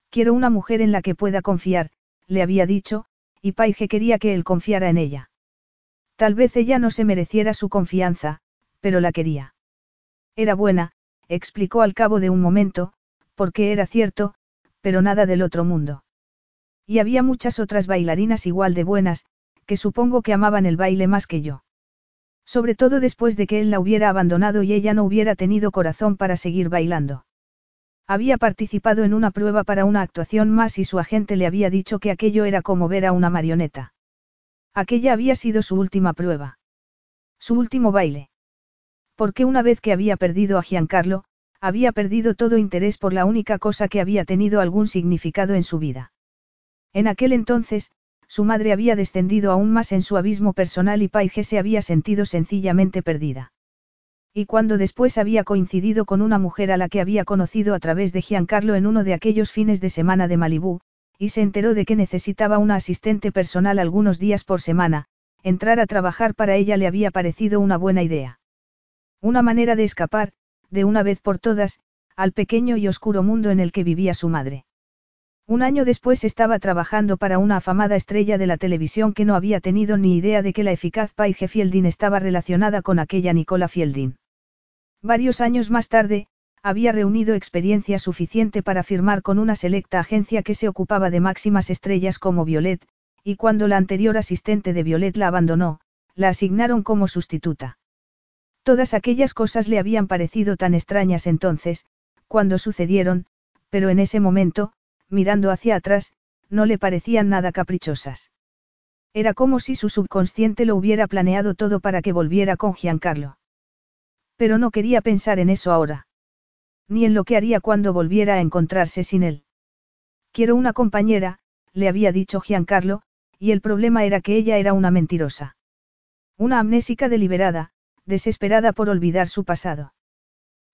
Quiero una mujer en la que pueda confiar, le había dicho, y Paige quería que él confiara en ella. Tal vez ella no se mereciera su confianza, pero la quería. Era buena, explicó al cabo de un momento, porque era cierto, pero nada del otro mundo. Y había muchas otras bailarinas igual de buenas, que supongo que amaban el baile más que yo. Sobre todo después de que él la hubiera abandonado y ella no hubiera tenido corazón para seguir bailando. Había participado en una prueba para una actuación más y su agente le había dicho que aquello era como ver a una marioneta. Aquella había sido su última prueba. Su último baile. Porque una vez que había perdido a Giancarlo, había perdido todo interés por la única cosa que había tenido algún significado en su vida. En aquel entonces, su madre había descendido aún más en su abismo personal y Paige se había sentido sencillamente perdida. Y cuando después había coincidido con una mujer a la que había conocido a través de Giancarlo en uno de aquellos fines de semana de Malibú, y se enteró de que necesitaba una asistente personal algunos días por semana, entrar a trabajar para ella le había parecido una buena idea. Una manera de escapar, de una vez por todas, al pequeño y oscuro mundo en el que vivía su madre. Un año después estaba trabajando para una afamada estrella de la televisión que no había tenido ni idea de que la eficaz Paige Fielding estaba relacionada con aquella Nicola Fielding. Varios años más tarde, había reunido experiencia suficiente para firmar con una selecta agencia que se ocupaba de máximas estrellas como Violet, y cuando la anterior asistente de Violet la abandonó, la asignaron como sustituta. Todas aquellas cosas le habían parecido tan extrañas entonces, cuando sucedieron, pero en ese momento, mirando hacia atrás, no le parecían nada caprichosas. Era como si su subconsciente lo hubiera planeado todo para que volviera con Giancarlo. Pero no quería pensar en eso ahora. Ni en lo que haría cuando volviera a encontrarse sin él. Quiero una compañera, le había dicho Giancarlo, y el problema era que ella era una mentirosa. Una amnésica deliberada, desesperada por olvidar su pasado.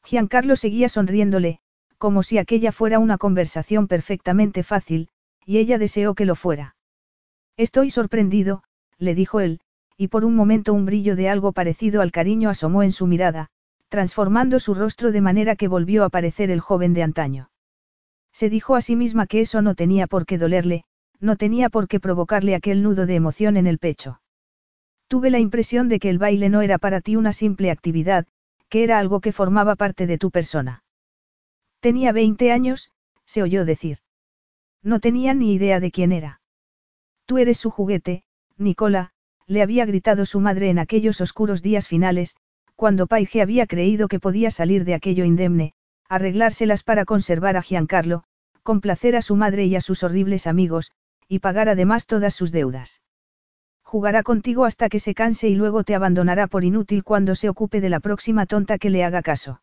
Giancarlo seguía sonriéndole, como si aquella fuera una conversación perfectamente fácil, y ella deseó que lo fuera. Estoy sorprendido, le dijo él, y por un momento un brillo de algo parecido al cariño asomó en su mirada, transformando su rostro de manera que volvió a parecer el joven de antaño. Se dijo a sí misma que eso no tenía por qué dolerle, no tenía por qué provocarle aquel nudo de emoción en el pecho. Tuve la impresión de que el baile no era para ti una simple actividad, que era algo que formaba parte de tu persona. Tenía 20 años, se oyó decir. No tenía ni idea de quién era. Tú eres su juguete, Nicola, le había gritado su madre en aquellos oscuros días finales, cuando Paige había creído que podía salir de aquello indemne, arreglárselas para conservar a Giancarlo, complacer a su madre y a sus horribles amigos, y pagar además todas sus deudas. Jugará contigo hasta que se canse y luego te abandonará por inútil cuando se ocupe de la próxima tonta que le haga caso.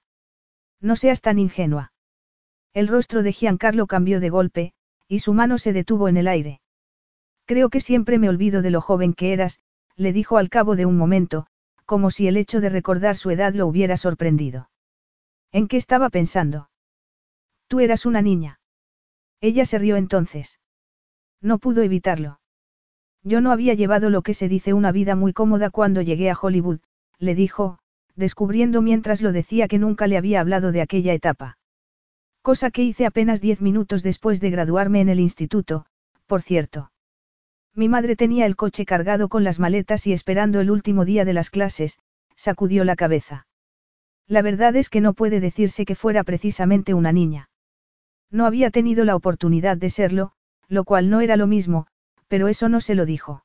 No seas tan ingenua. El rostro de Giancarlo cambió de golpe, y su mano se detuvo en el aire. Creo que siempre me olvido de lo joven que eras, le dijo al cabo de un momento, como si el hecho de recordar su edad lo hubiera sorprendido. ¿En qué estaba pensando? Tú eras una niña. Ella se rió entonces. No pudo evitarlo. Yo no había llevado lo que se dice una vida muy cómoda cuando llegué a Hollywood, le dijo, descubriendo mientras lo decía que nunca le había hablado de aquella etapa. Cosa que hice apenas diez minutos después de graduarme en el instituto, por cierto. Mi madre tenía el coche cargado con las maletas y esperando el último día de las clases, sacudió la cabeza. La verdad es que no puede decirse que fuera precisamente una niña. No había tenido la oportunidad de serlo, lo cual no era lo mismo, pero eso no se lo dijo.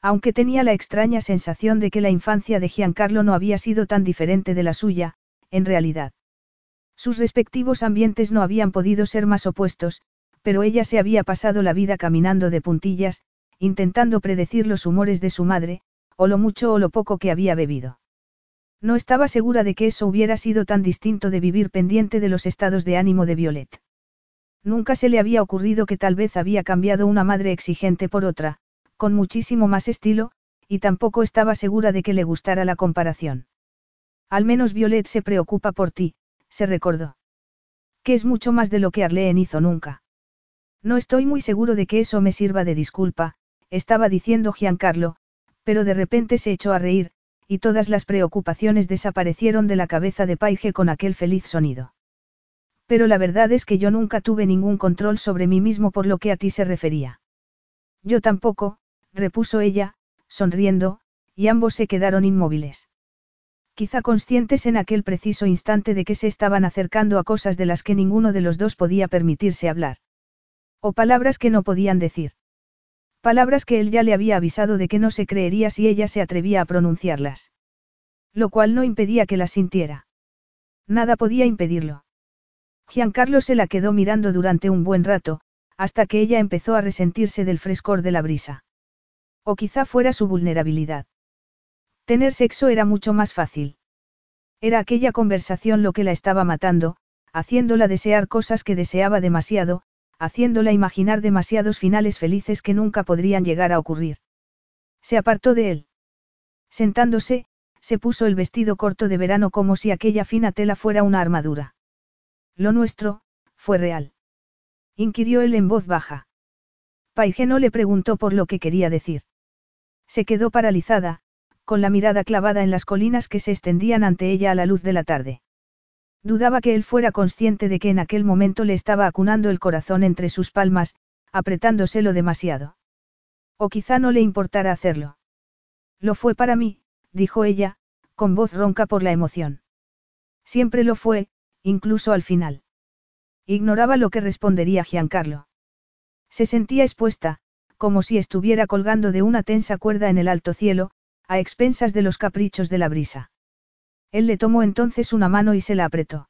Aunque tenía la extraña sensación de que la infancia de Giancarlo no había sido tan diferente de la suya, en realidad. Sus respectivos ambientes no habían podido ser más opuestos, pero ella se había pasado la vida caminando de puntillas, intentando predecir los humores de su madre, o lo mucho o lo poco que había bebido. No estaba segura de que eso hubiera sido tan distinto de vivir pendiente de los estados de ánimo de Violet. Nunca se le había ocurrido que tal vez había cambiado una madre exigente por otra, con muchísimo más estilo, y tampoco estaba segura de que le gustara la comparación. Al menos Violet se preocupa por ti, se recordó. Que es mucho más de lo que Arlene hizo nunca. No estoy muy seguro de que eso me sirva de disculpa, estaba diciendo Giancarlo, pero de repente se echó a reír, y todas las preocupaciones desaparecieron de la cabeza de Paige con aquel feliz sonido. Pero la verdad es que yo nunca tuve ningún control sobre mí mismo por lo que a ti se refería. Yo tampoco, repuso ella, sonriendo, y ambos se quedaron inmóviles. Quizá conscientes en aquel preciso instante de que se estaban acercando a cosas de las que ninguno de los dos podía permitirse hablar. O palabras que no podían decir. Palabras que él ya le había avisado de que no se creería si ella se atrevía a pronunciarlas. Lo cual no impedía que las sintiera. Nada podía impedirlo. Giancarlo se la quedó mirando durante un buen rato, hasta que ella empezó a resentirse del frescor de la brisa. O quizá fuera su vulnerabilidad. Tener sexo era mucho más fácil. Era aquella conversación lo que la estaba matando, haciéndola desear cosas que deseaba demasiado, haciéndola imaginar demasiados finales felices que nunca podrían llegar a ocurrir. Se apartó de él. Sentándose, se puso el vestido corto de verano como si aquella fina tela fuera una armadura. Lo nuestro, fue real. Inquirió él en voz baja. Paige no le preguntó por lo que quería decir. Se quedó paralizada, con la mirada clavada en las colinas que se extendían ante ella a la luz de la tarde. Dudaba que él fuera consciente de que en aquel momento le estaba acunando el corazón entre sus palmas, apretándoselo demasiado. O quizá no le importara hacerlo. Lo fue para mí, dijo ella, con voz ronca por la emoción. Siempre lo fue, incluso al final. Ignoraba lo que respondería Giancarlo. Se sentía expuesta, como si estuviera colgando de una tensa cuerda en el alto cielo, a expensas de los caprichos de la brisa. Él le tomó entonces una mano y se la apretó.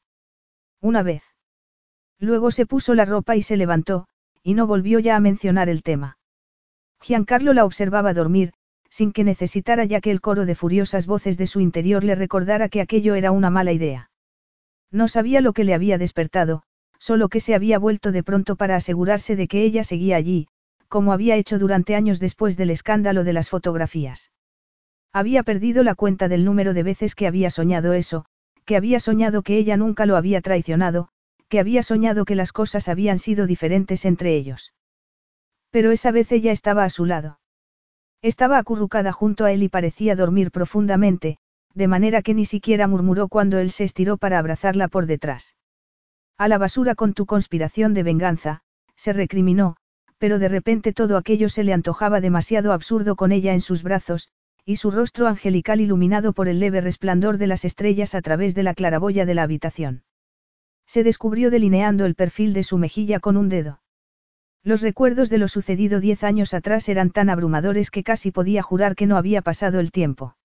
Una vez. Luego se puso la ropa y se levantó, y no volvió ya a mencionar el tema. Giancarlo la observaba dormir, sin que necesitara ya que el coro de furiosas voces de su interior le recordara que aquello era una mala idea. No sabía lo que le había despertado, solo que se había vuelto de pronto para asegurarse de que ella seguía allí, como había hecho durante años después del escándalo de las fotografías. Había perdido la cuenta del número de veces que había soñado eso, que había soñado que ella nunca lo había traicionado, que había soñado que las cosas habían sido diferentes entre ellos. Pero esa vez ella estaba a su lado. Estaba acurrucada junto a él y parecía dormir profundamente, de manera que ni siquiera murmuró cuando él se estiró para abrazarla por detrás. A la basura con tu conspiración de venganza, se recriminó, pero de repente todo aquello se le antojaba demasiado absurdo con ella en sus brazos, y su rostro angelical iluminado por el leve resplandor de las estrellas a través de la claraboya de la habitación. Se descubrió delineando el perfil de su mejilla con un dedo. Los recuerdos de lo sucedido diez años atrás eran tan abrumadores que casi podía jurar que no había pasado el tiempo.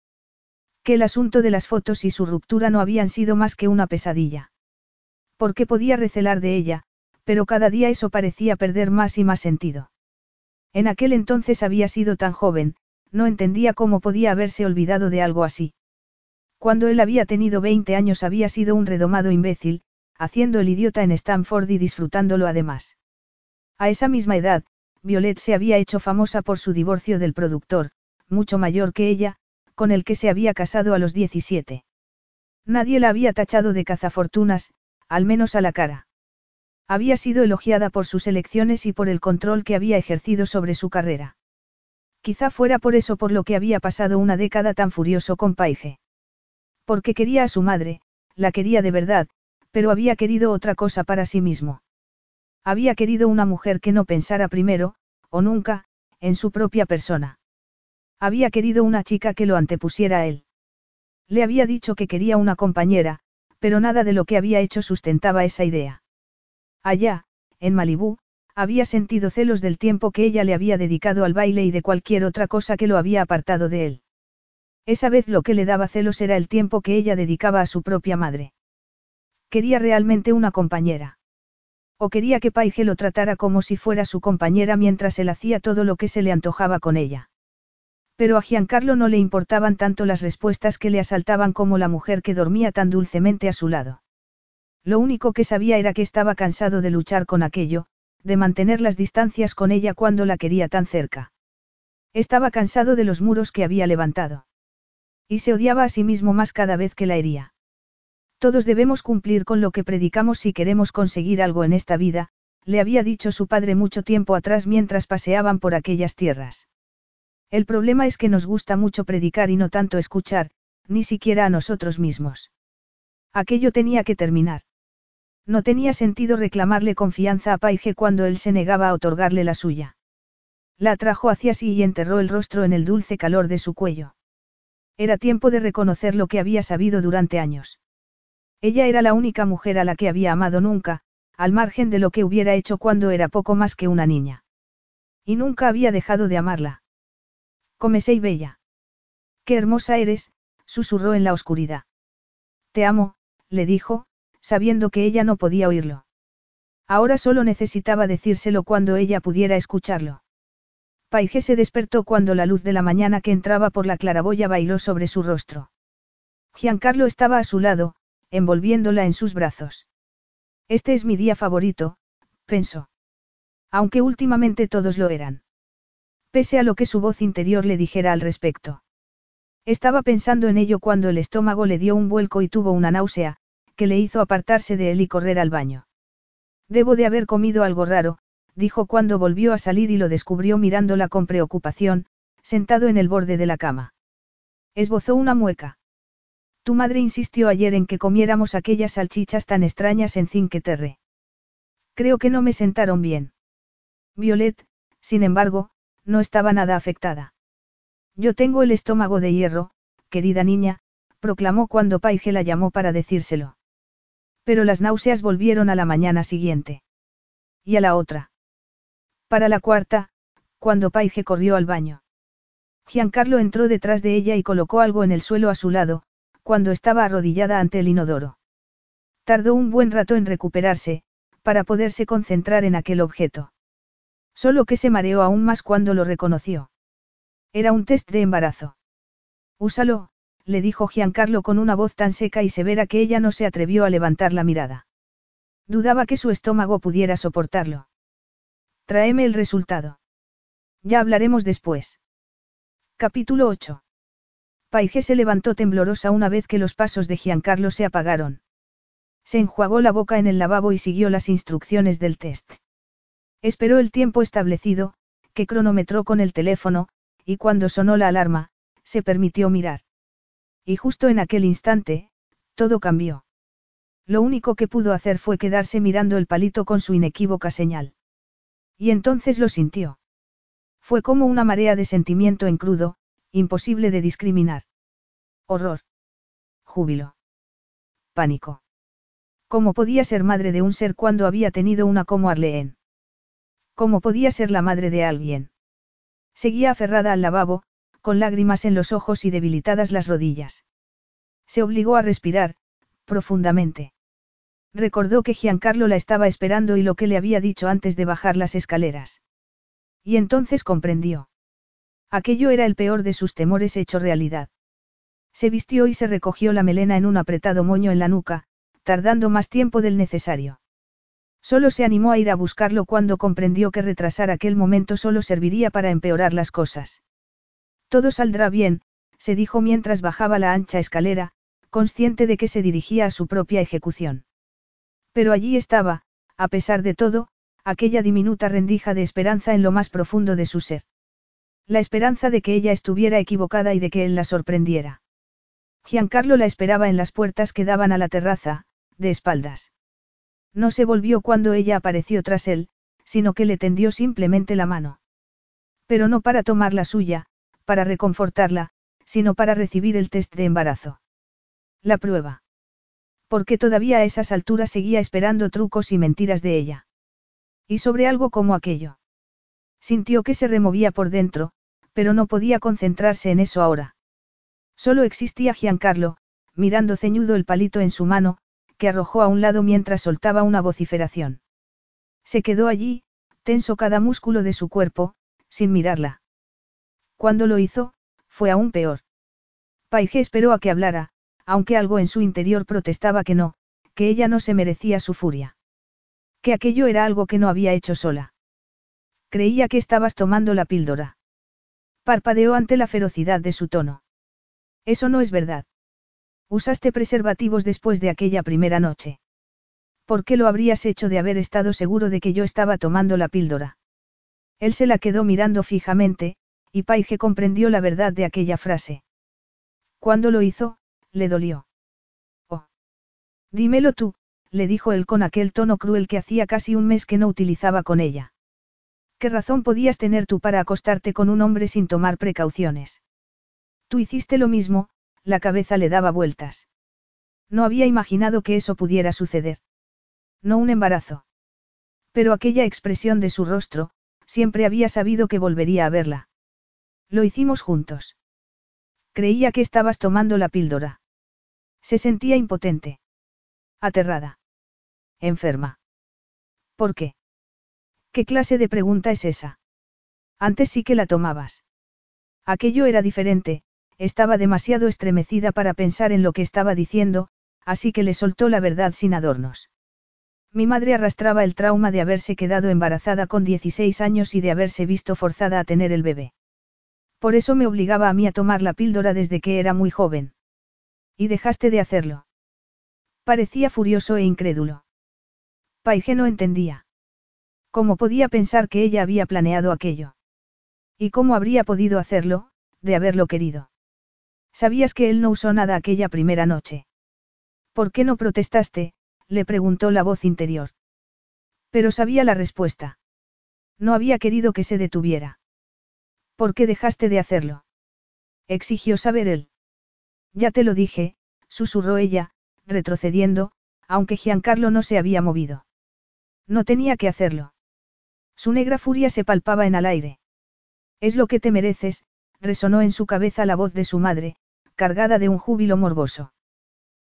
Que el asunto de las fotos y su ruptura no habían sido más que una pesadilla. Porque podía recelar de ella, pero cada día eso parecía perder más y más sentido. En aquel entonces había sido tan joven, no entendía cómo podía haberse olvidado de algo así. Cuando él había tenido 20 años había sido un redomado imbécil, haciendo el idiota en Stanford y disfrutándolo además. A esa misma edad, Violet se había hecho famosa por su divorcio del productor, mucho mayor que ella, con el que se había casado a los 17. Nadie la había tachado de cazafortunas, al menos a la cara. Había sido elogiada por sus elecciones y por el control que había ejercido sobre su carrera. Quizá fuera por eso por lo que había pasado una década tan furioso con Paige. Porque quería a su madre, la quería de verdad, pero había querido otra cosa para sí mismo. Había querido una mujer que no pensara primero, o nunca, en su propia persona. Había querido una chica que lo antepusiera a él. Le había dicho que quería una compañera, pero nada de lo que había hecho sustentaba esa idea. Allá, en Malibú, había sentido celos del tiempo que ella le había dedicado al baile y de cualquier otra cosa que lo había apartado de él. Esa vez lo que le daba celos era el tiempo que ella dedicaba a su propia madre. Quería realmente una compañera. O quería que Paige lo tratara como si fuera su compañera mientras él hacía todo lo que se le antojaba con ella. Pero a Giancarlo no le importaban tanto las respuestas que le asaltaban como la mujer que dormía tan dulcemente a su lado. Lo único que sabía era que estaba cansado de luchar con aquello, de mantener las distancias con ella cuando la quería tan cerca. Estaba cansado de los muros que había levantado. Y se odiaba a sí mismo más cada vez que la hería. Todos debemos cumplir con lo que predicamos si queremos conseguir algo en esta vida, le había dicho su padre mucho tiempo atrás mientras paseaban por aquellas tierras. El problema es que nos gusta mucho predicar y no tanto escuchar, ni siquiera a nosotros mismos. Aquello tenía que terminar. No tenía sentido reclamarle confianza a Paige cuando él se negaba a otorgarle la suya. La atrajo hacia sí y enterró el rostro en el dulce calor de su cuello. Era tiempo de reconocer lo que había sabido durante años. Ella era la única mujer a la que había amado nunca, al margen de lo que hubiera hecho cuando era poco más que una niña. Y nunca había dejado de amarla. Comesei bella. Qué hermosa eres, susurró en la oscuridad. Te amo, le dijo, sabiendo que ella no podía oírlo. Ahora solo necesitaba decírselo cuando ella pudiera escucharlo. Paige se despertó cuando la luz de la mañana que entraba por la claraboya bailó sobre su rostro. Giancarlo estaba a su lado, envolviéndola en sus brazos. Este es mi día favorito, pensó. Aunque últimamente todos lo eran. Pese a lo que su voz interior le dijera al respecto. Estaba pensando en ello cuando el estómago le dio un vuelco y tuvo una náusea, que le hizo apartarse de él y correr al baño. Debo de haber comido algo raro, dijo cuando volvió a salir y lo descubrió mirándola con preocupación, sentado en el borde de la cama. Esbozó una mueca. Tu madre insistió ayer en que comiéramos aquellas salchichas tan extrañas en Cinque Terre. Creo que no me sentaron bien. Violet, sin embargo, no estaba nada afectada. Yo tengo el estómago de hierro, querida niña, proclamó cuando Paige la llamó para decírselo. Pero las náuseas volvieron a la mañana siguiente. Y a la otra. Para la cuarta, cuando Paige corrió al baño. Giancarlo entró detrás de ella y colocó algo en el suelo a su lado, cuando estaba arrodillada ante el inodoro. Tardó un buen rato en recuperarse, para poderse concentrar en aquel objeto. Solo que se mareó aún más cuando lo reconoció. Era un test de embarazo. Úsalo, le dijo Giancarlo con una voz tan seca y severa que ella no se atrevió a levantar la mirada. Dudaba que su estómago pudiera soportarlo. Tráeme el resultado. Ya hablaremos después. Capítulo 8. Paige se levantó temblorosa una vez que los pasos de Giancarlo se apagaron. Se enjuagó la boca en el lavabo y siguió las instrucciones del test. Esperó el tiempo establecido, que cronometró con el teléfono, y cuando sonó la alarma, se permitió mirar. Y justo en aquel instante, todo cambió. Lo único que pudo hacer fue quedarse mirando el palito con su inequívoca señal. Y entonces lo sintió. Fue como una marea de sentimiento en crudo, imposible de discriminar. Horror. Júbilo. Pánico. ¿Cómo podía ser madre de un ser cuando había tenido una como Arlene? ¿Cómo podía ser la madre de alguien? Seguía aferrada al lavabo, con lágrimas en los ojos y debilitadas las rodillas. Se obligó a respirar, profundamente. Recordó que Giancarlo la estaba esperando y lo que le había dicho antes de bajar las escaleras. Y entonces comprendió. Aquello era el peor de sus temores hecho realidad. Se vistió y se recogió la melena en un apretado moño en la nuca, tardando más tiempo del necesario. Solo se animó a ir a buscarlo cuando comprendió que retrasar aquel momento solo serviría para empeorar las cosas. Todo saldrá bien, se dijo mientras bajaba la ancha escalera, consciente de que se dirigía a su propia ejecución. Pero allí estaba, a pesar de todo, aquella diminuta rendija de esperanza en lo más profundo de su ser. La esperanza de que ella estuviera equivocada y de que él la sorprendiera. Giancarlo la esperaba en las puertas que daban a la terraza, de espaldas. No se volvió cuando ella apareció tras él, sino que le tendió simplemente la mano. Pero no para tomar la suya, para reconfortarla, sino para recibir el test de embarazo. La prueba. Porque todavía a esas alturas seguía esperando trucos y mentiras de ella. Y sobre algo como aquello. Sintió que se removía por dentro, pero no podía concentrarse en eso ahora. Solo existía Giancarlo, mirando ceñudo el palito en su mano, que arrojó a un lado mientras soltaba una vociferación. Se quedó allí, tenso cada músculo de su cuerpo, sin mirarla. Cuando lo hizo, fue aún peor. Paige esperó a que hablara, aunque algo en su interior protestaba que no, que ella no se merecía su furia. Que aquello era algo que no había hecho sola. Creía que estabas tomando la píldora. Parpadeó ante la ferocidad de su tono. Eso no es verdad. Usaste preservativos después de aquella primera noche. ¿Por qué lo habrías hecho de haber estado seguro de que yo estaba tomando la píldora? Él se la quedó mirando fijamente, y Paige comprendió la verdad de aquella frase. Cuando lo hizo, le dolió. Oh. Dímelo tú, le dijo él con aquel tono cruel que hacía casi un mes que no utilizaba con ella. ¿Qué razón podías tener tú para acostarte con un hombre sin tomar precauciones? Tú hiciste lo mismo, la cabeza le daba vueltas. No había imaginado que eso pudiera suceder. No un embarazo. Pero aquella expresión de su rostro, siempre había sabido que volvería a verla. Lo hicimos juntos. Creía que estabas tomando la píldora. Se sentía impotente. Aterrada. Enferma. ¿Por qué? ¿Qué clase de pregunta es esa? Antes sí que la tomabas. Aquello era diferente, estaba demasiado estremecida para pensar en lo que estaba diciendo, así que le soltó la verdad sin adornos. Mi madre arrastraba el trauma de haberse quedado embarazada con 16 años y de haberse visto forzada a tener el bebé. Por eso me obligaba a mí a tomar la píldora desde que era muy joven. Y dejaste de hacerlo. Parecía furioso e incrédulo. Paige no entendía. ¿Cómo podía pensar que ella había planeado aquello? ¿Y cómo habría podido hacerlo, de haberlo querido? Sabías que él no usó nada aquella primera noche. ¿Por qué no protestaste? le preguntó la voz interior. Pero sabía la respuesta. No había querido que se detuviera. ¿Por qué dejaste de hacerlo? Exigió saber él. Ya te lo dije, susurró ella, retrocediendo, aunque Giancarlo no se había movido. No tenía que hacerlo. Su negra furia se palpaba en el aire. Es lo que te mereces, resonó en su cabeza la voz de su madre, cargada de un júbilo morboso.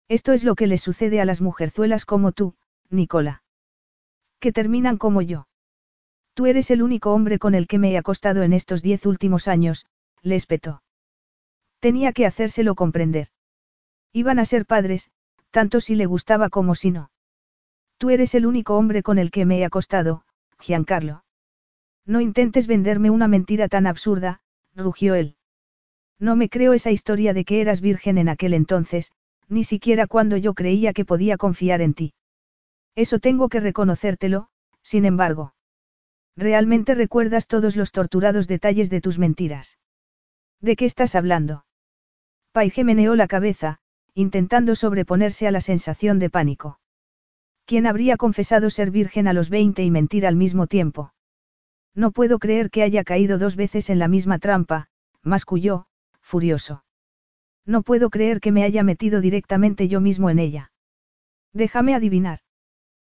Esto es lo que le sucede a las mujerzuelas como tú, Nicola. Que terminan como yo. Tú eres el único hombre con el que me he acostado en estos diez últimos años, le espetó. Tenía que hacérselo comprender. Iban a ser padres, tanto si le gustaba como si no. Tú eres el único hombre con el que me he acostado, Giancarlo. No intentes venderme una mentira tan absurda, rugió él. No me creo esa historia de que eras virgen en aquel entonces, ni siquiera cuando yo creía que podía confiar en ti. Eso tengo que reconocértelo, sin embargo. Realmente recuerdas todos los torturados detalles de tus mentiras. ¿De qué estás hablando? Paige meneó la cabeza, intentando sobreponerse a la sensación de pánico. ¿Quién habría confesado ser virgen a los 20 y mentir al mismo tiempo? No puedo creer que haya caído dos veces en la misma trampa, masculló, furioso. No puedo creer que me haya metido directamente yo mismo en ella. Déjame adivinar.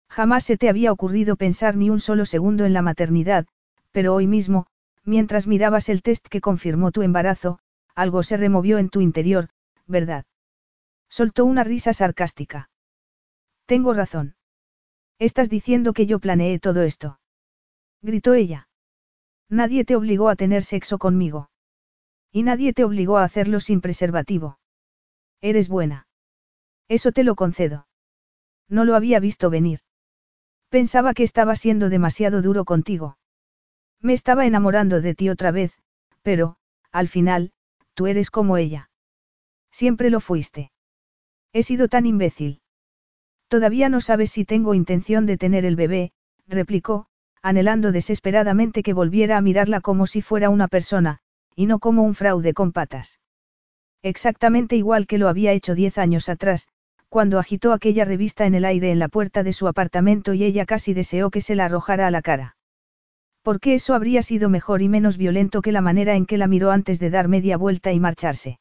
Jamás se te había ocurrido pensar ni un solo segundo en la maternidad, pero hoy mismo, mientras mirabas el test que confirmó tu embarazo, algo se removió en tu interior, ¿verdad? Soltó una risa sarcástica. Tengo razón. Estás diciendo que yo planeé todo esto. Gritó ella. Nadie te obligó a tener sexo conmigo. Y nadie te obligó a hacerlo sin preservativo. Eres buena. Eso te lo concedo. No lo había visto venir. Pensaba que estaba siendo demasiado duro contigo. Me estaba enamorando de ti otra vez, pero, al final, tú eres como ella. Siempre lo fuiste. He sido tan imbécil. Todavía no sabes si tengo intención de tener el bebé, replicó, anhelando desesperadamente que volviera a mirarla como si fuera una persona, y no como un fraude con patas. Exactamente igual que lo había hecho diez años atrás, cuando agitó aquella revista en el aire en la puerta de su apartamento y ella casi deseó que se la arrojara a la cara. Porque eso habría sido mejor y menos violento que la manera en que la miró antes de dar media vuelta y marcharse.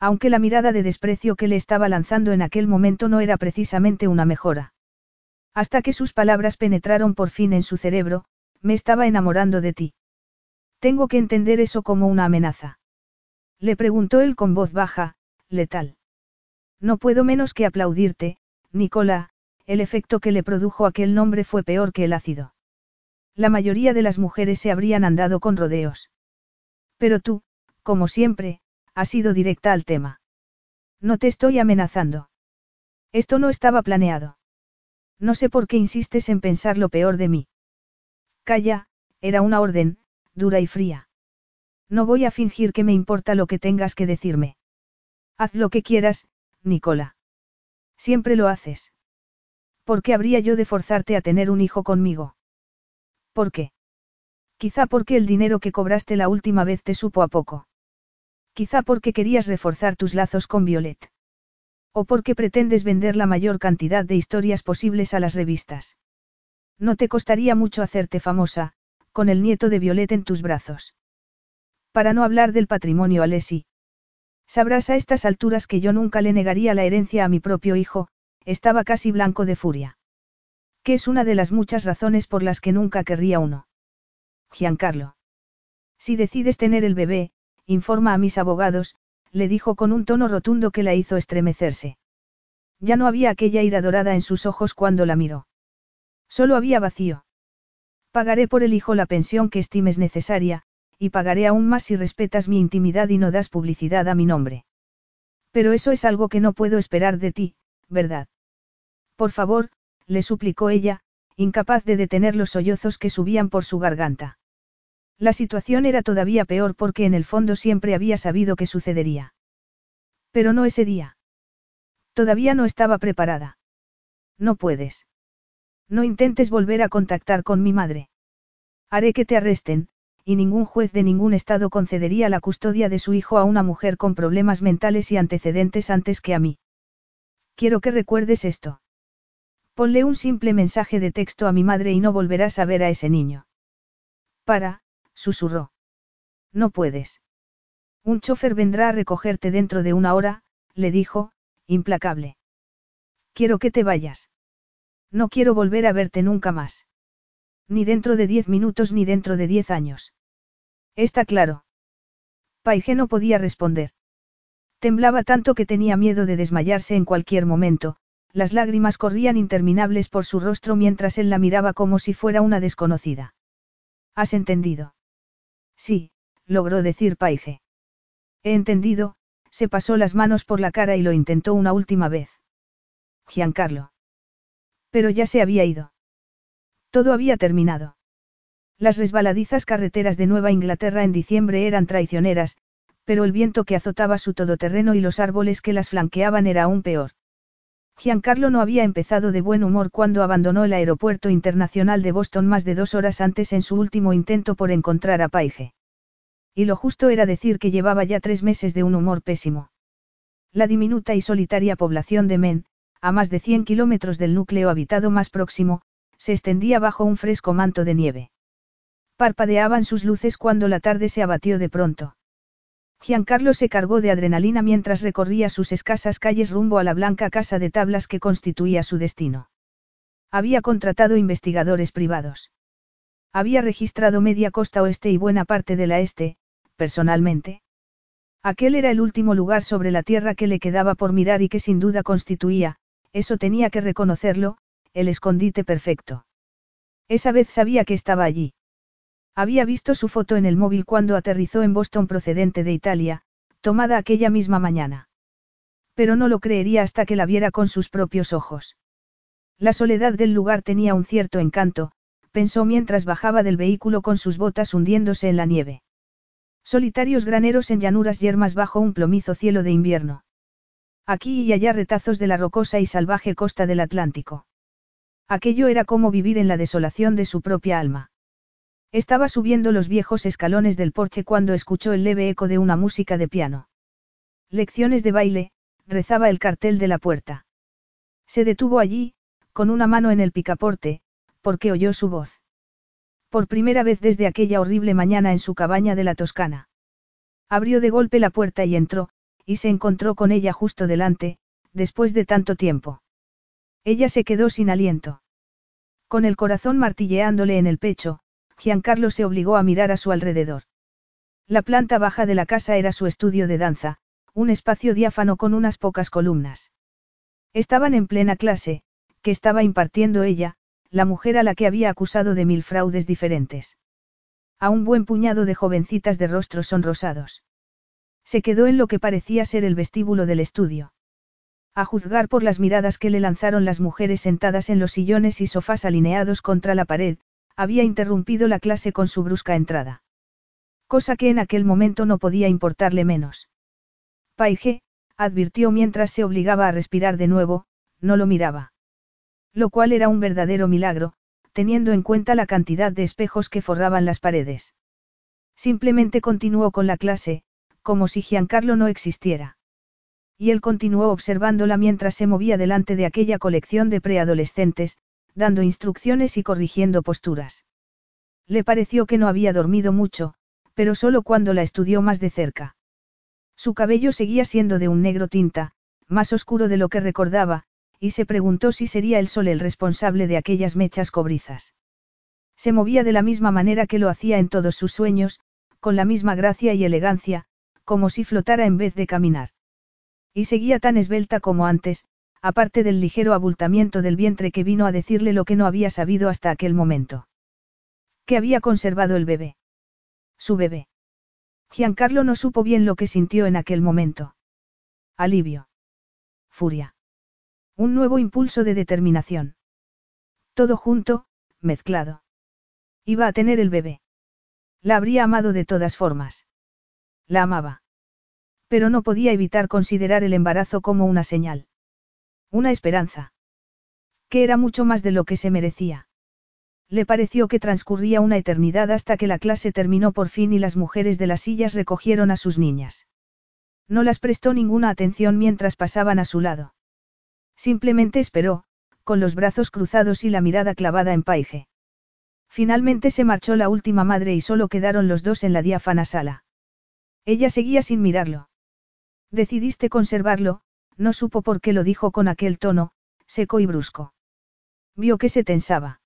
Aunque la mirada de desprecio que le estaba lanzando en aquel momento no era precisamente una mejora. Hasta que sus palabras penetraron por fin en su cerebro, me estaba enamorando de ti. Tengo que entender eso como una amenaza. Le preguntó él con voz baja, letal. No puedo menos que aplaudirte, Nicola, el efecto que le produjo aquel nombre fue peor que el ácido. La mayoría de las mujeres se habrían andado con rodeos. Pero tú, como siempre, has sido directa al tema. No te estoy amenazando. Esto no estaba planeado. No sé por qué insistes en pensar lo peor de mí. Calla, era una orden, dura y fría. No voy a fingir que me importa lo que tengas que decirme. Haz lo que quieras, Nicola. Siempre lo haces. ¿Por qué habría yo de forzarte a tener un hijo conmigo? ¿Por qué? Quizá porque el dinero que cobraste la última vez te supo a poco. Quizá porque querías reforzar tus lazos con Violet. O porque pretendes vender la mayor cantidad de historias posibles a las revistas. No te costaría mucho hacerte famosa, con el nieto de Violet en tus brazos. Para no hablar del patrimonio Alessi. Sabrás a estas alturas que yo nunca le negaría la herencia a mi propio hijo, estaba casi blanco de furia. Que es una de las muchas razones por las que nunca querría uno. Giancarlo. Si decides tener el bebé, informa a mis abogados, le dijo con un tono rotundo que la hizo estremecerse. Ya no había aquella ira dorada en sus ojos cuando la miró. Solo había vacío. Pagaré por el hijo la pensión que estimes necesaria, y pagaré aún más si respetas mi intimidad y no das publicidad a mi nombre. Pero eso es algo que no puedo esperar de ti, ¿verdad? Por favor, le suplicó ella, incapaz de detener los sollozos que subían por su garganta. La situación era todavía peor porque en el fondo siempre había sabido que sucedería. Pero no ese día. Todavía no estaba preparada. No puedes. No intentes volver a contactar con mi madre. Haré que te arresten, y ningún juez de ningún estado concedería la custodia de su hijo a una mujer con problemas mentales y antecedentes antes que a mí. Quiero que recuerdes esto. Ponle un simple mensaje de texto a mi madre y no volverás a ver a ese niño. Para, susurró. No puedes. Un chofer vendrá a recogerte dentro de una hora, le dijo, implacable. Quiero que te vayas. No quiero volver a verte nunca más. Ni dentro de diez minutos ni dentro de diez años. Está claro. Paige no podía responder. Temblaba tanto que tenía miedo de desmayarse en cualquier momento, las lágrimas corrían interminables por su rostro mientras él la miraba como si fuera una desconocida. ¿Has entendido? Sí, logró decir Paige. He entendido, se pasó las manos por la cara y lo intentó una última vez. Giancarlo. Pero ya se había ido. Todo había terminado. Las resbaladizas carreteras de Nueva Inglaterra en diciembre eran traicioneras, pero el viento que azotaba su todoterreno y los árboles que las flanqueaban era aún peor. Giancarlo no había empezado de buen humor cuando abandonó el aeropuerto internacional de Boston más de dos horas antes en su último intento por encontrar a Paige. Y lo justo era decir que llevaba ya tres meses de un humor pésimo. La diminuta y solitaria población de Men, a más de 100 kilómetros del núcleo habitado más próximo, se extendía bajo un fresco manto de nieve. Parpadeaban sus luces cuando la tarde se abatió de pronto. Giancarlo se cargó de adrenalina mientras recorría sus escasas calles rumbo a la blanca casa de tablas que constituía su destino. Había contratado investigadores privados. Había registrado media costa oeste y buena parte de la este, personalmente. Aquel era el último lugar sobre la tierra que le quedaba por mirar y que sin duda constituía, eso tenía que reconocerlo, el escondite perfecto. Esa vez sabía que estaba allí. Había visto su foto en el móvil cuando aterrizó en Boston procedente de Italia, tomada aquella misma mañana. Pero no lo creería hasta que la viera con sus propios ojos. La soledad del lugar tenía un cierto encanto, pensó mientras bajaba del vehículo con sus botas hundiéndose en la nieve. Solitarios graneros en llanuras yermas bajo un plomizo cielo de invierno. Aquí y allá retazos de la rocosa y salvaje costa del Atlántico. Aquello era como vivir en la desolación de su propia alma. Estaba subiendo los viejos escalones del porche cuando escuchó el leve eco de una música de piano. Lecciones de baile, rezaba el cartel de la puerta. Se detuvo allí, con una mano en el picaporte, porque oyó su voz. Por primera vez desde aquella horrible mañana en su cabaña de la Toscana. Abrió de golpe la puerta y entró, y se encontró con ella justo delante, después de tanto tiempo. Ella se quedó sin aliento. Con el corazón martilleándole en el pecho, Giancarlo se obligó a mirar a su alrededor. La planta baja de la casa era su estudio de danza, un espacio diáfano con unas pocas columnas. Estaban en plena clase, que estaba impartiendo ella, la mujer a la que había acusado de mil fraudes diferentes. A un buen puñado de jovencitas de rostros sonrosados. Se quedó en lo que parecía ser el vestíbulo del estudio. A juzgar por las miradas que le lanzaron las mujeres sentadas en los sillones y sofás alineados contra la pared, había interrumpido la clase con su brusca entrada. Cosa que en aquel momento no podía importarle menos. Paige, advirtió mientras se obligaba a respirar de nuevo, no lo miraba. Lo cual era un verdadero milagro, teniendo en cuenta la cantidad de espejos que forraban las paredes. Simplemente continuó con la clase, como si Giancarlo no existiera. Y él continuó observándola mientras se movía delante de aquella colección de preadolescentes, dando instrucciones y corrigiendo posturas. Le pareció que no había dormido mucho, pero solo cuando la estudió más de cerca. Su cabello seguía siendo de un negro tinta, más oscuro de lo que recordaba, y se preguntó si sería el sol el responsable de aquellas mechas cobrizas. Se movía de la misma manera que lo hacía en todos sus sueños, con la misma gracia y elegancia, como si flotara en vez de caminar. Y seguía tan esbelta como antes, aparte del ligero abultamiento del vientre que vino a decirle lo que no había sabido hasta aquel momento. Que había conservado el bebé. Su bebé. Giancarlo no supo bien lo que sintió en aquel momento. Alivio. Furia. Un nuevo impulso de determinación. Todo junto, mezclado. Iba a tener el bebé. La habría amado de todas formas. La amaba. Pero no podía evitar considerar el embarazo como una señal. Una esperanza. Que era mucho más de lo que se merecía. Le pareció que transcurría una eternidad hasta que la clase terminó por fin y las mujeres de las sillas recogieron a sus niñas. No las prestó ninguna atención mientras pasaban a su lado. Simplemente esperó, con los brazos cruzados y la mirada clavada en Paige. Finalmente se marchó la última madre y solo quedaron los dos en la diáfana sala. Ella seguía sin mirarlo. Decidiste conservarlo, no supo por qué lo dijo con aquel tono, seco y brusco. Vio que se tensaba.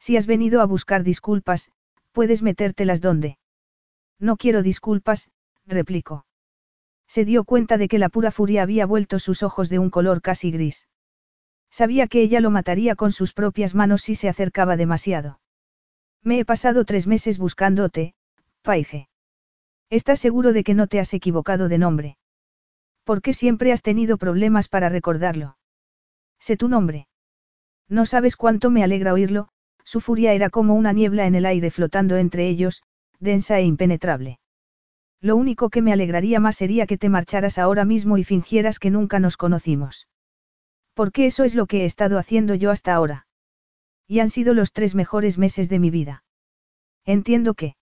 Si has venido a buscar disculpas, puedes metértelas donde. No quiero disculpas, replicó. Se dio cuenta de que la pura furia había vuelto sus ojos de un color casi gris. Sabía que ella lo mataría con sus propias manos si se acercaba demasiado. Me he pasado tres meses buscándote, Paige. ¿Estás seguro de que no te has equivocado de nombre? ¿Por qué siempre has tenido problemas para recordarlo? Sé tu nombre. No sabes cuánto me alegra oírlo, su furia era como una niebla en el aire flotando entre ellos, densa e impenetrable. Lo único que me alegraría más sería que te marcharas ahora mismo y fingieras que nunca nos conocimos. Porque eso es lo que he estado haciendo yo hasta ahora. Y han sido los tres mejores meses de mi vida. Entiendo que.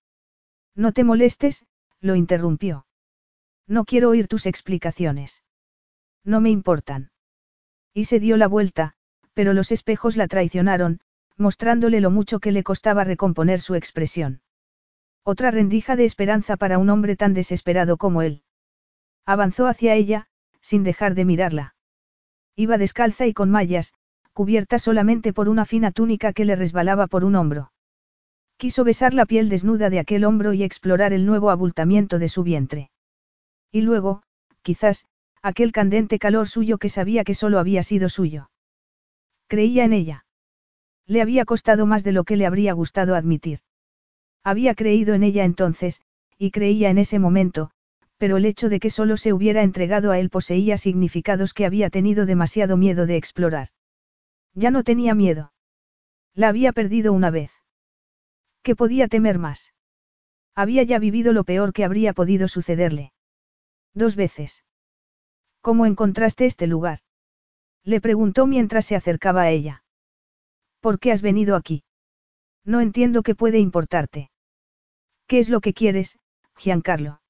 No te molestes, lo interrumpió. No quiero oír tus explicaciones. No me importan. Y se dio la vuelta, pero los espejos la traicionaron, mostrándole lo mucho que le costaba recomponer su expresión. Otra rendija de esperanza para un hombre tan desesperado como él. Avanzó hacia ella, sin dejar de mirarla. Iba descalza y con mallas, cubierta solamente por una fina túnica que le resbalaba por un hombro. Quiso besar la piel desnuda de aquel hombro y explorar el nuevo abultamiento de su vientre. Y luego, quizás, aquel candente calor suyo que sabía que solo había sido suyo. Creía en ella. Le había costado más de lo que le habría gustado admitir. Había creído en ella entonces, y creía en ese momento, pero el hecho de que solo se hubiera entregado a él poseía significados que había tenido demasiado miedo de explorar. Ya no tenía miedo. La había perdido una vez. ¿Qué podía temer más? Había ya vivido lo peor que habría podido sucederle. Dos veces. ¿Cómo encontraste este lugar? Le preguntó mientras se acercaba a ella. ¿Por qué has venido aquí? No entiendo qué puede importarte. ¿Qué es lo que quieres, Giancarlo?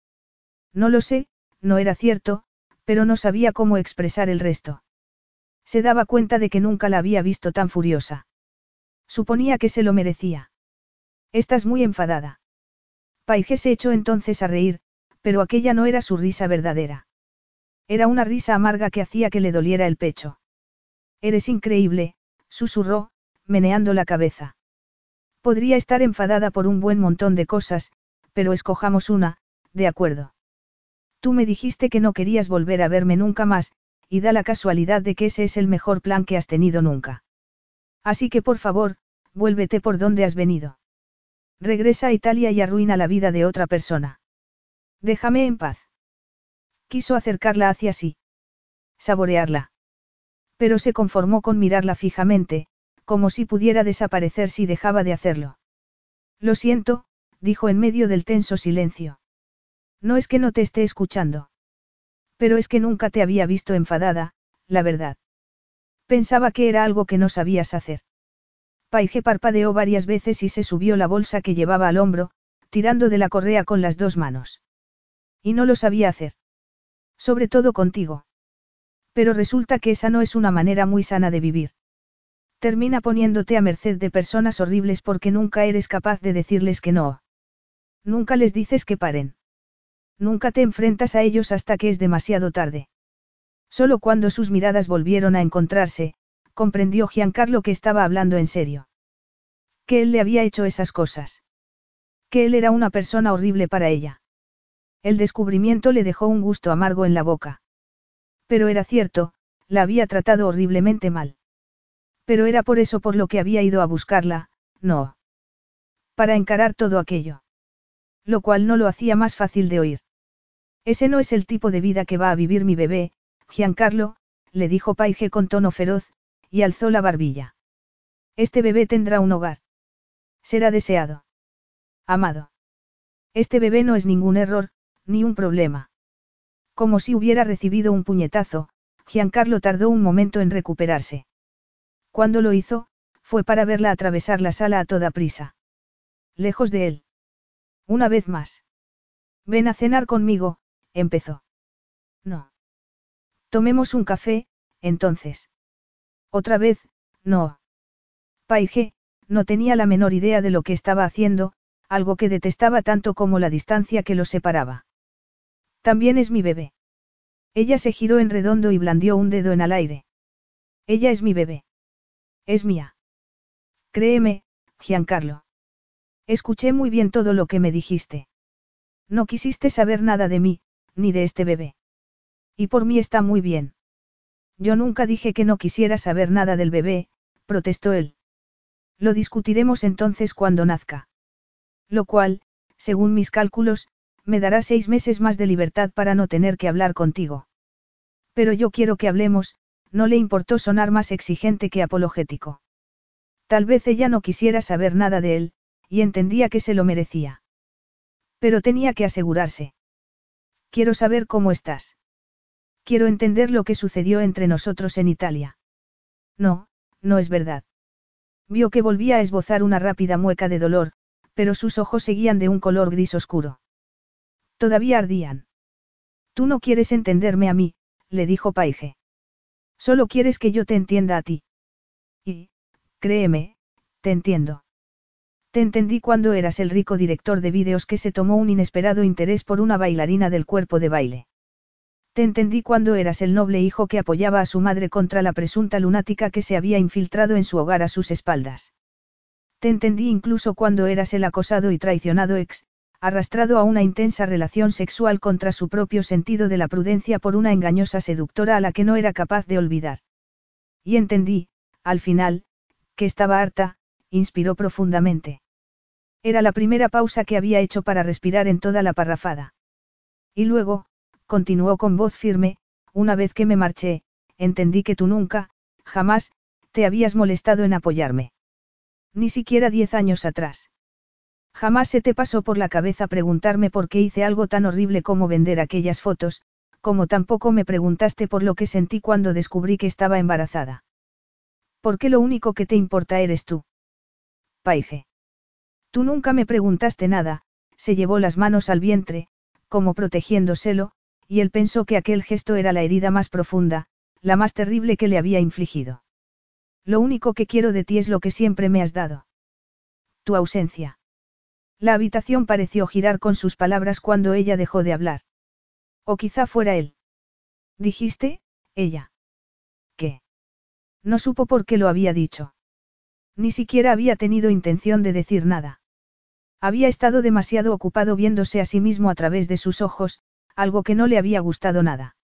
No lo sé, no era cierto, pero no sabía cómo expresar el resto. Se daba cuenta de que nunca la había visto tan furiosa. Suponía que se lo merecía. Estás muy enfadada. Paige se echó entonces a reír, pero aquella no era su risa verdadera. Era una risa amarga que hacía que le doliera el pecho. Eres increíble, susurró, meneando la cabeza. Podría estar enfadada por un buen montón de cosas, pero escojamos una, de acuerdo. Tú me dijiste que no querías volver a verme nunca más, y da la casualidad de que ese es el mejor plan que has tenido nunca. Así que por favor, vuélvete por donde has venido. Regresa a Italia y arruina la vida de otra persona. Déjame en paz. Quiso acercarla hacia sí. Saborearla. Pero se conformó con mirarla fijamente, como si pudiera desaparecer si dejaba de hacerlo. Lo siento, dijo en medio del tenso silencio. No es que no te esté escuchando. Pero es que nunca te había visto enfadada, la verdad. Pensaba que era algo que no sabías hacer. Paige parpadeó varias veces y se subió la bolsa que llevaba al hombro, tirando de la correa con las dos manos. Y no lo sabía hacer. Sobre todo contigo. Pero resulta que esa no es una manera muy sana de vivir. Termina poniéndote a merced de personas horribles porque nunca eres capaz de decirles que no. Nunca les dices que paren. Nunca te enfrentas a ellos hasta que es demasiado tarde. Solo cuando sus miradas volvieron a encontrarse, comprendió Giancarlo que estaba hablando en serio. Que él le había hecho esas cosas. Que él era una persona horrible para ella. El descubrimiento le dejó un gusto amargo en la boca. Pero era cierto, la había tratado horriblemente mal. Pero era por eso por lo que había ido a buscarla, no. Para encarar todo aquello. Lo cual no lo hacía más fácil de oír. Ese no es el tipo de vida que va a vivir mi bebé, Giancarlo, le dijo Paige con tono feroz, y alzó la barbilla. Este bebé tendrá un hogar. Será deseado. Amado. Este bebé no es ningún error, ni un problema. Como si hubiera recibido un puñetazo, Giancarlo tardó un momento en recuperarse. Cuando lo hizo, fue para verla atravesar la sala a toda prisa. Lejos de él. Una vez más. Ven a cenar conmigo, empezó. No. Tomemos un café, entonces. Otra vez, no. Paige, no tenía la menor idea de lo que estaba haciendo, algo que detestaba tanto como la distancia que los separaba. También es mi bebé. Ella se giró en redondo y blandió un dedo en el aire. Ella es mi bebé. Es mía. Créeme, Giancarlo. Escuché muy bien todo lo que me dijiste. No quisiste saber nada de mí, ni de este bebé. Y por mí está muy bien. Yo nunca dije que no quisiera saber nada del bebé, protestó él. Lo discutiremos entonces cuando nazca. Lo cual, según mis cálculos, me dará seis meses más de libertad para no tener que hablar contigo. Pero yo quiero que hablemos, no le importó sonar más exigente que apologético. Tal vez ella no quisiera saber nada de él, y entendía que se lo merecía. Pero tenía que asegurarse. Quiero saber cómo estás. Quiero entender lo que sucedió entre nosotros en Italia. No, no es verdad. Vio que volvía a esbozar una rápida mueca de dolor, pero sus ojos seguían de un color gris oscuro. Todavía ardían. Tú no quieres entenderme a mí, le dijo Paige. Solo quieres que yo te entienda a ti. Y, créeme, te entiendo. Te entendí cuando eras el rico director de vídeos que se tomó un inesperado interés por una bailarina del cuerpo de baile. Te entendí cuando eras el noble hijo que apoyaba a su madre contra la presunta lunática que se había infiltrado en su hogar a sus espaldas. Te entendí incluso cuando eras el acosado y traicionado ex, arrastrado a una intensa relación sexual contra su propio sentido de la prudencia por una engañosa seductora a la que no era capaz de olvidar. Y entendí, al final, que estaba harta, inspiró profundamente. Era la primera pausa que había hecho para respirar en toda la parrafada. Y luego, continuó con voz firme, una vez que me marché, entendí que tú nunca, jamás, te habías molestado en apoyarme. Ni siquiera diez años atrás. Jamás se te pasó por la cabeza preguntarme por qué hice algo tan horrible como vender aquellas fotos, como tampoco me preguntaste por lo que sentí cuando descubrí que estaba embarazada. Porque lo único que te importa eres tú. Paige. Tú nunca me preguntaste nada, se llevó las manos al vientre, como protegiéndoselo, y él pensó que aquel gesto era la herida más profunda, la más terrible que le había infligido. Lo único que quiero de ti es lo que siempre me has dado. Tu ausencia. La habitación pareció girar con sus palabras cuando ella dejó de hablar. O quizá fuera él. Dijiste, ella. ¿Qué? No supo por qué lo había dicho. Ni siquiera había tenido intención de decir nada. Había estado demasiado ocupado viéndose a sí mismo a través de sus ojos, algo que no le había gustado nada.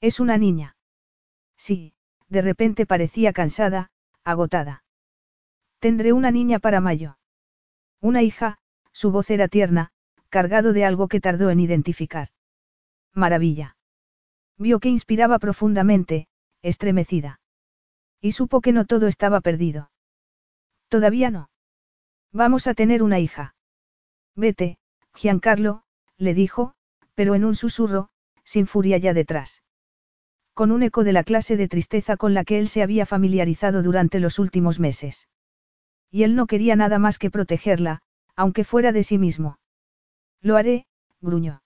Es una niña. Sí, de repente parecía cansada, agotada. Tendré una niña para mayo. Una hija, su voz era tierna, cargado de algo que tardó en identificar. Maravilla. Vio que inspiraba profundamente, estremecida. Y supo que no todo estaba perdido. Todavía no. Vamos a tener una hija. Vete, Giancarlo, le dijo, pero en un susurro, sin furia ya detrás. Con un eco de la clase de tristeza con la que él se había familiarizado durante los últimos meses. Y él no quería nada más que protegerla, aunque fuera de sí mismo. Lo haré, gruñó.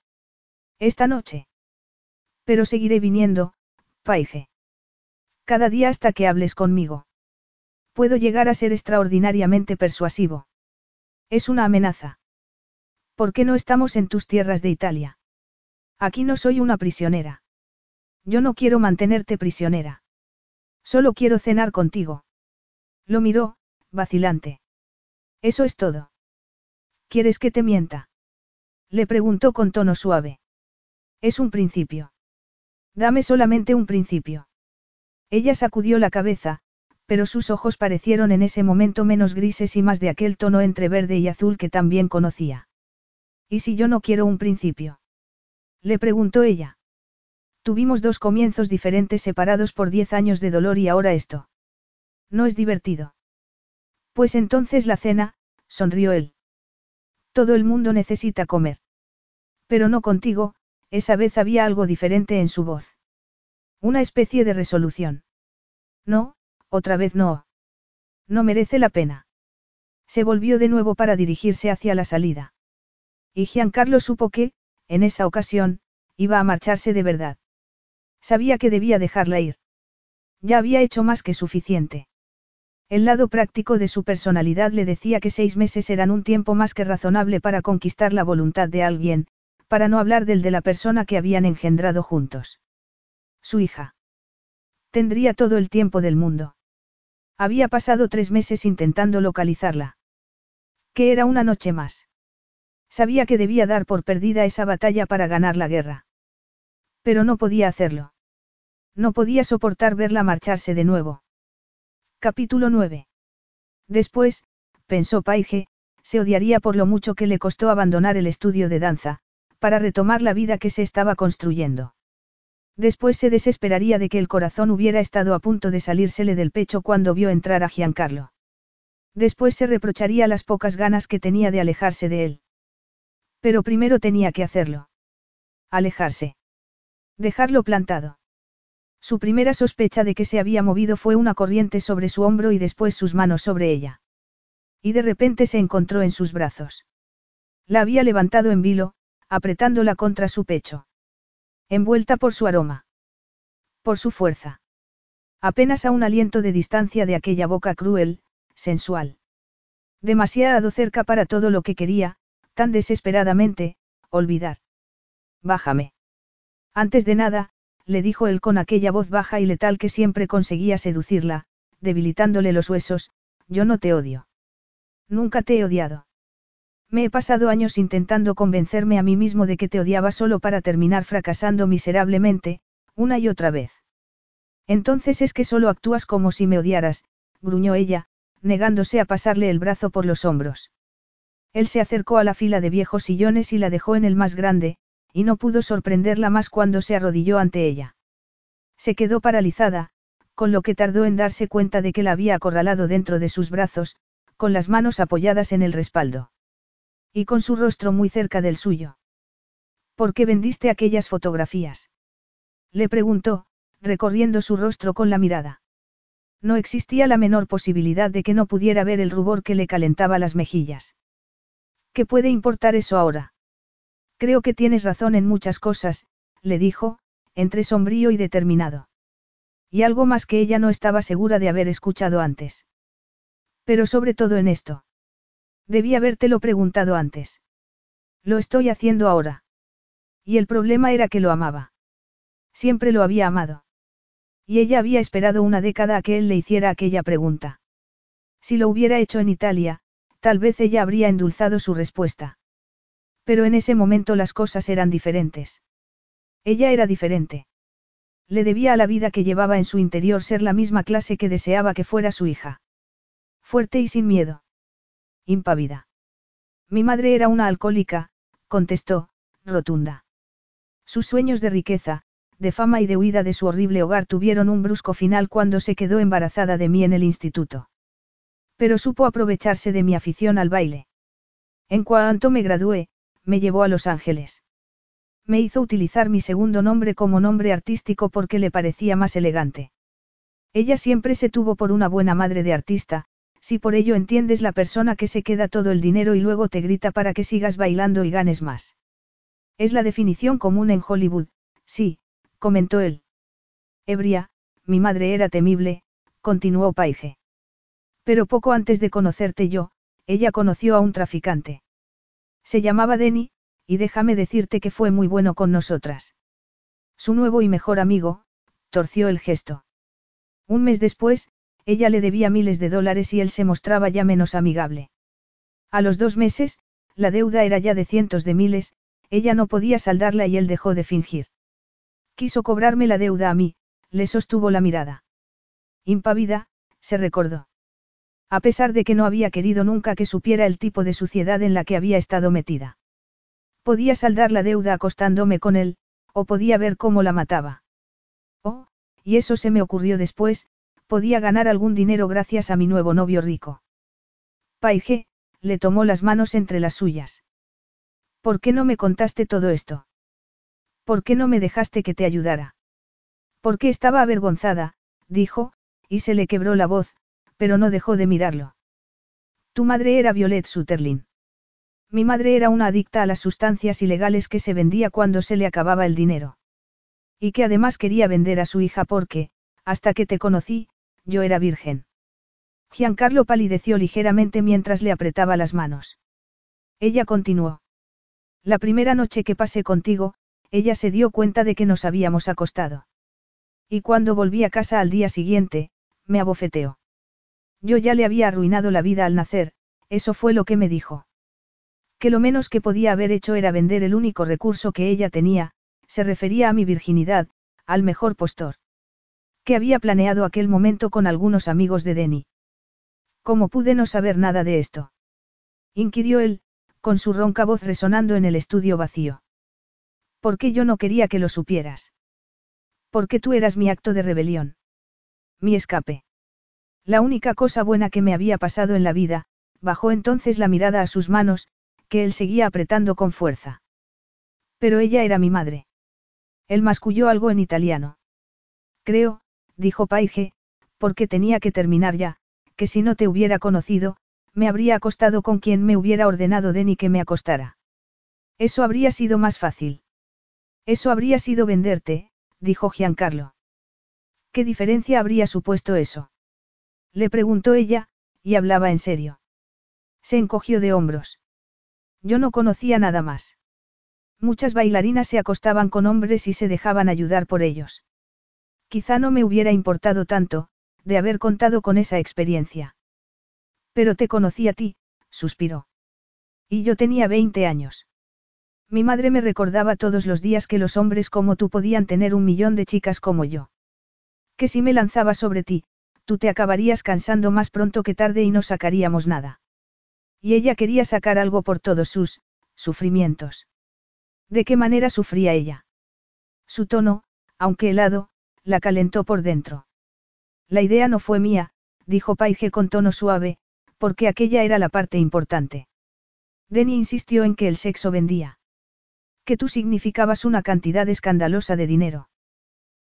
Esta noche. Pero seguiré viniendo, Paige. Cada día hasta que hables conmigo. Puedo llegar a ser extraordinariamente persuasivo. Es una amenaza. ¿Por qué no estamos en tus tierras de Italia? Aquí no soy una prisionera. Yo no quiero mantenerte prisionera. Solo quiero cenar contigo. Lo miró, vacilante. Eso es todo. ¿Quieres que te mienta? Le preguntó con tono suave. Es un principio. Dame solamente un principio. Ella sacudió la cabeza, pero sus ojos parecieron en ese momento menos grises y más de aquel tono entre verde y azul que también conocía. ¿Y si yo no quiero un principio? Le preguntó ella. Tuvimos dos comienzos diferentes separados por diez años de dolor y ahora esto. No es divertido. Pues entonces la cena, sonrió él. Todo el mundo necesita comer. Pero no contigo, esa vez había algo diferente en su voz. Una especie de resolución. No, otra vez no. No merece la pena. Se volvió de nuevo para dirigirse hacia la salida. Y Giancarlo supo que, en esa ocasión, iba a marcharse de verdad. Sabía que debía dejarla ir. Ya había hecho más que suficiente. El lado práctico de su personalidad le decía que seis meses eran un tiempo más que razonable para conquistar la voluntad de alguien, para no hablar del de la persona que habían engendrado juntos. Su hija. Tendría todo el tiempo del mundo. Había pasado tres meses intentando localizarla. Que era una noche más. Sabía que debía dar por perdida esa batalla para ganar la guerra. Pero no podía hacerlo. No podía soportar verla marcharse de nuevo. Capítulo 9. Después, pensó Paige, se odiaría por lo mucho que le costó abandonar el estudio de danza, para retomar la vida que se estaba construyendo. Después se desesperaría de que el corazón hubiera estado a punto de salírsele del pecho cuando vio entrar a Giancarlo. Después se reprocharía las pocas ganas que tenía de alejarse de él. Pero primero tenía que hacerlo. Alejarse. Dejarlo plantado. Su primera sospecha de que se había movido fue una corriente sobre su hombro y después sus manos sobre ella. Y de repente se encontró en sus brazos. La había levantado en vilo, apretándola contra su pecho. Envuelta por su aroma. Por su fuerza. Apenas a un aliento de distancia de aquella boca cruel, sensual. Demasiado cerca para todo lo que quería, tan desesperadamente, olvidar. Bájame. Antes de nada, le dijo él con aquella voz baja y letal que siempre conseguía seducirla, debilitándole los huesos, yo no te odio. Nunca te he odiado. Me he pasado años intentando convencerme a mí mismo de que te odiaba solo para terminar fracasando miserablemente, una y otra vez. Entonces es que solo actúas como si me odiaras, gruñó ella, negándose a pasarle el brazo por los hombros. Él se acercó a la fila de viejos sillones y la dejó en el más grande, y no pudo sorprenderla más cuando se arrodilló ante ella. Se quedó paralizada, con lo que tardó en darse cuenta de que la había acorralado dentro de sus brazos, con las manos apoyadas en el respaldo. Y con su rostro muy cerca del suyo. ¿Por qué vendiste aquellas fotografías? Le preguntó, recorriendo su rostro con la mirada. No existía la menor posibilidad de que no pudiera ver el rubor que le calentaba las mejillas. ¿Qué puede importar eso ahora? Creo que tienes razón en muchas cosas, le dijo, entre sombrío y determinado. Y algo más que ella no estaba segura de haber escuchado antes. Pero sobre todo en esto. Debí habértelo preguntado antes. Lo estoy haciendo ahora. Y el problema era que lo amaba. Siempre lo había amado. Y ella había esperado una década a que él le hiciera aquella pregunta. Si lo hubiera hecho en Italia, tal vez ella habría endulzado su respuesta. Pero en ese momento las cosas eran diferentes. Ella era diferente. Le debía a la vida que llevaba en su interior ser la misma clase que deseaba que fuera su hija. Fuerte y sin miedo impávida. Mi madre era una alcohólica, contestó, rotunda. Sus sueños de riqueza, de fama y de huida de su horrible hogar tuvieron un brusco final cuando se quedó embarazada de mí en el instituto. Pero supo aprovecharse de mi afición al baile. En cuanto me gradué, me llevó a Los Ángeles. Me hizo utilizar mi segundo nombre como nombre artístico porque le parecía más elegante. Ella siempre se tuvo por una buena madre de artista, si por ello entiendes la persona que se queda todo el dinero y luego te grita para que sigas bailando y ganes más. Es la definición común en Hollywood, sí, comentó él. Ebria, mi madre era temible, continuó Paige. Pero poco antes de conocerte yo, ella conoció a un traficante. Se llamaba Denny, y déjame decirte que fue muy bueno con nosotras. Su nuevo y mejor amigo, torció el gesto. Un mes después, ella le debía miles de dólares y él se mostraba ya menos amigable. A los dos meses, la deuda era ya de cientos de miles, ella no podía saldarla y él dejó de fingir. Quiso cobrarme la deuda a mí, le sostuvo la mirada. Impávida, se recordó. A pesar de que no había querido nunca que supiera el tipo de suciedad en la que había estado metida. Podía saldar la deuda acostándome con él, o podía ver cómo la mataba. Oh, y eso se me ocurrió después, podía ganar algún dinero gracias a mi nuevo novio rico. Paige, le tomó las manos entre las suyas. ¿Por qué no me contaste todo esto? ¿Por qué no me dejaste que te ayudara? Porque estaba avergonzada, dijo, y se le quebró la voz, pero no dejó de mirarlo. Tu madre era Violet Sutherland. Mi madre era una adicta a las sustancias ilegales que se vendía cuando se le acababa el dinero. Y que además quería vender a su hija porque, hasta que te conocí, yo era virgen. Giancarlo palideció ligeramente mientras le apretaba las manos. Ella continuó. La primera noche que pasé contigo, ella se dio cuenta de que nos habíamos acostado. Y cuando volví a casa al día siguiente, me abofeteó. Yo ya le había arruinado la vida al nacer, eso fue lo que me dijo. Que lo menos que podía haber hecho era vender el único recurso que ella tenía, se refería a mi virginidad, al mejor postor que había planeado aquel momento con algunos amigos de Denny. ¿Cómo pude no saber nada de esto? inquirió él, con su ronca voz resonando en el estudio vacío. ¿Por qué yo no quería que lo supieras? Porque tú eras mi acto de rebelión. Mi escape. La única cosa buena que me había pasado en la vida, bajó entonces la mirada a sus manos, que él seguía apretando con fuerza. Pero ella era mi madre. Él masculló algo en italiano. Creo, dijo Paige, porque tenía que terminar ya, que si no te hubiera conocido, me habría acostado con quien me hubiera ordenado Denny que me acostara. Eso habría sido más fácil. Eso habría sido venderte, dijo Giancarlo. ¿Qué diferencia habría supuesto eso? Le preguntó ella, y hablaba en serio. Se encogió de hombros. Yo no conocía nada más. Muchas bailarinas se acostaban con hombres y se dejaban ayudar por ellos. Quizá no me hubiera importado tanto, de haber contado con esa experiencia. Pero te conocí a ti, suspiró. Y yo tenía 20 años. Mi madre me recordaba todos los días que los hombres como tú podían tener un millón de chicas como yo. Que si me lanzaba sobre ti, tú te acabarías cansando más pronto que tarde y no sacaríamos nada. Y ella quería sacar algo por todos sus sufrimientos. ¿De qué manera sufría ella? Su tono, aunque helado, la calentó por dentro. La idea no fue mía, dijo Paige con tono suave, porque aquella era la parte importante. Denny insistió en que el sexo vendía. Que tú significabas una cantidad escandalosa de dinero.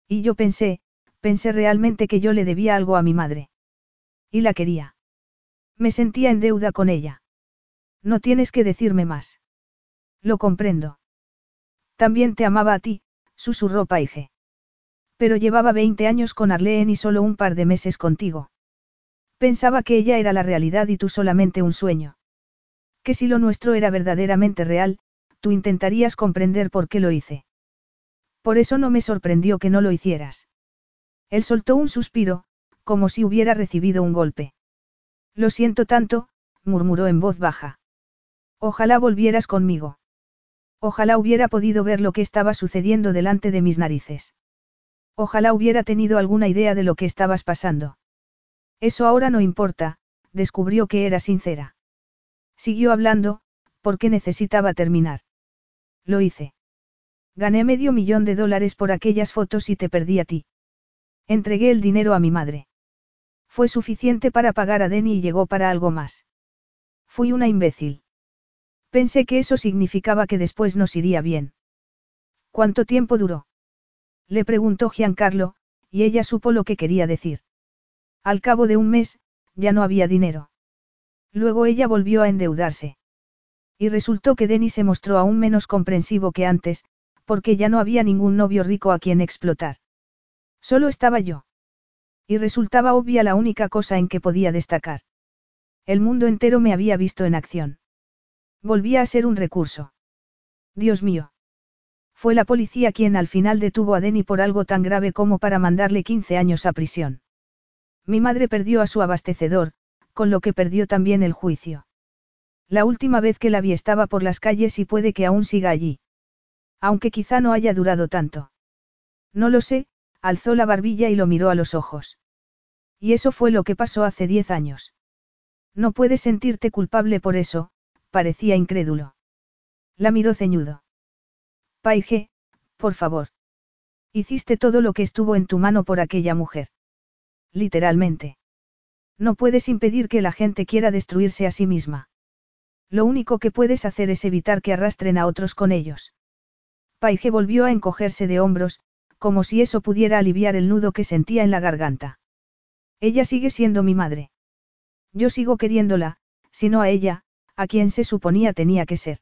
Y yo pensé, pensé realmente que yo le debía algo a mi madre. Y la quería. Me sentía en deuda con ella. No tienes que decirme más. Lo comprendo. También te amaba a ti, susurró Paige. Pero llevaba 20 años con Arlene y solo un par de meses contigo. Pensaba que ella era la realidad y tú solamente un sueño. Que si lo nuestro era verdaderamente real, tú intentarías comprender por qué lo hice. Por eso no me sorprendió que no lo hicieras. Él soltó un suspiro, como si hubiera recibido un golpe. Lo siento tanto, murmuró en voz baja. Ojalá volvieras conmigo. Ojalá hubiera podido ver lo que estaba sucediendo delante de mis narices. Ojalá hubiera tenido alguna idea de lo que estabas pasando. Eso ahora no importa, descubrió que era sincera. Siguió hablando, porque necesitaba terminar. Lo hice. Gané medio millón de dólares por aquellas fotos y te perdí a ti. Entregué el dinero a mi madre. Fue suficiente para pagar a Denny y llegó para algo más. Fui una imbécil. Pensé que eso significaba que después nos iría bien. ¿Cuánto tiempo duró? Le preguntó Giancarlo, y ella supo lo que quería decir. Al cabo de un mes, ya no había dinero. Luego ella volvió a endeudarse. Y resultó que Denny se mostró aún menos comprensivo que antes, porque ya no había ningún novio rico a quien explotar. Solo estaba yo. Y resultaba obvia la única cosa en que podía destacar. El mundo entero me había visto en acción. Volvía a ser un recurso. Dios mío. Fue la policía quien al final detuvo a Denny por algo tan grave como para mandarle 15 años a prisión. Mi madre perdió a su abastecedor, con lo que perdió también el juicio. La última vez que la vi estaba por las calles y puede que aún siga allí. Aunque quizá no haya durado tanto. No lo sé, alzó la barbilla y lo miró a los ojos. Y eso fue lo que pasó hace diez años. No puedes sentirte culpable por eso, parecía incrédulo. La miró ceñudo. Paige, por favor. Hiciste todo lo que estuvo en tu mano por aquella mujer. Literalmente. No puedes impedir que la gente quiera destruirse a sí misma. Lo único que puedes hacer es evitar que arrastren a otros con ellos. Paige volvió a encogerse de hombros, como si eso pudiera aliviar el nudo que sentía en la garganta. Ella sigue siendo mi madre. Yo sigo queriéndola, sino a ella, a quien se suponía tenía que ser.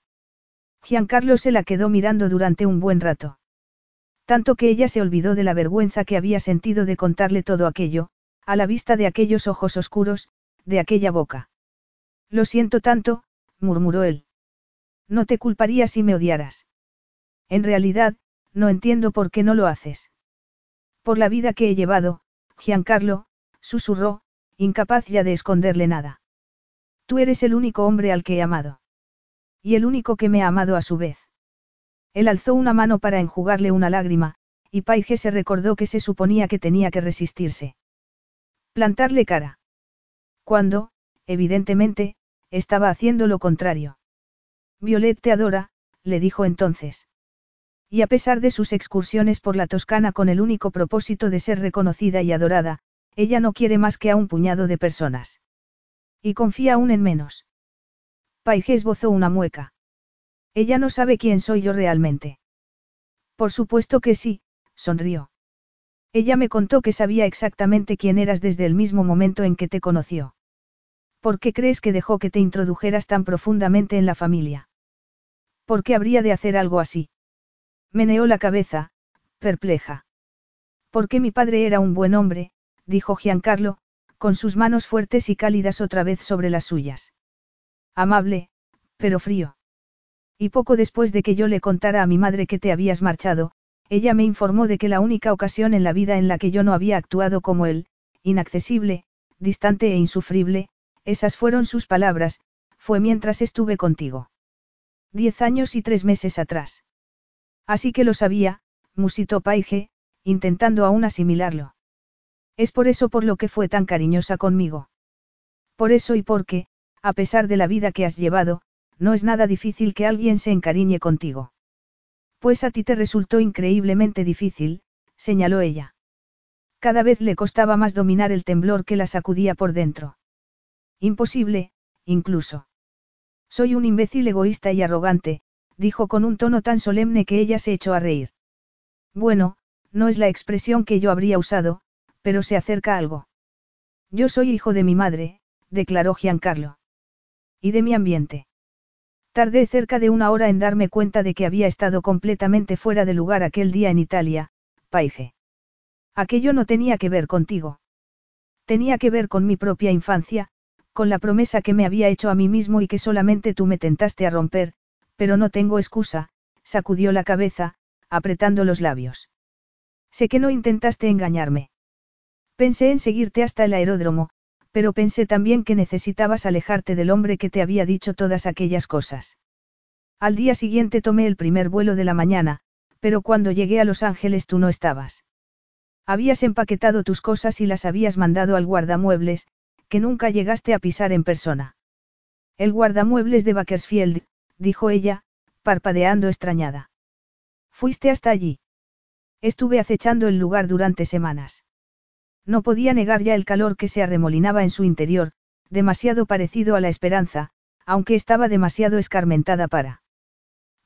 Giancarlo se la quedó mirando durante un buen rato. Tanto que ella se olvidó de la vergüenza que había sentido de contarle todo aquello, a la vista de aquellos ojos oscuros, de aquella boca. Lo siento tanto, murmuró él. No te culparía si me odiaras. En realidad, no entiendo por qué no lo haces. Por la vida que he llevado, Giancarlo, susurró, incapaz ya de esconderle nada. Tú eres el único hombre al que he amado. Y el único que me ha amado a su vez. Él alzó una mano para enjugarle una lágrima, y Paige se recordó que se suponía que tenía que resistirse. Plantarle cara. Cuando, evidentemente, estaba haciendo lo contrario. Violet te adora, le dijo entonces. Y a pesar de sus excursiones por la Toscana con el único propósito de ser reconocida y adorada, ella no quiere más que a un puñado de personas. Y confía aún en menos. Paige esbozó una mueca. Ella no sabe quién soy yo realmente. Por supuesto que sí, sonrió. Ella me contó que sabía exactamente quién eras desde el mismo momento en que te conoció. ¿Por qué crees que dejó que te introdujeras tan profundamente en la familia? ¿Por qué habría de hacer algo así? Meneó la cabeza, perpleja. Porque mi padre era un buen hombre, dijo Giancarlo, con sus manos fuertes y cálidas otra vez sobre las suyas. Amable, pero frío. Y poco después de que yo le contara a mi madre que te habías marchado, ella me informó de que la única ocasión en la vida en la que yo no había actuado como él, inaccesible, distante e insufrible, esas fueron sus palabras, fue mientras estuve contigo. Diez años y tres meses atrás. Así que lo sabía, musitó Paige, intentando aún asimilarlo. Es por eso por lo que fue tan cariñosa conmigo. Por eso y porque, a pesar de la vida que has llevado, no es nada difícil que alguien se encariñe contigo. Pues a ti te resultó increíblemente difícil, señaló ella. Cada vez le costaba más dominar el temblor que la sacudía por dentro. Imposible, incluso. Soy un imbécil egoísta y arrogante, dijo con un tono tan solemne que ella se echó a reír. Bueno, no es la expresión que yo habría usado, pero se acerca algo. Yo soy hijo de mi madre, declaró Giancarlo. Y de mi ambiente. Tardé cerca de una hora en darme cuenta de que había estado completamente fuera de lugar aquel día en Italia, Paige. Aquello no tenía que ver contigo. Tenía que ver con mi propia infancia, con la promesa que me había hecho a mí mismo y que solamente tú me tentaste a romper, pero no tengo excusa, sacudió la cabeza, apretando los labios. Sé que no intentaste engañarme. Pensé en seguirte hasta el aeródromo, pero pensé también que necesitabas alejarte del hombre que te había dicho todas aquellas cosas. Al día siguiente tomé el primer vuelo de la mañana, pero cuando llegué a Los Ángeles tú no estabas. Habías empaquetado tus cosas y las habías mandado al guardamuebles, que nunca llegaste a pisar en persona. El guardamuebles de Bakersfield, dijo ella, parpadeando extrañada. Fuiste hasta allí. Estuve acechando el lugar durante semanas. No podía negar ya el calor que se arremolinaba en su interior, demasiado parecido a la esperanza, aunque estaba demasiado escarmentada para.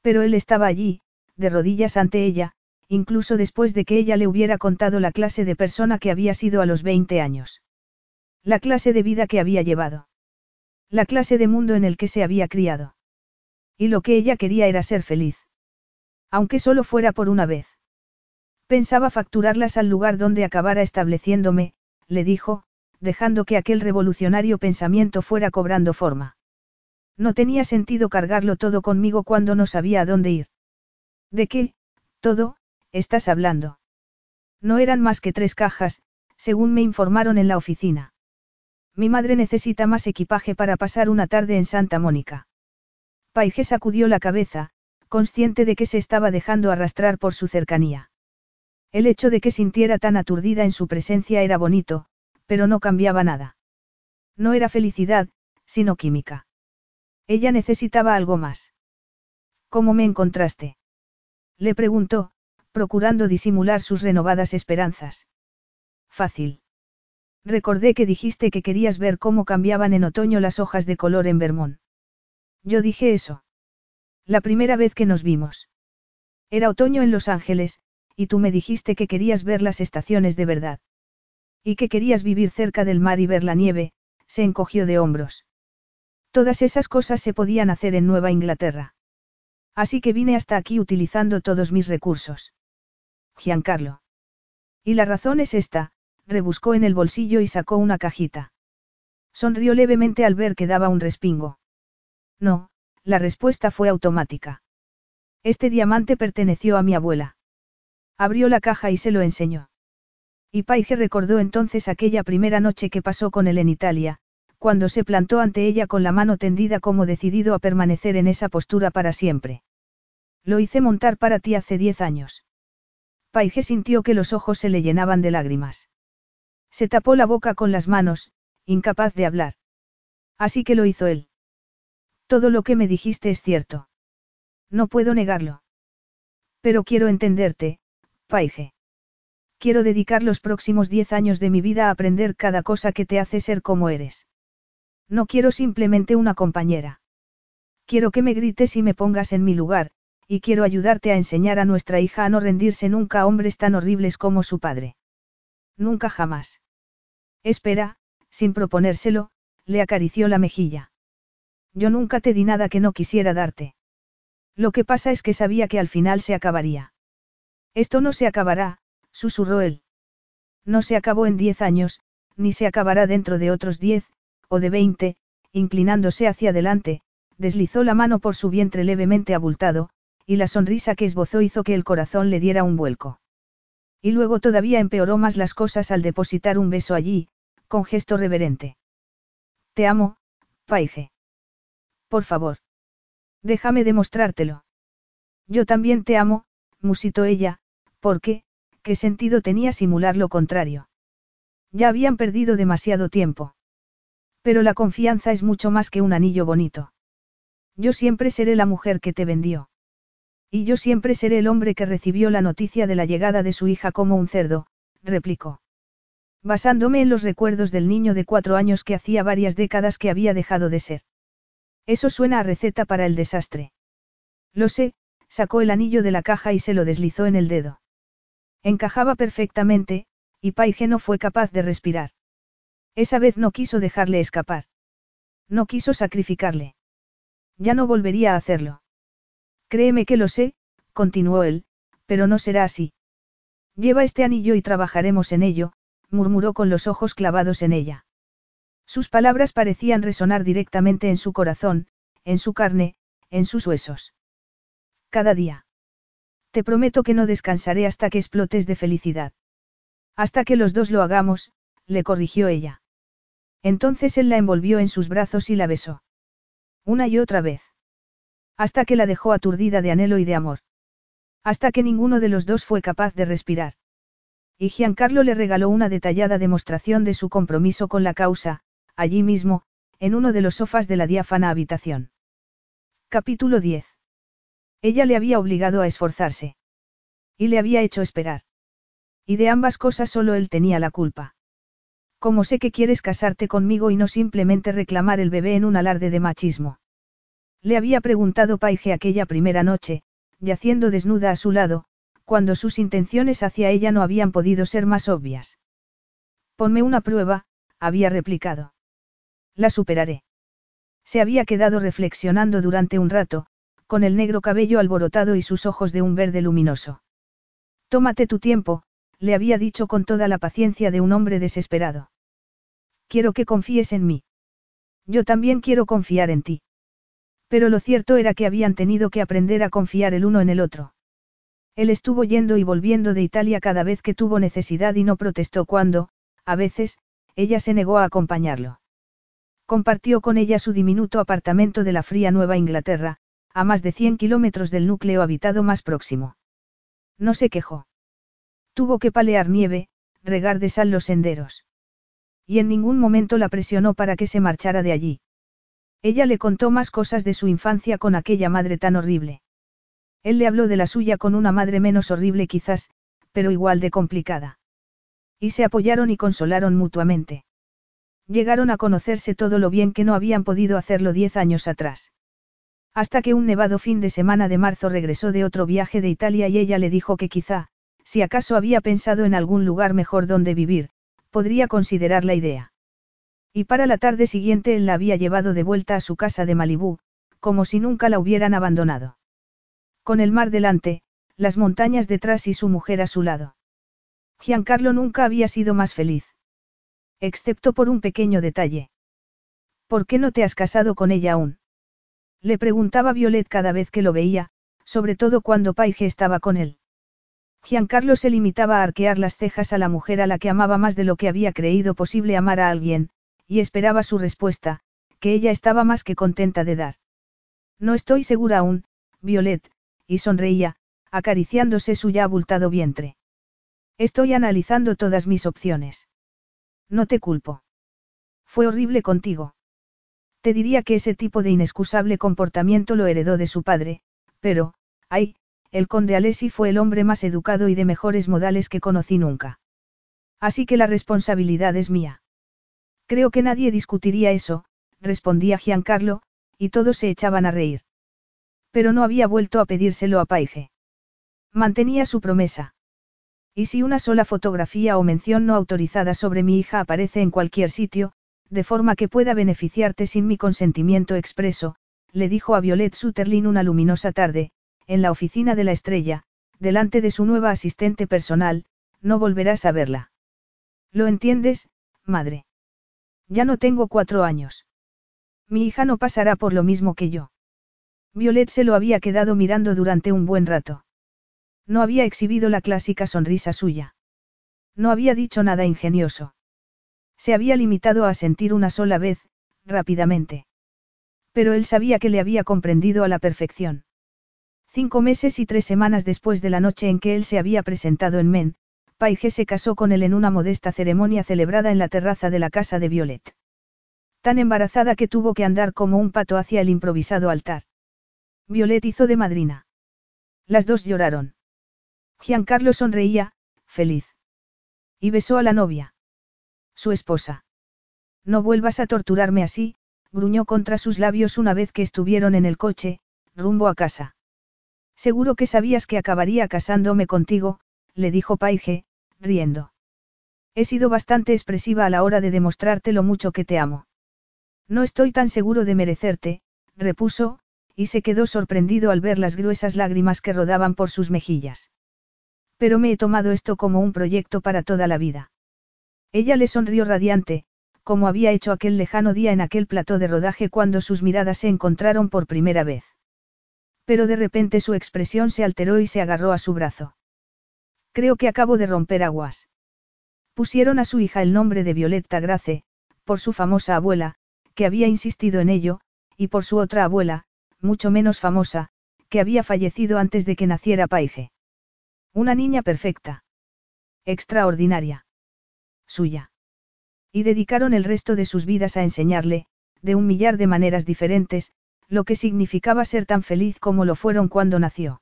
Pero él estaba allí, de rodillas ante ella, incluso después de que ella le hubiera contado la clase de persona que había sido a los 20 años. La clase de vida que había llevado. La clase de mundo en el que se había criado. Y lo que ella quería era ser feliz. Aunque solo fuera por una vez. Pensaba facturarlas al lugar donde acabara estableciéndome, le dijo, dejando que aquel revolucionario pensamiento fuera cobrando forma. No tenía sentido cargarlo todo conmigo cuando no sabía a dónde ir. ¿De qué, todo, estás hablando? No eran más que tres cajas, según me informaron en la oficina. Mi madre necesita más equipaje para pasar una tarde en Santa Mónica. Paige sacudió la cabeza, consciente de que se estaba dejando arrastrar por su cercanía. El hecho de que sintiera tan aturdida en su presencia era bonito, pero no cambiaba nada. No era felicidad, sino química. Ella necesitaba algo más. ¿Cómo me encontraste? Le preguntó, procurando disimular sus renovadas esperanzas. Fácil. Recordé que dijiste que querías ver cómo cambiaban en otoño las hojas de color en Vermont. Yo dije eso. La primera vez que nos vimos. Era otoño en Los Ángeles, y tú me dijiste que querías ver las estaciones de verdad. Y que querías vivir cerca del mar y ver la nieve, se encogió de hombros. Todas esas cosas se podían hacer en Nueva Inglaterra. Así que vine hasta aquí utilizando todos mis recursos. Giancarlo. Y la razón es esta, rebuscó en el bolsillo y sacó una cajita. Sonrió levemente al ver que daba un respingo. No, la respuesta fue automática. Este diamante perteneció a mi abuela. Abrió la caja y se lo enseñó. Y Paige recordó entonces aquella primera noche que pasó con él en Italia, cuando se plantó ante ella con la mano tendida como decidido a permanecer en esa postura para siempre. Lo hice montar para ti hace diez años. Paige sintió que los ojos se le llenaban de lágrimas. Se tapó la boca con las manos, incapaz de hablar. Así que lo hizo él. Todo lo que me dijiste es cierto. No puedo negarlo. Pero quiero entenderte, Paige. Quiero dedicar los próximos diez años de mi vida a aprender cada cosa que te hace ser como eres. No quiero simplemente una compañera. Quiero que me grites y me pongas en mi lugar, y quiero ayudarte a enseñar a nuestra hija a no rendirse nunca a hombres tan horribles como su padre. Nunca jamás. Espera, sin proponérselo, le acarició la mejilla. Yo nunca te di nada que no quisiera darte. Lo que pasa es que sabía que al final se acabaría. Esto no se acabará, susurró él. No se acabó en diez años, ni se acabará dentro de otros diez, o de veinte, inclinándose hacia adelante, deslizó la mano por su vientre levemente abultado, y la sonrisa que esbozó hizo que el corazón le diera un vuelco. Y luego todavía empeoró más las cosas al depositar un beso allí, con gesto reverente. Te amo, Paige. Por favor. Déjame demostrártelo. Yo también te amo, musitó ella, porque, ¿qué sentido tenía simular lo contrario? Ya habían perdido demasiado tiempo. Pero la confianza es mucho más que un anillo bonito. Yo siempre seré la mujer que te vendió. Y yo siempre seré el hombre que recibió la noticia de la llegada de su hija como un cerdo, replicó. Basándome en los recuerdos del niño de cuatro años que hacía varias décadas que había dejado de ser. Eso suena a receta para el desastre. Lo sé, sacó el anillo de la caja y se lo deslizó en el dedo. Encajaba perfectamente, y Paige no fue capaz de respirar. Esa vez no quiso dejarle escapar. No quiso sacrificarle. Ya no volvería a hacerlo. Créeme que lo sé, continuó él, pero no será así. Lleva este anillo y trabajaremos en ello, murmuró con los ojos clavados en ella. Sus palabras parecían resonar directamente en su corazón, en su carne, en sus huesos. Cada día. Te prometo que no descansaré hasta que explotes de felicidad. Hasta que los dos lo hagamos, le corrigió ella. Entonces él la envolvió en sus brazos y la besó. Una y otra vez. Hasta que la dejó aturdida de anhelo y de amor. Hasta que ninguno de los dos fue capaz de respirar. Y Giancarlo le regaló una detallada demostración de su compromiso con la causa, allí mismo, en uno de los sofás de la diáfana habitación. Capítulo 10. Ella le había obligado a esforzarse. Y le había hecho esperar. Y de ambas cosas solo él tenía la culpa. ¿Cómo sé que quieres casarte conmigo y no simplemente reclamar el bebé en un alarde de machismo? Le había preguntado Paige aquella primera noche, yaciendo desnuda a su lado, cuando sus intenciones hacia ella no habían podido ser más obvias. Ponme una prueba, había replicado. La superaré. Se había quedado reflexionando durante un rato, con el negro cabello alborotado y sus ojos de un verde luminoso. Tómate tu tiempo, le había dicho con toda la paciencia de un hombre desesperado. Quiero que confíes en mí. Yo también quiero confiar en ti. Pero lo cierto era que habían tenido que aprender a confiar el uno en el otro. Él estuvo yendo y volviendo de Italia cada vez que tuvo necesidad y no protestó cuando, a veces, ella se negó a acompañarlo. Compartió con ella su diminuto apartamento de la fría Nueva Inglaterra, a más de 100 kilómetros del núcleo habitado más próximo. No se quejó. Tuvo que palear nieve, regar de sal los senderos. Y en ningún momento la presionó para que se marchara de allí. Ella le contó más cosas de su infancia con aquella madre tan horrible. Él le habló de la suya con una madre menos horrible quizás, pero igual de complicada. Y se apoyaron y consolaron mutuamente. Llegaron a conocerse todo lo bien que no habían podido hacerlo diez años atrás. Hasta que un nevado fin de semana de marzo regresó de otro viaje de Italia y ella le dijo que quizá, si acaso había pensado en algún lugar mejor donde vivir, podría considerar la idea. Y para la tarde siguiente él la había llevado de vuelta a su casa de Malibú, como si nunca la hubieran abandonado. Con el mar delante, las montañas detrás y su mujer a su lado. Giancarlo nunca había sido más feliz. Excepto por un pequeño detalle. ¿Por qué no te has casado con ella aún? Le preguntaba Violet cada vez que lo veía, sobre todo cuando Paige estaba con él. Giancarlo se limitaba a arquear las cejas a la mujer a la que amaba más de lo que había creído posible amar a alguien, y esperaba su respuesta, que ella estaba más que contenta de dar. No estoy segura aún, Violet, y sonreía, acariciándose su ya abultado vientre. Estoy analizando todas mis opciones. No te culpo. Fue horrible contigo. Te diría que ese tipo de inexcusable comportamiento lo heredó de su padre, pero, ay, el conde Alessi fue el hombre más educado y de mejores modales que conocí nunca. Así que la responsabilidad es mía. Creo que nadie discutiría eso, respondía Giancarlo, y todos se echaban a reír. Pero no había vuelto a pedírselo a Paige. Mantenía su promesa. Y si una sola fotografía o mención no autorizada sobre mi hija aparece en cualquier sitio, de forma que pueda beneficiarte sin mi consentimiento expreso, le dijo a Violet Sutherland una luminosa tarde, en la oficina de la estrella, delante de su nueva asistente personal, no volverás a verla. ¿Lo entiendes, madre? Ya no tengo cuatro años. Mi hija no pasará por lo mismo que yo. Violet se lo había quedado mirando durante un buen rato. No había exhibido la clásica sonrisa suya. No había dicho nada ingenioso. Se había limitado a sentir una sola vez, rápidamente. Pero él sabía que le había comprendido a la perfección. Cinco meses y tres semanas después de la noche en que él se había presentado en Men, Paige se casó con él en una modesta ceremonia celebrada en la terraza de la casa de Violet. Tan embarazada que tuvo que andar como un pato hacia el improvisado altar. Violet hizo de madrina. Las dos lloraron. Giancarlo sonreía, feliz. Y besó a la novia. Su esposa. No vuelvas a torturarme así, gruñó contra sus labios una vez que estuvieron en el coche, rumbo a casa. Seguro que sabías que acabaría casándome contigo, le dijo Paige, riendo. He sido bastante expresiva a la hora de demostrarte lo mucho que te amo. No estoy tan seguro de merecerte, repuso, y se quedó sorprendido al ver las gruesas lágrimas que rodaban por sus mejillas. Pero me he tomado esto como un proyecto para toda la vida. Ella le sonrió radiante, como había hecho aquel lejano día en aquel plató de rodaje cuando sus miradas se encontraron por primera vez. Pero de repente su expresión se alteró y se agarró a su brazo. Creo que acabo de romper aguas. Pusieron a su hija el nombre de Violetta Grace, por su famosa abuela, que había insistido en ello, y por su otra abuela, mucho menos famosa, que había fallecido antes de que naciera Paige. Una niña perfecta. Extraordinaria. Suya. Y dedicaron el resto de sus vidas a enseñarle, de un millar de maneras diferentes, lo que significaba ser tan feliz como lo fueron cuando nació.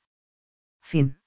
Fin.